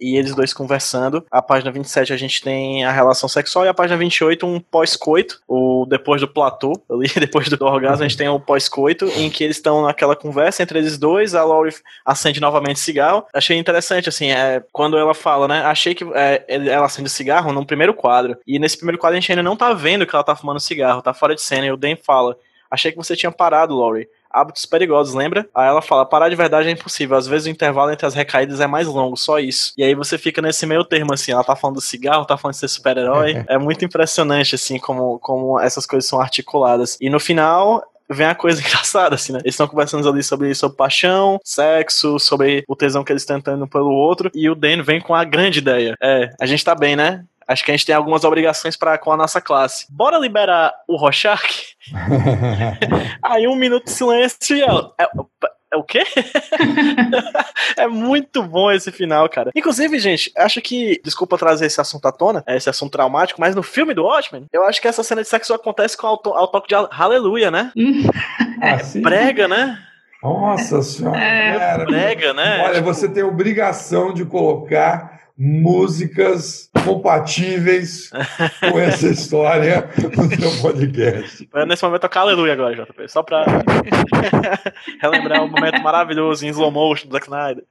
Speaker 1: e eles dois conversando. A página 27 a gente tem a relação sexual e a página 28 um pós-coito, o depois do platô, [LAUGHS] ali, depois do orgasmo a gente tem o pós-coito, em que eles estão naquela conversa entre eles dois, a Laurie acende novamente cigarro. Achei interessante, assim, é, quando ela fala, né, achei que é, ela acende cigarro no primeiro quadro, e nesse primeiro quadro a gente ainda não tá vendo que ela tá fumando cigarro, tá fora de cena, e o Dan fala, achei que você tinha parado, Laurie hábitos perigosos, lembra? Aí ela fala: parar de verdade é impossível. Às vezes o intervalo entre as recaídas é mais longo, só isso. E aí você fica nesse meio termo, assim. Ela tá falando do cigarro, tá falando de ser super-herói. [LAUGHS] é muito impressionante, assim, como, como essas coisas são articuladas. E no final, vem a coisa [LAUGHS] engraçada, assim, né? Eles estão conversando ali sobre, sobre paixão, sexo, sobre o tesão que eles estão tendo pelo outro, e o Dan vem com a grande ideia. É, a gente tá bem, né? Acho que a gente tem algumas obrigações para com a nossa classe. Bora liberar o Rorschach? [LAUGHS] Aí um minuto de silêncio e ela. É, é o quê? [LAUGHS] é muito bom esse final, cara. Inclusive, gente, acho que. Desculpa trazer esse assunto à tona, esse assunto traumático, mas no filme do Watchmen, eu acho que essa cena de sexo acontece com ao, ao toque de aleluia, né? [LAUGHS] É, prega, né?
Speaker 5: Nossa senhora. É,
Speaker 1: prega, né?
Speaker 5: Olha, você tem obrigação de colocar músicas compatíveis com essa história no seu podcast.
Speaker 1: Nesse momento tocar aleluia agora, JP, só pra [LAUGHS] relembrar um momento maravilhoso em slow motion do Zack Snyder.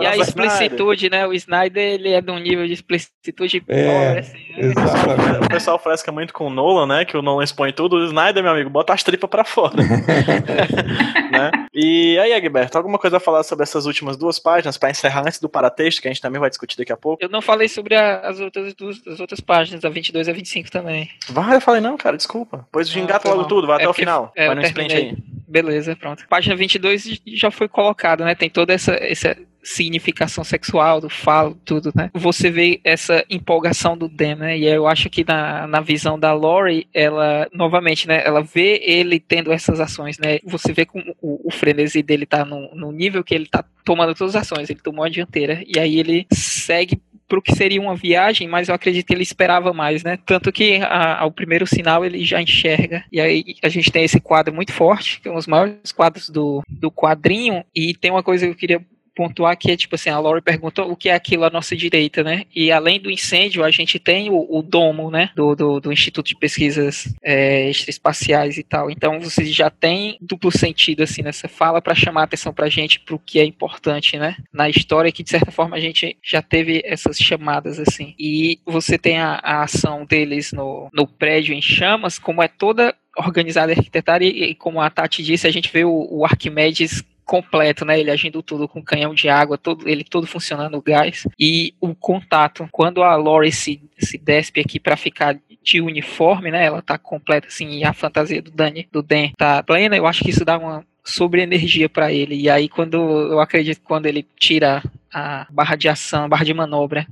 Speaker 4: E a explicitude, né? O Snyder, ele é de um nível de explicitude
Speaker 5: é, pobre, assim, né? Exatamente.
Speaker 1: O pessoal fresca muito com o Nolan, né? Que o Nolan expõe tudo. O Snyder, meu amigo, bota as tripas pra fora. [LAUGHS] né? E aí, Egberto, alguma coisa a falar sobre essas últimas duas páginas pra encerrar antes do paratexto, que a gente também vai discutir daqui a pouco?
Speaker 4: Eu não falei sobre a, as, outras, as outras páginas, a 22 e a 25 também.
Speaker 1: Vai, eu falei não, cara, desculpa. Pois ah, engata logo tudo, vai é até o final.
Speaker 4: É,
Speaker 1: vai
Speaker 4: no sprint aí. Beleza, pronto. Página 22 já foi colocada, né? Tem toda essa, essa significação sexual do falo, tudo, né? Você vê essa empolgação do Dan, né? E eu acho que na, na visão da Lori, ela, novamente, né? Ela vê ele tendo essas ações, né? Você vê como o, o frenesi dele tá no, no nível que ele tá tomando todas as ações, ele tomou a dianteira, e aí ele segue para o que seria uma viagem, mas eu acredito que ele esperava mais, né? Tanto que a, ao primeiro sinal ele já enxerga. E aí a gente tem esse quadro muito forte, que é um dos maiores quadros do, do quadrinho. E tem uma coisa que eu queria pontuar que é tipo assim, a Lori perguntou o que é aquilo à nossa direita, né? E além do incêndio, a gente tem o, o domo, né? Do, do, do, Instituto de Pesquisas é, Extraespaciais e tal. Então você já tem duplo sentido assim nessa fala para chamar a atenção pra gente pro que é importante, né? Na história que de certa forma a gente já teve essas chamadas assim. E você tem a, a ação deles no, no prédio em chamas, como é toda organizada arquitetária e, e, como a Tati disse, a gente vê o, o Arquimedes completo, né? Ele agindo tudo com canhão de água, todo, ele todo funcionando o gás. E o contato, quando a Lori se, se despe aqui para ficar de uniforme, né? Ela tá completa assim, e a fantasia do Dani, do Dan tá plena, eu acho que isso dá uma sobre energia para ele. E aí quando eu acredito quando ele tira a barra de ação, a barra de manobra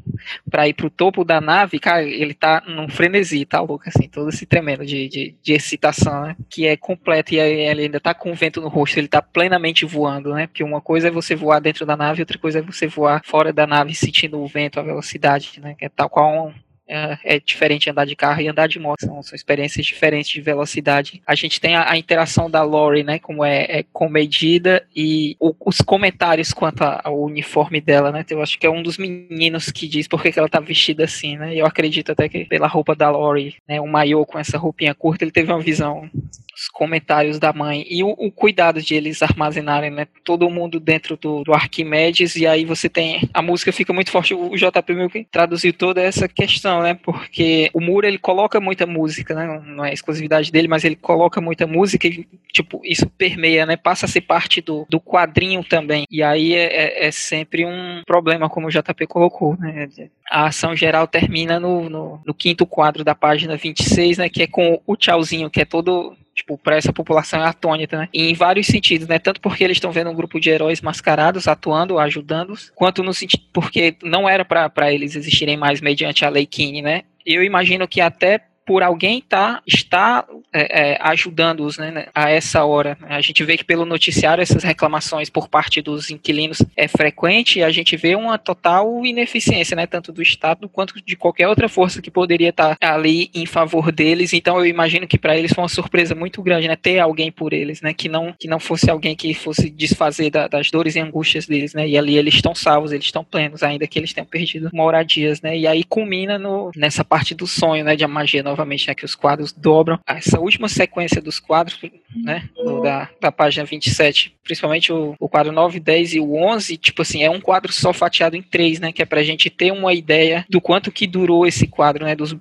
Speaker 4: para ir pro topo da nave, cara, ele tá num frenesi, tá louco, assim, todo esse tremendo de, de, de excitação, né? Que é completo e ele ainda tá com o vento no rosto, ele tá plenamente voando, né? Porque uma coisa é você voar dentro da nave, outra coisa é você voar fora da nave sentindo o vento, a velocidade, né? Que é tal qual um, é, é, diferente andar de carro e andar de moto, são, são experiências diferentes de velocidade. A gente tem a, a interação da Lori, né, como é, é comedida e o, os comentários quanto ao uniforme dela, né, eu acho que é um dos meninos que diz por que, ela tá vestida assim, né, eu acredito até que pela roupa da Lori, né, o maiô com essa roupinha curta, ele teve uma visão os comentários da mãe e o, o, cuidado de eles armazenarem, né? Todo mundo dentro do, do, Arquimedes e aí você tem a música fica muito forte. O JP meio que traduziu toda essa questão, né? Porque o Muro ele coloca muita música, né? Não é exclusividade dele, mas ele coloca muita música e tipo isso permeia, né? Passa a ser parte do, do quadrinho também. E aí é, é, é sempre um problema, como o JP colocou, né? A ação geral termina no, no, no quinto quadro da página 26, né? Que é com o tchauzinho, que é todo tipo, para essa população é atônita, né? Em vários sentidos, né? Tanto porque eles estão vendo um grupo de heróis mascarados atuando, ajudando-os, quanto no sentido porque não era para eles existirem mais mediante a lei Kine, né? Eu imagino que até por alguém tá, está é, é, ajudando-os né, a essa hora. A gente vê que pelo noticiário essas reclamações por parte dos inquilinos é frequente e a gente vê uma total ineficiência, né, tanto do Estado quanto de qualquer outra força que poderia estar tá ali em favor deles. Então eu imagino que para eles foi uma surpresa muito grande, né, ter alguém por eles, né, que não que não fosse alguém que fosse desfazer da, das dores e angústias deles, né, e ali eles estão salvos, eles estão plenos, ainda que eles tenham perdido moradias, né, e aí culmina no, nessa parte do sonho, né, de a magia nova novamente, né, que os quadros dobram. Essa última sequência dos quadros, né, da, da página 27, principalmente o, o quadro 9, 10 e o 11, tipo assim, é um quadro só fatiado em três, né, que é pra gente ter uma ideia do quanto que durou esse quadro, né, dos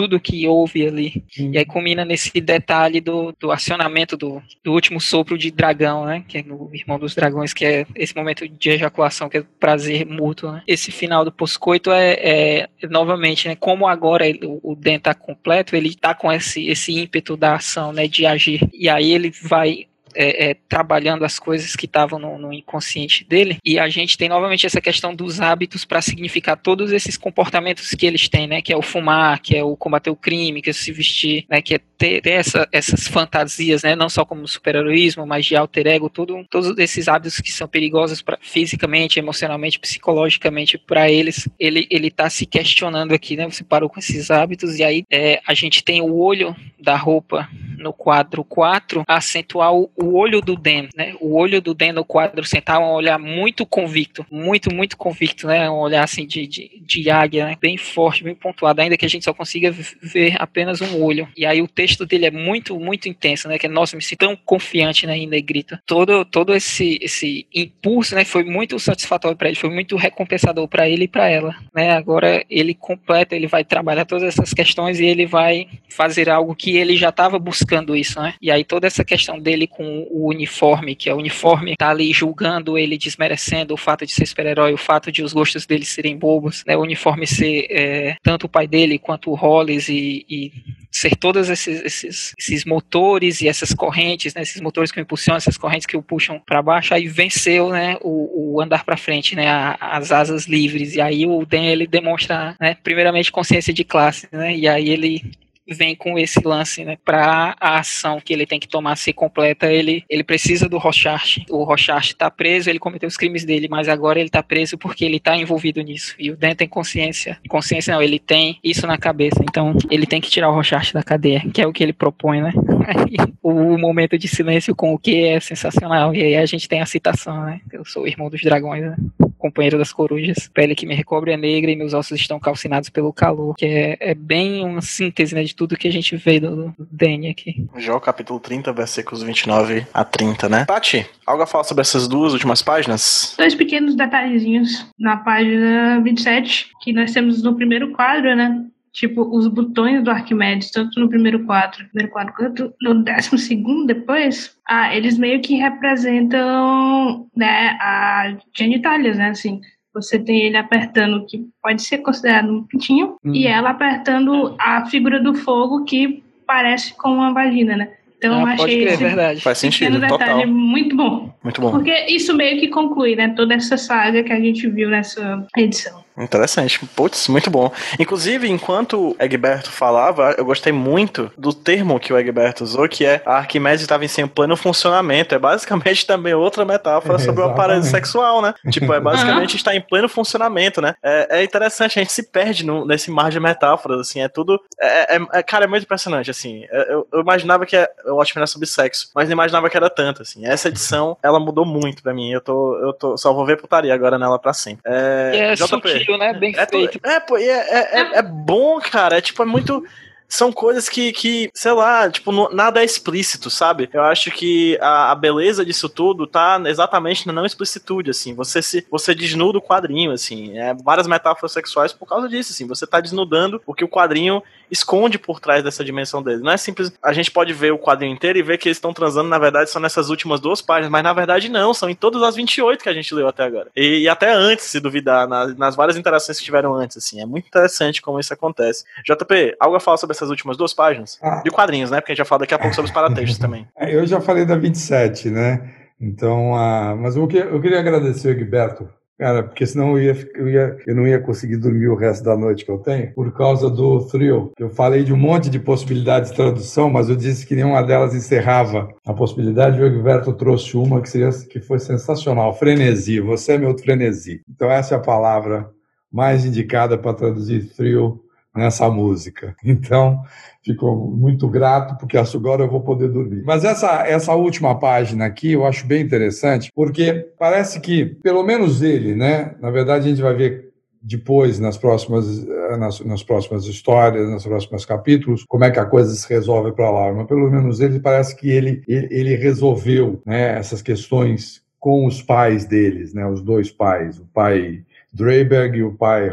Speaker 4: tudo que houve ali. Sim. E aí combina nesse detalhe do, do acionamento do, do último sopro de dragão, né? Que é o irmão dos dragões, que é esse momento de ejaculação, que é prazer mútuo, né? Esse final do pós-coito é, é, novamente, né? Como agora ele, o, Den tá completo, ele tá com esse, esse ímpeto da ação, né? De agir. E aí ele vai é, é, trabalhando as coisas que estavam no, no, inconsciente dele. E a gente tem novamente essa questão dos hábitos para significar todos esses comportamentos que eles têm, né? Que é o fumar, que é o combater o crime, que é se vestir, né? Que é ter, ter essa, essas fantasias, né? Não só como super-heroísmo, mas de alter ego, tudo, todos esses hábitos que são perigosos pra, fisicamente, emocionalmente, psicologicamente para eles. Ele ele está se questionando aqui, né? Você parou com esses hábitos e aí é, a gente tem o olho da roupa no quadro 4 acentuar o, o olho do Den, né? O olho do Den no quadro central é um olhar muito convicto, muito, muito convicto, né? Um olhar assim de, de, de águia, né? Bem forte, bem pontuado, ainda que a gente só consiga ver apenas um olho. E aí o texto dele é muito, muito intenso, né? Que nossa, me sinto tão confiante né, em Negrita. Todo, todo esse, esse impulso, né? Foi muito satisfatório para ele, foi muito recompensador para ele e para ela, né? Agora ele completa, ele vai trabalhar todas essas questões e ele vai fazer algo que ele já estava buscando isso, né? E aí toda essa questão dele com o uniforme, que é o uniforme tá ali julgando ele, desmerecendo o fato de ser super-herói, o fato de os gostos dele serem bobos, né? O uniforme ser é, tanto o pai dele quanto o Hollis e, e ser todos esses, esses, esses, motores e essas correntes, né, esses motores que o impulsionam, essas correntes que o puxam para baixo, aí venceu, né, o, o andar para frente, né, a, as asas livres. E aí o Dan ele demonstra, né, primeiramente consciência de classe, né, e aí ele vem com esse lance, né, para a ação que ele tem que tomar ser completa, ele, ele precisa do Rochard. O Rochard está preso, ele cometeu os crimes dele, mas agora ele está preso porque ele está envolvido nisso. E o Dan tem consciência. Consciência não, ele tem isso na cabeça. Então, ele tem que tirar o Rochard da cadeia, que é o que ele propõe, né? [LAUGHS] o momento de silêncio com o que é sensacional. E aí a gente tem a citação, né? Eu sou o irmão dos dragões, né? Companheiro das corujas. Pele que me recobre é negra e meus ossos estão calcinados pelo calor. Que é, é bem uma síntese, né, de tudo que a gente vê do, do Danny aqui.
Speaker 1: Jó, capítulo 30, versículos 29 a 30, né? Tati, algo a falar sobre essas duas últimas páginas?
Speaker 2: Dois pequenos detalhezinhos na página 27, que nós temos no primeiro quadro, né? Tipo, os botões do Arquimedes, tanto no primeiro quadro, primeiro quadro quanto no décimo segundo depois, ah, eles meio que representam, né, a genitálias, né, assim. Você tem ele apertando o que pode ser considerado um pintinho, hum. e ela apertando a figura do fogo que parece com uma vagina, né? Então ah, eu achei crer, esse
Speaker 1: verdade. Faz sentido,
Speaker 2: detalhe
Speaker 1: total.
Speaker 2: muito bom.
Speaker 1: Muito bom.
Speaker 2: Porque isso meio que conclui, né, toda essa saga que a gente viu nessa edição.
Speaker 1: Interessante. Putz, muito bom. Inclusive, enquanto Egberto falava, eu gostei muito do termo que o Egberto usou, que é a Arquimedes estava em seu pleno funcionamento. É basicamente [LAUGHS] também outra metáfora é, sobre o aparelho sexual, né? Tipo, é basicamente estar em pleno funcionamento, né? É, é interessante, a gente se perde no, nesse mar de metáforas, assim, é tudo... É, é, é cara, é muito impressionante, assim. É, eu, eu imaginava que o ótimo era sobre sexo, mas não imaginava que era tanto, assim. Essa edição, ela mudou muito pra mim. Eu tô, eu tô, só vou ver putaria agora nela pra sempre.
Speaker 4: É, JP. Sutil né? Bem
Speaker 1: é,
Speaker 4: feito.
Speaker 1: É, pô, é, é, é, é bom, cara. É tipo, é muito são coisas que, que sei lá, tipo, nada é explícito, sabe? Eu acho que a, a, beleza disso tudo tá exatamente na não explicitude, assim. Você se você desnuda o quadrinho, assim. É, várias metáforas sexuais por causa disso, assim. Você tá desnudando o que o quadrinho esconde por trás dessa dimensão dele. Não é simples. A gente pode ver o quadrinho inteiro e ver que eles estão transando, na verdade, são nessas últimas duas páginas, mas na verdade não, são em todas as 28 que a gente leu até agora. E, e até antes, se duvidar, nas, nas várias interações que tiveram antes, assim. É muito interessante como isso acontece. JP, algo a falar sobre essas últimas duas páginas? Ah. De quadrinhos, né? Porque a gente já fala daqui a pouco sobre os paratextos [LAUGHS] também.
Speaker 5: Eu já falei da 27, né? Então, uh, mas eu, que, eu queria agradecer o Egberto Cara, porque senão eu, ia, eu, ia, eu não ia conseguir dormir o resto da noite que eu tenho, por causa do thrill. Eu falei de um monte de possibilidades de tradução, mas eu disse que nenhuma delas encerrava a possibilidade. O Egberto trouxe uma que, seria, que foi sensacional: frenesi. Você é meu frenesi. Então, essa é a palavra mais indicada para traduzir thrill nessa música. [LAUGHS] Então, fico muito grato, porque agora eu vou poder dormir. Mas essa, essa última página aqui eu acho bem interessante, porque parece que, pelo menos ele, né? Na verdade, a gente vai ver depois nas próximas nas, nas próximas histórias, nos próximos capítulos, como é que a coisa se resolve para lá. Mas pelo menos ele parece que ele ele, ele resolveu né, essas questões com os pais deles, né, os dois pais, o pai Dreiberg e o pai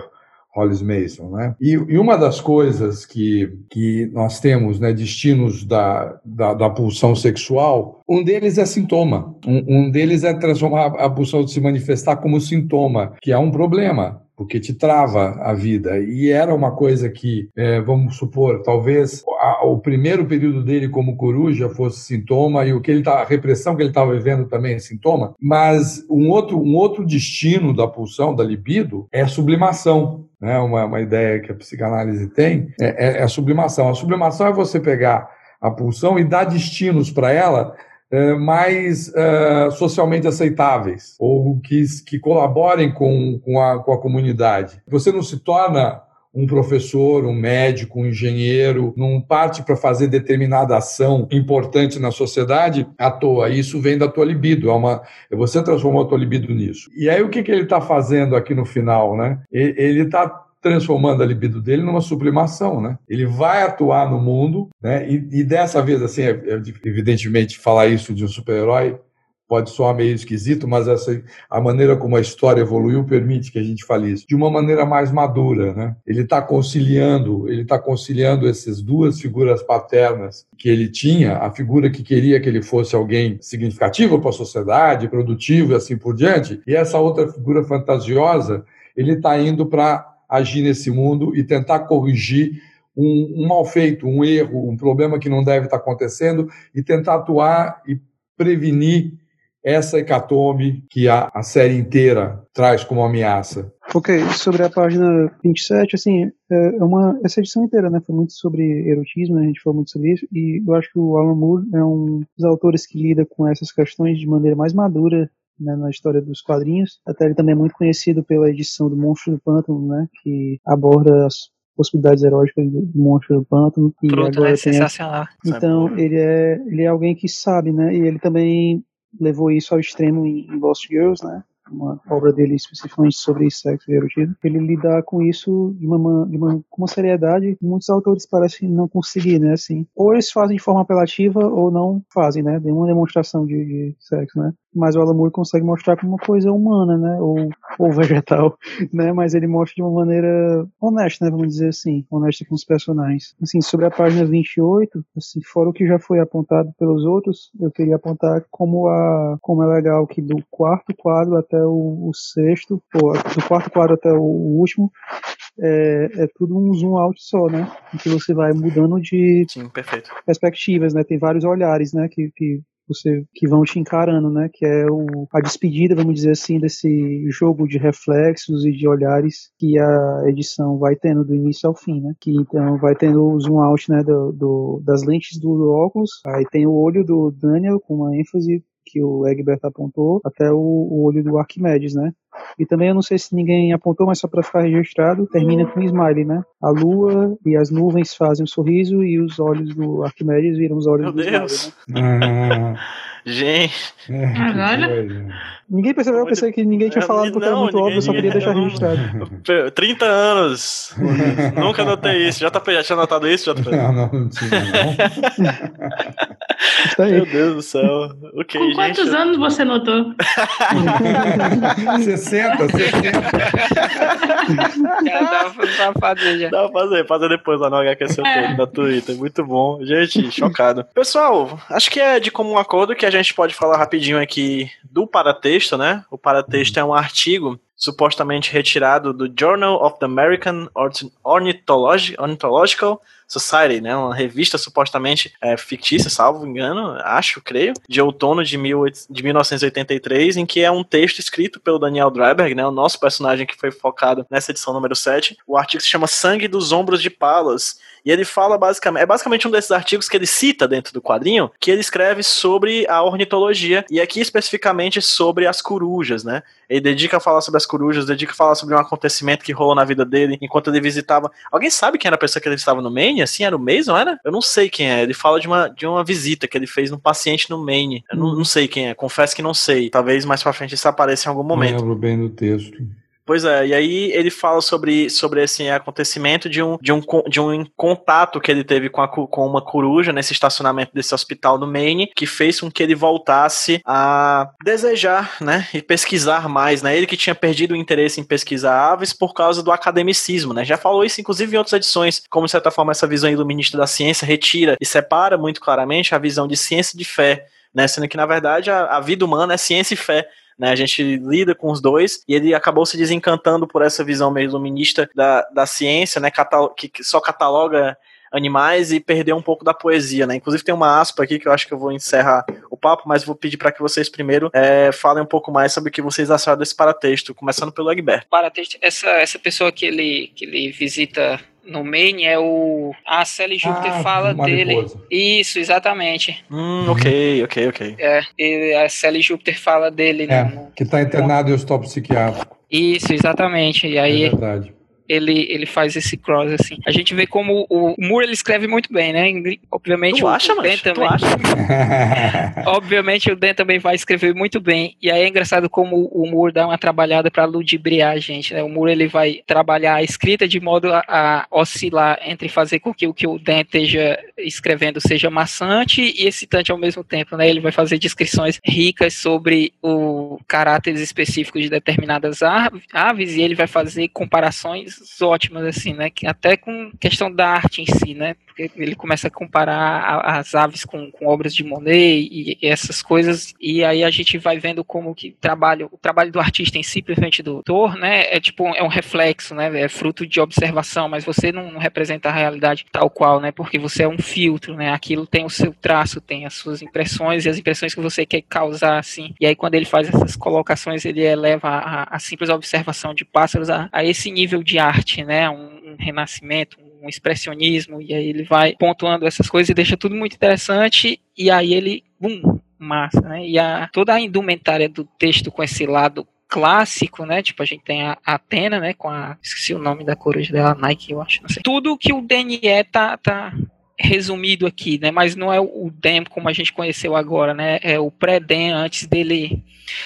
Speaker 5: Hollis Mason, né? E, e, uma das coisas que, que nós temos, né, destinos da, da, da pulsão sexual, um deles é sintoma. Um, um deles é transformar a pulsão de se manifestar como sintoma, que é um problema porque te trava a vida. E era uma coisa que, é, vamos supor, talvez a, o primeiro período dele como coruja fosse sintoma e o que ele tá, a repressão que ele estava vivendo também é sintoma. Mas um outro, um outro destino da pulsão, da libido, é sublimação. Né? Uma, uma ideia que a psicanálise tem é, é, é a sublimação. A sublimação é você pegar a pulsão e dar destinos para ela é, mais uh, socialmente aceitáveis ou que, que colaborem com, com, a, com a comunidade. Você não se torna um professor, um médico, um engenheiro, não parte para fazer determinada ação importante na sociedade à toa. Isso vem da tua libido. É uma, você transformou a tua libido nisso. E aí o que, que ele está fazendo aqui no final, né? Ele está transformando a libido dele numa sublimação, né? Ele vai atuar no mundo, né? E, e dessa vez, assim, é, é, evidentemente, falar isso de um super-herói pode soar meio esquisito, mas essa, a maneira como a história evoluiu permite que a gente fale isso de uma maneira mais madura, né? Ele está conciliando, ele está conciliando essas duas figuras paternas que ele tinha, a figura que queria que ele fosse alguém significativo para a sociedade, produtivo e assim por diante, e essa outra figura fantasiosa, ele está indo para agir nesse mundo e tentar corrigir um, um mal feito, um erro, um problema que não deve estar acontecendo e tentar atuar e prevenir essa hecatombe que a, a série inteira traz como ameaça.
Speaker 3: Ok, sobre a página 27, assim, é uma, essa edição inteira, né, foi muito sobre erotismo, né, a gente falou muito sobre isso, e eu acho que o Alan Moore é um dos autores que lida com essas questões de maneira mais madura né, na história dos quadrinhos. Até ele também é muito conhecido pela edição do Monstro do Pântano, né, que aborda as possibilidades eróticas do Monstro do Pântano.
Speaker 4: E Pronto,
Speaker 3: agora
Speaker 4: é
Speaker 3: tem
Speaker 4: sensacional.
Speaker 3: Então, ele é, ele é alguém que sabe, né, e ele também levou isso ao extremo em, Lost Girls, né? Uma obra dele especificamente sobre sexo e erotismo. Ele lidar com isso de uma, de uma, com uma seriedade que muitos autores parecem não conseguir, né? Assim, ou eles fazem de forma apelativa ou não fazem, né? Nenhuma demonstração de, de sexo, né? Mas o Alan Moore consegue mostrar como uma coisa humana, né? Ou, ou [LAUGHS] vegetal, né? Mas ele mostra de uma maneira honesta, né? Vamos dizer assim, honesta com os personagens. Assim, sobre a página 28, assim, fora o que já foi apontado pelos outros, eu queria apontar como a como é legal que do quarto quadro até o, o sexto, ou do quarto quadro até o, o último, é, é, tudo um zoom out só, né? Em que você vai mudando de
Speaker 1: Sim, perfeito.
Speaker 3: perspectivas, né? Tem vários olhares, né? Que, que você que vão te encarando, né? Que é o, a despedida, vamos dizer assim, desse jogo de reflexos e de olhares que a edição vai tendo do início ao fim, né? Que então vai tendo o zoom out, né? Do, do das lentes do óculos, aí tem o olho do Daniel com uma ênfase que o Egbert apontou, até o, o olho do Arquimedes, né? E também eu não sei se ninguém apontou, mas só para ficar registrado, termina com um smiley, né? A lua e as nuvens fazem um sorriso e os olhos do Arquimedes viram os olhos
Speaker 1: Meu
Speaker 3: do
Speaker 1: Deus.
Speaker 3: smiley, né? [LAUGHS]
Speaker 5: Ah,
Speaker 1: Gente,
Speaker 5: que
Speaker 2: Olha.
Speaker 3: Ninguém percebeu, eu pensei que ninguém tinha falado porque era
Speaker 1: não,
Speaker 3: muito
Speaker 1: ninguém-
Speaker 3: óbvio, eu só queria deixar
Speaker 1: não.
Speaker 3: registrado.
Speaker 1: Pe- 30 anos. [LAUGHS] Nunca notei isso. JP, já tinha notado isso, JP?
Speaker 5: Não, não, não tinha, não.
Speaker 3: Está aí.
Speaker 1: Meu Deus do céu. Ok,
Speaker 2: Com quantos
Speaker 1: gente.
Speaker 2: anos você notou? [LAUGHS]
Speaker 5: 60, 60.
Speaker 4: Já dá pra fazer já.
Speaker 1: Dá pra fazer, fazer depois lá no HQ Seu
Speaker 2: É.
Speaker 1: Na Twitter. Muito bom. Gente, [LAUGHS] chocado. Pessoal, acho que é de comum acordo que a gente pode falar rapidinho aqui do paratexto, né? O paratexto é um artigo supostamente retirado do Journal of the American Ornithological Society, né? Uma revista supostamente é, fictícia, salvo engano, acho, creio, de outono de, 18 de 1983, em que é um texto escrito pelo Daniel Dreiberg, né? O nosso personagem que foi focado nessa edição número 7. O artigo se chama Sangue dos Ombros de Palas. E ele fala basicamente, é basicamente um desses artigos que ele cita dentro do quadrinho, que ele escreve sobre a ornitologia, e aqui especificamente sobre as corujas, né? Ele dedica a falar sobre as corujas, dedica a falar sobre um acontecimento que rolou na vida dele enquanto ele visitava. Alguém sabe quem era a pessoa que ele estava no Maine? Assim, era o Mason, era? Eu não sei quem é. Ele fala de uma, de uma visita que ele fez num paciente no Maine. Eu não, não sei quem é, confesso que não sei. Talvez mais pra frente isso apareça em algum momento.
Speaker 5: Lembro bem do texto.
Speaker 1: Pois é, e aí ele fala sobre, sobre esse acontecimento de um, de, um, de um contato que ele teve com, a com uma coruja nesse estacionamento desse hospital no Maine, que fez com que ele voltasse a desejar, né, e pesquisar mais, né, ele que tinha perdido o interesse em pesquisar aves por causa do academicismo, né, já falou isso inclusive em outras edições, como de certa forma essa visão iluminista da ciência retira e separa muito claramente a visão de ciência e de fé, né, sendo que na verdade a, a vida humana é ciência e fé, né? A gente lida com os dois e ele acabou se desencantando por essa visão meio iluminista da, da ciência, né? Catalo que, que só cataloga animais e perdeu um pouco da poesia, né? Inclusive tem uma aspa aqui que eu acho que eu vou encerrar o papo, mas vou pedir para que vocês primeiro é, falem um pouco mais sobre o que vocês acharam desse paratexto, começando pelo Egberto.
Speaker 4: Paratexto, essa, essa pessoa que ele, que ele visita no Maine é o. A Sally Júpiter
Speaker 5: Ah,
Speaker 4: fala dele.
Speaker 5: mariposa.
Speaker 4: Isso, exatamente.
Speaker 1: Hum, ok, ok, ok.
Speaker 4: É, ele- a Sally Júpiter fala dele. né,
Speaker 5: É,
Speaker 4: no-
Speaker 5: que está internado em hospital psiquiátrico.
Speaker 4: Isso, exatamente. E
Speaker 5: É
Speaker 4: aí
Speaker 5: verdade.
Speaker 4: Ele, ele faz esse cross, assim. A gente vê como o, Moore, ele escreve muito bem, né? Obviamente
Speaker 1: tu
Speaker 4: o,
Speaker 1: acha,
Speaker 4: o Dan também. [LAUGHS] Obviamente o Dan também vai escrever muito bem. E aí é engraçado como o Moore dá uma trabalhada para ludibriar a gente, né? O Moore, ele vai trabalhar a escrita de modo a, a oscilar entre fazer com que o que o Dan esteja escrevendo seja maçante e excitante ao mesmo tempo, né? Ele vai fazer descrições ricas sobre o caráteres específicos de determinadas aves e ele vai fazer comparações ótimas assim, né? Até com questão da arte em si, né? Porque ele começa a comparar as aves com, com obras de Monet e, e, essas coisas e aí a gente vai vendo como que trabalho, o trabalho do artista em si, principalmente do autor, né? É tipo é um reflexo, né? É fruto de observação, mas você não, não representa a realidade tal qual, né? Porque você é um filtro, né? Aquilo tem o seu traço, tem as suas impressões e as impressões que você quer causar, assim. E aí quando ele faz essas colocações, ele eleva a, a simples observação de pássaros a, a esse nível de arte, né? Um, um renascimento, um expressionismo, e aí ele vai pontuando essas coisas e deixa tudo muito interessante, e aí ele, bum, massa, né? E a, toda a indumentária do texto com esse lado clássico, né? Tipo, a gente tem a Atena, né? Com a. Esqueci o nome da coruja dela, Nike, eu acho. Tudo que o DNE tá, tá resumido aqui, né? Mas não é o Dem como a gente conheceu agora, né? É o pré-Dem antes dele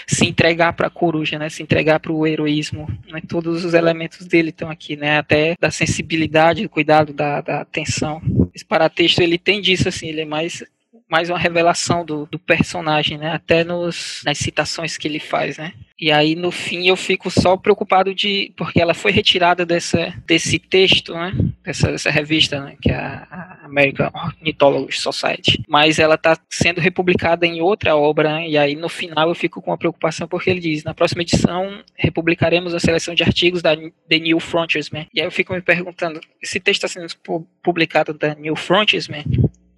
Speaker 4: se entregar para a coruja, né? Se entregar para o heroísmo. Né? Todos os elementos dele estão aqui, né? Até da sensibilidade, do cuidado, da, da atenção. Esse paratexto ele tem disso assim, ele é mais mais uma revelação do, do personagem, né? Até nos, nas citações que ele faz, né? E aí no fim eu fico só preocupado de porque ela foi retirada dessa, desse texto, né? Dessa, dessa revista, né? Que é a, American Ornithology Society. Mas ela está sendo republicada em outra obra, né? e aí no final eu fico com a preocupação porque ele diz: na próxima edição republicaremos a seleção de artigos da The New Frontiersman. E aí eu fico me perguntando: esse texto está sendo publicado da New Frontiersman?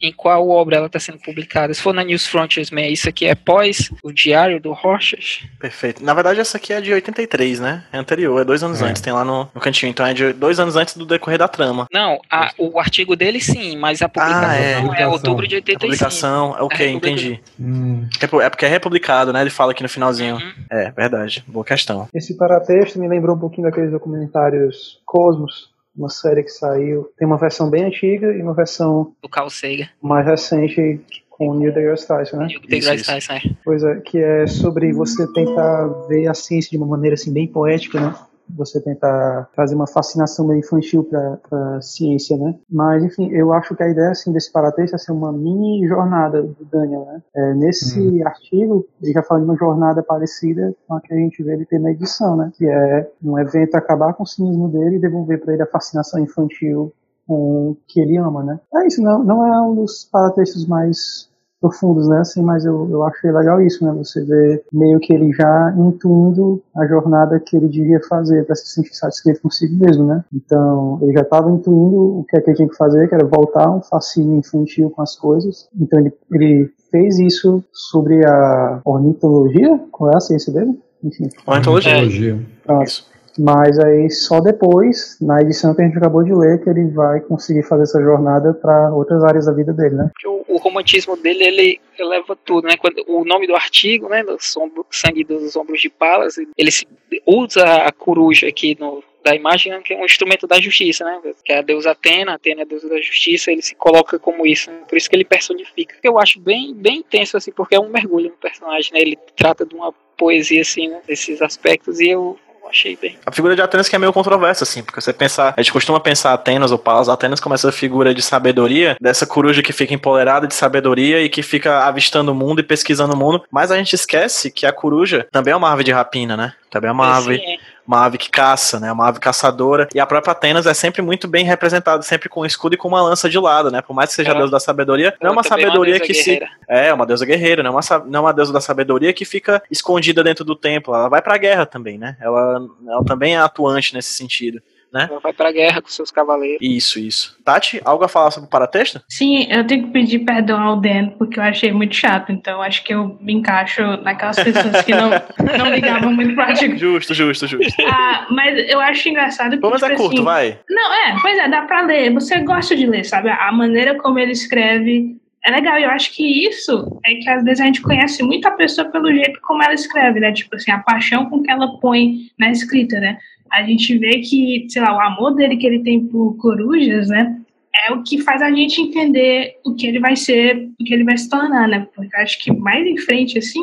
Speaker 4: Em qual obra ela está sendo publicada. Se for na News Frontiers, isso aqui é pós o Diário do Rochas.
Speaker 1: Perfeito. Na verdade, essa aqui é de 83, né? É anterior, é dois anos é. antes, tem lá no, no, cantinho. Então é de dois anos antes do decorrer da trama.
Speaker 4: Não, a, o artigo dele sim, mas a publicação ah, é. Não, é outubro de 85. A
Speaker 1: publicação, ok, entendi. Hum. É porque é republicado, né? Ele fala aqui no finalzinho. Uhum. É, verdade. Boa questão.
Speaker 3: Esse paratexto me lembrou um pouquinho daqueles documentários Cosmos, uma série que saiu. Tem uma versão bem antiga e uma versão
Speaker 4: do Carl Sagan.
Speaker 3: mais recente com o Neil deGrasse Tyson, né?
Speaker 4: Neil deGrasse Tyson, é.
Speaker 3: Pois é, que é sobre você tentar ver a ciência de uma maneira assim bem poética, né? Você tentar trazer uma fascinação meio infantil para a ciência, né? Mas, enfim, eu acho que a ideia, assim, desse paratexto é ser uma mini jornada do Daniel, né? É, nesse hum. artigo, ele já fala de uma jornada parecida com a que a gente vê ele ter na edição, né? Que é um evento acabar com o cinismo dele e devolver para ele a fascinação infantil com o que ele ama, né? É isso, não, não é um dos paratextos mais profundos, né? Assim, mas eu, eu achei legal isso, né? Você vê meio que ele já intuindo a jornada que ele devia fazer para se sentir satisfeito consigo mesmo, né? Então, ele já estava intuindo o que é que ele tinha que fazer, que era voltar um fascínio infantil com as coisas. Então, ele, ele fez isso sobre a ornitologia, qual é a ciência dele?
Speaker 1: Enfim. Ornitologia.
Speaker 3: É. Isso. Mas aí só depois, na edição que a gente acabou de ler, que ele vai conseguir fazer essa jornada para outras áreas da vida dele, né?
Speaker 4: O, o, romantismo dele, ele eleva tudo, né? Quando, o nome do artigo, né? Do sangue dos ombros de Palas, ele se, usa a coruja aqui no, da imagem né, que é um instrumento da justiça, né? Que é a deusa Atena, Atena é a deusa da justiça, ele se coloca como isso, né? por isso que ele personifica. Eu acho bem, bem intenso assim, porque é um mergulho no personagem, né? Ele trata de uma poesia assim, né? desses aspectos e eu achei bem.
Speaker 1: A figura de Atenas que é meio controversa, assim, porque você pensar, a gente costuma pensar Atenas ou Palas, Atenas como essa figura de sabedoria, dessa coruja que fica empolerada de sabedoria e que fica avistando o mundo e pesquisando o mundo, mas a gente esquece que a coruja também é uma ave de rapina, né? Também é uma ave. É uma ave que caça, né? Uma ave caçadora. E a própria Atenas é sempre muito bem representada, sempre com um escudo e com uma lança de lado, né? Por mais que seja é. a deusa da sabedoria, não é uma sabedoria uma que guerreira. se. É, uma deusa guerreira, não é uma, não é uma deusa da sabedoria que fica escondida dentro do templo. Ela vai pra guerra também, né? Ela, ela também é atuante nesse sentido né?
Speaker 4: Vai pra guerra com seus cavaleiros.
Speaker 1: Isso, isso. Tati, algo a falar sobre o paratexto?
Speaker 2: Sim, eu tenho que pedir perdão ao Dan, porque eu achei muito chato, então acho que eu me encaixo naquelas pessoas que não, não ligavam muito pro artigo.
Speaker 1: Justo, justo, justo.
Speaker 2: Ah, mas eu acho engraçado que.
Speaker 1: Vamos tipo, é curto, assim, vai.
Speaker 2: Não, é, pois é, dá pra ler. Você gosta de ler, sabe? A maneira como ele escreve é legal. E eu acho que isso é que às vezes a gente conhece muito a pessoa pelo jeito como ela escreve, né? Tipo assim, a paixão com que ela põe na escrita, né? A gente vê que, sei lá, o amor dele que ele tem por corujas, né? É o que faz a gente entender o que ele vai ser, o que ele vai se tornar, né? Porque acho que mais em frente, assim,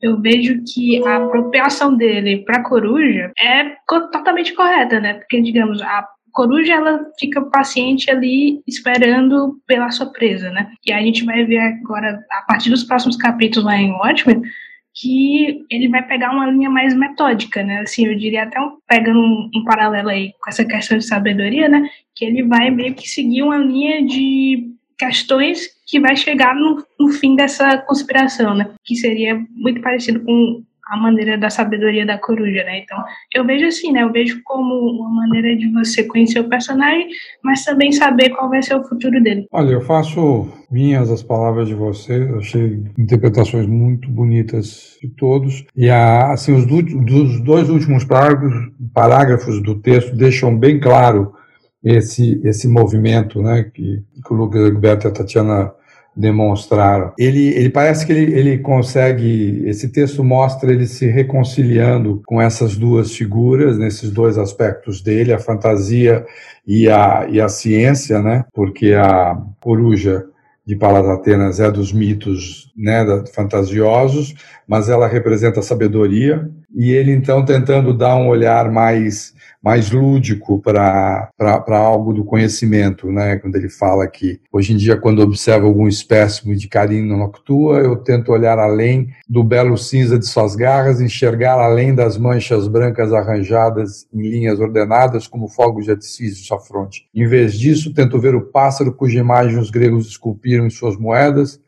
Speaker 2: eu vejo que a apropriação dele para coruja é totalmente correta, né? Porque, digamos, a coruja ela fica paciente ali esperando pela sua presa, né? E a gente vai ver agora, a partir dos próximos capítulos lá em Watchmen, que ele vai pegar uma linha mais metódica, né? Assim, eu diria até um, pegando um, um, paralelo aí com essa questão de sabedoria, né? Que ele vai meio que seguir uma linha de questões que vai chegar no, no fim dessa conspiração, né? Que seria muito parecido com a maneira da sabedoria da coruja, né? Então, eu vejo assim, né? Eu vejo como uma maneira de você conhecer o personagem, mas também saber qual vai ser o futuro dele.
Speaker 5: Olha, eu faço minhas as palavras de vocês, achei interpretações muito bonitas de todos. E a, assim, os do, dos dois últimos parágrafos, parágrafos do texto deixam bem claro esse, esse movimento, né? Que, que o Lucas Gilberto e a Tatiana demonstraram. Ele, ele parece que ele, ele consegue, esse texto mostra ele se reconciliando com essas duas figuras, nesses dois aspectos dele, a fantasia e a, e a ciência, né? Porque a coruja de Palas Atenas é dos mitos né, fantasiosos, mas ela representa a sabedoria, e ele então tentando dar um olhar mais mais lúdico para algo do conhecimento, né? Quando ele fala que hoje em dia, quando observo algum espécime de carina noctua, eu tento olhar além do belo cinza de suas garras, enxergar além das manchas brancas arranjadas em linhas ordenadas como fogos de artifício de sua fronte. Em vez disso, tento ver o pássaro cuja imagem os gregos esculpiram em suas moedas,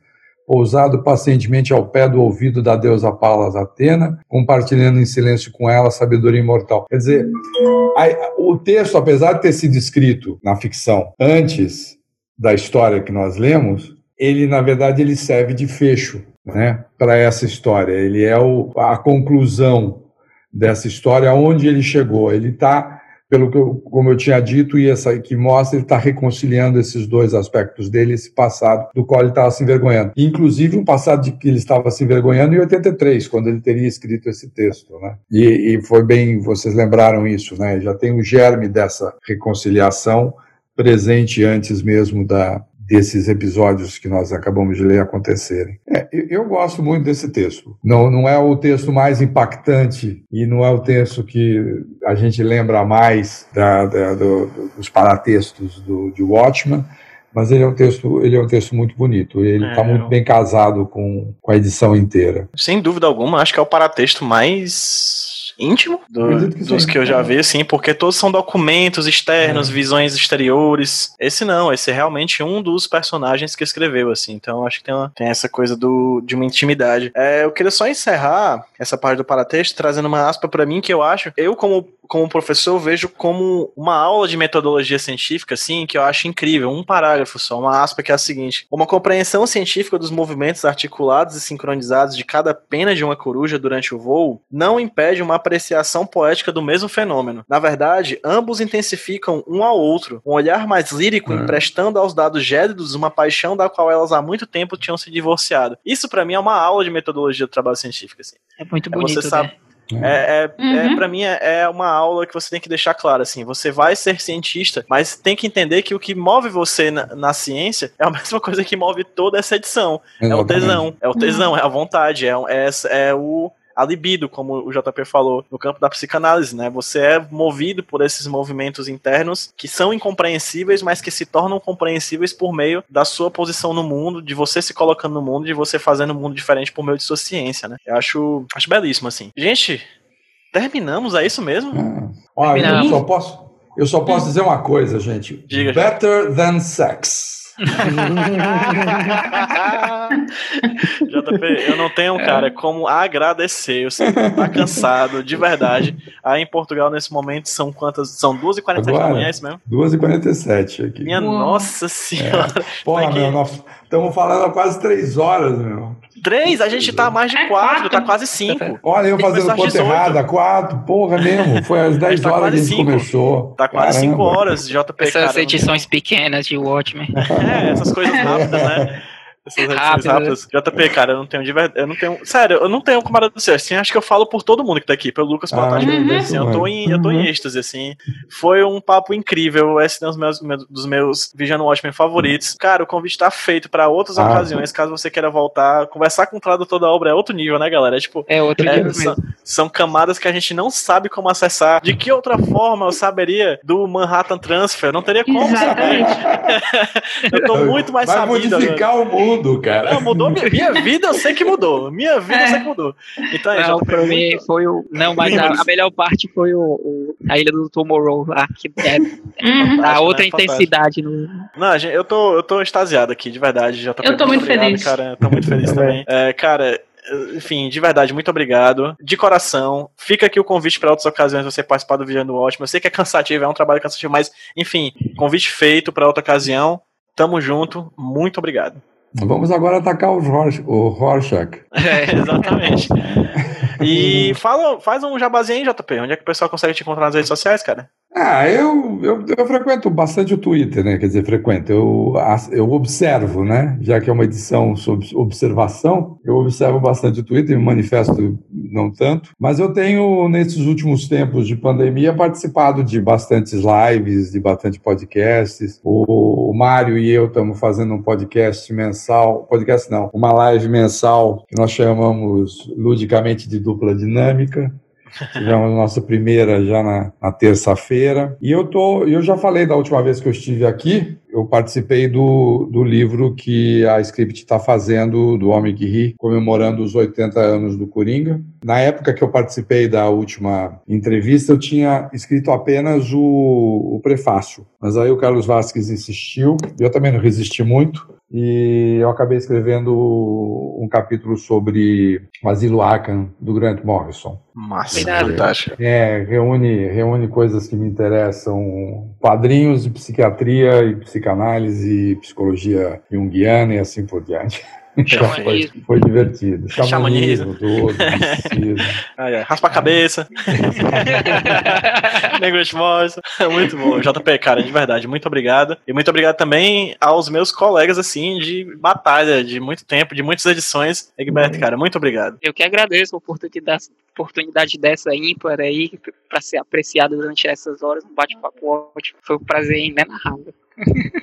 Speaker 5: pousado pacientemente ao pé do ouvido da deusa Palas Atena, compartilhando em silêncio com ela a sabedoria imortal. Quer dizer, o texto, apesar de ter sido escrito na ficção antes da história que nós lemos, ele na verdade ele serve de fecho, né, para essa história. Ele é o, a conclusão dessa história, onde ele chegou. Ele está pelo que eu, como eu tinha dito, e essa que mostra, ele está reconciliando esses dois aspectos dele, esse passado do qual ele estava se envergonhando. Inclusive um passado de que ele estava se envergonhando em 83, quando ele teria escrito esse texto. Né? E, e foi bem, vocês lembraram isso, né? já tem o germe dessa reconciliação presente antes mesmo da, desses episódios que nós acabamos de ler acontecerem. É, eu gosto muito desse texto. Não, não é o texto mais impactante e não é o texto que a gente lembra mais da, da, do, dos paratextos do, de Watchman, mas ele é um texto, ele é um texto muito bonito. Ele está é, muito bem casado com, com a edição inteira.
Speaker 1: Sem dúvida alguma, acho que é o paratexto mais íntimo do, que dos que eu já vi, assim, porque todos são documentos externos, é. visões exteriores. Esse não, esse é realmente um dos personagens que escreveu, assim. Então acho que tem, uma, tem essa coisa do, de uma intimidade. É, eu queria só encerrar essa parte do paratexto trazendo uma aspa para mim que eu acho, eu como, como professor vejo como uma aula de metodologia científica, assim, que eu acho incrível. Um parágrafo só, uma aspa que é a seguinte: uma compreensão científica dos movimentos articulados e sincronizados de cada pena de uma coruja durante o voo não impede uma apreciação poética do mesmo fenômeno. Na verdade, ambos intensificam um ao outro, um olhar mais lírico, é. emprestando aos dados gélidos uma paixão da qual elas há muito tempo tinham se divorciado. Isso para mim é uma aula de metodologia do trabalho científico. Assim.
Speaker 4: É muito bonito, é você sabe,
Speaker 1: né? É, é, é uhum. é para mim é, é, uma aula que você tem que deixar claro assim. Você vai ser cientista, mas tem que entender que o que move você na, na ciência é a [LAUGHS] mesma coisa que move toda essa edição. Exatamente. É o tesão, é o tesão, é a vontade, é, é, é o a libido, como o JP falou, no campo da psicanálise, né? Você é movido por esses movimentos internos que são incompreensíveis, mas que se tornam compreensíveis por meio da sua posição no mundo, de você se colocando no mundo, de você fazendo um mundo diferente por meio de sua ciência, né? Eu acho, acho belíssimo, assim. Gente, terminamos, é isso mesmo? Hum.
Speaker 5: Olha, eu só posso, eu só posso dizer uma coisa, gente. Diga, Better gente. than sex. [LAUGHS]
Speaker 1: JP, eu não tenho, cara, como agradecer. Eu sei que tá cansado, de verdade. Aí em Portugal, nesse momento, são quantas? São 2h47 da manhã, é isso mesmo?
Speaker 5: 2h47 aqui.
Speaker 1: Minha Uou. nossa senhora. É.
Speaker 5: Porra, meu, nós estamos falando há quase 3 horas, meu.
Speaker 1: Três? A gente tá mais de é quatro, tá quase cinco. [LAUGHS]
Speaker 5: Olha, eu fazendo conta errada, quatro, porra mesmo. Foi às [LAUGHS] 10 tá horas que a gente cinco. começou.
Speaker 1: Tá quase Caramba. cinco horas, JP.
Speaker 4: Essas cara, edições pequenas de Watchmen. [LAUGHS]
Speaker 1: É, essas coisas rápidas, né? Essas
Speaker 4: Rápido,
Speaker 1: rápidas. JP, cara, eu não tenho de verdade. Eu não tenho. Sério, eu não tenho como do assim, acho que eu falo por todo mundo que tá aqui, pelo Lucas
Speaker 5: Ah,
Speaker 1: Portal.
Speaker 2: Uhum.
Speaker 1: assim, eu tô em, eu tô em êxtase, assim. Foi um papo incrível. Esse é um dos meus, dos meus Watchmen favoritos. Cara, o convite tá feito pra outras
Speaker 5: Ah.
Speaker 1: ocasiões, caso você queira voltar. Conversar com o tradutor da obra é outro nível, né, galera? É tipo.
Speaker 4: É outro
Speaker 1: É,
Speaker 4: dia
Speaker 1: são, são camadas que a gente não sabe como acessar. De que outra forma eu saberia do Manhattan Transfer? Não teria como saber.
Speaker 2: Exatamente. [LAUGHS]
Speaker 1: Eu tô muito mais
Speaker 5: Vai
Speaker 1: sabido agora.
Speaker 5: modificar o mundo, cara.
Speaker 1: Não, mudou minha, minha [LAUGHS] vida, eu sei que mudou. Minha vida, eu sei que mudou. Então é,
Speaker 4: Não, pra mim foi o. Não, mas a, a melhor parte foi o, o- a ilha do Tomorrow lá, que é
Speaker 2: Uhum.
Speaker 4: a outra
Speaker 1: né?
Speaker 4: Intensidade no.
Speaker 1: Não, gente, eu tô, eu tô extasiado aqui, de verdade. JP,
Speaker 2: Eu tô muito
Speaker 1: obrigado,
Speaker 2: feliz.
Speaker 1: Cara, eu tô muito feliz também. É, cara, enfim, de verdade, muito obrigado. De coração. Fica aqui o convite para outras ocasiões você participar do Vídeo do Ótimo. Eu sei que é cansativo, é um trabalho cansativo, mas, enfim, convite feito para outra ocasião. Tamo junto. Muito obrigado.
Speaker 5: Vamos agora atacar o, Rorsch, o Rorschach.
Speaker 1: É, exatamente. [LAUGHS] E [LAUGHS] fala, faz um jabazinho aí, JP. Onde é que o pessoal consegue te encontrar nas redes sociais, cara?
Speaker 5: Ah, eu, eu, eu frequento bastante o Twitter, né? Quer dizer, frequento. Eu, eu observo, né? Já que é uma edição sobre observação, eu observo bastante o Twitter, me manifesto não tanto. Mas eu tenho, nesses últimos tempos de pandemia, participado de bastantes lives, de bastante podcasts. O, o Mário e eu estamos fazendo um podcast mensal, podcast não, uma live mensal que nós chamamos ludicamente de dupla dinâmica. Tivemos nossa primeira já na, na terça-feira. E eu tô, eu já falei da última vez que eu estive aqui, eu participei do, do livro que a Script está fazendo, do Homem que Ri, comemorando os 80 anos do Coringa. Na época que eu participei da última entrevista, eu tinha escrito apenas o, o prefácio. Mas aí o Carlos Vasquez insistiu, eu também não resisti muito. E eu acabei escrevendo um capítulo sobre o Asilo Arkham do Grant Morrison.
Speaker 1: Massa, fantástico.
Speaker 5: É, reúne, reúne coisas que me interessam, quadrinhos de psiquiatria e psicanálise, e psicologia junguiana e assim por diante. [LAUGHS] Então foi,
Speaker 4: Xamanismo.
Speaker 5: foi divertido.
Speaker 1: Xamanismo.
Speaker 5: Xamanismo, tudo. [LAUGHS]
Speaker 1: Ai, ai, raspa a cabeça. [LAUGHS] Negócio Morrison. Muito bom. JP, cara, de verdade, muito obrigado. E muito obrigado também aos meus colegas, assim, de batalha, de muito tempo, de muitas edições. Egberto, cara, muito obrigado.
Speaker 4: Eu que agradeço a oportunidade, oportunidade dessa ímpar aí, para ser apreciada durante essas horas, um bate-papo ótimo. Foi um prazer inenarrável.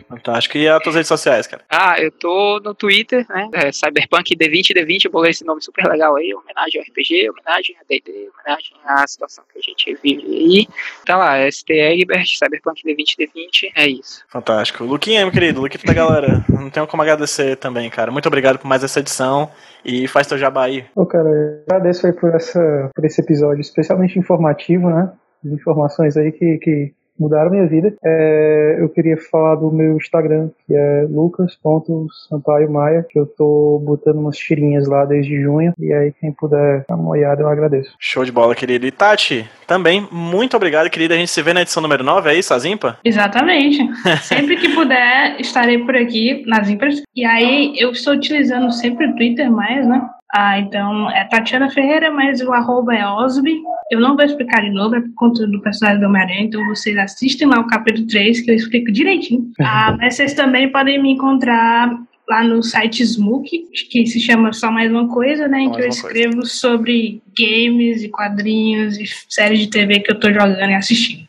Speaker 1: Fantástico. E as tuas redes sociais, cara?
Speaker 4: Ah, eu tô no Twitter, né? É, Cyberpunk D20 D20, eu bolei esse nome super legal aí, homenagem ao RPG, homenagem a D&D, homenagem à situação que a gente vive aí. Tá lá, ST Egbert, Cyberpunk D20 D20, é isso.
Speaker 1: Fantástico. Luquinha, meu querido, Luquinha da galera. Não tenho como agradecer também, cara. Muito obrigado por mais essa edição. E faz teu jabá aí.
Speaker 3: Ô, cara, eu agradeço aí por, essa, por esse episódio especialmente informativo, né? As informações aí que, que mudaram minha vida. É, eu queria falar do meu Instagram, que é lucas.sampaiomaia, que eu tô botando umas tirinhas lá desde junho. E aí, quem puder dar uma olhada, eu agradeço.
Speaker 1: Show de bola, querido. E Tati, também, muito obrigado, querida. A gente se vê na edição número 9, é isso, a Zimpa?
Speaker 2: Exatamente. [LAUGHS] Sempre que puder, estarei por aqui nas ímpares. E aí, eu estou utilizando sempre o Twitter mais, né? Ah, então é Tatiana Ferreira, mas o arroba é Osby. Eu não vou explicar de novo, é por conta do personagem do Homem-Aranha, então vocês assistem lá o capítulo 3, que eu explico direitinho. [LAUGHS] Ah, mas vocês também podem me encontrar lá no site Smook, que se chama Só Mais Uma Coisa, né? Em
Speaker 1: Só
Speaker 2: que eu
Speaker 1: Uma Coisa.
Speaker 2: escrevo sobre games e quadrinhos e séries de TV que eu tô jogando e assistindo.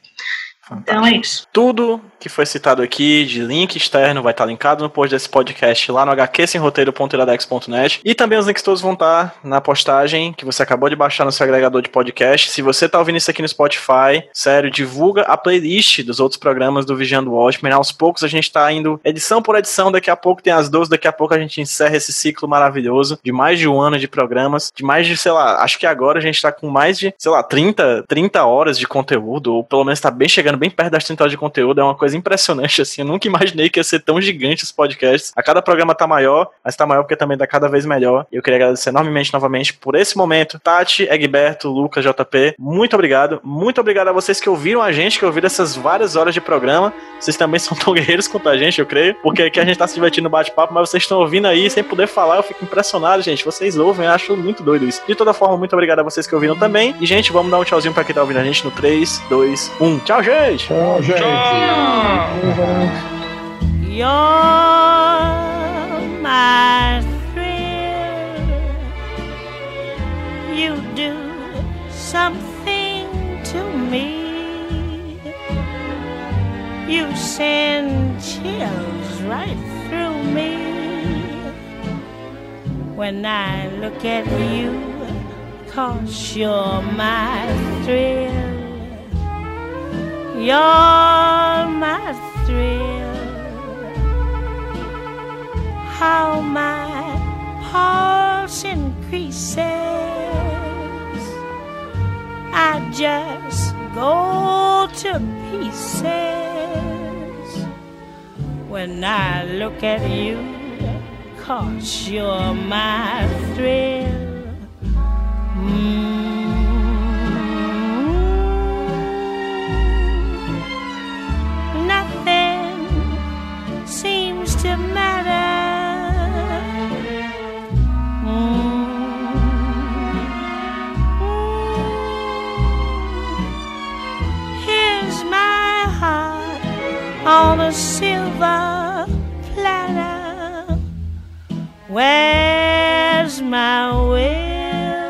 Speaker 2: Então é isso.
Speaker 1: Tudo que foi citado aqui de link externo vai estar linkado no post desse podcast lá no hqsemroteiro.iradex.net e também os links todos vão estar na postagem que você acabou de baixar no seu agregador de podcast. Se você tá ouvindo isso aqui no Spotify, sério, divulga a playlist dos outros programas do Vigiando Watchmen. Aos poucos a gente tá indo edição por edição, daqui a pouco tem as 12, daqui a pouco a gente encerra esse ciclo maravilhoso de mais de um ano de programas, de mais de, sei lá, acho que agora a gente tá com mais de, sei lá, 30, 30 horas de conteúdo, ou pelo menos tá bem chegando bem perto das 30 horas de conteúdo, é uma coisa impressionante, [LAUGHS] assim, eu nunca imaginei que ia ser tão gigante os podcasts. A cada programa tá maior, mas tá maior porque também tá cada vez melhor. Eu queria agradecer enormemente novamente por esse momento. Tati, Egberto, Lucas, JP, muito obrigado. Muito obrigado a vocês que ouviram a gente, que ouviram essas várias horas de programa. Vocês também [LAUGHS] são tão guerreiros quanto a gente, eu creio, porque aqui a gente tá se divertindo no bate-papo, mas vocês estão ouvindo aí sem poder falar, eu fico impressionado, gente. Vocês ouvem, eu acho muito doido isso. De toda forma, muito obrigado a vocês que ouviram também. E, gente, vamos dar um tchauzinho pra quem tá ouvindo a gente no 3, 2, 1. Tchau, gente!
Speaker 5: Tchau, gente.
Speaker 6: You're my
Speaker 7: my thrill. You do something to me. You send chills right through me when I look at you, cause you're my thrill. You're my thrill. How my pulse increases. I just go to pieces when I look at you, cause you're my thrill. Mm. Seems to matter. Mm. Here's my heart on a silver platter. Where's my will?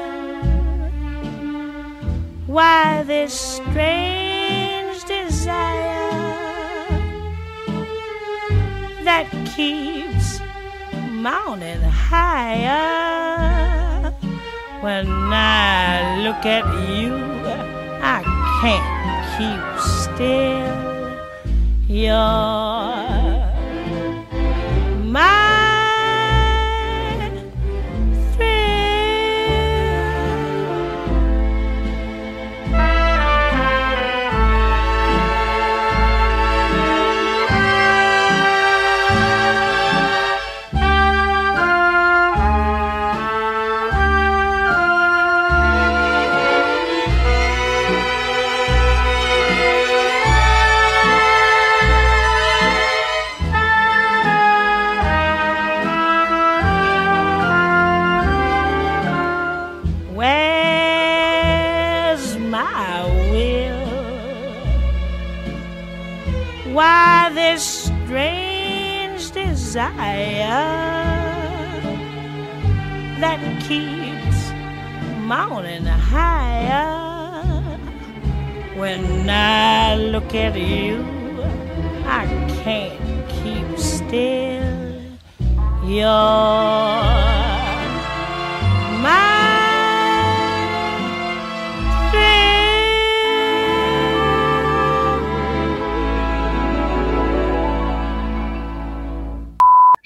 Speaker 7: Why this strange that keeps mounting higher? When I look at you, I can't keep still. You're desire that keeps mounting higher? When I look at you, I can't keep still. You're my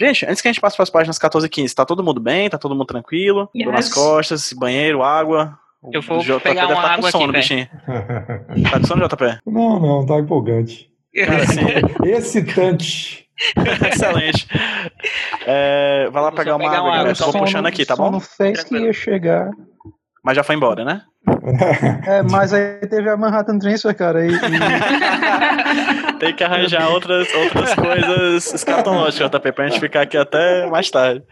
Speaker 1: Gente, antes que a gente passe para as páginas 14 e 15, tá todo mundo bem? Tá todo mundo tranquilo?
Speaker 2: Yes.
Speaker 1: Dor nas costas, banheiro, água. O
Speaker 4: Eu vou
Speaker 1: JP
Speaker 4: pegar
Speaker 1: deve
Speaker 4: uma
Speaker 1: tá
Speaker 4: água
Speaker 1: com sono,
Speaker 4: aqui,
Speaker 1: bichinho. [LAUGHS] Tá com sono, JP?
Speaker 5: Não, não, tá empolgante.
Speaker 1: Cara, assim, [LAUGHS]
Speaker 5: Excitante.
Speaker 1: excelente. É, vai lá pegar uma
Speaker 4: pegar
Speaker 1: água,
Speaker 4: uma
Speaker 1: galera.
Speaker 4: água,
Speaker 1: Eu tô
Speaker 4: só
Speaker 1: puxando aqui, tá
Speaker 3: Só
Speaker 1: bom?
Speaker 3: não fez que ia chegar.
Speaker 1: Mas já foi embora, né?
Speaker 3: É, mas aí teve a Manhattan Transfer, cara. E, e- [LAUGHS]
Speaker 1: Tem que arranjar outras, outras coisas escatológicas, JP, pra gente ficar aqui até mais tarde.